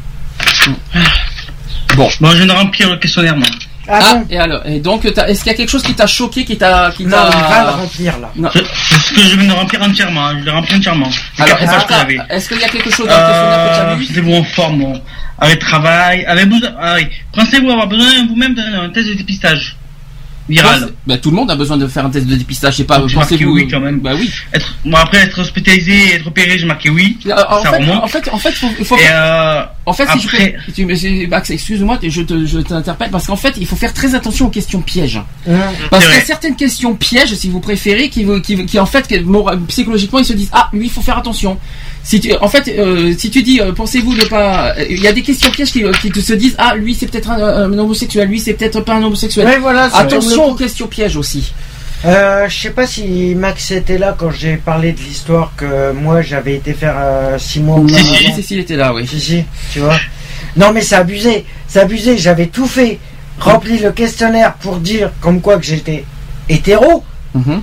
Bon. Bon, je viens de remplir le questionnaire, moi. Ah, Ah, bon et alors, et donc, t'as- est-ce qu'il y a quelque chose qui t'a choqué, qui t'a, qui Non, t'a- il va le remplir là. Non. C'est ce que je viens de remplir entièrement. hein, Je l'ai rempli entièrement. Les Alors, quatre pages que j'avais. est-ce qu'il y a quelque chose dans le questionnaire que tu as Euh, vu? C'était bon en forme, bon. Avec travail, avec besoin. Ah oui. Pensez-vous avoir besoin vous-même d'un test de dépistage? Viral Bah, tout le monde a besoin de faire un test de dépistage, je sais pas, j'ai marqué oui quand même. Bah oui. Être, bon après être hospitalisé et être opéré, j'ai marqué oui. Euh, En ça fait, remonte. en fait, en fait, faut, il faut Et euh, En fait, si je après, peux, c'est- Max, excuse-moi, je te, je t'interpelle parce qu'en fait, il faut faire très attention aux questions pièges. Hein. Parce qu'il y a certaines questions pièges, si vous préférez, qui, vous- qui, qui en fait, psychologiquement, ils se disent ah, lui, il faut faire attention. Si tu, en fait, euh, si tu dis, euh, pensez-vous ne pas, euh, il y a des questions pièges qui, qui te se disent ah, lui, c'est peut-être un, un homosexuel, lui, c'est peut-être pas un homosexuel. Voilà, attention aux questions pièges aussi. Euh, je sais pas si Max était là quand j'ai parlé de l'histoire que moi j'avais été faire euh, six mois au Si, si, Cécile était là, oui. Si, si, tu vois. Non, mais c'est abusé. C'est abusé. J'avais tout fait. Rempli le questionnaire pour dire comme quoi que j'étais hétéro. Mhm.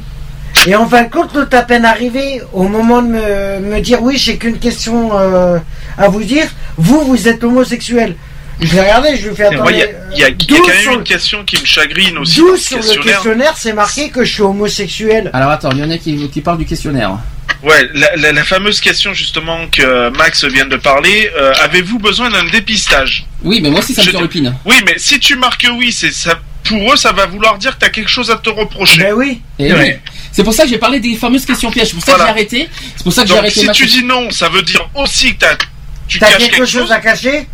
Et en fin de compte, tout à peine arrivé au moment de me, me dire oui, j'ai qu'une question euh, à vous dire. Vous, vous êtes homosexuel. Je l'ai regardé, je lui fais attendre. il y a, il y a- il y a D'où quand sur même le- une question qui me chagrine aussi. D'où sur le questionnaire. c'est marqué que je suis homosexuel. Alors attends, il y en a qui, qui parlent du questionnaire. Ouais, la, la- la fameuse question justement que Max vient de parler. euh, Avez-vous besoin d'un dépistage? Oui, mais moi aussi ça me turlupine. Oui, mais si tu marques oui, c'est ça. Pour eux, ça va vouloir dire que tu as quelque chose à te reprocher. Ben oui. Et C'est oui. C'est pour ça que j'ai parlé des fameuses questions pièges. C'est pour ça que j'ai arrêté. C'est pour ça que j'ai arrêté si ma tu dis non, ça veut dire aussi que t'as- tu T'as caches quelque chose à cacher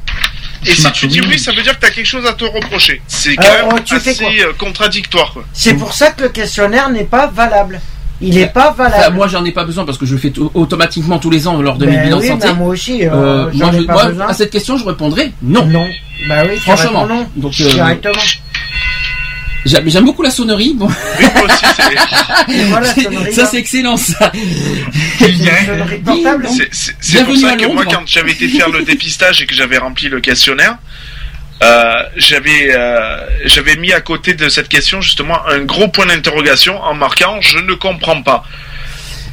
Et si tu dis oui, ça veut dire que t'as quelque chose à te reprocher. C'est quand Alors, même tu assez quoi euh, contradictoire. C'est pour ça que le questionnaire n'est pas valable. Il n'est pas Enfin, valable. moi, j'en ai pas besoin parce que je le fais automatiquement tous les ans lors de mes Ben bilans oui, santé. ben moi aussi, euh, Euh, j'en moi, ai je- pas moi, besoin. à cette question, je répondrai non. Non. Bah oui, tu Franchement. non. Donc, euh, Directement. J'aime j'aime beaucoup la sonnerie. Bon. voilà, sonnerie, ça là. c'est excellent ça. C'est- pour ça que moi, quand j'avais été faire le dépistage et que j'avais rempli le questionnaire, euh, j'avais euh, j'avais mis à côté de cette question justement un gros point d'interrogation en marquant je ne comprends pas.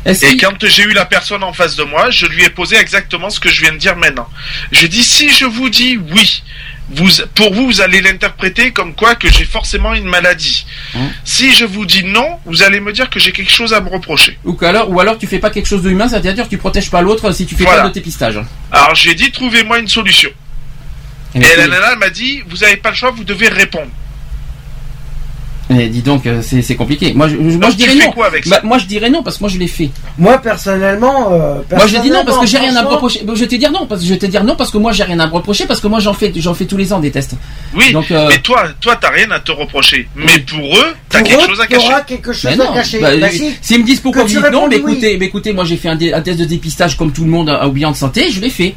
Et quand j'ai eu la personne en face de moi, je lui ai posé exactement ce que je viens de dire maintenant. J'ai dit si je vous dis oui, vous, pour vous, vous allez l'interpréter comme quoi que j'ai forcément une maladie. Hein Si je vous dis non, vous allez me dire que j'ai quelque chose à me reprocher. Ou alors, ou alors tu fais pas quelque chose de humain, c'est-à-dire que tu protèges pas l'autre si tu fais Voilà. pas de dépistage. Alors j'ai dit trouvez-moi une solution. Et, ben, la nana elle m'a dit vous avez pas le choix, vous devez répondre. Eh, dis donc, euh, c'est compliqué. Moi, je, moi, je dirais non. quoi avec Bah, moi, je dirais non parce que moi, je l'ai fait. Moi, personnellement. euh, Moi, j'ai dit non parce que j'ai rien à me personnellement, reprocher. Bon, Je vais te dire non parce que je vais te dire non parce que moi, j'ai rien à me reprocher parce que moi, j'en fais, j'en fais tous les ans des tests. Oui, Donc, euh, mais toi, toi t'as rien à te reprocher. Mais pour eux, t'as quelque eux, chose à cacher. quelque chose Mais non, à cacher. bah, Bah, euh, si. S'ils me disent pourquoi vous tu dites non, mais oui. écoutez, mais écoutez, moi j'ai fait un, test de dépistage comme tout le monde à bilan de santé, je l'ai fait.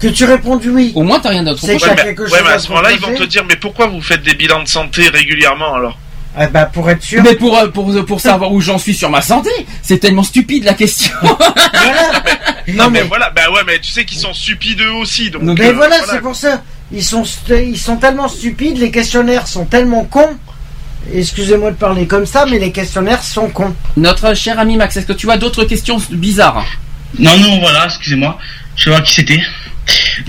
Que tu réponds oui. Au moins, t'as rien d'autre. C'est Ouais, mais, quelque ouais, chose mais à à ce moment-là, ils vont reprocher. te dire mais pourquoi vous faites des bilans de santé régulièrement alors? Ah bah, pour être sûr. Mais pour, euh, pour, pour savoir où j'en suis sur ma santé, c'est tellement stupide la question. Non, mais mais. voilà, bah ouais, mais tu sais qu'ils sont stupides eux aussi. Donc, Mais euh, voilà, c'est pour ça. Ils sont, ils sont tellement stupides, les questionnaires sont tellement cons. Excusez-moi de parler comme ça, mais les questionnaires sont cons. Notre cher ami Max, est-ce que tu as d'autres questions bizarres? Non, non, voilà, excusez-moi. Je sais pas qui c'était.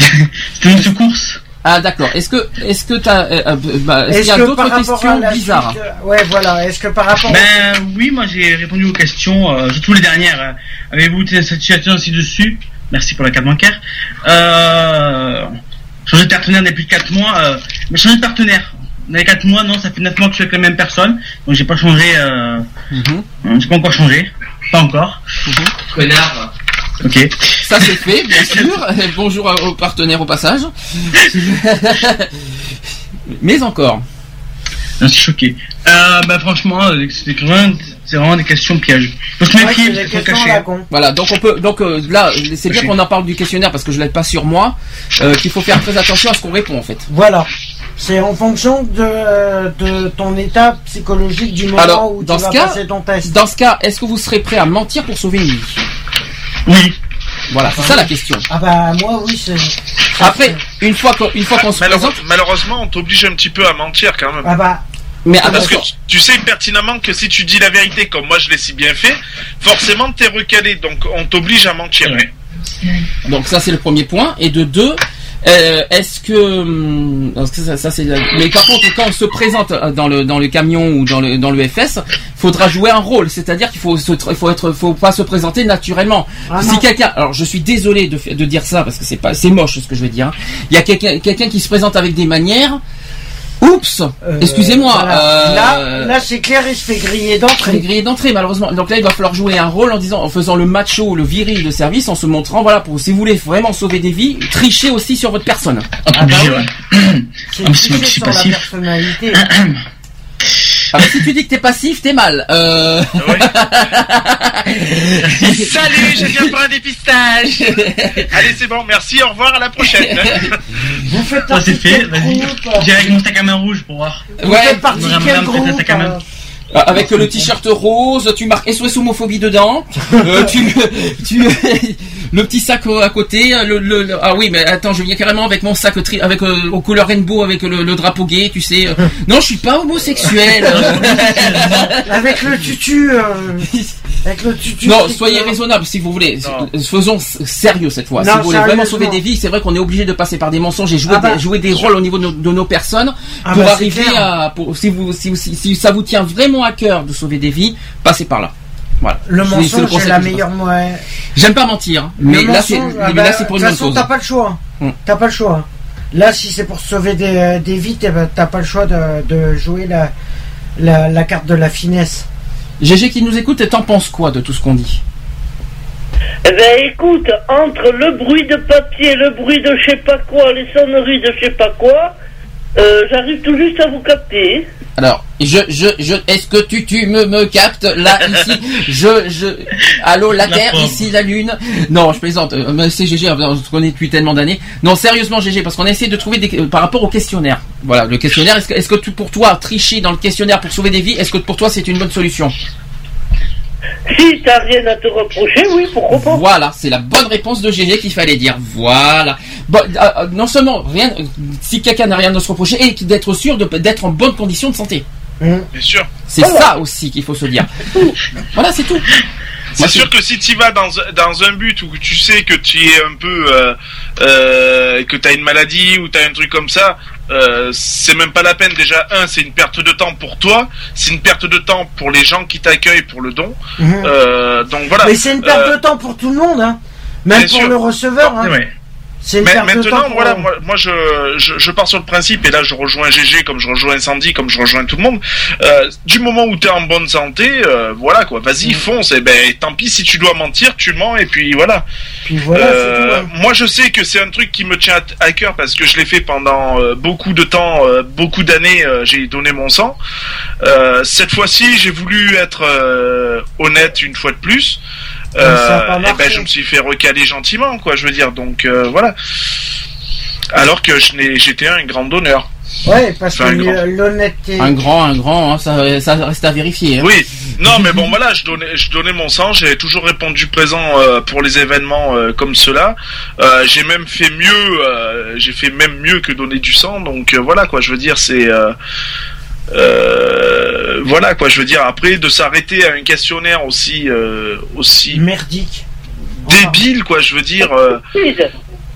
c'était une course. Ah d'accord. Est-ce que est-ce que t'as euh, euh, bah, est-ce qu'il y a que d'autres par rapport à questions la bizarres suite, euh, Ouais, voilà. Est-ce que par rapport. Ben oui, moi j'ai répondu aux questions, euh, surtout les dernières. Euh, Avez-vous été satisfait ci-dessus Merci pour la carte bancaire. Euh, changer de partenaire depuis 4 mois. Euh, mais changer de partenaire. Dans les 4 mois, non, ça fait 9 mois que je suis avec la même personne. Donc j'ai pas changé. Euh, Mhm. J'ai pas encore changé. Pas encore. Connard. Ok. Ça c'est fait, bien sûr. Bonjour aux partenaires au passage. Mais encore. Je suis choqué. Euh, bah franchement, c'est vraiment, c'est vraiment des questions pièges. C'est à la con. Voilà, donc on peut, donc euh, là, c'est bien qu'on en parle du questionnaire parce que je l'ai pas sur moi, euh, qu'il faut faire très attention à ce qu'on répond en fait. Voilà. C'est en fonction de, de ton état psychologique du moment Alors, où tu dans ce vas cas, passer ton test. dans ce cas, est-ce que vous serez prêt à mentir pour sauver une vie? Oui. Voilà, c'est ça la question. Ah bah moi oui c'est. Après, une fois qu'on, une fois qu'on se Malheure- présente, malheureusement, on t'oblige un petit peu à mentir quand même. Ah bah. mais Parce que tu- tu sais pertinemment que si tu dis la vérité, comme moi je l'ai si bien fait, forcément t'es recalé, donc on t'oblige à mentir. Donc ça c'est le premier point. Et de deux, euh, est-ce que, hum, parce que ça, ça, c'est, mais par contre quand on se présente euh, dans le dans le camion ou dans le dans le FS, faudra jouer un rôle. C'est-à-dire qu'il faut se, il faut être, faut pas se présenter naturellement. Ah si quelqu'un, alors je suis désolé de, de dire ça parce que c'est pas, c'est moche ce que je vais dire. hein. Il y a quelqu'un quelqu'un qui se présente avec des manières. Oups, euh, excusez-moi. voilà. euh, Là, là c'est clair, il se fait griller il est d'entrée. grillé d'entrée malheureusement. Donc là il va falloir jouer un rôle en disant, en faisant le macho, le viril de service, en se montrant voilà pour si vous voulez vraiment sauver des vies, trichez aussi sur votre personne. Ah bah Obligé, oui. ouais. C'est Ah, tricher la personnalité. Ah, si tu dis que t'es passif, t'es mal. Euh... Salut, je viens pour un dépistage. Allez, c'est bon, merci, au revoir, à la prochaine. Vous faites Ça partie c'est de fait, quel vas-y. groupe J'irai avec mon sac à main rouge pour voir. Vous Ouais, faites partie de quel groupe ta avec le t-shirt rose, tu marques SOS homophobie dedans. Euh, tu, tu, le petit sac euh, à côté. Le, le- le- ah oui, mais attends, je viens carrément avec mon sac tri, avec euh, aux couleurs rainbow, avec le, le drapeau gay, tu sais. euh. Non, je suis pas homosexuel. Avec le tutu. euh, Avec le tutu. non, soyez raisonnable si vous voulez. Faisons sérieux cette fois. Non, si vous voulez vraiment sauver des vies, c'est vrai qu'on est obligé de passer par des mensonges et jouer, Ah bah. des, jouer des rôles au niveau de nos, de nos personnes Ah pour bah, arriver à. Pour, si, vous, si, si, si ça vous tient vraiment à cœur de sauver des vies, passez par là. Voilà. Le C'est- c'est mensonge est conseil la meilleure moyenne. J'aime pas mentir, hein, mais Le là c'est ah bah, c'est pour une De bonne toute façon, cause. t'as pas le choix. Hmm. T'as pas le choix. Là, si c'est pour sauver des, des vies, t'as pas le choix de, de jouer la, la, la carte de la finesse. GG qui nous écoute, t'en penses quoi de tout ce qu'on dit? Eh ben écoute, entre le bruit de papier, le bruit de je sais pas quoi, les sonneries de je sais pas quoi, euh, j'arrive tout juste à vous capter. Alors, je, je, je, est-ce que tu, tu me, me captes là, ici? Je, je, allô, la, La Terre, ici la Lune? Non, je plaisante. Euh, c'est GG, on se connaît depuis tellement d'années. Non, sérieusement, GG, parce qu'on a essayé de trouver des, euh, par rapport au questionnaire. Voilà, le questionnaire. Est-ce que, est-ce que tu, pour toi, tricher dans le questionnaire pour sauver des vies, est-ce que pour toi c'est une bonne solution? Si t'as rien à te reprocher, oui, pourquoi pas. Voilà, c'est la bonne réponse de GG qu'il fallait dire. Voilà. Bon, euh, euh, non seulement rien, euh, si quelqu'un n'a rien à se reprocher, et d'être sûr d'être en bonne condition de santé. Hum. Bien sûr. C'est ça aussi qu'il faut se dire. Voilà, c'est tout. C'est sûr que si tu vas dans, dans un but où tu sais que tu es un peu euh, euh, que tu as une maladie ou tu as un truc comme ça, euh, c'est même pas la peine déjà un c'est une perte de temps pour toi, c'est une perte de temps pour les gens qui t'accueillent pour le don. Euh, donc voilà. Mais c'est une perte Euh, de temps pour tout le monde, hein. Même pour sûr. le receveur. Hein. Ouais. C'est une Mais perte de temps. maintenant, voilà, moi, moi je, je, je pars sur le principe, et là je rejoins GG comme je rejoins Sandy, comme je rejoins tout le monde. Euh, du moment où tu es en bonne santé, euh, voilà quoi, vas-y, Mm. fonce. Et ben, tant pis si tu dois mentir, tu mens, et puis voilà. Puis voilà, Euh, tout. hein. Moi, je sais que c'est un truc qui me tient à à cœur parce que je l'ai fait pendant euh, beaucoup de temps, euh, beaucoup d'années. euh, j'ai donné mon sang. Euh, cette fois-ci, j'ai voulu être euh, honnête une fois de plus. Pas et ben, marché. je me suis fait recaler gentiment, quoi. Je veux dire, donc euh, voilà. Alors que je n'ai, j'étais un grand donneur. Ouais, parce Enfin, que un grand. euh, l'honnêteté. Un grand, un grand, hein, ça, ça reste à vérifier. hein. Oui, non, mais bon, voilà, je donnais, je donnais mon sang, j'ai toujours répondu présent euh, pour les événements euh, comme cela. Euh, j'ai même fait mieux, euh, j'ai fait même mieux que donner du sang, donc euh, voilà quoi, je veux dire, c'est. Euh, voilà quoi, je veux dire, après de s'arrêter à un questionnaire aussi, euh, aussi merdique, débile quoi, je veux dire. euh,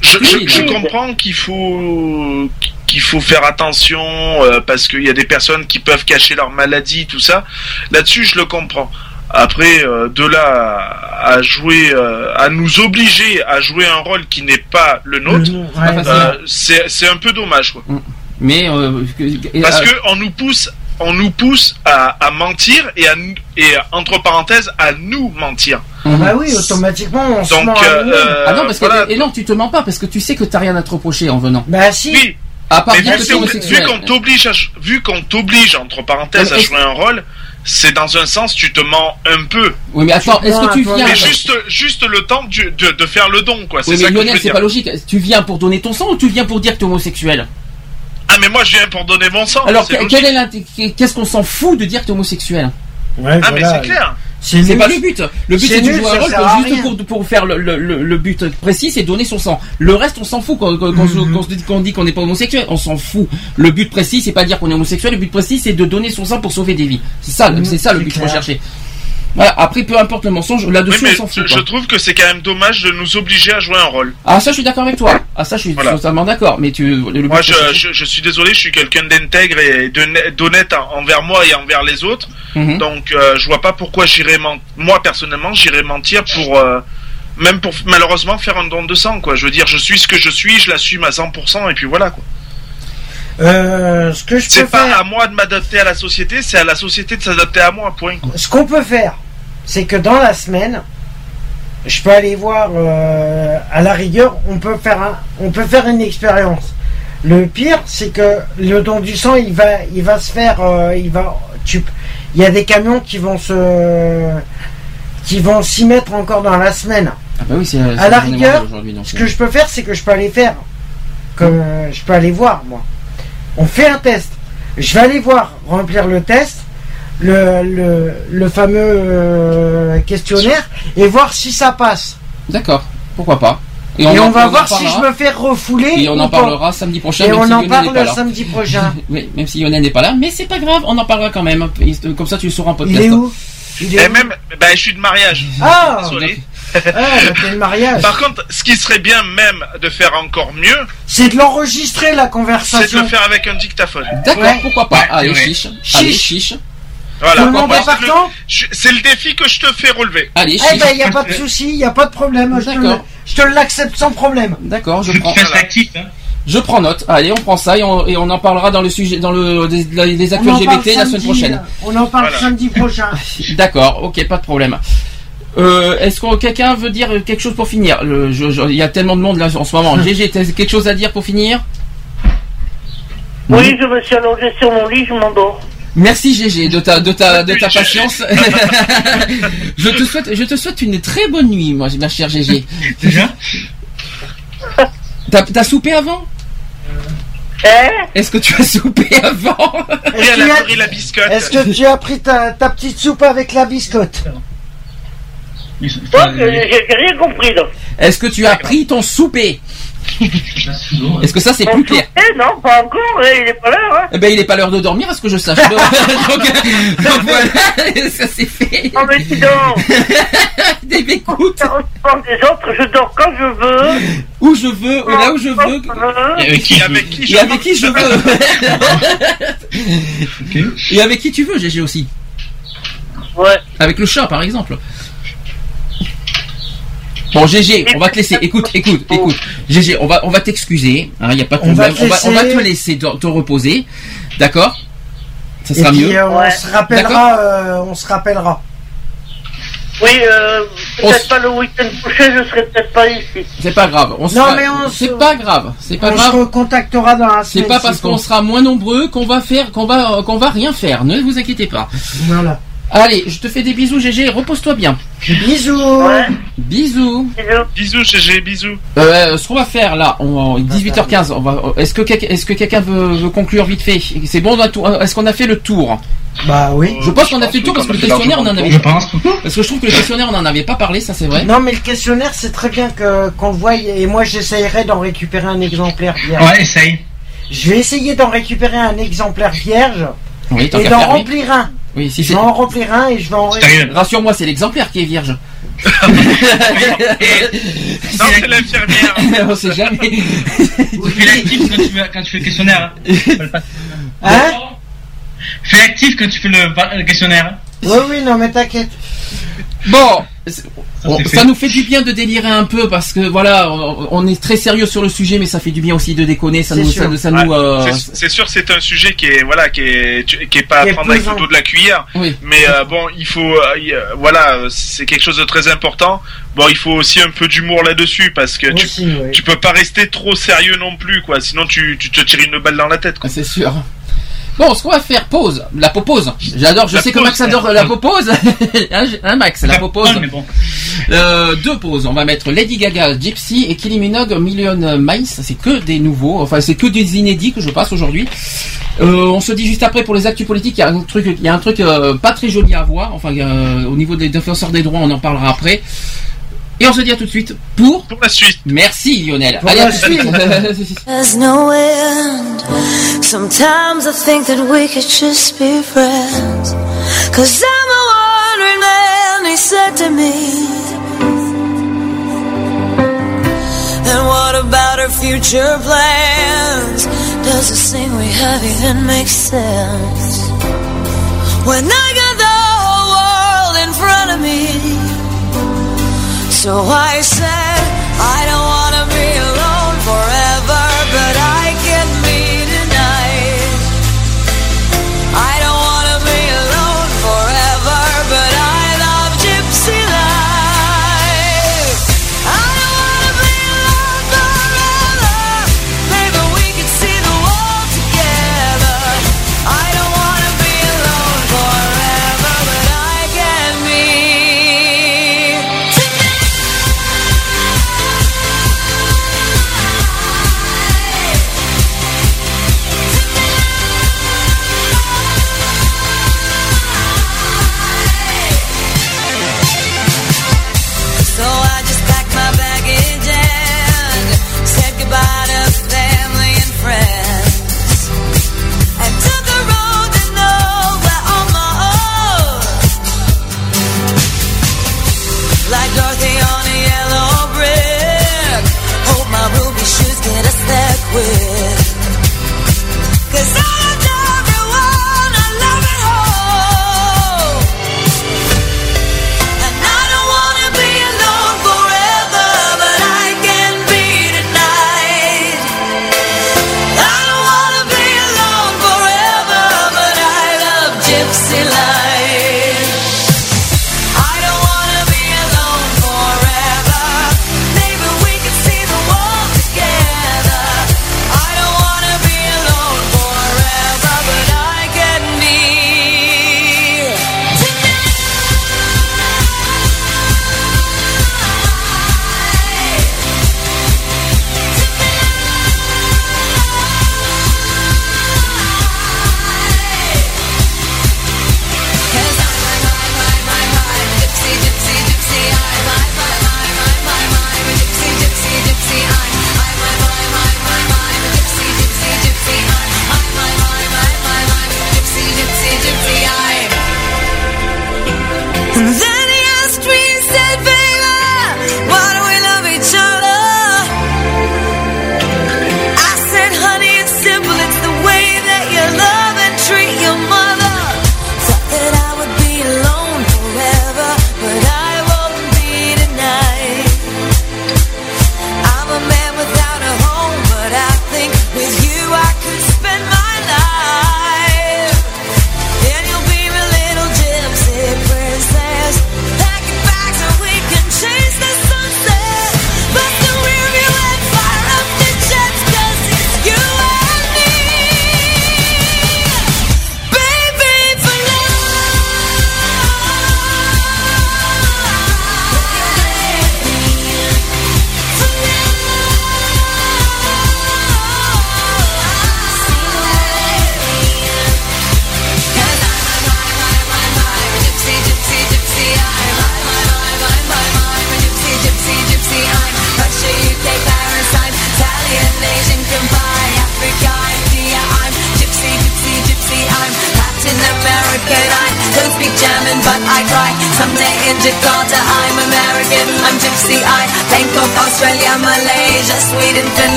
je, je, Vide. je comprends qu'il faut qu'il faut faire attention euh, parce qu'il y a des personnes qui peuvent cacher leur maladie, tout ça. Là-dessus, je le comprends. Après, euh, de là à, jouer, euh, à nous obliger à jouer un rôle qui n'est pas le nôtre, ouais. Euh, c'est c'est un peu dommage, quoi. Mais euh, Parce euh, que on nous pousse, on nous pousse à, à mentir et à nous- et entre parenthèses à nous mentir. mhm. Bah oui, automatiquement, on se Donc, ment à euh, euh, ah non parce voilà. que et non tu te mens pas parce que tu sais que t'as rien à te reprocher en venant. Bah si. Oui, À part Mais vu, que que- t'es homosexuel. vu qu'on t'oblige, à, vu qu'on t'oblige entre parenthèses à jouer un rôle, c'est dans un sens tu te mens un peu. Oui mais attends, est-ce que tu viens Mais juste, juste le temps du- de, de faire le don, quoi. Oui ça mais je Lionel c'est pas logique. Tu viens pour donner ton sang ou tu viens pour dire que t'es homosexuel? Ah mais moi je viens pour donner mon sang. Alors qu'est-ce qu'on s'en fout de dire que t'es homosexuel Ouais, Ah mais c'est clair. C'est pas le but. Le but C'est de jouer un rôle juste pour, pour faire le, le, le- le but précis, c'est donner son sang. Le reste, on s'en fout quand, quand, quand- Mhm. quand on dit qu'on n'est pas homosexuel. On s'en fout. Le but précis, c'est pas dire qu'on est homosexuel. Le but précis, c'est de donner son sang pour sauver des vies. C'est ça, Mhm, c'est ça le but clair. recherché. Voilà. Après, peu importe le mensonge, là-dessus, mais on s'en fout. je, trouve que c'est quand même dommage de nous obliger à jouer un rôle. Ah, ça, je suis d'accord avec toi. Ah, ça, je suis Voilà. totalement d'accord. Mais tu, le but Moi, je, recherché- je, je suis désolé, je suis quelqu'un d'intègre et d'honn- d'honnête en- envers moi et envers les autres. Mhm. Donc, euh, je vois pas pourquoi j'irais mentir. Moi, personnellement, j'irais mentir pour. euh, même pour malheureusement faire un don de sang, quoi. Je veux dire, je suis ce que je suis, je l'assume à 100%, et puis voilà, quoi. Euh, ce que je peux C'est pas faire, à moi de m'adapter à la société, c'est à la société de s'adapter à moi, point, quoi. ce qu'on peut faire, c'est que dans la semaine, je peux aller voir euh, à la rigueur, on peut faire un, on peut faire une expérience. Le pire, c'est que le don du sang, il va, il va se faire, euh, il va, tu, il y a des camions qui vont se, qui vont s'y mettre encore dans la semaine. Ah bah oui, c'est. À la rigueur, Ce que je peux faire, c'est que je peux aller faire, comme euh, je peux aller voir, moi. On fait un test. Je vais aller voir, remplir le test, le, le, le fameux euh, questionnaire, et voir si ça passe. D'accord. Pourquoi pas. Et, on va voir si je me fais refouler. Et on en pas. parlera samedi prochain. Et même on si en parle samedi prochain. Oui, même si Lionel n'est pas là, mais c'est pas grave, on en parlera quand même. Comme ça, tu le sauras en podcast. Il est où? Il est Et où? même, ben, je suis de mariage. Ah Désolé. Ah, bah, le mariage. Par contre, ce qui serait bien même de faire encore mieux, C'est de l'enregistrer la c'est de conversation. le faire avec un dictaphone. D'accord, Ouais. pourquoi pas. Ouais, Allez, chiche. Chiche. Allez, chiche. Voilà. Tout le monde est partant C'est le défi que je te fais relever. Allez, Eh ben, il n'y a pas de souci, il n'y a pas de problème. Je te, le, D'accord. je te l'accepte sans problème. D'accord, je Je prends. actif. Hein. Je prends note. Allez, on prend ça et on, et on en parlera dans le sujet, dans le des, des actus LGBT la semaine prochaine. On en parle Voilà. samedi prochain. D'accord, ok, pas de problème. Euh, Est-ce que quelqu'un veut dire quelque chose pour finir? Le- je- je- Il y a tellement de monde là en ce moment. GG, t'as quelque chose à dire pour finir? Oui, je me suis allongé sur mon lit, je m'endors. Merci GG de ta de ta de ta patience. je te souhaite je te souhaite une très bonne nuit, moi, ma chère GG. Déjà T'as t'as soupé avant? Hein Est-ce que tu as soupé avant? Oui, elle a pris la biscotte. Est-ce que tu as pris ta, ta petite soupe avec la biscotte? J'ai rien compris. Est-ce que tu as pris ton souper? Est-ce que ça c'est plus clair Eh non, pas encore, eh, il est pas là, hein. Eh ben il est pas l'heure de dormir à ce que je sache. donc, donc voilà, ça c'est fait. Non, mais dis donc écoute, des autres, je dors quand je veux. où je veux, là où je veux. Et avec qui, avec qui je Et avec qui je veux. Et avec qui tu veux, GG aussi? Ouais. Avec le chat, par exemple. Bon, GG, on va te laisser. Écoute, écoute, écoute. GG, on va, on va t'excuser. Il y a pas de On va problème. te On va, on va laisser. te laisser te, te reposer. D'accord? Ça Et sera puis, mieux. euh, on Ouais. se rappellera. euh, on se rappellera. Oui, euh, On peut-être pas le week-end prochain, je serai peut-être pas ici. C'est pas grave. On Non, mais on C'est se- pas grave. C'est pas on grave. se recontactera dans la C'est semaine. pas parce qu'on sera moins nombreux qu'on va faire, qu'on va, qu'on va rien faire. Ne vous inquiétez pas. Voilà. Allez, je te fais des bisous, GG. Repose-toi bien. Bisous. Ouais, Bisous. bisous. Bisous, GG, bisous. Euh, ce qu'on va faire là, on, 18h15. On va. Est-ce que quelqu'un, est-ce que quelqu'un veut, veut conclure vite fait? C'est bon. on a tout- Est-ce qu'on a fait le tour? Bah oui. Je pense qu'on a fait le tour parce que le questionnaire on en avait. Je pense. Parce que je trouve que le questionnaire on en avait pas parlé, ça c'est vrai. Non, mais le questionnaire, c'est très bien que qu'on le voie. Et moi, j'essayerai d'en récupérer un exemplaire vierge. Ouais, essaye. Je vais essayer d'en récupérer un exemplaire vierge Oui, et d'en oui. remplir un. Oui, si Je vais en remplir un et je vais en. Rassure-moi, c'est l'exemplaire qui est vierge. Non, c'est l'infirmière. on sait jamais. Tu fais l'actif quand tu fais, quand tu fais le questionnaire. hein. Hein Fais l'actif quand tu fais le, le questionnaire. Oui, oui, non, mais t'inquiète. Bon, on- ça nous fait du bien de délirer un peu parce que voilà, on, on est très sérieux sur le sujet, mais ça fait du bien aussi de déconner. Ça C'est nous, sûr. ça, nous- ça Ouais, nous. euh, c'est- sûr, c'est un sujet qui est voilà, qui est qui est pas Qui à prendre avec le dos de la cuillère. Oui. Mais euh, bon, il faut euh, voilà, c'est quelque chose de très important. Bon, il faut aussi un peu d'humour là-dessus parce que tu oui. tu peux pas rester trop sérieux non plus quoi, sinon tu tu te tires une balle dans la tête quoi. C'est sûr. Bon, ce qu'on va faire, pause. La popose. J'adore, je La sais que Max adore la popose. hein, hein, Max, la popose. Mais bon. Euh, deux pauses. On va mettre Lady Gaga, Gypsy et Kylie Minogue, Million Miles. C'est que des nouveaux. Enfin, c'est que des inédits que je passe aujourd'hui. Euh, on se dit juste après pour les actus politiques. Il y a un truc, il y a un truc euh, pas très joli à voir. Enfin, au niveau des défenseurs des droits, on en parlera après. Et on se dit à tout de suite pour. Pour la suite. Merci Lionel. Pour Allez, la à tout de suite. There's no end. Sometimes I think that we could just be friends. Cause I'm a wandering man, he said to me. And what about our future plans? Does this thing we have even make sense? When I got the whole world in front of me. So I said, I don't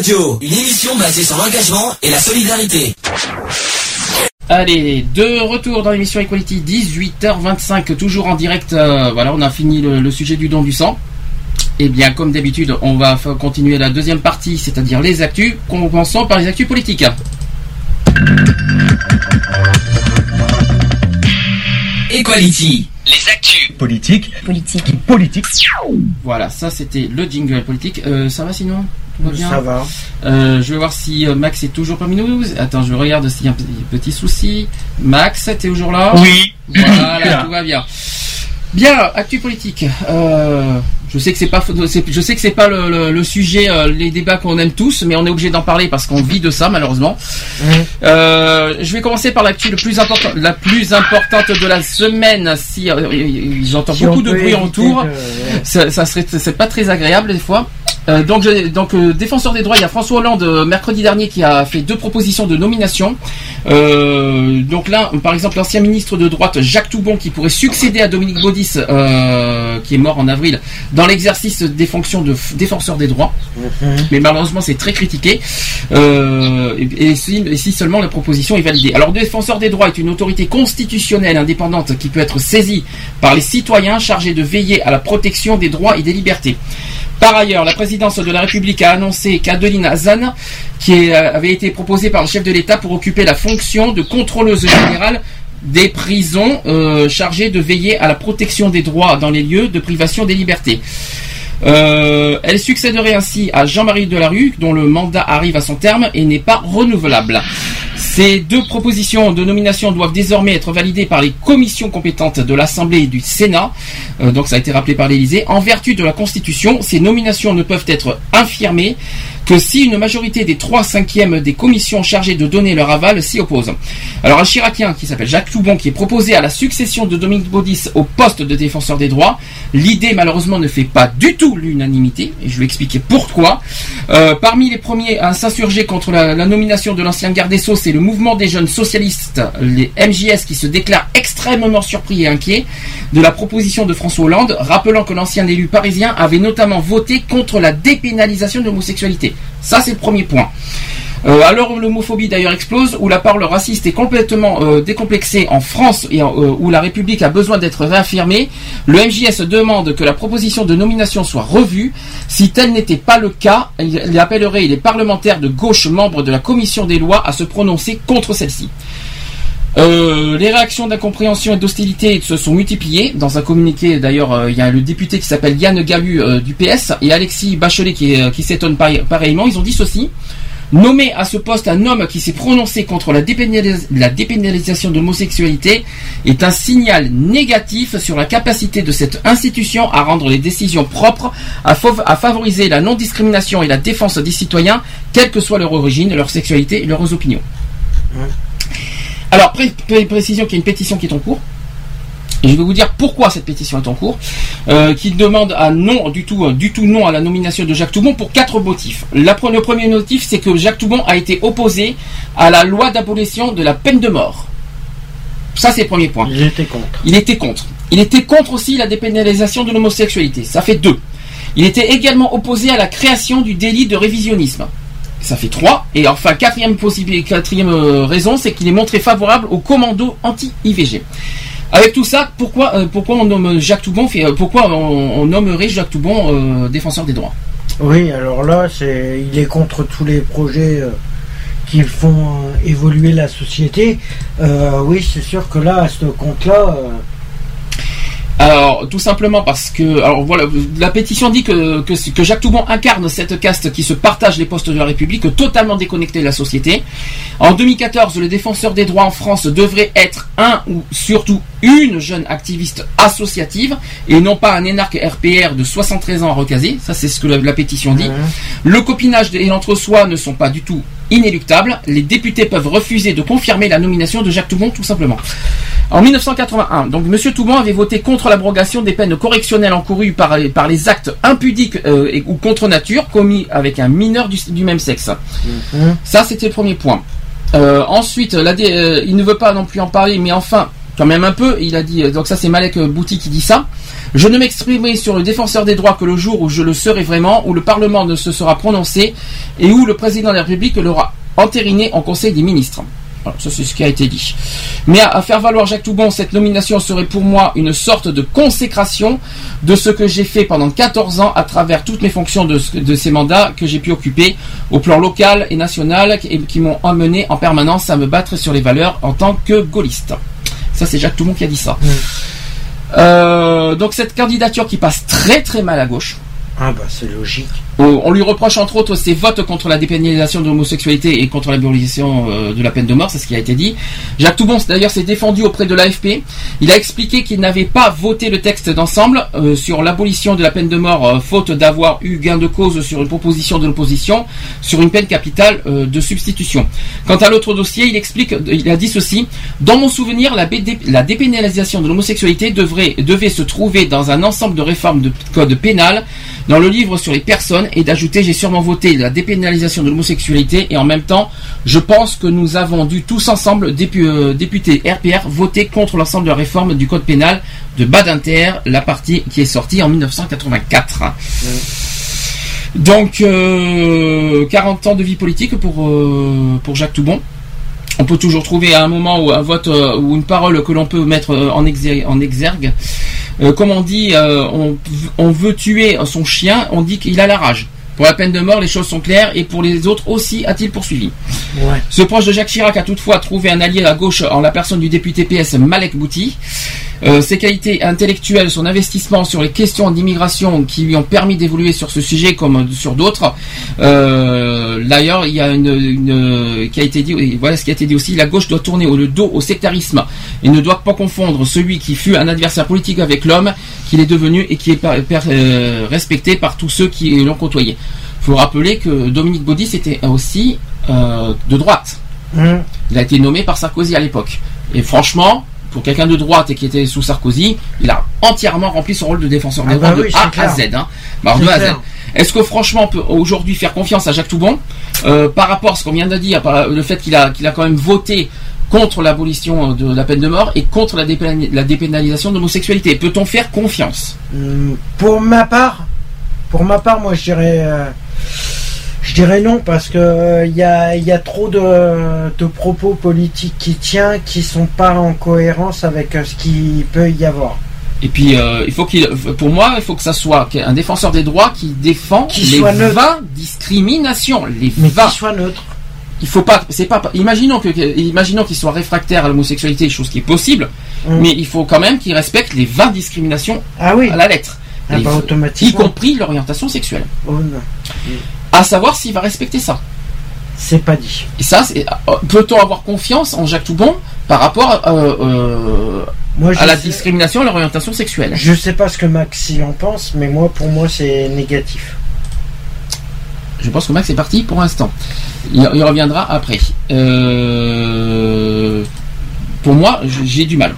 Radio, une émission basée sur l'engagement et la solidarité. Allez, de retour dans l'émission Equality, 18h25, toujours en direct. euh, voilà, on a fini le, le sujet du don du sang. Et bien, comme d'habitude, on va continuer la deuxième partie, c'est-à-dire les actus. Commençons par les actus politiques. Equality. Les actus. Politique. Politique. Politique. Voilà, ça c'était le jingle politique. Euh, ça va sinon? Tout va bien Ça va. Euh, je vais voir si euh, Max est toujours parmi nous. Attends, je regarde s'il y a un petit, souci. Max, t'es toujours là Oui. Voilà, là. tout va bien. Bien, actu politique. Euh, je sais que c'est pas, je sais que c'est pas le, le- le sujet, euh, les débats qu'on aime tous, mais on est obligé d'en parler parce qu'on vit de ça malheureusement. Euh, je vais commencer par l'actu le plus important, la plus importante de la semaine. Si euh, j'entends Si beaucoup de bruit autour, de- ça, ça serait, c'est pas très agréable des fois. Euh, donc, euh, défenseur des droits, il y a François Hollande euh, mercredi dernier qui a fait deux propositions de nomination. Donc là, par exemple, l'ancien ministre de droite Jacques Toubon qui pourrait succéder à Dominique Baudis, qui est mort en avril, dans l'exercice des fonctions de défenseur des droits. Mais malheureusement, c'est très critiqué. Et, et si, et si seulement la proposition est validée. Alors, le défenseur des droits est une autorité constitutionnelle indépendante qui peut être saisie par les citoyens chargés de veiller à la protection des droits et des libertés. Par ailleurs, la présidence de la République a annoncé qu'Adeline Hazan, qui euh, avait été proposée par le chef de l'État pour occuper la fonction de contrôleuse générale des prisons euh, chargée de veiller à la protection des droits dans les lieux de privation des libertés. Euh, elle succéderait ainsi à Jean-Marie Delarue, dont le mandat arrive à son terme et n'est pas renouvelable. Ces deux propositions de nomination doivent désormais être validées par les commissions compétentes de l'Assemblée et du Sénat. Euh, donc ça a été rappelé par l'Élysée. En vertu de la Constitution, ces nominations ne peuvent être infirmées que si une majorité des 3 cinquièmes des commissions chargées de donner leur aval s'y opposent. Alors un Chiracien qui s'appelle Jacques Toubon qui est proposé à la succession de Dominique Baudis au poste de défenseur des droits. L'idée malheureusement ne fait pas du tout l'unanimité et je vais expliquer pourquoi. Euh, parmi les premiers à s'insurger contre la, la nomination de l'ancien garde des Sceaux, c'est le mouvement des jeunes socialistes, les MJS, qui se déclarent extrêmement surpris et inquiets de la proposition de François Hollande, rappelant que l'ancien élu parisien avait notamment voté contre la dépénalisation de l'homosexualité. Ça, c'est le premier point. Euh, alors l'homophobie d'ailleurs explose, où la parole raciste est complètement euh, décomplexée en France et euh, où la République a besoin d'être réaffirmée, le MJS demande que la proposition de nomination soit revue. Si tel n'était pas le cas, il appellerait les parlementaires de gauche membres de la commission des lois à se prononcer contre celle-ci. Euh, les réactions d'incompréhension et d'hostilité se sont multipliées. Dans un communiqué, d'ailleurs, euh, il y a le député qui s'appelle Yann Galu euh, du PS et Alexis Bachelet qui, s'étonne pareil- pareillement. Ils ont dit ceci. Nommer à ce poste un homme qui s'est prononcé contre la, dépénalis- la dépénalisation de l'homosexualité est un signal négatif sur la capacité de cette institution à rendre les décisions propres, à favoriser la non-discrimination et la défense des citoyens, quelle que soit leur origine, leur sexualité et leurs opinions. Alors, pré- pré- précision qu'il y a une pétition qui est en cours. Et je vais vous dire pourquoi cette pétition est en cours, euh, qui demande à non du tout, du tout non à la nomination de Jacques Toubon pour quatre motifs. La le premier motif, c'est que Jacques Toubon a été opposé à la loi d'abolition de la peine de mort. Ça, c'est le premier point. Il était contre. Il était contre. Il était contre aussi la dépénalisation de l'homosexualité. Ça fait deux. Il était également opposé à la création du délit de révisionnisme. Ça fait trois. Et enfin, quatrième, possibilité, quatrième euh, raison, c'est qu'il est montré favorable au commando anti-IVG. Avec tout ça, pourquoi, euh, pourquoi on nomme Jacques Toubon, euh, pourquoi on, nommerait Jacques Toubon défenseur des droits? Oui, alors là, c'est, il est contre tous les projets qui font évoluer la société. Oui, c'est sûr que là, à ce compte-là, Alors, tout simplement parce que, alors voilà, la pétition dit que, que, que Jacques Toubon incarne cette caste qui se partage les postes de la République, totalement déconnecté de la société. En 2014, le défenseur des droits en France devrait être un ou surtout une jeune activiste associative et non pas un énarque RPR de 73 ans à recaser. Ça, c'est ce que la, la pétition dit. Le copinage et l'entre-soi ne sont pas du tout inéluctables. Les députés peuvent refuser de confirmer la nomination de Jacques Toubon, tout simplement. En 1981, donc Monsieur Toubon avait voté contre l'abrogation des peines correctionnelles encourues par, par les actes impudiques euh, et- ou contre nature commis avec un mineur du, du même sexe. Ça, c'était le premier point. Euh, ensuite, la euh, il ne veut pas non plus en parler, mais enfin, quand même un peu, il a dit, euh, donc ça c'est Malek euh, Bouti qui dit ça, je ne m'exprimerai sur le défenseur des droits que le jour où je le serai vraiment, où le Parlement ne se sera prononcé et où le président de la République l'aura entériné en Conseil des ministres. Voilà, ça c'est ce qui a été dit. Mais à, faire valoir Jacques Toubon, cette nomination serait pour moi une sorte de consécration de ce que j'ai fait pendant 14 ans à travers toutes mes fonctions de ces mandats que j'ai pu occuper au plan local et national et qui m'ont amené en permanence à me battre sur les valeurs en tant que gaulliste. Ça c'est Jacques Toubon qui a dit ça. Euh, donc cette candidature qui passe très très mal à gauche. ah bah c'est logique. On lui reproche entre autres ses votes contre la dépénalisation de l'homosexualité et contre l'abolition euh, de la peine de mort, c'est ce qui a été dit. Jacques Toubon d'ailleurs s'est défendu auprès de l'AFP. Il a expliqué qu'il n'avait pas voté le texte d'ensemble euh, sur l'abolition de la peine de mort, euh, faute d'avoir eu gain de cause sur une proposition de l'opposition sur une peine capitale de substitution. Quant à l'autre dossier, il explique, il a dit ceci dans mon souvenir, la, dépénalisation de l'homosexualité devait se trouver dans un ensemble de réformes de code pénal dans le livre sur les personnes et d'ajouter j'ai sûrement voté la dépénalisation de l'homosexualité et en même temps je pense que nous avons dû tous ensemble dépu- euh, députés RPR voter contre l'ensemble de la réforme du code pénal de Badinter, la partie qui est sortie en 1984. Donc euh, 40 ans de vie politique pour euh, pour Jacques Toubon. On peut toujours trouver à un moment ou un vote euh, ou une parole que l'on peut mettre euh, en exergue. Euh, comme on dit, euh, on, on veut tuer son chien, on dit qu'il a la rage. Pour la peine de mort, les choses sont claires et pour les autres aussi, a-t-il poursuivi. Ouais. Ce proche de Jacques Chirac a toutefois trouvé un allié à gauche en la personne du député PS Malek Bouti. Euh, ses qualités intellectuelles, son investissement sur les questions d'immigration qui lui ont permis d'évoluer sur ce sujet comme sur d'autres. Euh, D'ailleurs, il y a une, une- qui a été dit, voilà ce qui a été dit aussi, la gauche doit tourner le dos au sectarisme et ne doit pas confondre celui qui fut un adversaire politique avec l'homme qu'il est devenu et qui est par- per- euh, respecté par tous ceux qui l'ont côtoyé. Il faut rappeler que Dominique Baudis était aussi de droite. Hum. Il a été nommé par Sarkozy à l'époque. Et franchement, pour quelqu'un de droite et qui était sous Sarkozy, il a entièrement rempli son rôle de défenseur des Ah droits bah de A à. Z. Hein. Bah, de A à Z. clair. Est-ce que franchement on peut aujourd'hui faire confiance à Jacques Toubon euh, par rapport à ce qu'on vient de dire, par le fait qu'il a, qu'il a quand même voté contre l'abolition de la peine de mort et contre la, dépénali- la dépénalisation de l'homosexualité? Peut-on faire confiance? Hum, Pour ma part, pour ma part, moi je dirais, euh, je dirais non parce que euh, il y, a, il y a trop de, de propos politiques qui tient qui sont pas en cohérence avec euh, ce qu'il peut y avoir. Et puis, euh, il faut qu'il, pour moi, il faut que ça soit un défenseur des droits qui défend Qui les soit neutre. 20 discriminations, les Mais 20. qu'il soit neutre. Il faut pas, c'est pas, imaginons que, imaginons qu'il soit réfractaire à l'homosexualité, chose qui est possible, Mm. mais il faut quand même qu'il respecte les 20 discriminations Ah oui. à la lettre. Ah bah, faut- y automatiquement. compris l'orientation sexuelle. Oh non, À savoir s'il va respecter ça. c'est pas dit. Et ça, euh, peut-on avoir confiance en Jacques Toubon par rapport euh, euh, Moi, à la sais- discrimination et à l'orientation sexuelle? Je sais pas ce que Maxi en pense, mais moi, pour moi, c'est négatif. Je pense que Max est parti pour l'instant. Il, il reviendra après. Euh, pour moi, j'ai du mal.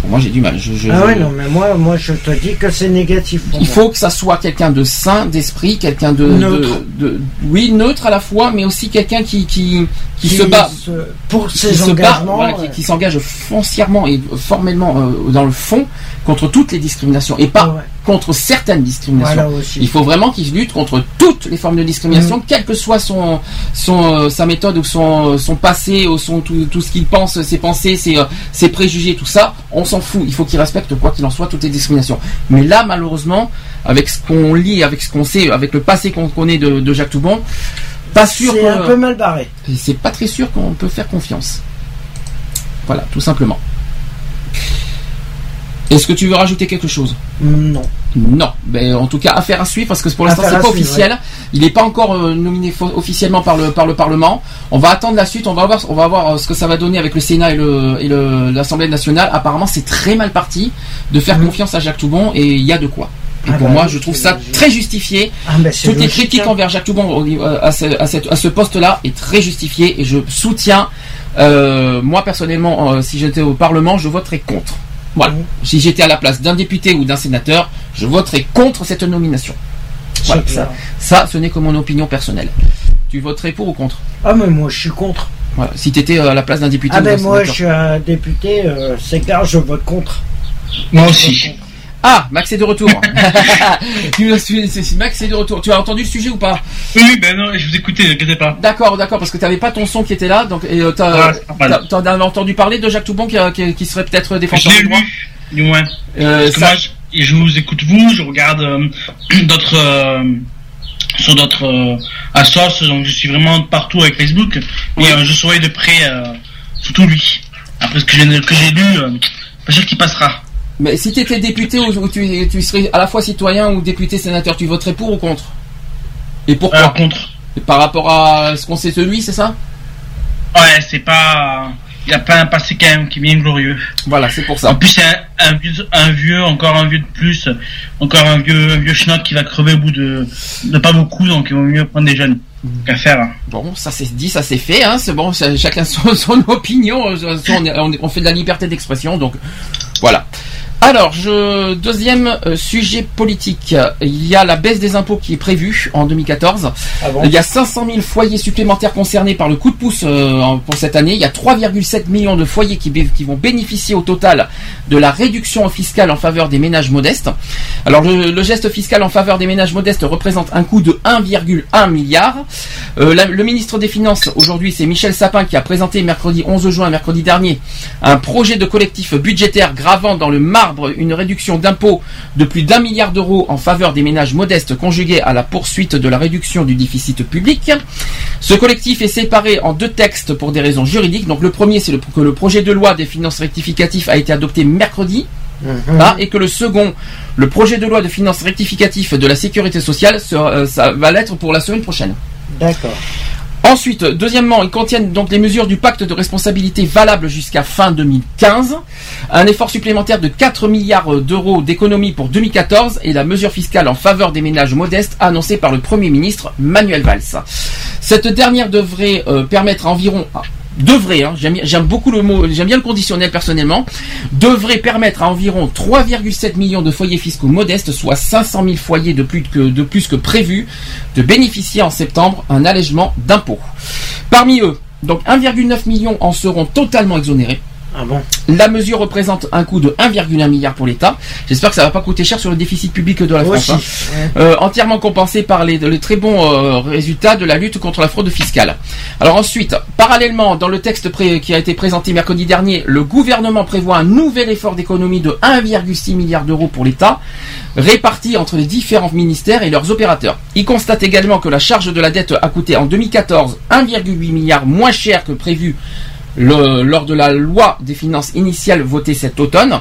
Pour moi, j'ai du mal. Je- je- Ah ouais, je- non, mais moi, moi, je te dis que c'est négatif. Pour Il moi. faut que ça soit quelqu'un de sain d'esprit, quelqu'un de, Neutre. de- de- oui neutre à la fois, mais aussi quelqu'un qui qui, qui Qui se bat se- pour qui ses se bat, engagements, voilà, qui, qui s'engage foncièrement et formellement euh, dans le fond contre toutes les discriminations et pas Ouais. Contre certaines discriminations. Voilà. Il faut vraiment qu'il lutte contre toutes les formes de discrimination, Mm. quelle que soit son, son euh, sa méthode ou son son passé ou son tout, tout ce qu'il pense, ses pensées, ses, euh, ses préjugés, tout ça, on s'en fout. Il faut qu'il respecte quoi qu'il en soit toutes les discriminations. Mais là, malheureusement, avec ce qu'on lit, avec ce qu'on sait, avec le passé qu'on connaît de, de Jacques Toubon, pas sûr. C'est un peu mal barré. c'est pas très sûr qu'on peut faire confiance. Voilà, tout simplement. Est-ce que tu veux rajouter quelque chose? Non. Non. Ben, en tout cas, affaire à suivre parce que pour l'instant c'est pas suivre, officiel. ouais. Il n'est pas encore euh, nominé officiellement par le par le Parlement. On va attendre la suite. On va voir on va voir euh, ce que ça va donner avec le Sénat et le et le- l'Assemblée nationale. Apparemment, c'est très mal parti de faire confiance à Jacques Toubon et il y a de quoi. Et. Ah pour bah moi, je trouve ça logique. très justifié. Ah, c'est Toutes les critiques hein. envers Jacques Toubon niveau- à ce, à cette- à ce poste-là est très justifié et je soutiens. euh, moi personnellement, euh, si j'étais au Parlement, je voterais contre. Voilà. Si j'étais à la place d'un député ou d'un sénateur, je voterais contre cette nomination. Voilà, ça, ça, ce n'est que mon opinion personnelle. Tu voterais pour ou contre? Ah, mais moi, je suis contre. Voilà. Si tu étais à la place d'un député Ah, ou d'un ben moi, je sénateur. suis un député, euh, c'est clair, je vote contre. Moi aussi. Ah, Max est de retour. Max est de retour. Tu as entendu le sujet ou pas? Oui, ben non, je vous écoutais, ne inquiétez pas. D'accord, d'accord, parce que tu n'avais pas ton son qui était là, donc et, euh, t'as- Voilà, c'est normal. t'as- t'en as entendu parler de Jacques Toubon qui, qui- qui serait peut-être Je défenseur l'ai des droits. lu, du moins. Euh, ça- moi, je, je vous écoute vous, je regarde euh, d'autres euh, sur d'autres assos, donc je suis vraiment partout avec Facebook, euh, je surveille de près surtout lui. Après ce que j'ai que j'ai lu, pas sûr qu'il passera. Mais si tu étais député ou, ou tu, tu serais à la fois citoyen ou député sénateur, tu voterais pour ou contre? Et pourquoi Euh, contre. Et Par rapport à ce qu'on sait de lui, c'est ça? Ouais, c'est pas. Il a pas un passé quand même qui est bien glorieux. Voilà, c'est pour En ça. plus, c'est un, un vieux, un vieux, encore un vieux de plus, encore un vieux, un vieux schnock qui va crever au bout de, de pas beaucoup, donc il vaut mieux prendre des jeunes qu'à faire. hein. Bon, ça c'est dit, ça c'est fait, hein, c'est bon, chacun son, son opinion, on fait de la liberté d'expression, donc voilà. Alors, je, deuxième euh, sujet politique. Il y a la baisse des impôts qui est prévue en 2014. Ah bon Il y a 500 000 foyers supplémentaires concernés par le coup de pouce euh, pour cette année. Il y a 3,7 millions de foyers qui, vont bénéficier au total de la réduction fiscale en faveur des ménages modestes. Alors, le, le geste fiscal en faveur des ménages modestes représente un coût de 1,1 milliard. Euh, la- le ministre des Finances, aujourd'hui, c'est Michel Sapin qui a présenté mercredi 11 juin, mercredi dernier, un projet de collectif budgétaire gravant dans le marbre une réduction d'impôts de plus d'un milliard d'euros en faveur des ménages modestes conjuguée à la poursuite de la réduction du déficit public. Ce collectif est séparé en deux textes pour des raisons juridiques. Donc le premier, c'est que le projet de loi des finances rectificatifs a été adopté mercredi. Ah, et que le second, le projet de loi de finances rectificatifs de la sécurité sociale, euh, ça va l'être pour la semaine prochaine. D'accord. Ensuite, deuxièmement, ils contiennent donc les mesures du pacte de responsabilité valables jusqu'à fin 2015, un effort supplémentaire de 4 milliards d'euros d'économie pour 2014 et la mesure fiscale en faveur des ménages modestes annoncée par le Premier ministre Manuel Valls. Cette dernière devrait euh, permettre environ devrait, hein, j'aime beaucoup le mot, j'aime bien le conditionnel personnellement, devrait permettre à environ 3,7 millions de foyers fiscaux modestes, soit 500 000 foyers de plus que, de plus que prévu, de bénéficier en septembre un allègement d'impôts. Parmi eux, donc 1,9 million en seront totalement exonérés. Ah bon La mesure représente un coût de 1,1 milliard pour l'État. J'espère que ça va pas coûter cher sur le déficit public de la Moi France. aussi, hein. Euh, entièrement compensé par les, les très bons euh, résultats de la lutte contre la fraude fiscale. Alors ensuite, parallèlement, dans le texte qui a été présenté mercredi dernier, le gouvernement prévoit un nouvel effort d'économie de 1,6 milliard d'euros pour l'État, réparti entre les différents ministères et leurs opérateurs. Il constate également que la charge de la dette a coûté en 2014 1,8 milliard moins cher que prévu le- lors de la loi des finances initiales votée cet automne.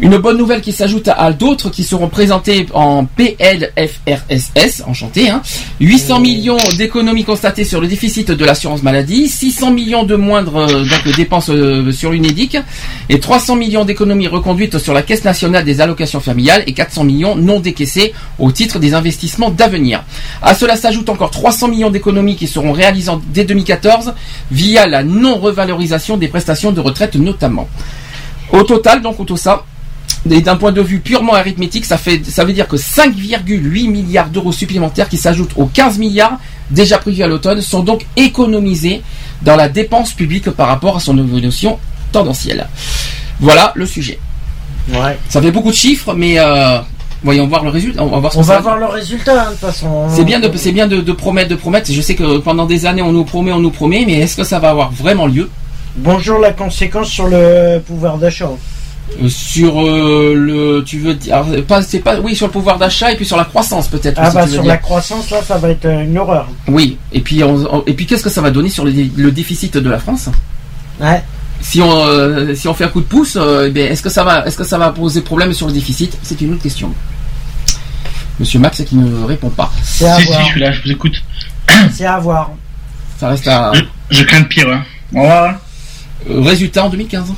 Une bonne nouvelle qui s'ajoute à, d'autres qui seront présentées en PLFRSS, enchanté, hein. 800 millions d'économies constatées sur le déficit de l'assurance maladie, 600 millions de moindres euh, donc, dépenses euh, sur l'UNEDIC, et 300 millions d'économies reconduites sur la Caisse nationale des allocations familiales et 400 millions non décaissés au titre des investissements d'avenir. À cela s'ajoute encore 300 millions d'économies qui seront réalisées dès 2014 via la non-revalorisation des prestations de retraite notamment. Au total, donc, au tout ça, et d'un point de vue purement arithmétique, ça, fait, ça veut dire que 5,8 milliards d'euros supplémentaires qui s'ajoutent aux 15 milliards déjà prévus à l'automne sont donc économisés dans la dépense publique par rapport à son évolution tendancielle. Voilà le sujet. Ouais. Ça fait beaucoup de chiffres, mais euh, voyons voir le résultat. On va voir ce On va voir le résultat, hein, de toute façon. c'est bien de c'est bien de, de promettre de promettre. Je sais que pendant des années on nous promet on nous promet, mais est-ce que ça va avoir vraiment lieu? Bonjour la conséquence sur le pouvoir d'achat. Euh, Sur euh, le tu veux dire alors, pas c'est pas oui sur le pouvoir d'achat et puis sur la croissance peut-être. Ah aussi, bah tu veux sur dire. la croissance là, ça va être euh, une horreur. Oui et puis on- on- et puis qu'est-ce que ça va donner sur le, dé- le déficit de la France? Ouais. Si on euh, si on fait un coup de pouce, euh, eh est-ce que ça va est-ce que ça va poser problème sur le déficit? C'est une autre question. Monsieur Max qui ne répond pas. C'est à Si, si, voir. je suis là, je vous écoute. C'est à voir. Ça reste à Je, je crains le pire. Hein. Au résultat en 2015.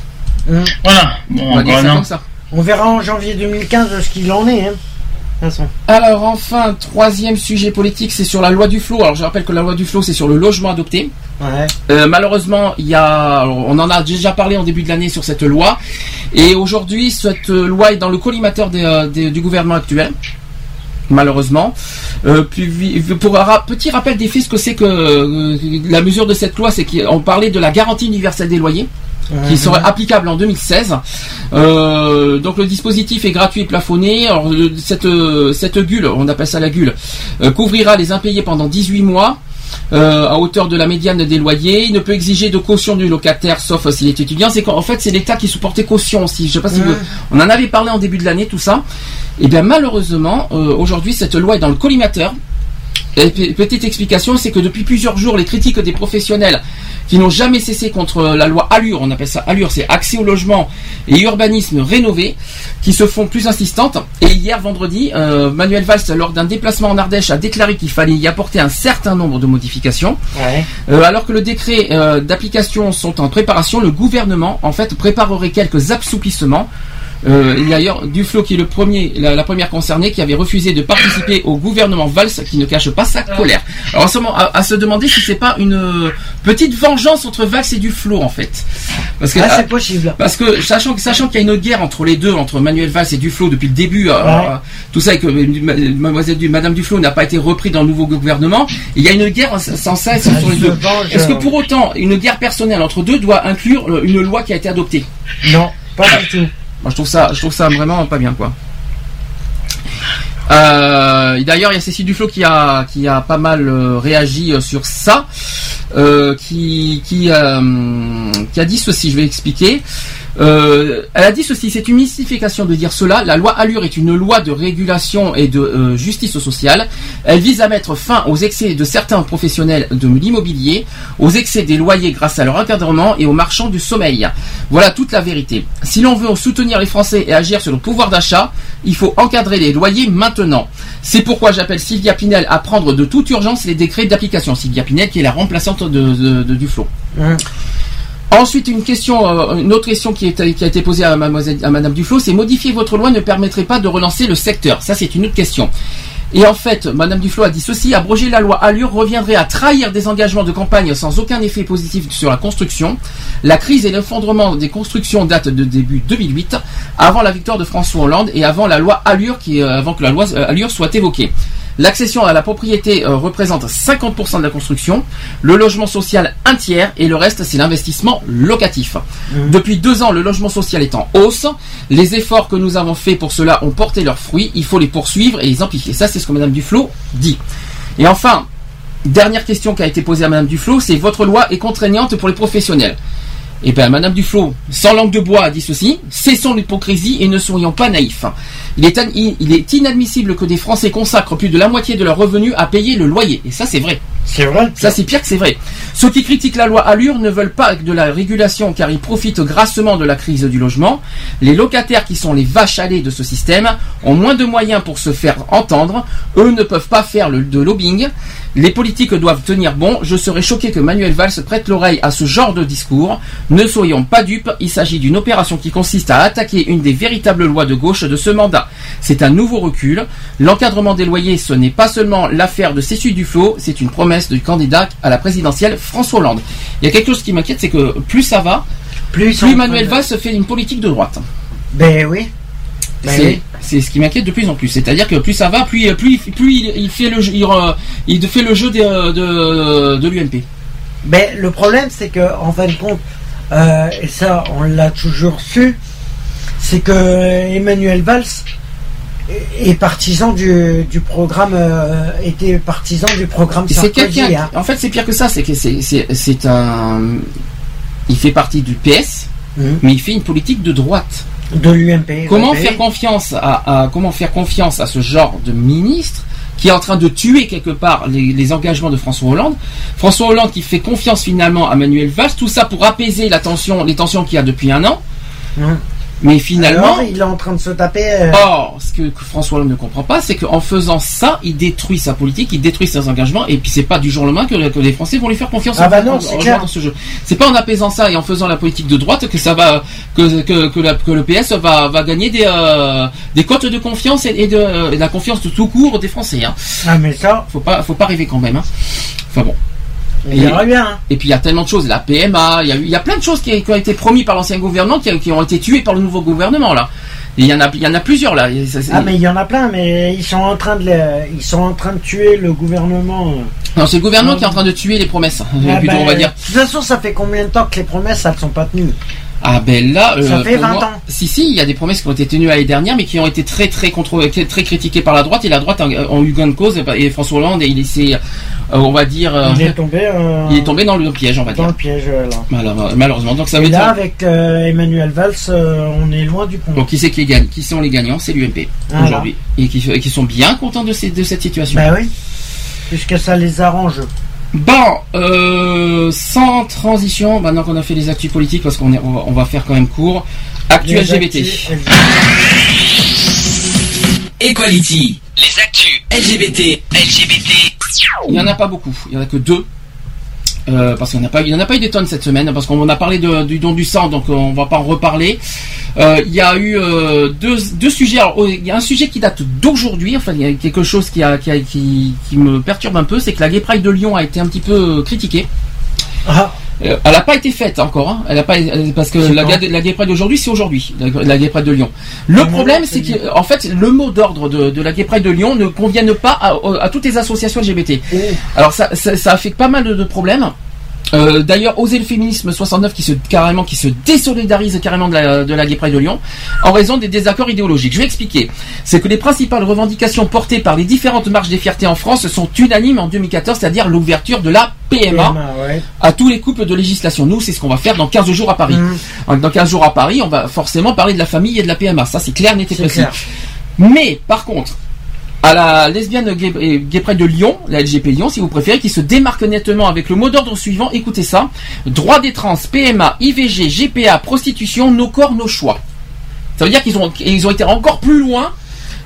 Voilà. Bon, On va dire encore ça un an. comme ça. On verra en janvier 2015 ce qu'il en est. Hein. Alors enfin, troisième sujet politique, c'est sur la loi du flot. Alors je rappelle que la loi du flot, c'est sur le logement adopté. Ouais. Euh, malheureusement, il y a, alors, on en a déjà parlé en début de l'année sur cette loi, et aujourd'hui, cette loi est dans le collimateur des, euh, des- du gouvernement actuel. Malheureusement, Euh, puis, pour un ra- petit rappel des faits, ce que c'est que euh, la mesure de cette loi, c'est qu'on parlait de la garantie universelle des loyers qui serait applicable en 2016. Euh, donc le dispositif est gratuit et plafonné. Alors, le- cette, euh, cette gulle, on appelle ça la gulle, euh, couvrira les impayés pendant 18 mois. euh, à hauteur de la médiane des loyers, il ne peut exiger de caution du locataire sauf s'il est étudiant. C'est qu'en en fait c'est l'État qui supportait caution aussi. Je sais pas si vous- on en avait parlé en début de l'année tout ça. Et bien malheureusement euh, aujourd'hui cette loi est dans le collimateur. Et pe- petite explication, c'est que depuis plusieurs jours, les critiques des professionnels qui n'ont jamais cessé contre la loi Allure, on appelle ça Allure, c'est accès au logement et urbanisme rénové, qui se font plus insistantes. Et hier, vendredi, euh, Manuel Valls, lors d'un déplacement en Ardèche, a déclaré qu'il fallait y apporter un certain nombre de modifications. Ouais. Euh, alors que le décret euh, d'application sont en préparation, le gouvernement, en fait, préparerait quelques assouplissements. Euh, il y a d'ailleurs Duflo qui est le premier, la, la première concernée, qui avait refusé de participer au gouvernement Valls, qui ne cache pas sa colère. Alors en ce moment, à, à se demander si c'est pas une euh, petite vengeance entre Valls et Duflo en fait. Parce que Ah, ah, c'est possible. parce que sachant qu'il y a une guerre entre les deux, entre Manuel Valls et Duflo depuis le début, euh, Ouais. tout ça et que ma- mademoiselle Madame Duflo n'a pas été repris dans le nouveau gouvernement, il y a une guerre sans cesse Elle entre les deux. Est-ce que pour autant une guerre personnelle entre deux doit inclure une loi qui a été adoptée? Non, pas du tout. Moi je trouve ça, je trouve ça vraiment pas bien quoi. Euh, D'ailleurs, il y a Cécile Duflo qui a qui a pas mal euh, réagi euh, sur ça, qui qui a dit ceci. Je vais expliquer. Euh, elle a dit ceci, c'est une mystification de dire cela. La loi Allure est une loi de régulation et de euh, justice sociale. Elle vise à mettre fin aux excès de certains professionnels de l'immobilier, aux excès des loyers grâce à leur encadrement et aux marchands du sommeil. Voilà toute la vérité. Si l'on veut soutenir les Français et agir sur le pouvoir d'achat, il faut encadrer les loyers maintenant. C'est pourquoi j'appelle Sylvia Pinel à prendre de toute urgence les décrets d'application. Sylvia Pinel qui est la remplaçante de, de-. Hum. Ensuite, euh, une autre question qui, a été posée à, Madame Duflo, c'est modifier votre loi ne permettrait pas de relancer le secteur. Ça, c'est une autre question. Et en fait, Madame Duflo a dit ceci abroger la loi Allure reviendrait à trahir des engagements de campagne sans aucun effet positif sur la construction. La crise et l'effondrement des constructions datent de début 2008, avant la victoire de François Hollande et avant la loi Allure, euh, avant que la loi euh, Allure soit évoquée. L'accession à la propriété euh, représente 50% de la construction, le logement social un tiers et le reste c'est l'investissement locatif. Depuis deux ans, le logement social est en hausse. Les efforts que nous avons faits pour cela ont porté leurs fruits. Il faut les poursuivre et les amplifier. Ça, c'est ce que Madame Duflo dit. Et enfin, dernière question qui a été posée à Madame Duflo, c'est votre loi est contraignante pour les professionnels. Eh bien, Madame Duflo, sans langue de bois, dit ceci cessons l'hypocrisie et ne soyons pas naïfs. Il est inadmissible que des Français consacrent plus de la moitié de leurs revenus à payer le loyer. Et ça, c'est vrai. C'est vrai. Ça, c'est pire que c'est vrai. Ceux qui critiquent la loi Allure ne veulent pas de la régulation car ils profitent grassement de la crise du logement. Les locataires qui sont les vaches à lait de ce système ont moins de moyens pour se faire entendre. Eux ne peuvent pas faire le, de lobbying. Les politiques doivent tenir bon. Je serais choqué que Manuel Valls prête l'oreille à ce genre de discours. Ne soyons pas dupes. Il s'agit d'une opération qui consiste à attaquer une des véritables lois de gauche de ce mandat. C'est un nouveau recul. L'encadrement des loyers, ce n'est pas seulement l'affaire de Cécile Duflo, c'est une promesse du candidat à la présidentielle François Hollande. Il y a quelque chose qui m'inquiète, c'est que plus ça va, plus, plus Manuel Valls fait une politique de droite. Ben oui. Ben C'est oui. c'est ce qui m'inquiète de plus en plus. C'est-à-dire que plus ça va, plus, plus, plus il, il fait le jeu, il, il fait le jeu de, de, de l'UMP. Ben, le problème, c'est que, en fin de compte, euh, et ça, on l'a toujours su, c'est que Emmanuel Valls est partisan du, du programme, euh, était partisan du programme Sarkozy. hein. En fait, c'est pire que ça. C'est que c'est un. Il fait partie du PS, mais il fait une politique de droite. De l'UMP. Comment faire confiance à, à- comment faire confiance à ce genre de ministre qui est en train de tuer quelque part les, les engagements de François Hollande? François Hollande qui fait confiance finalement à Manuel Valls, tout ça pour apaiser la tension, les tensions qu'il y a depuis un an. Hum. Mais finalement, Alors, il est en train de se taper. euh, Or, ce que, que François Hollande ne comprend pas, c'est qu'en faisant ça, il détruit sa politique, il détruit ses engagements, et puis c'est pas du jour au lendemain que, que les Français vont lui faire confiance Ah bah non, en- c'est en clair. dans ce jeu. C'est pas en apaisant ça et en faisant la politique de droite que ça va que que, que, la- que le PS va, va gagner des euh, des cotes de confiance et, et de, et de la confiance de tout court des Français. Hein. Ah mais ça, faut pas faut pas rêver quand même. Hein. Enfin bon. Aura bien, hein. Et puis il y a tellement de choses, la PMA, il y a, eu- il y a plein de choses qui, qui ont été promis par l'ancien gouvernement qui, qui ont été tuées par le nouveau gouvernement là. Et il y en a il y en a plusieurs là. Et ça, Ah mais il y en a plein, mais ils sont en train de, ils sont en train de tuer le gouvernement. Non, c'est le gouvernement qui est en train de tuer les promesses, Ah plutôt ben, on va dire. De toute façon, ça fait combien de temps que les promesses, elles sont pas tenues? Ah ben là, Ça euh, fait pour 20 moi- ans. Si si, il y a des promesses qui ont été tenues l'année dernière, mais qui ont été très très contre, très critiquées par la droite et la droite a, a eu gain de cause et François Hollande et il s'est, euh, on va dire, euh, Il est tombé. euh, il est tombé dans le piège, on va dans dire. le piège là. Malheureusement, donc ça veut Et là, avec euh, Emmanuel Valls, on est loin du compte. Donc qui c'est qui gagne Qui sont les gagnants? C'est l'UMP aujourd'hui et qui, et qui sont bien contents de, ces- de cette situation. Bah oui, puisque ça les arrange. Bon, euh, sans transition, maintenant qu'on a fait les actus politiques, parce qu'on est, on va, on va faire quand même court. Actu Les LGBT. actus Equality. Les actus LGBT. LGBT. Il n'y en a pas beaucoup, il n'y en a que deux. Euh, parce qu'il n'y en a pas, en a pas eu des tonnes cette semaine, parce qu'on a parlé du don du sang, donc euh, on va pas en reparler. Euh, il y a eu deux, deux sujets. Alors, oh, il y a un sujet qui date d'aujourd'hui. Enfin, il y a quelque chose qui, a, qui, a- qui, qui me perturbe un peu, c'est que la Gay Pride de Lyon a été un petit peu critiquée. Ah. Euh, elle n'a pas été faite encore, hein. elle a pas, euh, parce que la, la Gay Pride d'aujourd'hui, c'est aujourd'hui, la, la Gay Pride de Lyon. Le Comment problème, c'est fait que, en fait, le mot d'ordre de, de la Gay Pride de Lyon ne convienne pas à, à toutes les associations LGBT. Alors ça, ça, ça a fait pas mal de, de problèmes. Euh, D'ailleurs, oser le féminisme 69 qui se carrément qui se désolidarise carrément de la, de la Gay Pride de Lyon en raison des désaccords idéologiques. Je vais expliquer. C'est que les principales revendications portées par les différentes marches des fiertés en France sont unanimes en 2014, c'est-à-dire l'ouverture de la PMA ouais. à tous les couples de législation. Nous, c'est ce qu'on va faire dans 15 jours à Paris. Mhm. Dans 15 jours à Paris, on va forcément parler de la famille et de la PMA. Ça, c'est clair, C'est précis. clair. Mais, par contre, à la lesbienne gay, gay pride de Lyon, la LGP Lyon, si vous préférez, qui se démarque nettement avec le mot d'ordre suivant, écoutez ça, droit des trans, PMA, IVG, GPA, prostitution, nos corps, nos choix. Ça veut dire qu'ils ont, ils ont été encore plus loin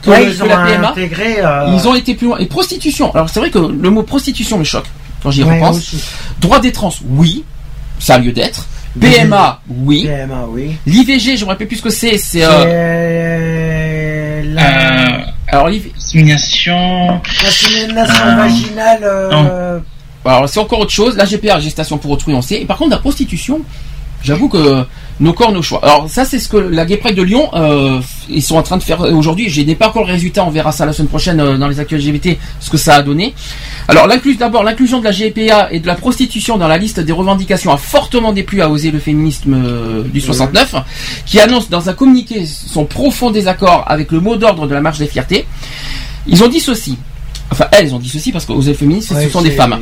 que, Ouais, le- ils que ont la PMA. intégré, euh, Ils ont été plus loin. Et prostitution. Alors c'est vrai que le mot prostitution me choque quand j'y Ouais, repense. aussi. Droit des trans, oui, ça a lieu d'être. PMA, oui. PMA, oui. L'IVG, je me rappelle plus ce que c'est. C'est. Euh, euh, la- Euh, alors. L'insémination Euh, vaginale. euh, Alors c'est encore autre chose. La GPA, gestation pour autrui, on sait. Et par contre, la prostitution, j'avoue que nos corps, nos choix. Alors ça, c'est ce que la Pride de Lyon, euh, ils sont en train de faire aujourd'hui. Je n'ai pas encore le résultat. On verra ça la semaine prochaine euh, dans les actus LGBT, ce que ça a donné. Alors d'abord l'inclusion de la GPA et de la prostitution dans la liste des revendications a fortement déplu à oser le féminisme euh, du 69, qui annonce dans un communiqué son profond désaccord avec le mot d'ordre de la marche des fiertés. Ils ont dit ceci. Enfin, elles ont dit ceci parce féminisme, ouais, ce sont des femmes. ouais.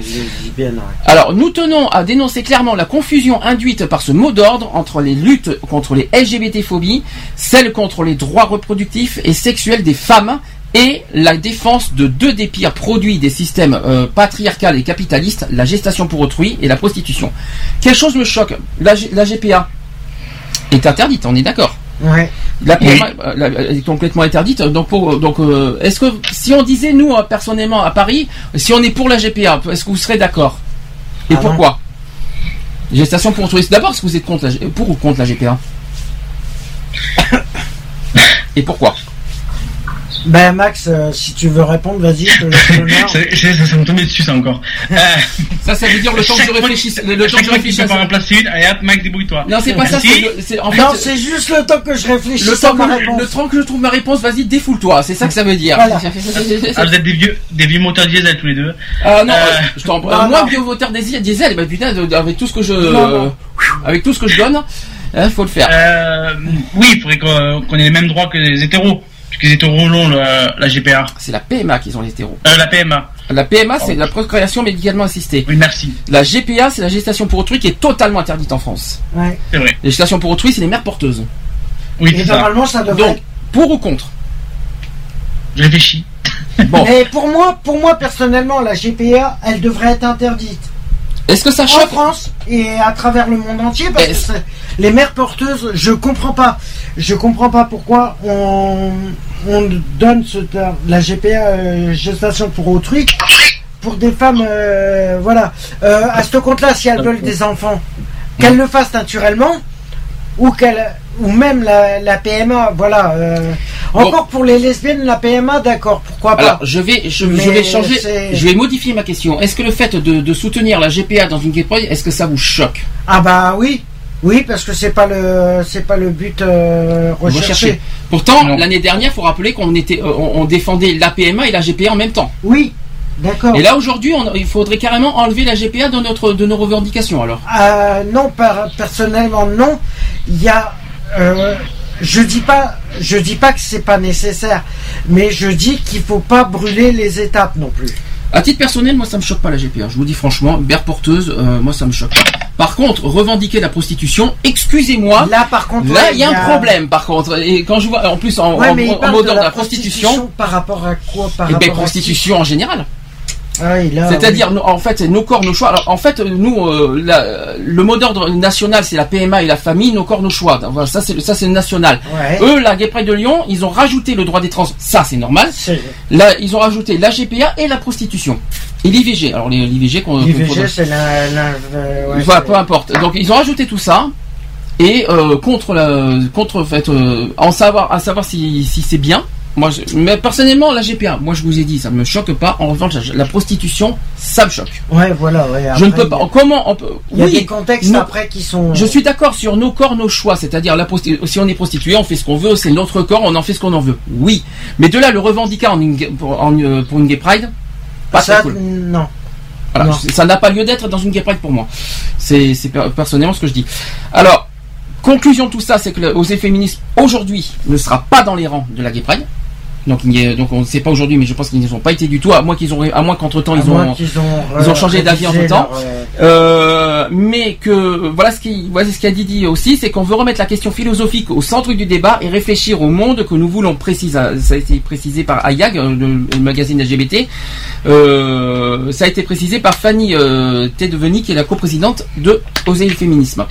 Alors, nous tenons à dénoncer clairement la confusion induite par ce mot d'ordre entre les luttes contre les LGBT-phobies, celles contre les droits reproductifs et sexuels des femmes et la défense de deux des pires produits des systèmes euh, patriarcal et capitalistes, la gestation pour autrui et la prostitution. Quelque chose me choque? La, G- la GPA est interdite, on est d'accord Ouais. la PMA euh, la- elle est complètement interdite. Donc, pour, donc, euh, est-ce que si on disait nous euh, personnellement à Paris, si on est pour la GPA, est-ce que vous serez d'accord? Et Ah pourquoi? Gestation pour autrui. D'abord, est-ce que vous êtes contre la, G- pour ou contre la GPA Et pourquoi? Ben Max, euh, si tu veux répondre, vas-y, je te laisse l'honneur. Ça, ça, ça, ça me tombait dessus, ça encore. Euh, Ça, ça veut dire le temps que je réfléchisse. Le, temps que je réfléchisse. pas remplacer une, allez hop, Mike, débrouille-toi. Non, c'est pas ça. Merci. c'est en fait, non, c'est juste le temps que je réfléchisse le à temps, ma que, réponse. le temps que je trouve ma réponse, vas-y, défoule-toi. C'est ça que ça veut dire. Voilà. Ah, vous êtes des vieux, des vieux moteurs diesel tous les deux. Ah non, Euh, euh, je t'en euh, Moi, non. bio-voteur diesel, diesel, bah putain, avec tout ce que je, Non, non. euh, avec tout ce que je donne, il faut le faire. Euh, oui, il faudrait qu'on qu'on ait les mêmes droits que les hétéros. Puisque les hétéros l'ont, la, la GPA. C'est la PMA qui sont les hétéros. Euh, la PMA. La PMA, c'est la procréation médicalement assistée. Oui, merci. La GPA, c'est la gestation pour autrui qui est totalement interdite en France. Ouais. C'est vrai. La gestation pour autrui, c'est les mères porteuses. Oui, Et c'est ça. normalement, ça devrait. Donc, pour ou contre? Je réfléchis. Bon, Mais pour moi, pour moi personnellement, la GPA, elle devrait être interdite est-ce que ça en France et à travers le monde entier parce que les mères porteuses, je comprends pas, je comprends pas pourquoi on, on donne ce terme, la GPA euh, gestation pour autrui pour des femmes, euh, voilà, Euh, à ce compte-là, si elles veulent des enfants, qu'elles le fassent naturellement ou ou même la, la PMA, voilà. euh, encore pour les lesbiennes, la PMA, d'accord, pourquoi pas. Alors, je vais, je, vais changer, je vais modifier ma question. Est-ce que le fait de, de soutenir la GPA dans une gay pride, est-ce que ça vous choque? Ah bah oui, oui parce que c'est pas le c'est pas le but euh, recherché. Recherché. Pourtant, l'année dernière, faut rappeler qu'on était, euh, on, on défendait la PMA et la GPA en même temps. Oui, d'accord. Et là, aujourd'hui, il faudrait carrément enlever la GPA de notre, de nos revendications. Alors, Euh, non, par- personnellement non. Il y a, euh, je dis pas, je dis pas que c'est pas nécessaire, mais je dis qu'il faut pas brûler les étapes non plus. à titre personnel, moi, ça me choque pas la GPA. Je vous dis franchement, mère porteuse, euh, moi, ça me choque pas. Par contre, revendiquer la prostitution, excusez-moi. Là, par contre, Là, ouais, il y a un problème, par contre. Et quand je vois, en plus, en, Ouais, en, en de la la prostitution, par rapport à quoi Par et ben, rapport à prostitution en général. Ah C'est-à-dire, en fait, nos corps, nos choix. Alors, en fait, nous, euh, la- le mot d'ordre national, c'est la PMA et la famille, nos corps, nos choix. Voilà, ça, c'est le- ça, c'est national. Ouais. Eux, la Gay Pride de Lyon, ils ont rajouté le droit des trans. Ça, c'est normal. Là, ils ont rajouté la GPA et la prostitution. Et l'IVG. Alors l'IVG qu'on. L'IVG, c'est la. la- euh, ouais, voilà, peu importe. Donc ils ont rajouté tout ça et euh, contre la contre en fait en savoir à savoir si, si c'est bien. Moi, je- mais personnellement, la GPA, moi je vous ai dit, ça me choque pas. En revanche, la, prostitution, ça me choque. Ouais, voilà, ouais. je ne peux pas. a- Comment on peut Il y a Oui, des contextes après qui sont. Je suis d'accord sur nos corps, nos choix, c'est-à-dire la si on est prostitué, on fait ce qu'on veut, c'est notre corps, on en fait ce qu'on en veut. Oui, mais de là le revendiquer en une, ga- pour, en, euh, pour une gay pride, pas Ça, cool. non. Voilà, Non. ça n'a pas lieu d'être dans une gay pride pour moi. C'est c'est per- personnellement ce que je dis. Alors, conclusion de tout ça, c'est que le- Osez Féminisme aujourd'hui ne sera pas dans les rangs de la gay pride. Donc, il y a- donc on ne sait pas aujourd'hui, mais je pense qu'ils n'y ont pas été du tout, à moins qu'ils ont, à moins qu'entre temps ils ont, qu'ils ont, ils ont euh, changé d'avis entre temps. euh, Euh, mais que voilà ce qui voilà ce qu'a dit dit aussi, c'est qu'on veut remettre la question philosophique au centre du débat et réfléchir au monde que nous voulons préciser. Ça a été précisé par Ayag, le, le magazine LGBT. Euh, ça a été précisé par Fanny euh, Tedeveni, qui est la coprésidente de Oser le féminisme.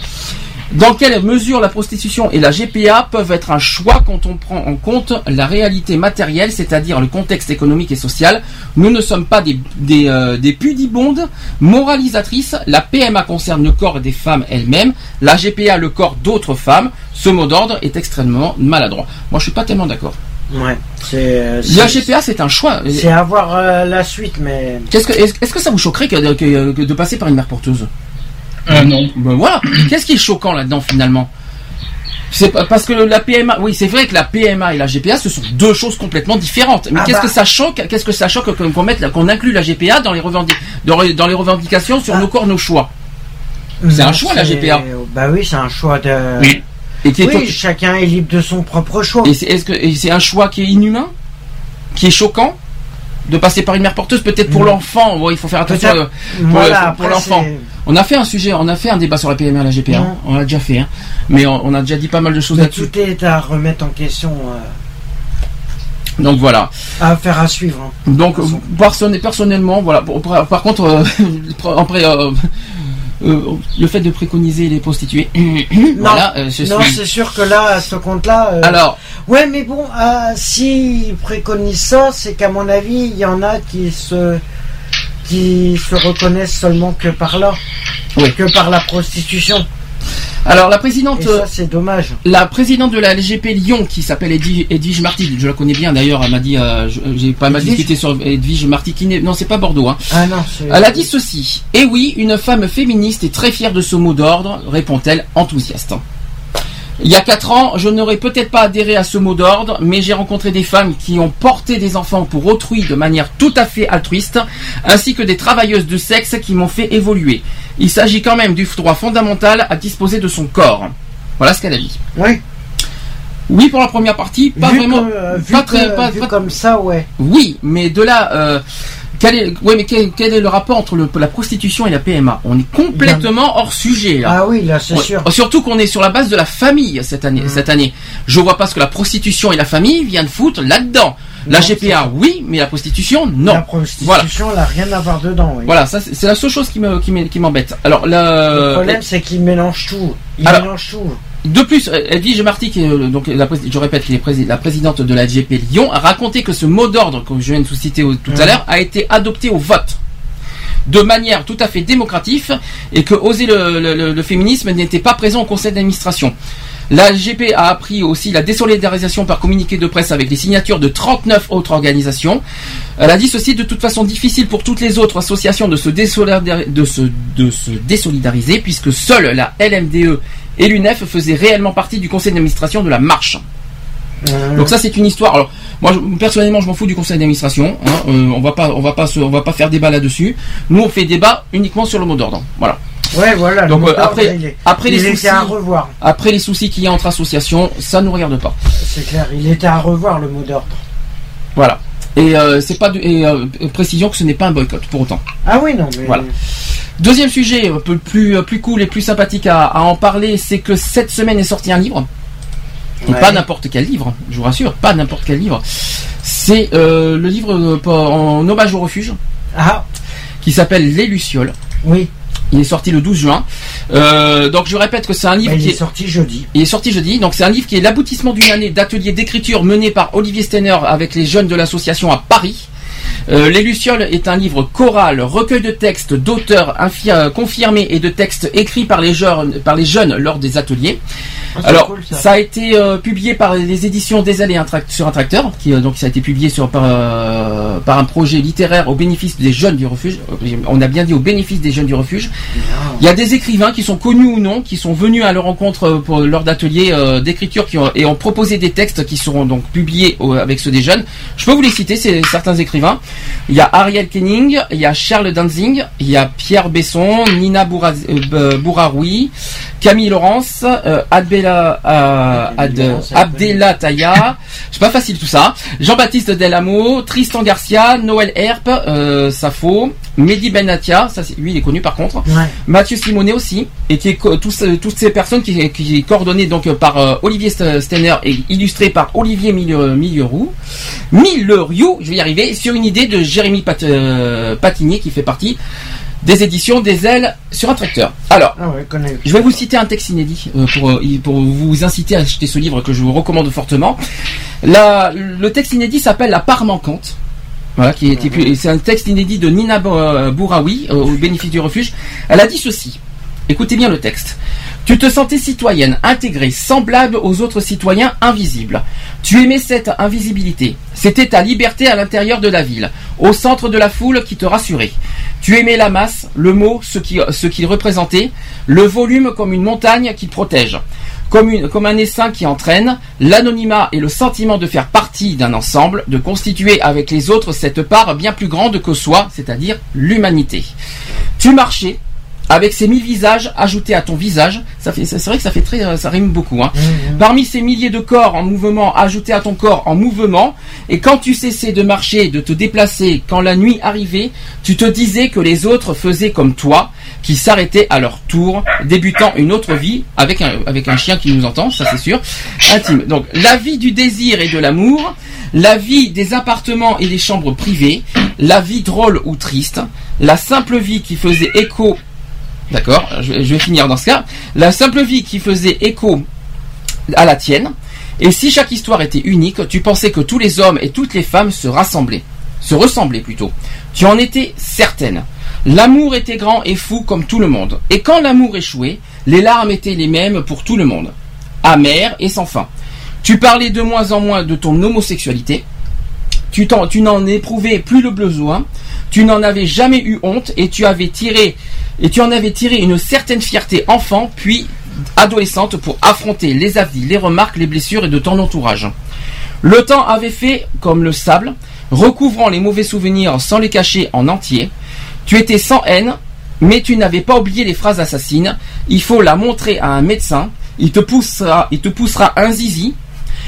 Dans quelle mesure la prostitution et la GPA peuvent être un choix quand on prend en compte la réalité matérielle, c'est-à-dire le contexte économique et social? Nous ne sommes pas des, des, euh, des pudibondes moralisatrices. La PMA concerne le corps des femmes elles-mêmes, la GPA le corps d'autres femmes. Ce mot d'ordre est extrêmement maladroit. Moi, je suis pas tellement d'accord. Ouais, c'est. euh, La GPA, c'est un choix. C'est avoir euh, la suite, mais. Qu'est-ce que, est-ce, est-ce que ça vous choquerait que, que- que de passer par une mère porteuse? Euh, non. Ben voilà. Qu'est-ce qui est choquant là-dedans finalement? C'est pas- parce que la PMA, oui, c'est vrai que la PMA et la GPA, ce sont deux choses complètement différentes. Mais Ah qu'est-ce bah. que ça choque Qu'est-ce que ça choque qu'on mette, la- qu'on inclut la GPA dans les, revendi- dans les, dans les revendications sur nos corps, nos choix? C'est un choix la GPA. Bah oui, c'est un choix de. Oui. Et qui est Oui, chacun est libre de son propre choix. C'est, et c'est un choix qui est inhumain, qui est choquant, de passer par une mère porteuse, peut-être pour Mm. l'enfant. bon, il faut faire attention Peut-être- euh, pour, Voilà, pour- après, pour l'enfant. On a fait un sujet, on a fait un débat sur la PMA et la GPA. Mm. On l'a déjà fait, hein. mais on, on a déjà dit pas mal de choses là-dessus. tout est à remettre en question, Donc voilà. euh, à faire à suivre. hein. Donc personne- personnellement, voilà. Par contre, euh, après, euh, euh, le fait de préconiser les prostituées, voilà. euh, non, suis- c'est sûr que là, à ce compte-là. euh, Alors. Ouais, mais bon, euh, s'ils préconisent ça, c'est qu'à mon avis, il y en a qui se qui se reconnaissent seulement que par là, que par la prostitution. Alors la présidente, c'est dommage. la présidente de la LGP Lyon, qui s'appelle Edwige, Marty, je la connais bien d'ailleurs, elle m'a dit, euh, je- j'ai pas mal discuté sur Edwige Marty, qui n'est, non c'est pas Bordeaux, hein. Ah non. Elle a dit ceci. Eh oui, une femme féministe est très fière de ce mot d'ordre, répond-elle enthousiaste. Il y a quatre ans, je n'aurais peut-être pas adhéré à ce mot d'ordre, mais j'ai rencontré des femmes qui ont porté des enfants pour autrui de manière tout à fait altruiste, ainsi que des travailleuses de sexe qui m'ont fait évoluer. Il s'agit quand même du droit fondamental à disposer de son corps. Voilà ce qu'elle a dit. Oui. Oui pour la première partie, pas Vu vraiment. que- euh, vu pas que- très, pas- vu pas- comme ça, ouais. oui, mais de là, euh, quel est, ouais, mais quel, quel est le rapport entre le- la prostitution et la PMA On est complètement hors sujet là. Ah oui, là, c'est sûr. Surtout qu'on est sur la base de la famille cette année. Mm. Cette année, je vois pas ce que la prostitution et la famille viennent foutre là-dedans. La Non, GPA, oui, mais la prostitution, non. La prostitution, Voilà. elle n'a rien à voir dedans. oui. Voilà, ça c'est la seule chose qui me m'embête. Alors la, Le problème, c'est qu'il mélange tout. Il Alors- mélange tout. De plus, euh, Edwige Marty, qui est, euh, donc la, je répète, qui est prési- la présidente de la GP Lyon, a raconté que ce mot d'ordre que je viens de vous citer au- tout à l'heure a été adopté au vote de manière tout à fait démocrative et que oser le, le- le- le féminisme n'était pas présent au conseil d'administration. La GP a appris aussi la désolidarisation par communiqué de presse avec les signatures de 39 autres organisations. Elle a dit ceci de toute façon difficile pour toutes les autres associations de se, désolidar- de se, de se désolidariser puisque seule la LMDE et l'UNEF faisaient réellement partie du conseil d'administration de la marche. Donc ça c'est une histoire. Alors moi je- personnellement je m'en fous du conseil d'administration. hein. Euh, on va pas on va pas se- on va pas faire débat là-dessus. Nous on fait débat uniquement sur le mot d'ordre. Voilà. Ouais, voilà. Donc euh, après il est- après il les soucis à revoir. après les soucis qu'il y a entre associations, ça nous regarde pas. C'est clair, il était à revoir le mot d'ordre. Voilà. Et euh, c'est pas de, et euh, précision que ce n'est pas un boycott pour autant. Ah oui, non, mais. Voilà. Deuxième sujet, un peu plus euh, plus cool et plus sympathique à, à en parler, c'est que cette semaine est sorti un livre. Et Ouais. pas n'importe quel livre, je vous rassure, pas n'importe quel livre. C'est euh, le livre euh, en hommage au refuge. Ah. Qui s'appelle Les Lucioles. Oui. Il est sorti le 12 juin. Euh, donc je répète que c'est un livre Bah, il qui est sorti jeudi. il est sorti jeudi. Donc c'est un livre qui est l'aboutissement d'une année d'ateliers d'écriture menés par Olivier Steiner avec les jeunes de l'association à Paris. Euh, les Lucioles est un livre choral, recueil de textes d'auteurs confirmés et de textes écrits par les jeunes, par les jeunes lors des ateliers. Ah, Alors, cool, ça. ça. a été euh, publié par les éditions des Allées sur un tracteur, qui euh, donc ça a été publié sur par, euh, par un projet littéraire au bénéfice des jeunes du refuge. On a bien dit au bénéfice des jeunes du refuge. Il y a des écrivains qui sont connus ou non, qui sont venus à leur rencontre pour lors d'ateliers d'écriture qui ont, et ont proposé des textes qui seront donc publiés au- avec ceux des jeunes. Je peux vous les citer, c'est certains écrivains. Il y a Ariel Kenning, il y a Charles Danzing, il y a Pierre Besson, Nina euh, Bouraoui, Camille Laurence, euh, Adbella, euh, Ad- Abdella Taya, c'est pas facile tout ça. Jean-Baptiste Delamo, Tristan Garcia, Noël Herp, euh, Safo, Mehdi Benatia, ça lui il est connu par contre. Mathieu Simonet aussi, et qui est tous, toutes ces personnes qui, qui est coordonnées donc par euh, Olivier St- Steiner et illustré par Olivier Mille- Milleroux, Milleroux, je vais y arriver, sur une idée de Jérémy Pat- euh, Patinier qui fait partie des éditions des ailes sur un tracteur. Alors, Ah ouais, je vais vous citer un texte inédit euh, pour, pour vous inciter à acheter ce livre que je vous recommande fortement. La- le texte inédit s'appelle La part manquante. Voilà, qui c'est un texte inédit de Nina euh, Bouraoui, euh, au bénéfice du refuge. Elle a dit ceci. Écoutez bien le texte. Tu te sentais citoyenne, intégrée, semblable aux autres citoyens, invisible. Tu aimais cette invisibilité. C'était ta liberté à l'intérieur de la ville, au centre de la foule qui te rassurait. Tu aimais la masse, le mot, ce qui- ce qu'il représentait, le volume comme une montagne qui protège, comme, une, comme un essaim qui entraîne, l'anonymat et le sentiment de faire partie d'un ensemble, de constituer avec les autres cette part bien plus grande que soi, c'est-à-dire l'humanité. Tu marchais, avec ces mille visages ajoutés à ton visage, ça fait, c'est vrai que ça fait très, ça rime beaucoup. Hein. Parmi ces milliers de corps en mouvement ajoutés à ton corps en mouvement, et quand tu cessais de marcher, de te déplacer, quand la nuit arrivait, tu te disais que les autres faisaient comme toi, qui s'arrêtaient à leur tour, débutant une autre vie avec un, chien qui nous entend, ça c'est sûr, intime. Donc la vie du désir et de l'amour, la vie des appartements et des chambres privées, la vie drôle ou triste, la simple vie qui faisait écho D'accord, je vais finir dans ce cas. La simple vie qui faisait écho à la tienne. Et si chaque histoire était unique, tu pensais que tous les hommes et toutes les femmes se rassemblaient, se ressemblaient plutôt. Tu en étais certaine. L'amour était grand et fou comme tout le monde. Et quand l'amour échouait, les larmes étaient les mêmes pour tout le monde. Amères et sans fin. Tu parlais de moins en moins de ton homosexualité. Tu, n'en éprouvais plus le besoin. Tu n'en avais jamais eu honte et tu avais tiré et tu en avais tiré une certaine fierté enfant puis adolescente pour affronter les avis, les remarques, les blessures et de ton entourage. Le temps avait fait comme le sable, recouvrant les mauvais souvenirs sans les cacher en entier. Tu étais sans haine, mais tu n'avais pas oublié les phrases assassines. Il faut la montrer à un médecin. Il te poussera, il te poussera un zizi.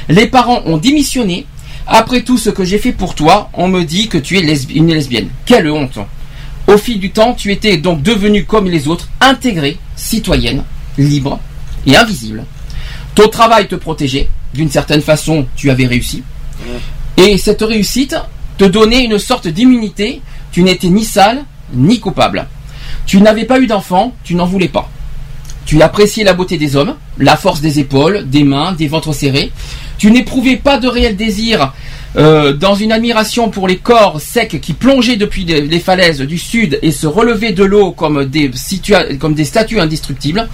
Les parents ont démissionné. Après tout ce que j'ai fait pour toi, on me dit que tu es une lesbienne. Quelle honte. Au fil du temps, tu étais donc devenue comme les autres, intégrée, citoyenne, libre et invisible. Ton travail te protégeait. D'une certaine façon, tu avais réussi. Et cette réussite te donnait une sorte d'immunité. Tu n'étais ni sale, ni coupable. Tu n'avais pas eu d'enfant, tu n'en voulais pas. Tu appréciais la beauté des hommes, la force des épaules, des mains, des ventres serrés. Tu n'éprouvais pas de réel désir euh, dans une admiration pour les corps secs qui plongeaient depuis les falaises du sud et se relevaient de l'eau comme des statues indestructibles.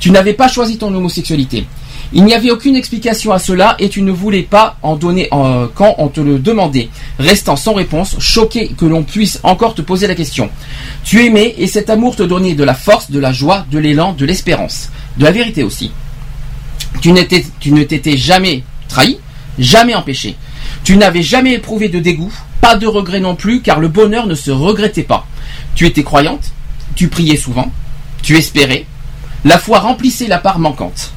Tu n'avais pas choisi ton homosexualité. Il n'y avait aucune explication à cela et tu ne voulais pas en donner quand on te le demandait, restant sans réponse, choqué que l'on puisse encore te poser la question. Tu aimais et cet amour te donnait de la force, de la joie, de l'élan, de l'espérance, de la vérité aussi. Tu ne t'étais jamais trahi, jamais empêché. Tu n'avais jamais éprouvé de dégoût, pas de regret non plus, car le bonheur ne se regrettait pas. Tu étais croyante, tu priais souvent, tu espérais. La foi remplissait la part manquante.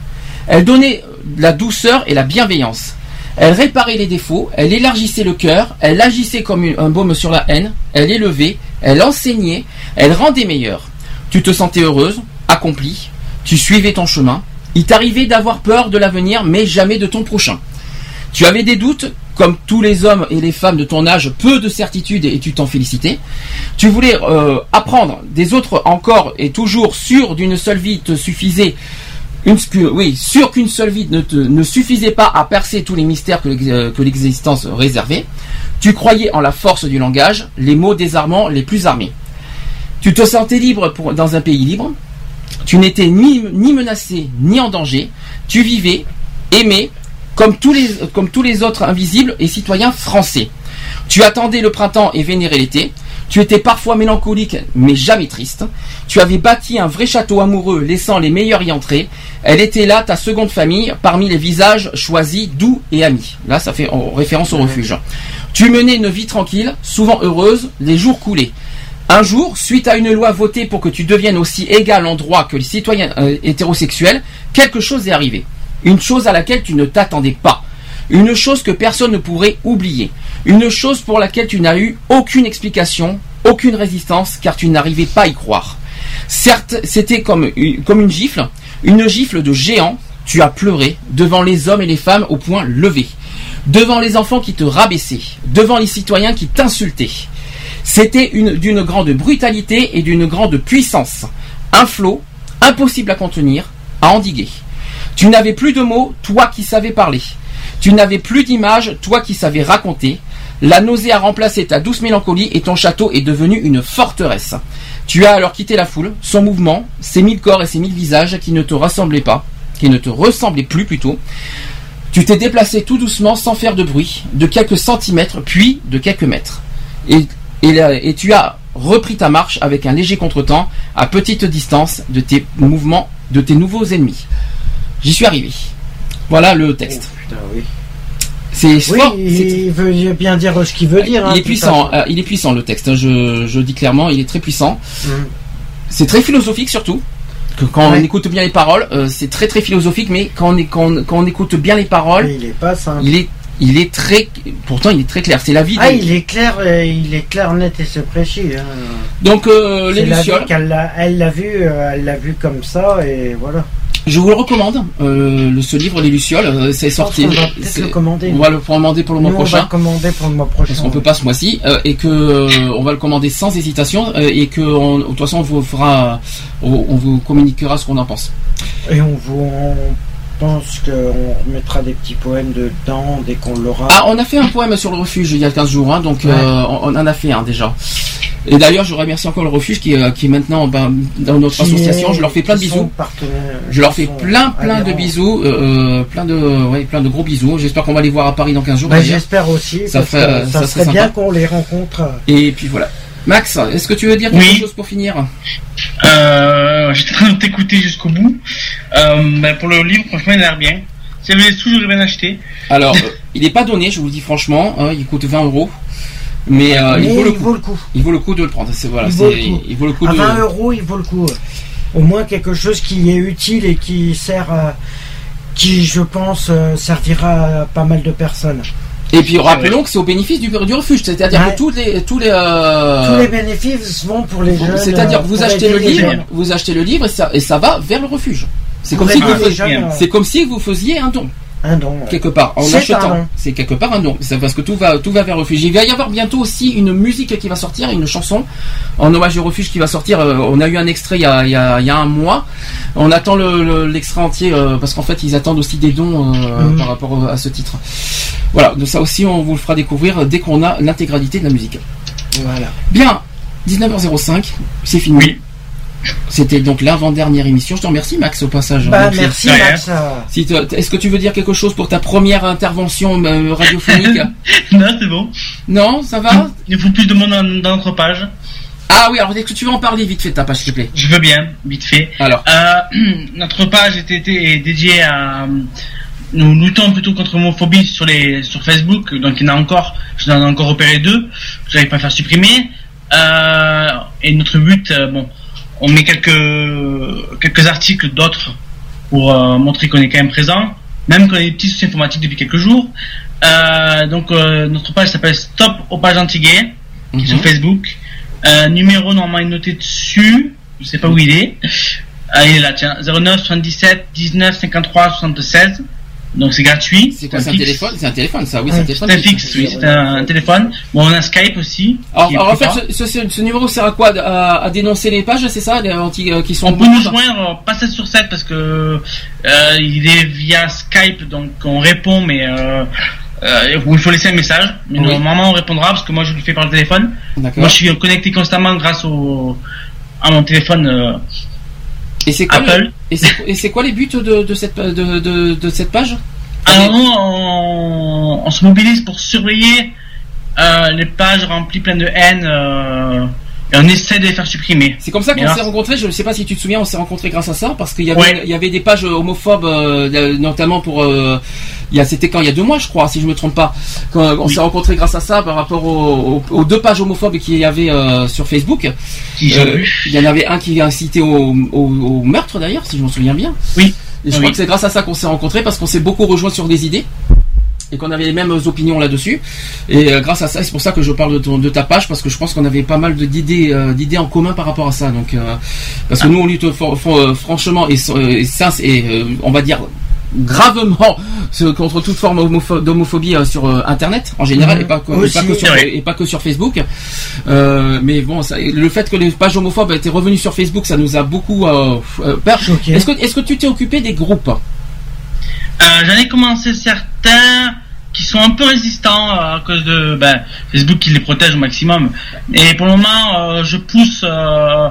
Elle donnait la douceur et la bienveillance. Elle réparait les défauts, elle élargissait le cœur, elle agissait comme un baume sur la haine, elle élevait, elle enseignait, elle rendait meilleur. Tu te sentais heureuse, accomplie, tu suivais ton chemin. Il t'arrivait d'avoir peur de l'avenir, mais jamais de ton prochain. Tu avais des doutes, comme tous les hommes et les femmes de ton âge, peu de certitudes et tu t'en félicitais. Tu voulais euh, apprendre des autres encore et toujours sûr d'une seule vie te suffisait Oui, sûr qu'une seule vie ne, suffisait pas à percer tous les mystères euh, que l'existence réservait. Tu croyais en la force du langage, les mots désarmants les plus armés. Tu te sentais libre dans un pays libre. Tu n'étais ni, menacé ni en danger. Tu vivais, aimais, comme tous les, comme tous les autres invisibles et citoyens français. Tu attendais le printemps et vénérais l'été. Tu étais parfois mélancolique, mais jamais triste. Tu avais bâti un vrai château amoureux, laissant les meilleurs y entrer. Elle était là, ta seconde famille, parmi les visages choisis, doux et amis. Là, ça fait en référence au refuge. Tu menais une vie tranquille, souvent heureuse, les jours coulaient. Un jour, suite à une loi votée pour que tu deviennes aussi égal en droit que les citoyens euh, hétérosexuels, quelque chose est arrivé. Une chose à laquelle tu ne t'attendais pas. Une chose que personne ne pourrait oublier. Une chose pour laquelle tu n'as eu aucune explication, aucune résistance, car tu n'arrivais pas à y croire. Certes, c'était comme, une- gifle, une gifle de géant. Tu as pleuré devant les hommes et les femmes au point levé, devant les enfants qui te rabaissaient, devant les citoyens qui t'insultaient. C'était une d'une grande brutalité et d'une grande puissance. Un flot impossible à contenir, à endiguer. Tu n'avais plus de mots, toi qui savais parler. Tu n'avais plus d'images, toi qui savais raconter. La nausée a remplacé ta douce mélancolie et ton château est devenu une forteresse. Tu as alors quitté la foule, son mouvement, ses mille corps et ses mille visages qui ne te ressemblaient pas, qui ne te ressemblaient plus plutôt. Tu t'es déplacé tout doucement sans faire de bruit, de quelques centimètres, puis de quelques mètres. Et tu as repris ta marche avec un léger contretemps, à petite distance de tes mouvements, de tes nouveaux ennemis. J'y suis arrivé. Voilà le texte. Putain, oui. C'est Oui, fort. il veut bien dire ce qu'il veut dire. hein, il est puissant, euh, il est puissant le texte. hein, Je, je dis clairement, il est très puissant. Mhm. C'est très philosophique surtout. Que quand on écoute bien les paroles, euh, c'est très très philosophique, mais quand on, est, quand, on, quand on écoute bien les paroles, Mais il est pas simple. il est, il est très, pourtant il est très clair. C'est la vie. Ah, de- il est clair, euh, il est clair, net et c'est précis. hein. Donc euh, les la vie elle l'a vu, euh, elle l'a vu comme ça et voilà. Je vous le recommande. Euh, le- ce livre les lucioles, euh, c'est sorti. qu'on va peut-être C'est- le commander. On va le commander pour le mois Nous, on va prochain. le commander pour le mois prochain. Parce qu'on peut pas ce mois-ci euh, et que on va le commander sans hésitation et que on- de toute façon on vous fera, on, on vous communiquera ce qu'on en pense. Et on vous, on pense qu'on remettra des petits poèmes dedans dès qu'on l'aura. Ah, on a fait un poème sur le refuge il y a 15 jours, hein, donc Ouais. euh, on, on en a fait un déjà. Et d'ailleurs, je remercie encore le refuge qui, est- qui est maintenant ben, dans notre Qui association. Je leur fais plein de bisous. Je leur fais plein plein de bisous, euh, euh, plein de ouais, plein de gros bisous. J'espère qu'on va les voir à Paris dans 15 jours. Bah, j'espère aussi, Ça parce ferait- que euh, ça, ça serait bien qu'on les rencontre. Et puis voilà. Max, est-ce que tu veux dire quelque Oui. chose pour finir? Euh, J'étais en train de t'écouter jusqu'au bout. Euh, ben, pour le livre, franchement, il a l'air bien. Si avez des sous, j'aurais bien acheté. Alors, euh, il n'est pas donné, je vous le dis franchement. hein, il coûte 20 euros. Mais, euh, il, vaut le il coup. vaut le coup. Il vaut le coup de le prendre. C'est voilà, il, vaut le coup. il vaut le coup à de. 20 euros, il vaut le coup. Au moins quelque chose qui est utile et qui sert, à- qui, je pense, euh, servira à pas mal de personnes. Et puis rappelons que c'est au bénéfice du, du refuge, c'est-à-dire Ouais. que tous les tous les euh, Tous les bénéfices vont pour les jeunes. c'est-à-dire que vous achetez le livre, jeunes. vous achetez le livre et ça et ça va vers le refuge. C'est Pour comme si aider vous les faisiez, jeunes, c'est comme si vous faisiez un don Un don. ouais. quelque part en achetant. C'est quelque part un don. C'est parce que tout va tout va vers refuge. Il va y avoir bientôt aussi une musique qui va sortir, une chanson en hommage au refuge qui va sortir. Euh, On a eu un extrait il y a, il y a, il y a un mois. On attend le- le- l'extrait entier euh, parce qu'en fait ils attendent aussi des dons euh, Mhm. par rapport à ce titre. Voilà, donc ça aussi on vous le fera découvrir dès qu'on a l'intégralité de la musique. Voilà. Bien, 19h05, c'est fini. Oui. C'était donc l'avant-dernière émission. Je te remercie Max au passage. Bah, Donc, merci. Max. euh, si Est-ce que tu veux dire quelque chose pour ta première intervention euh, radiophonique non, c'est bon. Non, ça va? Il faut plus de monde dans, notre page. Ah oui, alors est-ce que tu veux en parler vite fait de ta page, s'il te plaît? Je veux bien, vite fait. Alors, Euh, notre page était, était dédiée à. Nous luttons plutôt contre l'homophobie sur les sur Facebook, donc il y en a encore, j'en ai encore repéré deux, que j'arrive pas à faire supprimer. Euh, et notre but, euh, bon, on met quelques quelques articles d'autres pour euh, montrer qu'on est quand même présent, même qu'on a des petits soucis informatiques depuis quelques jours. Euh, donc euh, notre page s'appelle Stop aux pages anti-gays, est sur Mhm. Facebook. Numéro normalement est noté dessus, je sais pas où il est. Ah, il est là, tiens, 09 77 19 53 76. Donc c'est gratuit. C'est quoi C'est un téléphone C'est un téléphone, ça Oui, c'est un téléphone. C'est un fixe, oui, c'est un téléphone. Bon, on a Skype aussi. Alors, en fait, ce, ce- ce numéro sert à quoi à, à dénoncer les pages, c'est ça, les anti, euh, qui sont On peut nous joindre euh, pas 7 sur 7 parce que euh, il est via Skype, donc on répond, mais euh, euh, il faut laisser un message. Mais Oui. normalement on répondra parce que moi je le fais par le téléphone. Moi je suis connecté constamment grâce au à mon téléphone Et c'est quoi, Apple. le- et c'est- quoi les buts de, de cette, de, de, de cette page Alors nous, on, on se mobilise pour surveiller euh, les pages remplies pleines de haine euh, et on essaie de les faire supprimer. C'est comme ça qu'on s'est rencontrés. Je ne sais pas si tu te souviens, on s'est rencontrés grâce à ça parce qu'il y avait, Ouais. il y avait des pages homophobes, euh, notamment pour. euh, il y a, c'était quand il y a deux mois, je crois, si je me trompe pas. Quand on s'est rencontrés grâce à ça par rapport aux, aux- aux deux pages homophobes qu'il y avait euh, sur Facebook. Qui Euh, il y en avait un qui incitait au, au, au meurtre d'ailleurs, si je m'en souviens bien. Oui. Et je Oui. crois que c'est grâce à ça qu'on s'est rencontrés parce qu'on s'est beaucoup rejoints sur des idées et qu'on avait les mêmes opinions là-dessus. Et euh, grâce à ça, c'est pour ça que je parle de, ton- de ta page parce que je pense qu'on avait pas mal d'idées, euh, d'idées en commun par rapport à ça. Donc, euh, parce que nous, on lutte for- for- franchement et, et, sin- et euh, on va dire gravement contre toute forme homopho- d'homophobie sur Internet en général et, pas que, Aussi, et pas que sur, ouais. et pas que sur Facebook. Euh, mais bon, ça- le fait que les pages homophobes étaient revenues sur Facebook, ça nous a beaucoup euh, peur. Est-ce que, tu t'es occupé des groupes? J'en ai commencé certains qui sont un peu résistants euh, à cause de ben, Facebook qui les protège au maximum. Et pour le moment, euh, je pousse euh,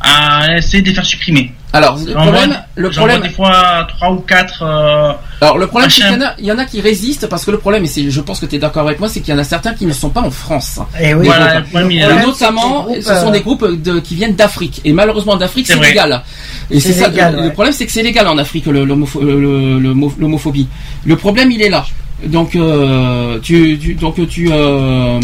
à essayer de les faire supprimer. Alors, le problème, le j'envoie problème, des fois trois ou quatre. euh, alors le problème, c'est qu'il y en a, il y en a qui résistent parce que le problème, et c'est, je pense que tu es d'accord avec moi, c'est qu'il y en a certains qui ne sont pas en France. Et Eh oui, Voilà, problème, Et problème, notamment, ce sont euh, des groupes de- qui viennent d'Afrique. Et malheureusement, d'Afrique, C'est légal. Et c'est ça, légal, le, ouais. le problème, c'est que c'est légal en Afrique, le- l'homopho- le- le- le- l'homophobie. Le problème, il est là. Donc, euh, tu, tu- donc tu, euh,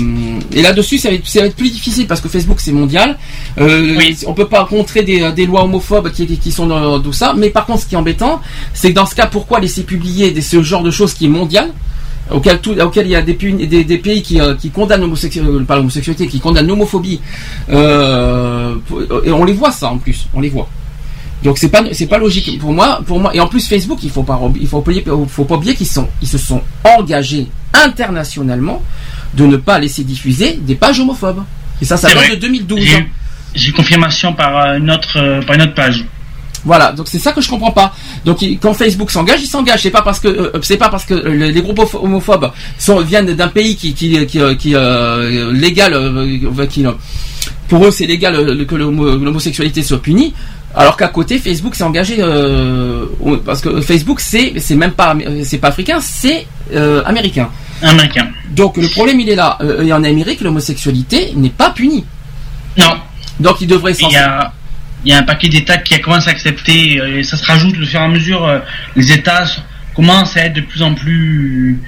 et là-dessus, ça va, être, ça va être plus difficile parce que Facebook, c'est mondial. Euh, Oui. On peut pas contrer des, des lois homophobes qui, qui sont dans tout ça. Mais par contre, ce qui est embêtant, c'est que dans ce cas, pourquoi laisser publier des, ce genre de choses qui est mondial auquel, tout, auquel il y a des, des, des pays qui, euh, qui condamnent l'homosexualité, pas l'homosexualité, qui condamnent l'homophobie, et on les voit ça en plus, on les voit. Donc c'est pas c'est pas logique pour moi pour moi et en plus Facebook il faut pas il faut pas oublier, faut pas oublier qu'ils sont ils se sont engagés internationalement de ne pas laisser diffuser des pages homophobes et ça ça date de 2012 J'ai eu confirmation par euh, une autre euh, par une autre page. Voilà, donc c'est ça que je comprends pas. Donc quand Facebook s'engage, il s'engage. C'est pas parce que euh, c'est pas parce que les, les groupes homophobes sont, viennent d'un pays qui qui qui, qui, euh, légal, euh, qui, pour eux c'est légal que l'homo- l'homosexualité soit punie. Alors qu'à côté Facebook s'est engagé euh, parce que Facebook c'est c'est même pas amé- c'est pas africain, c'est euh, américain. Américain. Donc le problème il est là. Euh, et en Amérique l'homosexualité n'est pas punie. Non. Donc il devrait Il y a il y a un paquet d'États qui a commencé à accepter euh, et ça se rajoute au fur et à mesure. euh, les États commencent à être de plus en plus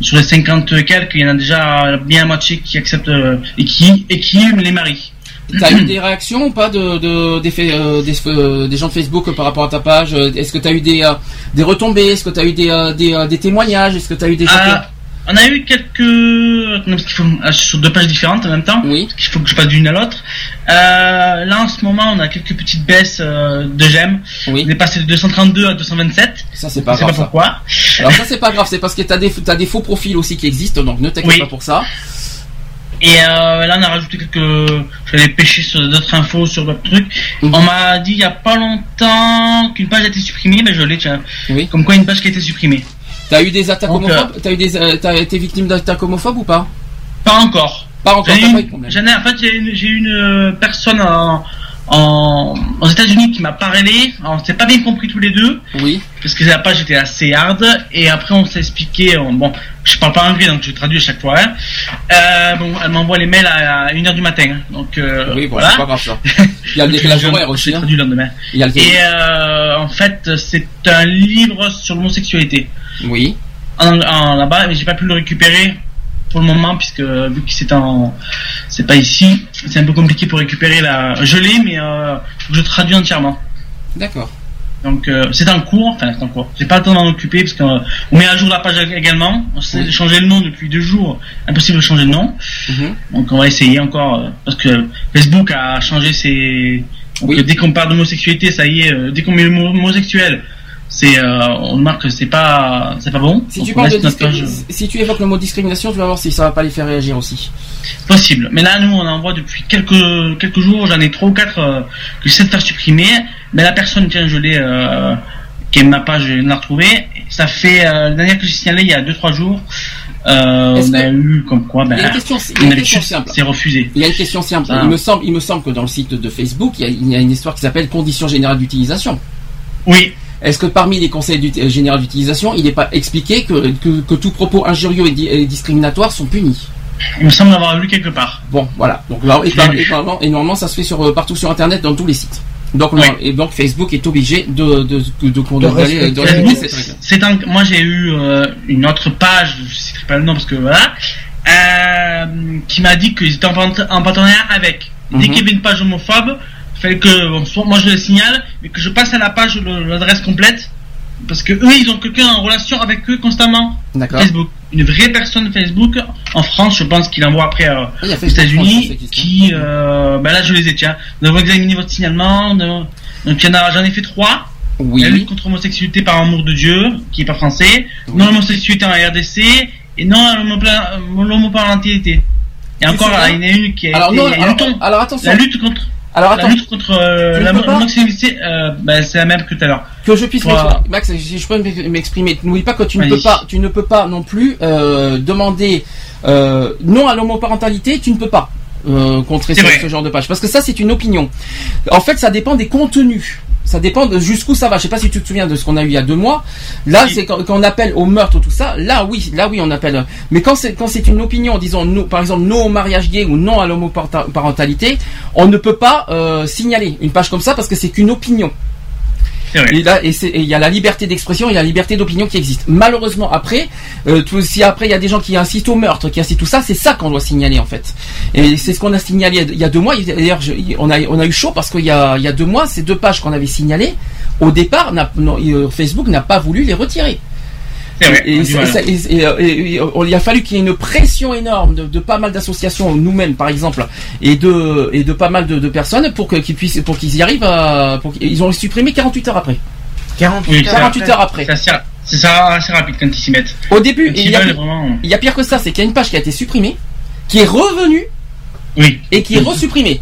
sur les 50 et quelques, il y en a déjà bien la moitié qui acceptent euh, et qui et qui les marient. T'as eu des réactions ou pas de, de des, euh, des, euh, des gens de Facebook par rapport à ta page Euh, Est-ce que t'as eu des, euh, des retombées Est-ce que t'as eu des, des, des témoignages Est-ce que t'as eu des gens Ah, on a eu quelques non, parce faut sur deux pages différentes en même temps. Oui. Parce qu'il faut que je passe d'une à l'autre. Là en ce moment, on a quelques petites baisses de j'aime. Oui. On est passé de 232 à 227. Ça c'est pas Je sais grave. pas ça. pourquoi. Alors ça c'est pas grave, c'est parce que t'as des, t'as des faux profils aussi qui existent, donc ne t'inquiète Oui. pas pour ça. Et euh, là, on a rajouté quelques. Aller pêcher sur d'autres infos, sur d'autres trucs. Mhm. On m'a dit il y a pas longtemps qu'une page a été supprimée, mais je l'ai, tiens. Oui. Comme quoi une page qui a été supprimée. T'as eu des attaques Donc, homophobes T'as eu des, euh, t'as été victime d'attaques homophobes ou pas Pas encore. Pas encore. J'en ai une- ai- en fait, j'ai une, une euh, personne en, en- aux États-Unis qui m'a parlé. Alors, On s'est pas bien compris tous les deux. Oui. Parce que la page était assez hard. Et après, on s'est expliqué. on- bon, je parle pas anglais, donc je traduis à chaque fois. hein. Euh, bon, elle m'envoie les mails à 1h du matin. hein. Donc, euh, Oui, bon, voilà. pas grave ça. Il y a le décalage horaire aussi. hein. traduis le lendemain. Il y a le Et euh, en fait, c'est un livre sur l'homosexualité. Oui. En, en- là-bas, mais j'ai pas pu le récupérer pour le moment puisque vu que c'est en, c'est pas ici, c'est un peu compliqué pour récupérer la. Je l'ai, mais je traduis entièrement. D'accord. Donc euh, c'est en cours, enfin c'est en cours. J'ai pas le temps d'en occuper parce qu'on met à jour la page également. On s'est Oui. changé le nom depuis deux jours, impossible de changer le nom. Mhm. Donc on va essayer encore euh, parce que Facebook a changé ses. Donc, Oui. dès qu'on parle d'homosexualité, ça y est, euh, dès qu'on met le mot homosexuel, c'est, euh, on remarque que c'est pas, c'est pas bon. Si Donc, tu, parles de page- si tu évoques le mot discrimination, tu vas voir si ça va pas les faire réagir aussi. Possible. Mais là, nous, on envoie depuis quelques quelques jours. J'en ai trois ou quatre que j'essaie de faire supprimer. Mais la personne, tiens, je l'ai, euh, qui est ma page, je viens de la retrouver. Ça fait euh, la dernière que j'ai signalé il y a deux trois jours. Euh, on a eu comme quoi, ben, Il y a une question, il y a une une question habitude, simple. c'est refusé. Il y a une question simple. Ah. Il me semble, il me semble que dans le site de Facebook, il y a, il y a une histoire qui s'appelle conditions générales d'utilisation. Oui. Est-ce que parmi les conseils euh, généraux d'utilisation, il n'est pas expliqué que, que, que tout propos injurieux et, di- et discriminatoire sont punis? Il me semble avoir lu quelque part. Bon, voilà. Donc là, et, et normalement, et normalement, ça se fait sur, partout sur Internet, dans tous les sites. Donc, non, et donc Facebook est obligé de, de, de, de, règle. C'est un, moi j'ai eu euh, une autre page, je ne citerai pas le nom parce que voilà, euh, qui m'a dit qu'ils étaient en, part- en partenariat avec. Dès Mhm. qu'il y avait une page homophobe, il fallait que bon, soit moi je le signale, mais que je passe à la page l'adresse complète, parce que eux ils ont quelqu'un en relation avec eux constamment. D'accord. Facebook, une vraie personne Facebook en France, je pense qu'il envoie après euh, aux ça États-Unis, qui, euh, ben là je les ai tiens. Nous avons examiné votre signalement, nous- donc il y en a, j'en ai fait trois. Oui. La lutte contre l'homosexualité par amour de Dieu, qui est pas français. Non l'homosexualité en RDC et non l'homoparentalité. Et encore, il y en a une qui a Alors, été- non, alors- alors, attention. La lutte contre. Alors, la attends. lutte contre euh, la- euh, ben, c'est la même que tout à l'heure. Que je puisse Pour. Max, si je peux m'exprimer. N'oublie pas que tu ne peux pas, tu ne peux pas non plus euh, demander euh, non à l'homoparentalité. Tu ne peux pas contrer ce genre de page parce que ça c'est une opinion. En fait, ça dépend des contenus. Ça dépend de jusqu'où ça va. Je sais pas si tu te souviens de ce qu'on a eu il y a deux mois. Là, c'est quand, quand on appelle au meurtre tout ça. Là, oui, là, oui, on appelle. Mais quand c'est quand c'est une opinion, disons, par exemple, non au mariage gay ou non à l'homoparentalité, on ne peut pas euh, signaler une page comme ça parce que c'est qu'une opinion. Et là, il y a la liberté d'expression et la liberté d'opinion qui existe. Malheureusement, après, euh, tout- si après il y a des gens qui incitent au meurtre, qui incitent tout ça, c'est ça qu'on doit signaler en fait. Et c'est ce qu'on a signalé il y a deux mois. D'ailleurs, on a on a eu chaud parce qu'il y a il y a deux mois, ces deux pages qu'on avait signalées, au départ, non, euh, Facebook n'a pas voulu les retirer. Et, ça- ça- il a fallu qu'il y ait une pression énorme de, de pas mal d'associations, nous-mêmes par exemple, et de et de pas mal de, de personnes pour qu'ils puissent pour qu'ils y arrivent à pour qu'ils- ils ont supprimé 48 heures après. 48 Oui, 48 heures après. C'est assez, c'est ça assez rapide quand ils s'y mettent. Au début, il y, a, veulent vraiment- il y a pire que ça, c'est qu'il y a une page qui a été supprimée, qui est revenue, oui. et qui est resupprimée.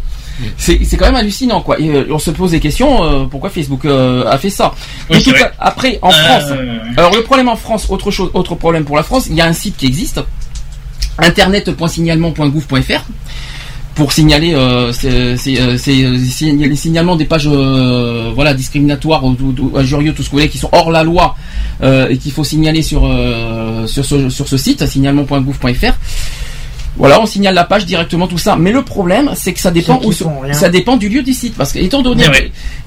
C'est quand même hallucinant, quoi. Et, euh, on se pose des questions, euh, pourquoi Facebook euh, a fait ça. Oui, tout après, en France, alors le problème en France, autre chose, autre problème pour la France, il y a un site qui existe, internet.signalement.gouv.fr pour signaler euh, ces, ces, ces, sign- les signalements des pages euh, voilà discriminatoires injurieux tout ce que vous voulez qui sont hors la loi euh, et qu'il faut signaler sur sur ce sur ce site signalement.gouv.fr voilà, on signale la page directement tout ça. Mais le problème, c'est que ça dépend où ça dépend du lieu du site. Parce que étant donné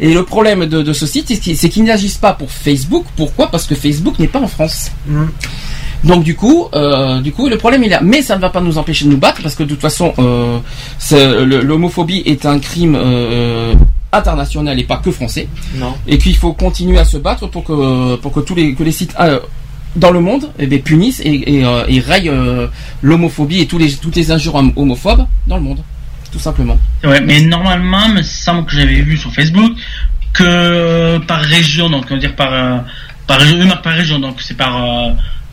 et le problème de, de ce site, c'est qu'il qu'ils n'agissent pas pour Facebook. Pourquoi? Parce que Facebook n'est pas en France. Mm. Donc du coup, euh, du coup, le problème il est là. Mais ça ne va pas nous empêcher de nous battre parce que de toute façon, euh, l'homophobie est un crime euh, international et pas que français. Non. Et qu'il faut continuer à se battre pour que pour que tous les que les sites euh, dans le monde eh bien, punissent et, et, euh, et rayent euh, l'homophobie et tous les toutes les injures hom- homophobes dans le monde, tout simplement. Vrai, mais normalement, il me semble que j'avais vu sur Facebook que par région, donc on va dire par euh, par région, par région, donc c'est par,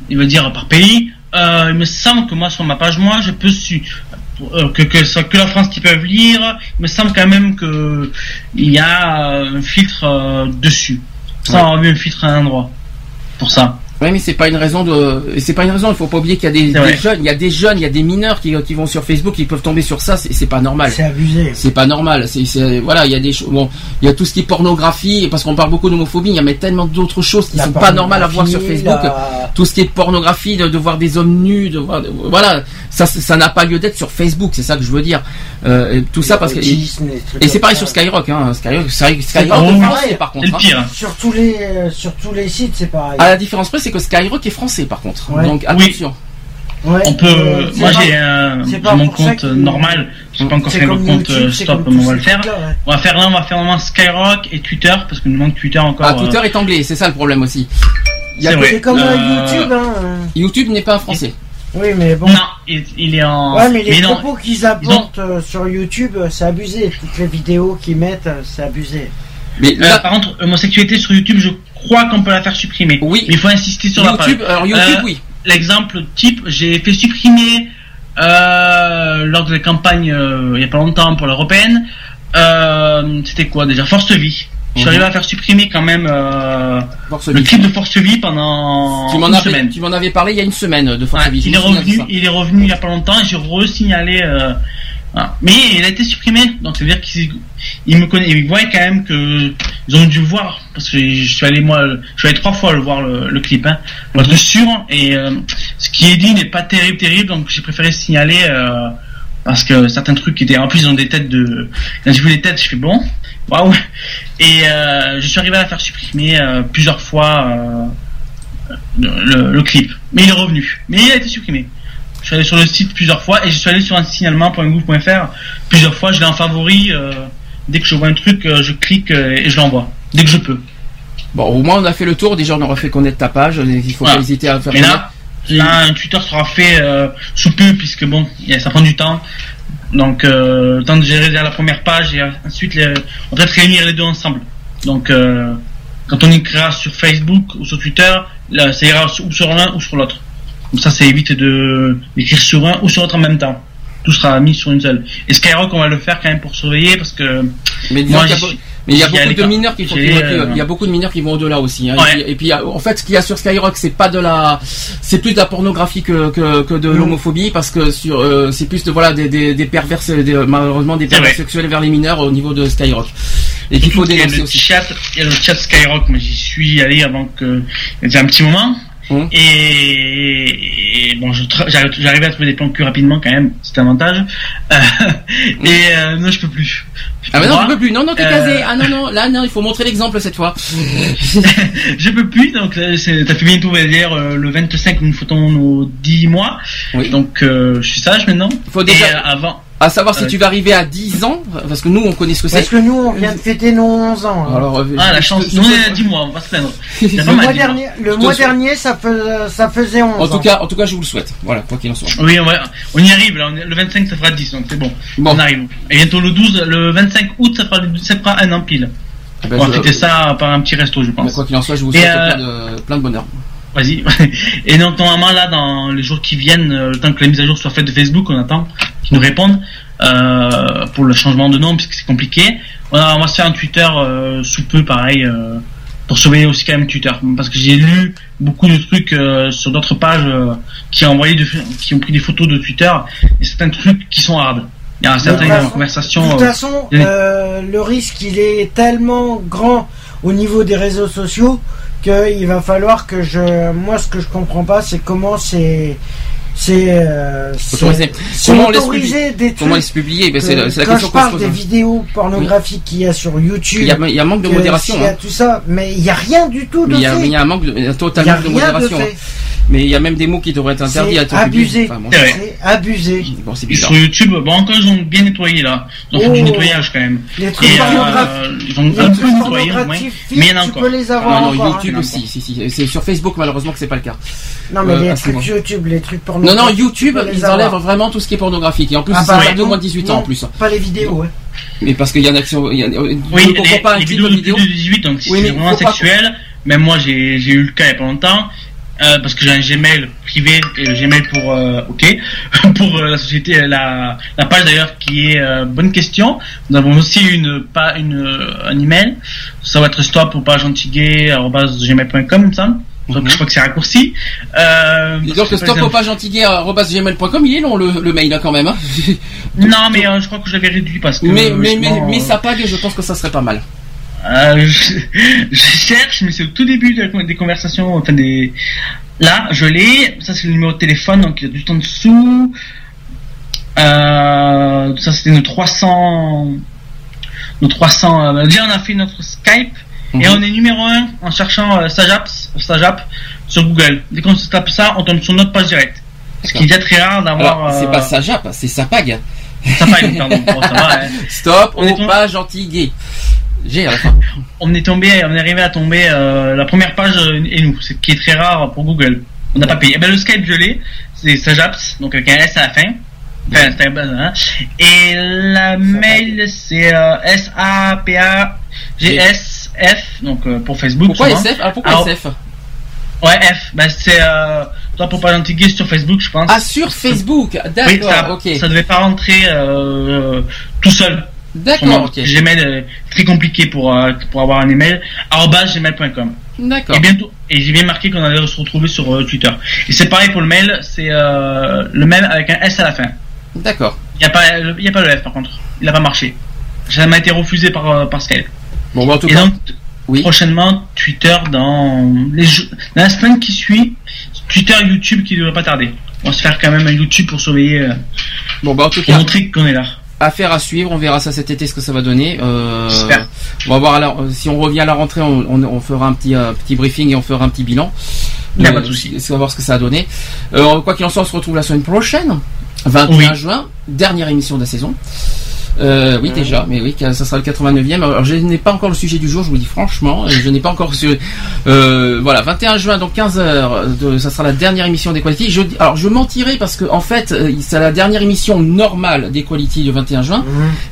il veut dire par pays. Il me semble que moi sur ma page, moi, je peux su que que que la France qui peut lire. Il me semble quand même que il y a un filtre dessus. Ça, Ouais. on a vu un filtre à un endroit pour ça. Oui, mais c'est pas une raison de, c'est pas une raison. Il faut pas oublier qu'il y a des, jeunes, il y a des jeunes, il y a des mineurs qui, qui vont sur Facebook, qui peuvent tomber sur ça. C'est pas normal. C'est abusé. C'est pas normal. C'est voilà, il y a des choses. Bon, il y a tout ce qui est pornographie, parce qu'on parle beaucoup d'homophobie. Il y a mais tellement d'autres choses qui La sont pas normales à voir sur Facebook. la- Tout ce qui est pornographie, de, de voir des hommes nus, de voir, voilà, ça, ça n'a pas lieu d'être sur Facebook. C'est ça que je veux dire. Euh, et tout ça parce que et, et c'est pareil ça. sur Skyrock. Hein. Skyrock, Skyrock, pas est pareil. par contre. hein. Sur tous les, euh, sur tous les sites, c'est pareil. À la différence près, c'est que Skyrock est français par contre. Ouais. Donc attention. Ouais, On peut. euh, c'est moi, pas- j'ai un pas mon compte normal. J'ai pas encore C'est fait le compte YouTube, euh, stop, mais on va le faire. ouais. On va faire là, on va faire vraiment Skyrock et Twitter parce que nous manque Twitter encore. Ah, Twitter euh, est anglais, c'est ça le problème aussi. Il y a C'est comme YouTube, hein. YouTube n'est pas français. Oui, mais bon. Non, il, il est en. Ouais, mais les propos qu'ils apportent sur YouTube, c'est abusé. Toutes les vidéos qu'ils mettent, c'est abusé. Mais Euh, par contre, homosexualité sur YouTube, je crois qu'on peut la faire supprimer. Oui. Mais il faut insister sur la YouTube, page. alors YouTube, Euh, oui. L'exemple type, j'ai fait supprimer euh, lors de la campagne euh, il y a pas longtemps pour l'européenne. C'était quoi déjà Force Vie. Je suis Mhm. arrivé à faire supprimer quand même le Vie. clip de Force Vie pendant Tu une avais, semaine. tu m'en avais parlé il y a une semaine de Force Ouais, Vie. il est revenu, il est revenu il y a pas longtemps et j'ai re-signalé. Voilà. Mais il a été supprimé, donc ça veut dire qu'il il me connaît, il voit quand même que ils ont dû le voir parce que je suis allé moi, je suis allé trois fois le voir le, clip, hein, pour sûr. Et euh, ce qui est dit n'est pas terrible, terrible, donc j'ai préféré signaler euh, parce que certains trucs étaient en plus ils ont des têtes de. Quand j'ai vu les têtes, je fais bon, waouh. Et euh, je suis arrivé à la faire supprimer plusieurs fois. le clip. Mais il est revenu. Mais il a été supprimé. Je suis allé sur le site plusieurs fois et je suis allé sur un signalement.gouv.fr plusieurs fois. Je l'ai en favori. euh, dès que je vois un truc, euh, je clique euh, et je l'envoie. Dès que je peux. Bon, au moins on a fait le tour. Déjà, on aura fait connaître ta page. Il faut Voilà. pas hésiter à faire Mais là, là, un Twitter sera fait euh, sous peu puisque bon, ça prend du temps. Donc, euh, le temps de gérer la première page et ensuite les, on va peut-être réunir les deux ensemble. Donc, euh, quand on écrira sur Facebook ou sur Twitter, là, ça ira ou sur l'un ou sur l'autre. Comme ça, ça évite de d'écrire sur un ou sur l'autre en même temps. Tout sera mis sur une seule. Et Skyrock, on va le faire quand même pour surveiller parce que Mais moi, il y a beaucoup de mineurs qui euh, il y a beaucoup de mineurs qui vont au-delà aussi. hein. Ouais. Et puis, en fait, ce qu'il y a sur Skyrock, c'est pas de la, c'est plus de la pornographie que, que, que de Mm. l'homophobie parce que sur, euh, c'est plus de voilà des, des, des pervers, des- malheureusement des pervers sexuels vers les mineurs au niveau de Skyrock. Et qu'il faut dénoncer aussi. Chat, il y a le chat Skyrock, mais j'y suis allé avant que. Il y a un petit moment. Hum. Et, et bon, je j'arrivais à trouver des plans plus rapidement quand même, c'est un avantage. Euh, et euh, non, je peux plus. Ah mais non, tu peux plus. Non, non, t'es euh, casé. Ah non, non, là, non, il faut montrer l'exemple cette fois. je peux plus, donc euh, ça fait bientôt d'ailleurs euh, le 25 nous fêtons nos 10 mois. Donc euh, je suis sage maintenant. faut déjà- Et, euh, avant. À savoir si Ouais. tu vas arriver à 10 ans, parce que nous, on connaît ce que c'est. Parce que nous, on vient de fêter nos 11 ans. hein. Alors, euh, Ah la chance, je- nous on je- est à 10 mois, on va se plaindre. Le pas mois mal, 10 mois. dernier, le mois dernier, ça, fais- ça faisait 11 En tout ans. cas, en tout cas, je vous le souhaite. Voilà, quoi qu'il en soit. Oui, on, va, on y arrive. Là, on est- le 25, ça fera 10, donc c'est bon. Bon. On arrive. Et bientôt le 12, le 25 août, ça fera, ça fera un an pile. Eh ben, on va je- fêter ça par un petit resto, je Mais pense. quoi qu'il en soit, je vous Et, souhaite euh, plein, de, plein de bonheur. Vas-y. Et donc, normalement, là, dans les jours qui viennent, euh, le temps que la mise à jour soit faite de Facebook, on attend nous répondent euh, pour le changement de nom, puisque c'est compliqué. On, a- on va se faire un Twitter euh, sous peu, pareil, euh, pour surveiller aussi quand même Twitter. Parce que j'ai lu beaucoup de trucs sur d'autres pages qui, ont envoyé de- qui ont pris des photos de Twitter, et certains trucs qui sont hard. Il y a De certaines façon- conversations... De toute façon, le risque, il est tellement grand au niveau des réseaux sociaux qu'il va falloir que je. Moi, ce que je comprends pas, c'est comment c'est. C'est. euh, Autorisé. Comment on laisse autoriser publier des Comment publier Ben, que- C'est la, question je qu'on se parle pose. des hein. vidéos pornographiques qu'il y a sur YouTube, Il y a, il y a un manque de modération. s'il y a hein. tout ça, mais il n'y a rien du tout de Mais il y, a, fait. mais il y a un manque il total Il manque de modération. hein. Mais il y a même des mots qui devraient être interdits à publiés. abusé. Enfin, bon, C'est abusé. bon, sur YouTube, bon, encore ils ont bien nettoyé là. Ils ont fait Oh. du nettoyage quand même. Les trucs pornographiques. euh, ils ont un peu nettoyé au moins. Mais il y en a tu encore. peux les avoir Ah non, encore, hein. YouTube aussi, si, si. C'est sur Facebook malheureusement que c'est pas le cas. Non, mais Euh, les trucs. YouTube, les trucs Non, pornographiques. Non, YouTube, peux les ils avoir. enlèvent vraiment tout ce qui est pornographique. Et en plus, Ah ils bah, non, au moins de 18 ans non, en plus. Pas les vidéos, ouais. Mais parce qu'il y en a qui sont. il y a- Oui, ne comprends les, pas un les clip vidéos de vidéo. plus de 18, donc si Oui, c'est vraiment sexuel, même moi j'ai j'ai eu le cas il y a pas longtemps, euh, parce que j'ai un Gmail privé et le Gmail pour euh, ok pour euh, la société la, la page d'ailleurs qui est euh, bonne question. Nous avons aussi une pas une euh, un email, ça va être stop ou page gmail.com il me semble. Donc je crois que c'est raccourci. Euh, donc, parce que, stop par au page antigué.gmail.com, il est long le, le mail hein, quand même. hein. Non, mais euh, je crois que je l'avais réduit parce que. mais, mais, mais, mais euh, ça pague et je pense que ça serait pas mal. Euh, je, je cherche, mais c'est au tout début de la- des conversations, enfin des. Là, je l'ai. Ça, c'est le numéro de téléphone, donc il y a du temps dessous. Euh, ça, c'était nos 300. Nos 300. euh, déjà, on a fait notre Skype. Et Mhm. on est numéro 1 en cherchant euh, Sajaps, Sajap sur Google. Dès qu'on se tape ça, on tombe sur notre page directe. Ce qui est déjà très rare d'avoir. C'est euh, pas Sajap, c'est Sapag. Sapag, pardon. Bon, ça va, hein. Stop On est au tombé- page antigué. J'ai à la fin. on est tombé, on est arrivé à tomber euh, la première page et nous, ce qui est très rare pour Google. On n'a pas payé. Eh ben, le Skype je l'ai, c'est Sajaps, donc avec un S à la fin. Enfin, c'est un- hein. Et la mail c'est euh, S GSF, donc euh, pour Facebook. Pourquoi souvent. SF Ah, pourquoi Alors, SF Ouais, F. Bah, c'est euh, toi pour pas l'intégrer sur Facebook, je pense. Ah, sur Facebook Oui, D'accord, ça, ok. ça devait pas rentrer euh, tout seul. D'accord, ok. Gmail, très compliqué pour, pour avoir un email. gmail.com. D'accord. Et bientôt, et j'ai bien marqué qu'on allait se retrouver sur Twitter. Et c'est pareil pour le mail, c'est le même avec un S à la fin. D'accord. Il n'y a, pas y a pas le F par contre. Il n'a pas marché. Ça m'a été refusé par, par Skype. Bon, bah, en tout Et cas. donc, prochainement, Twitter dans, les dans la semaine qui suit, Twitter et YouTube qui ne devrait pas tarder. On va se faire quand même un YouTube pour surveiller. euh, Bon, bah, en tout pour cas. montrer qu'on est là. Affaire à suivre, on verra ça cet été ce que ça va donner. Euh, J'espère. on va voir alors, si on revient à la rentrée, on, on- on fera un petit, euh, petit briefing et on fera un petit bilan. Y a Euh, pas de souci. On va voir ce que ça a donné. Euh, quoi qu'il en soit, on se retrouve la semaine prochaine, 21 Oui. juin, dernière émission de la saison. Euh, oui, Mmh. déjà, mais oui, ça sera le 89e. Alors, je n'ai pas encore le sujet du jour, je vous dis franchement. Je n'ai pas encore su. Euh, voilà, 21 juin, donc 15 heures, de- ça sera la dernière émission d'Equality. Je, alors, je mentirai parce que, en fait, euh, c'est la dernière émission normale d'Equality le 21 juin.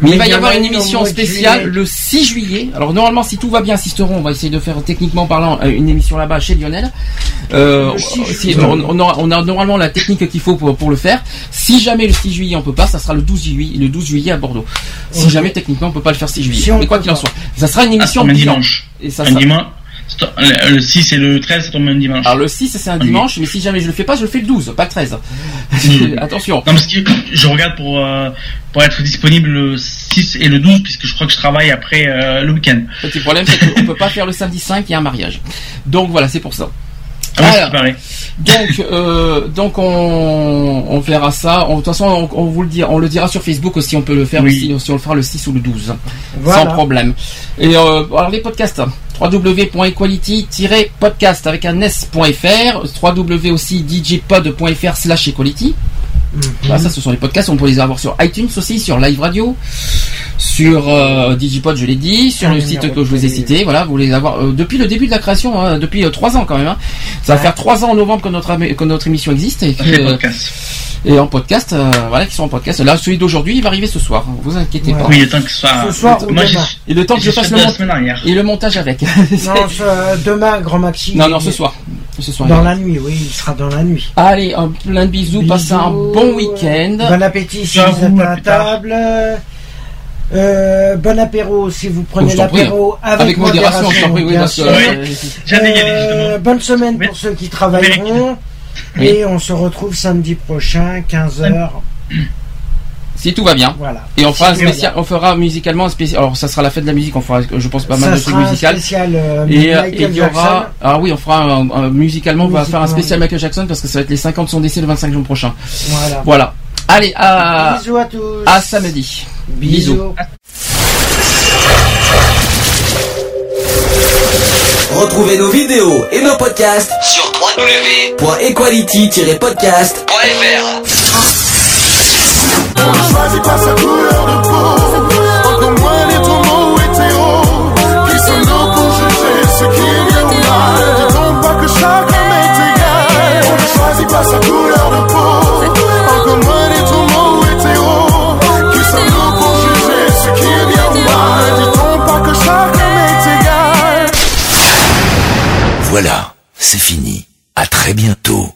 Mais, Mais il va y avoir une émission spéciale le 6 juillet. Alors, normalement, si tout va bien, assisteront, on va essayer de faire techniquement parlant euh, une émission là-bas chez Lionel. Euh, si- on, on aura, on a normalement la technique qu'il faut pour, pour le faire. Si jamais le 6 juillet on peut pas, ça sera le 12 juillet, le 12 juillet à Bordeaux. Si jamais techniquement on peut pas le faire 6 juillet. Si Mais quoi qu'il en soit, ça sera une Ah, émission tombe un dimanche. Et ça un sera- dimanche. Le le 6 et le 13, ça tombe un dimanche. Alors le 6 c'est un dimanche, mais si jamais je le fais pas, je le fais le 12, pas le 13. Attention. Non, parce que je regarde pour, euh, pour être disponible le 6 et le 12, puisque je crois que je travaille après euh, le week-end. Petit problème, c'est qu'on peut pas faire le samedi 5, il y a un mariage. Donc voilà, c'est pour ça. Ah c'est pareil. donc, euh, donc on, on verra ça. On- De toute façon, on, on vous le dira, on le dira sur Facebook aussi. On peut le faire aussi, si on le fera le 6 ou le 12, Voilà. sans problème. Et euh, alors les podcasts, www.equality-podcast avec un s.fr, www aussi djpod.fr slash equality. Voilà, ça, ce sont les podcasts. On peut les avoir sur iTunes aussi, sur Live Radio, sur euh, Digipod, je l'ai dit, sur Ah, le site que je vous ai cité. Voilà, vous les avoir euh, depuis le début de la création, hein, depuis euh, trois ans quand même. hein. Ça va faire trois ans en novembre que notre que notre émission existe et que, Les podcasts. et en podcast, euh, voilà, qui sont en podcast. Là, celui d'aujourd'hui, il va arriver ce soir. hein, Vous inquiétez pas. Oui, le temps que ce soit. Ce soir ou Moi, Et le temps que je fasse le dernière. et le montage avec. Non, ce- demain, grand maxi. non, non, ce soir. Ce soir. Dans la nuit, oui, il sera dans la nuit. Allez, un plein de bisous, passez un bon week-end. Bon appétit si vous êtes à table. Euh, bon apéro si vous Oh, prenez l'apéro avec, Avec modération, je t'en prie, oui, bien sûr. euh, Euh, bonne semaine pour ceux qui travailleront. Oui. Et on se retrouve samedi prochain, 15h. Si tout va bien. Voilà. Et on fera Si spécial, on fera musicalement un spécial. Alors ça sera la fête de la musique. On fera, je pense, pas mal Ça de trucs musicaux. spécial, euh, et euh, Michael et il y aura. Jackson. Ah oui, on fera un, un- musicalement. On va faire un spécial Michael Jackson parce que ça va être les 50 de son décès le 25 juin prochain. Voilà. Voilà. Allez, à, Bisous à tous. à samedi. Bisous. Bisous. Retrouvez nos vidéos et nos podcasts Sur www.equality-podcast.fr On ne choisit pas sa couleur de peau, encore moins les homo hétéros, qui sommes-nous pour juger ce qu'il y a ou mal. Dit-on pas que chaque homme est égal, on ne choisit pas sa couleur de peau, encore moins les homo hétéros, qui sommes-nous pour juger ce qu'il y a ou mal. Dit-on pas que chaque homme est égal. Voilà, c'est fini. À très bientôt.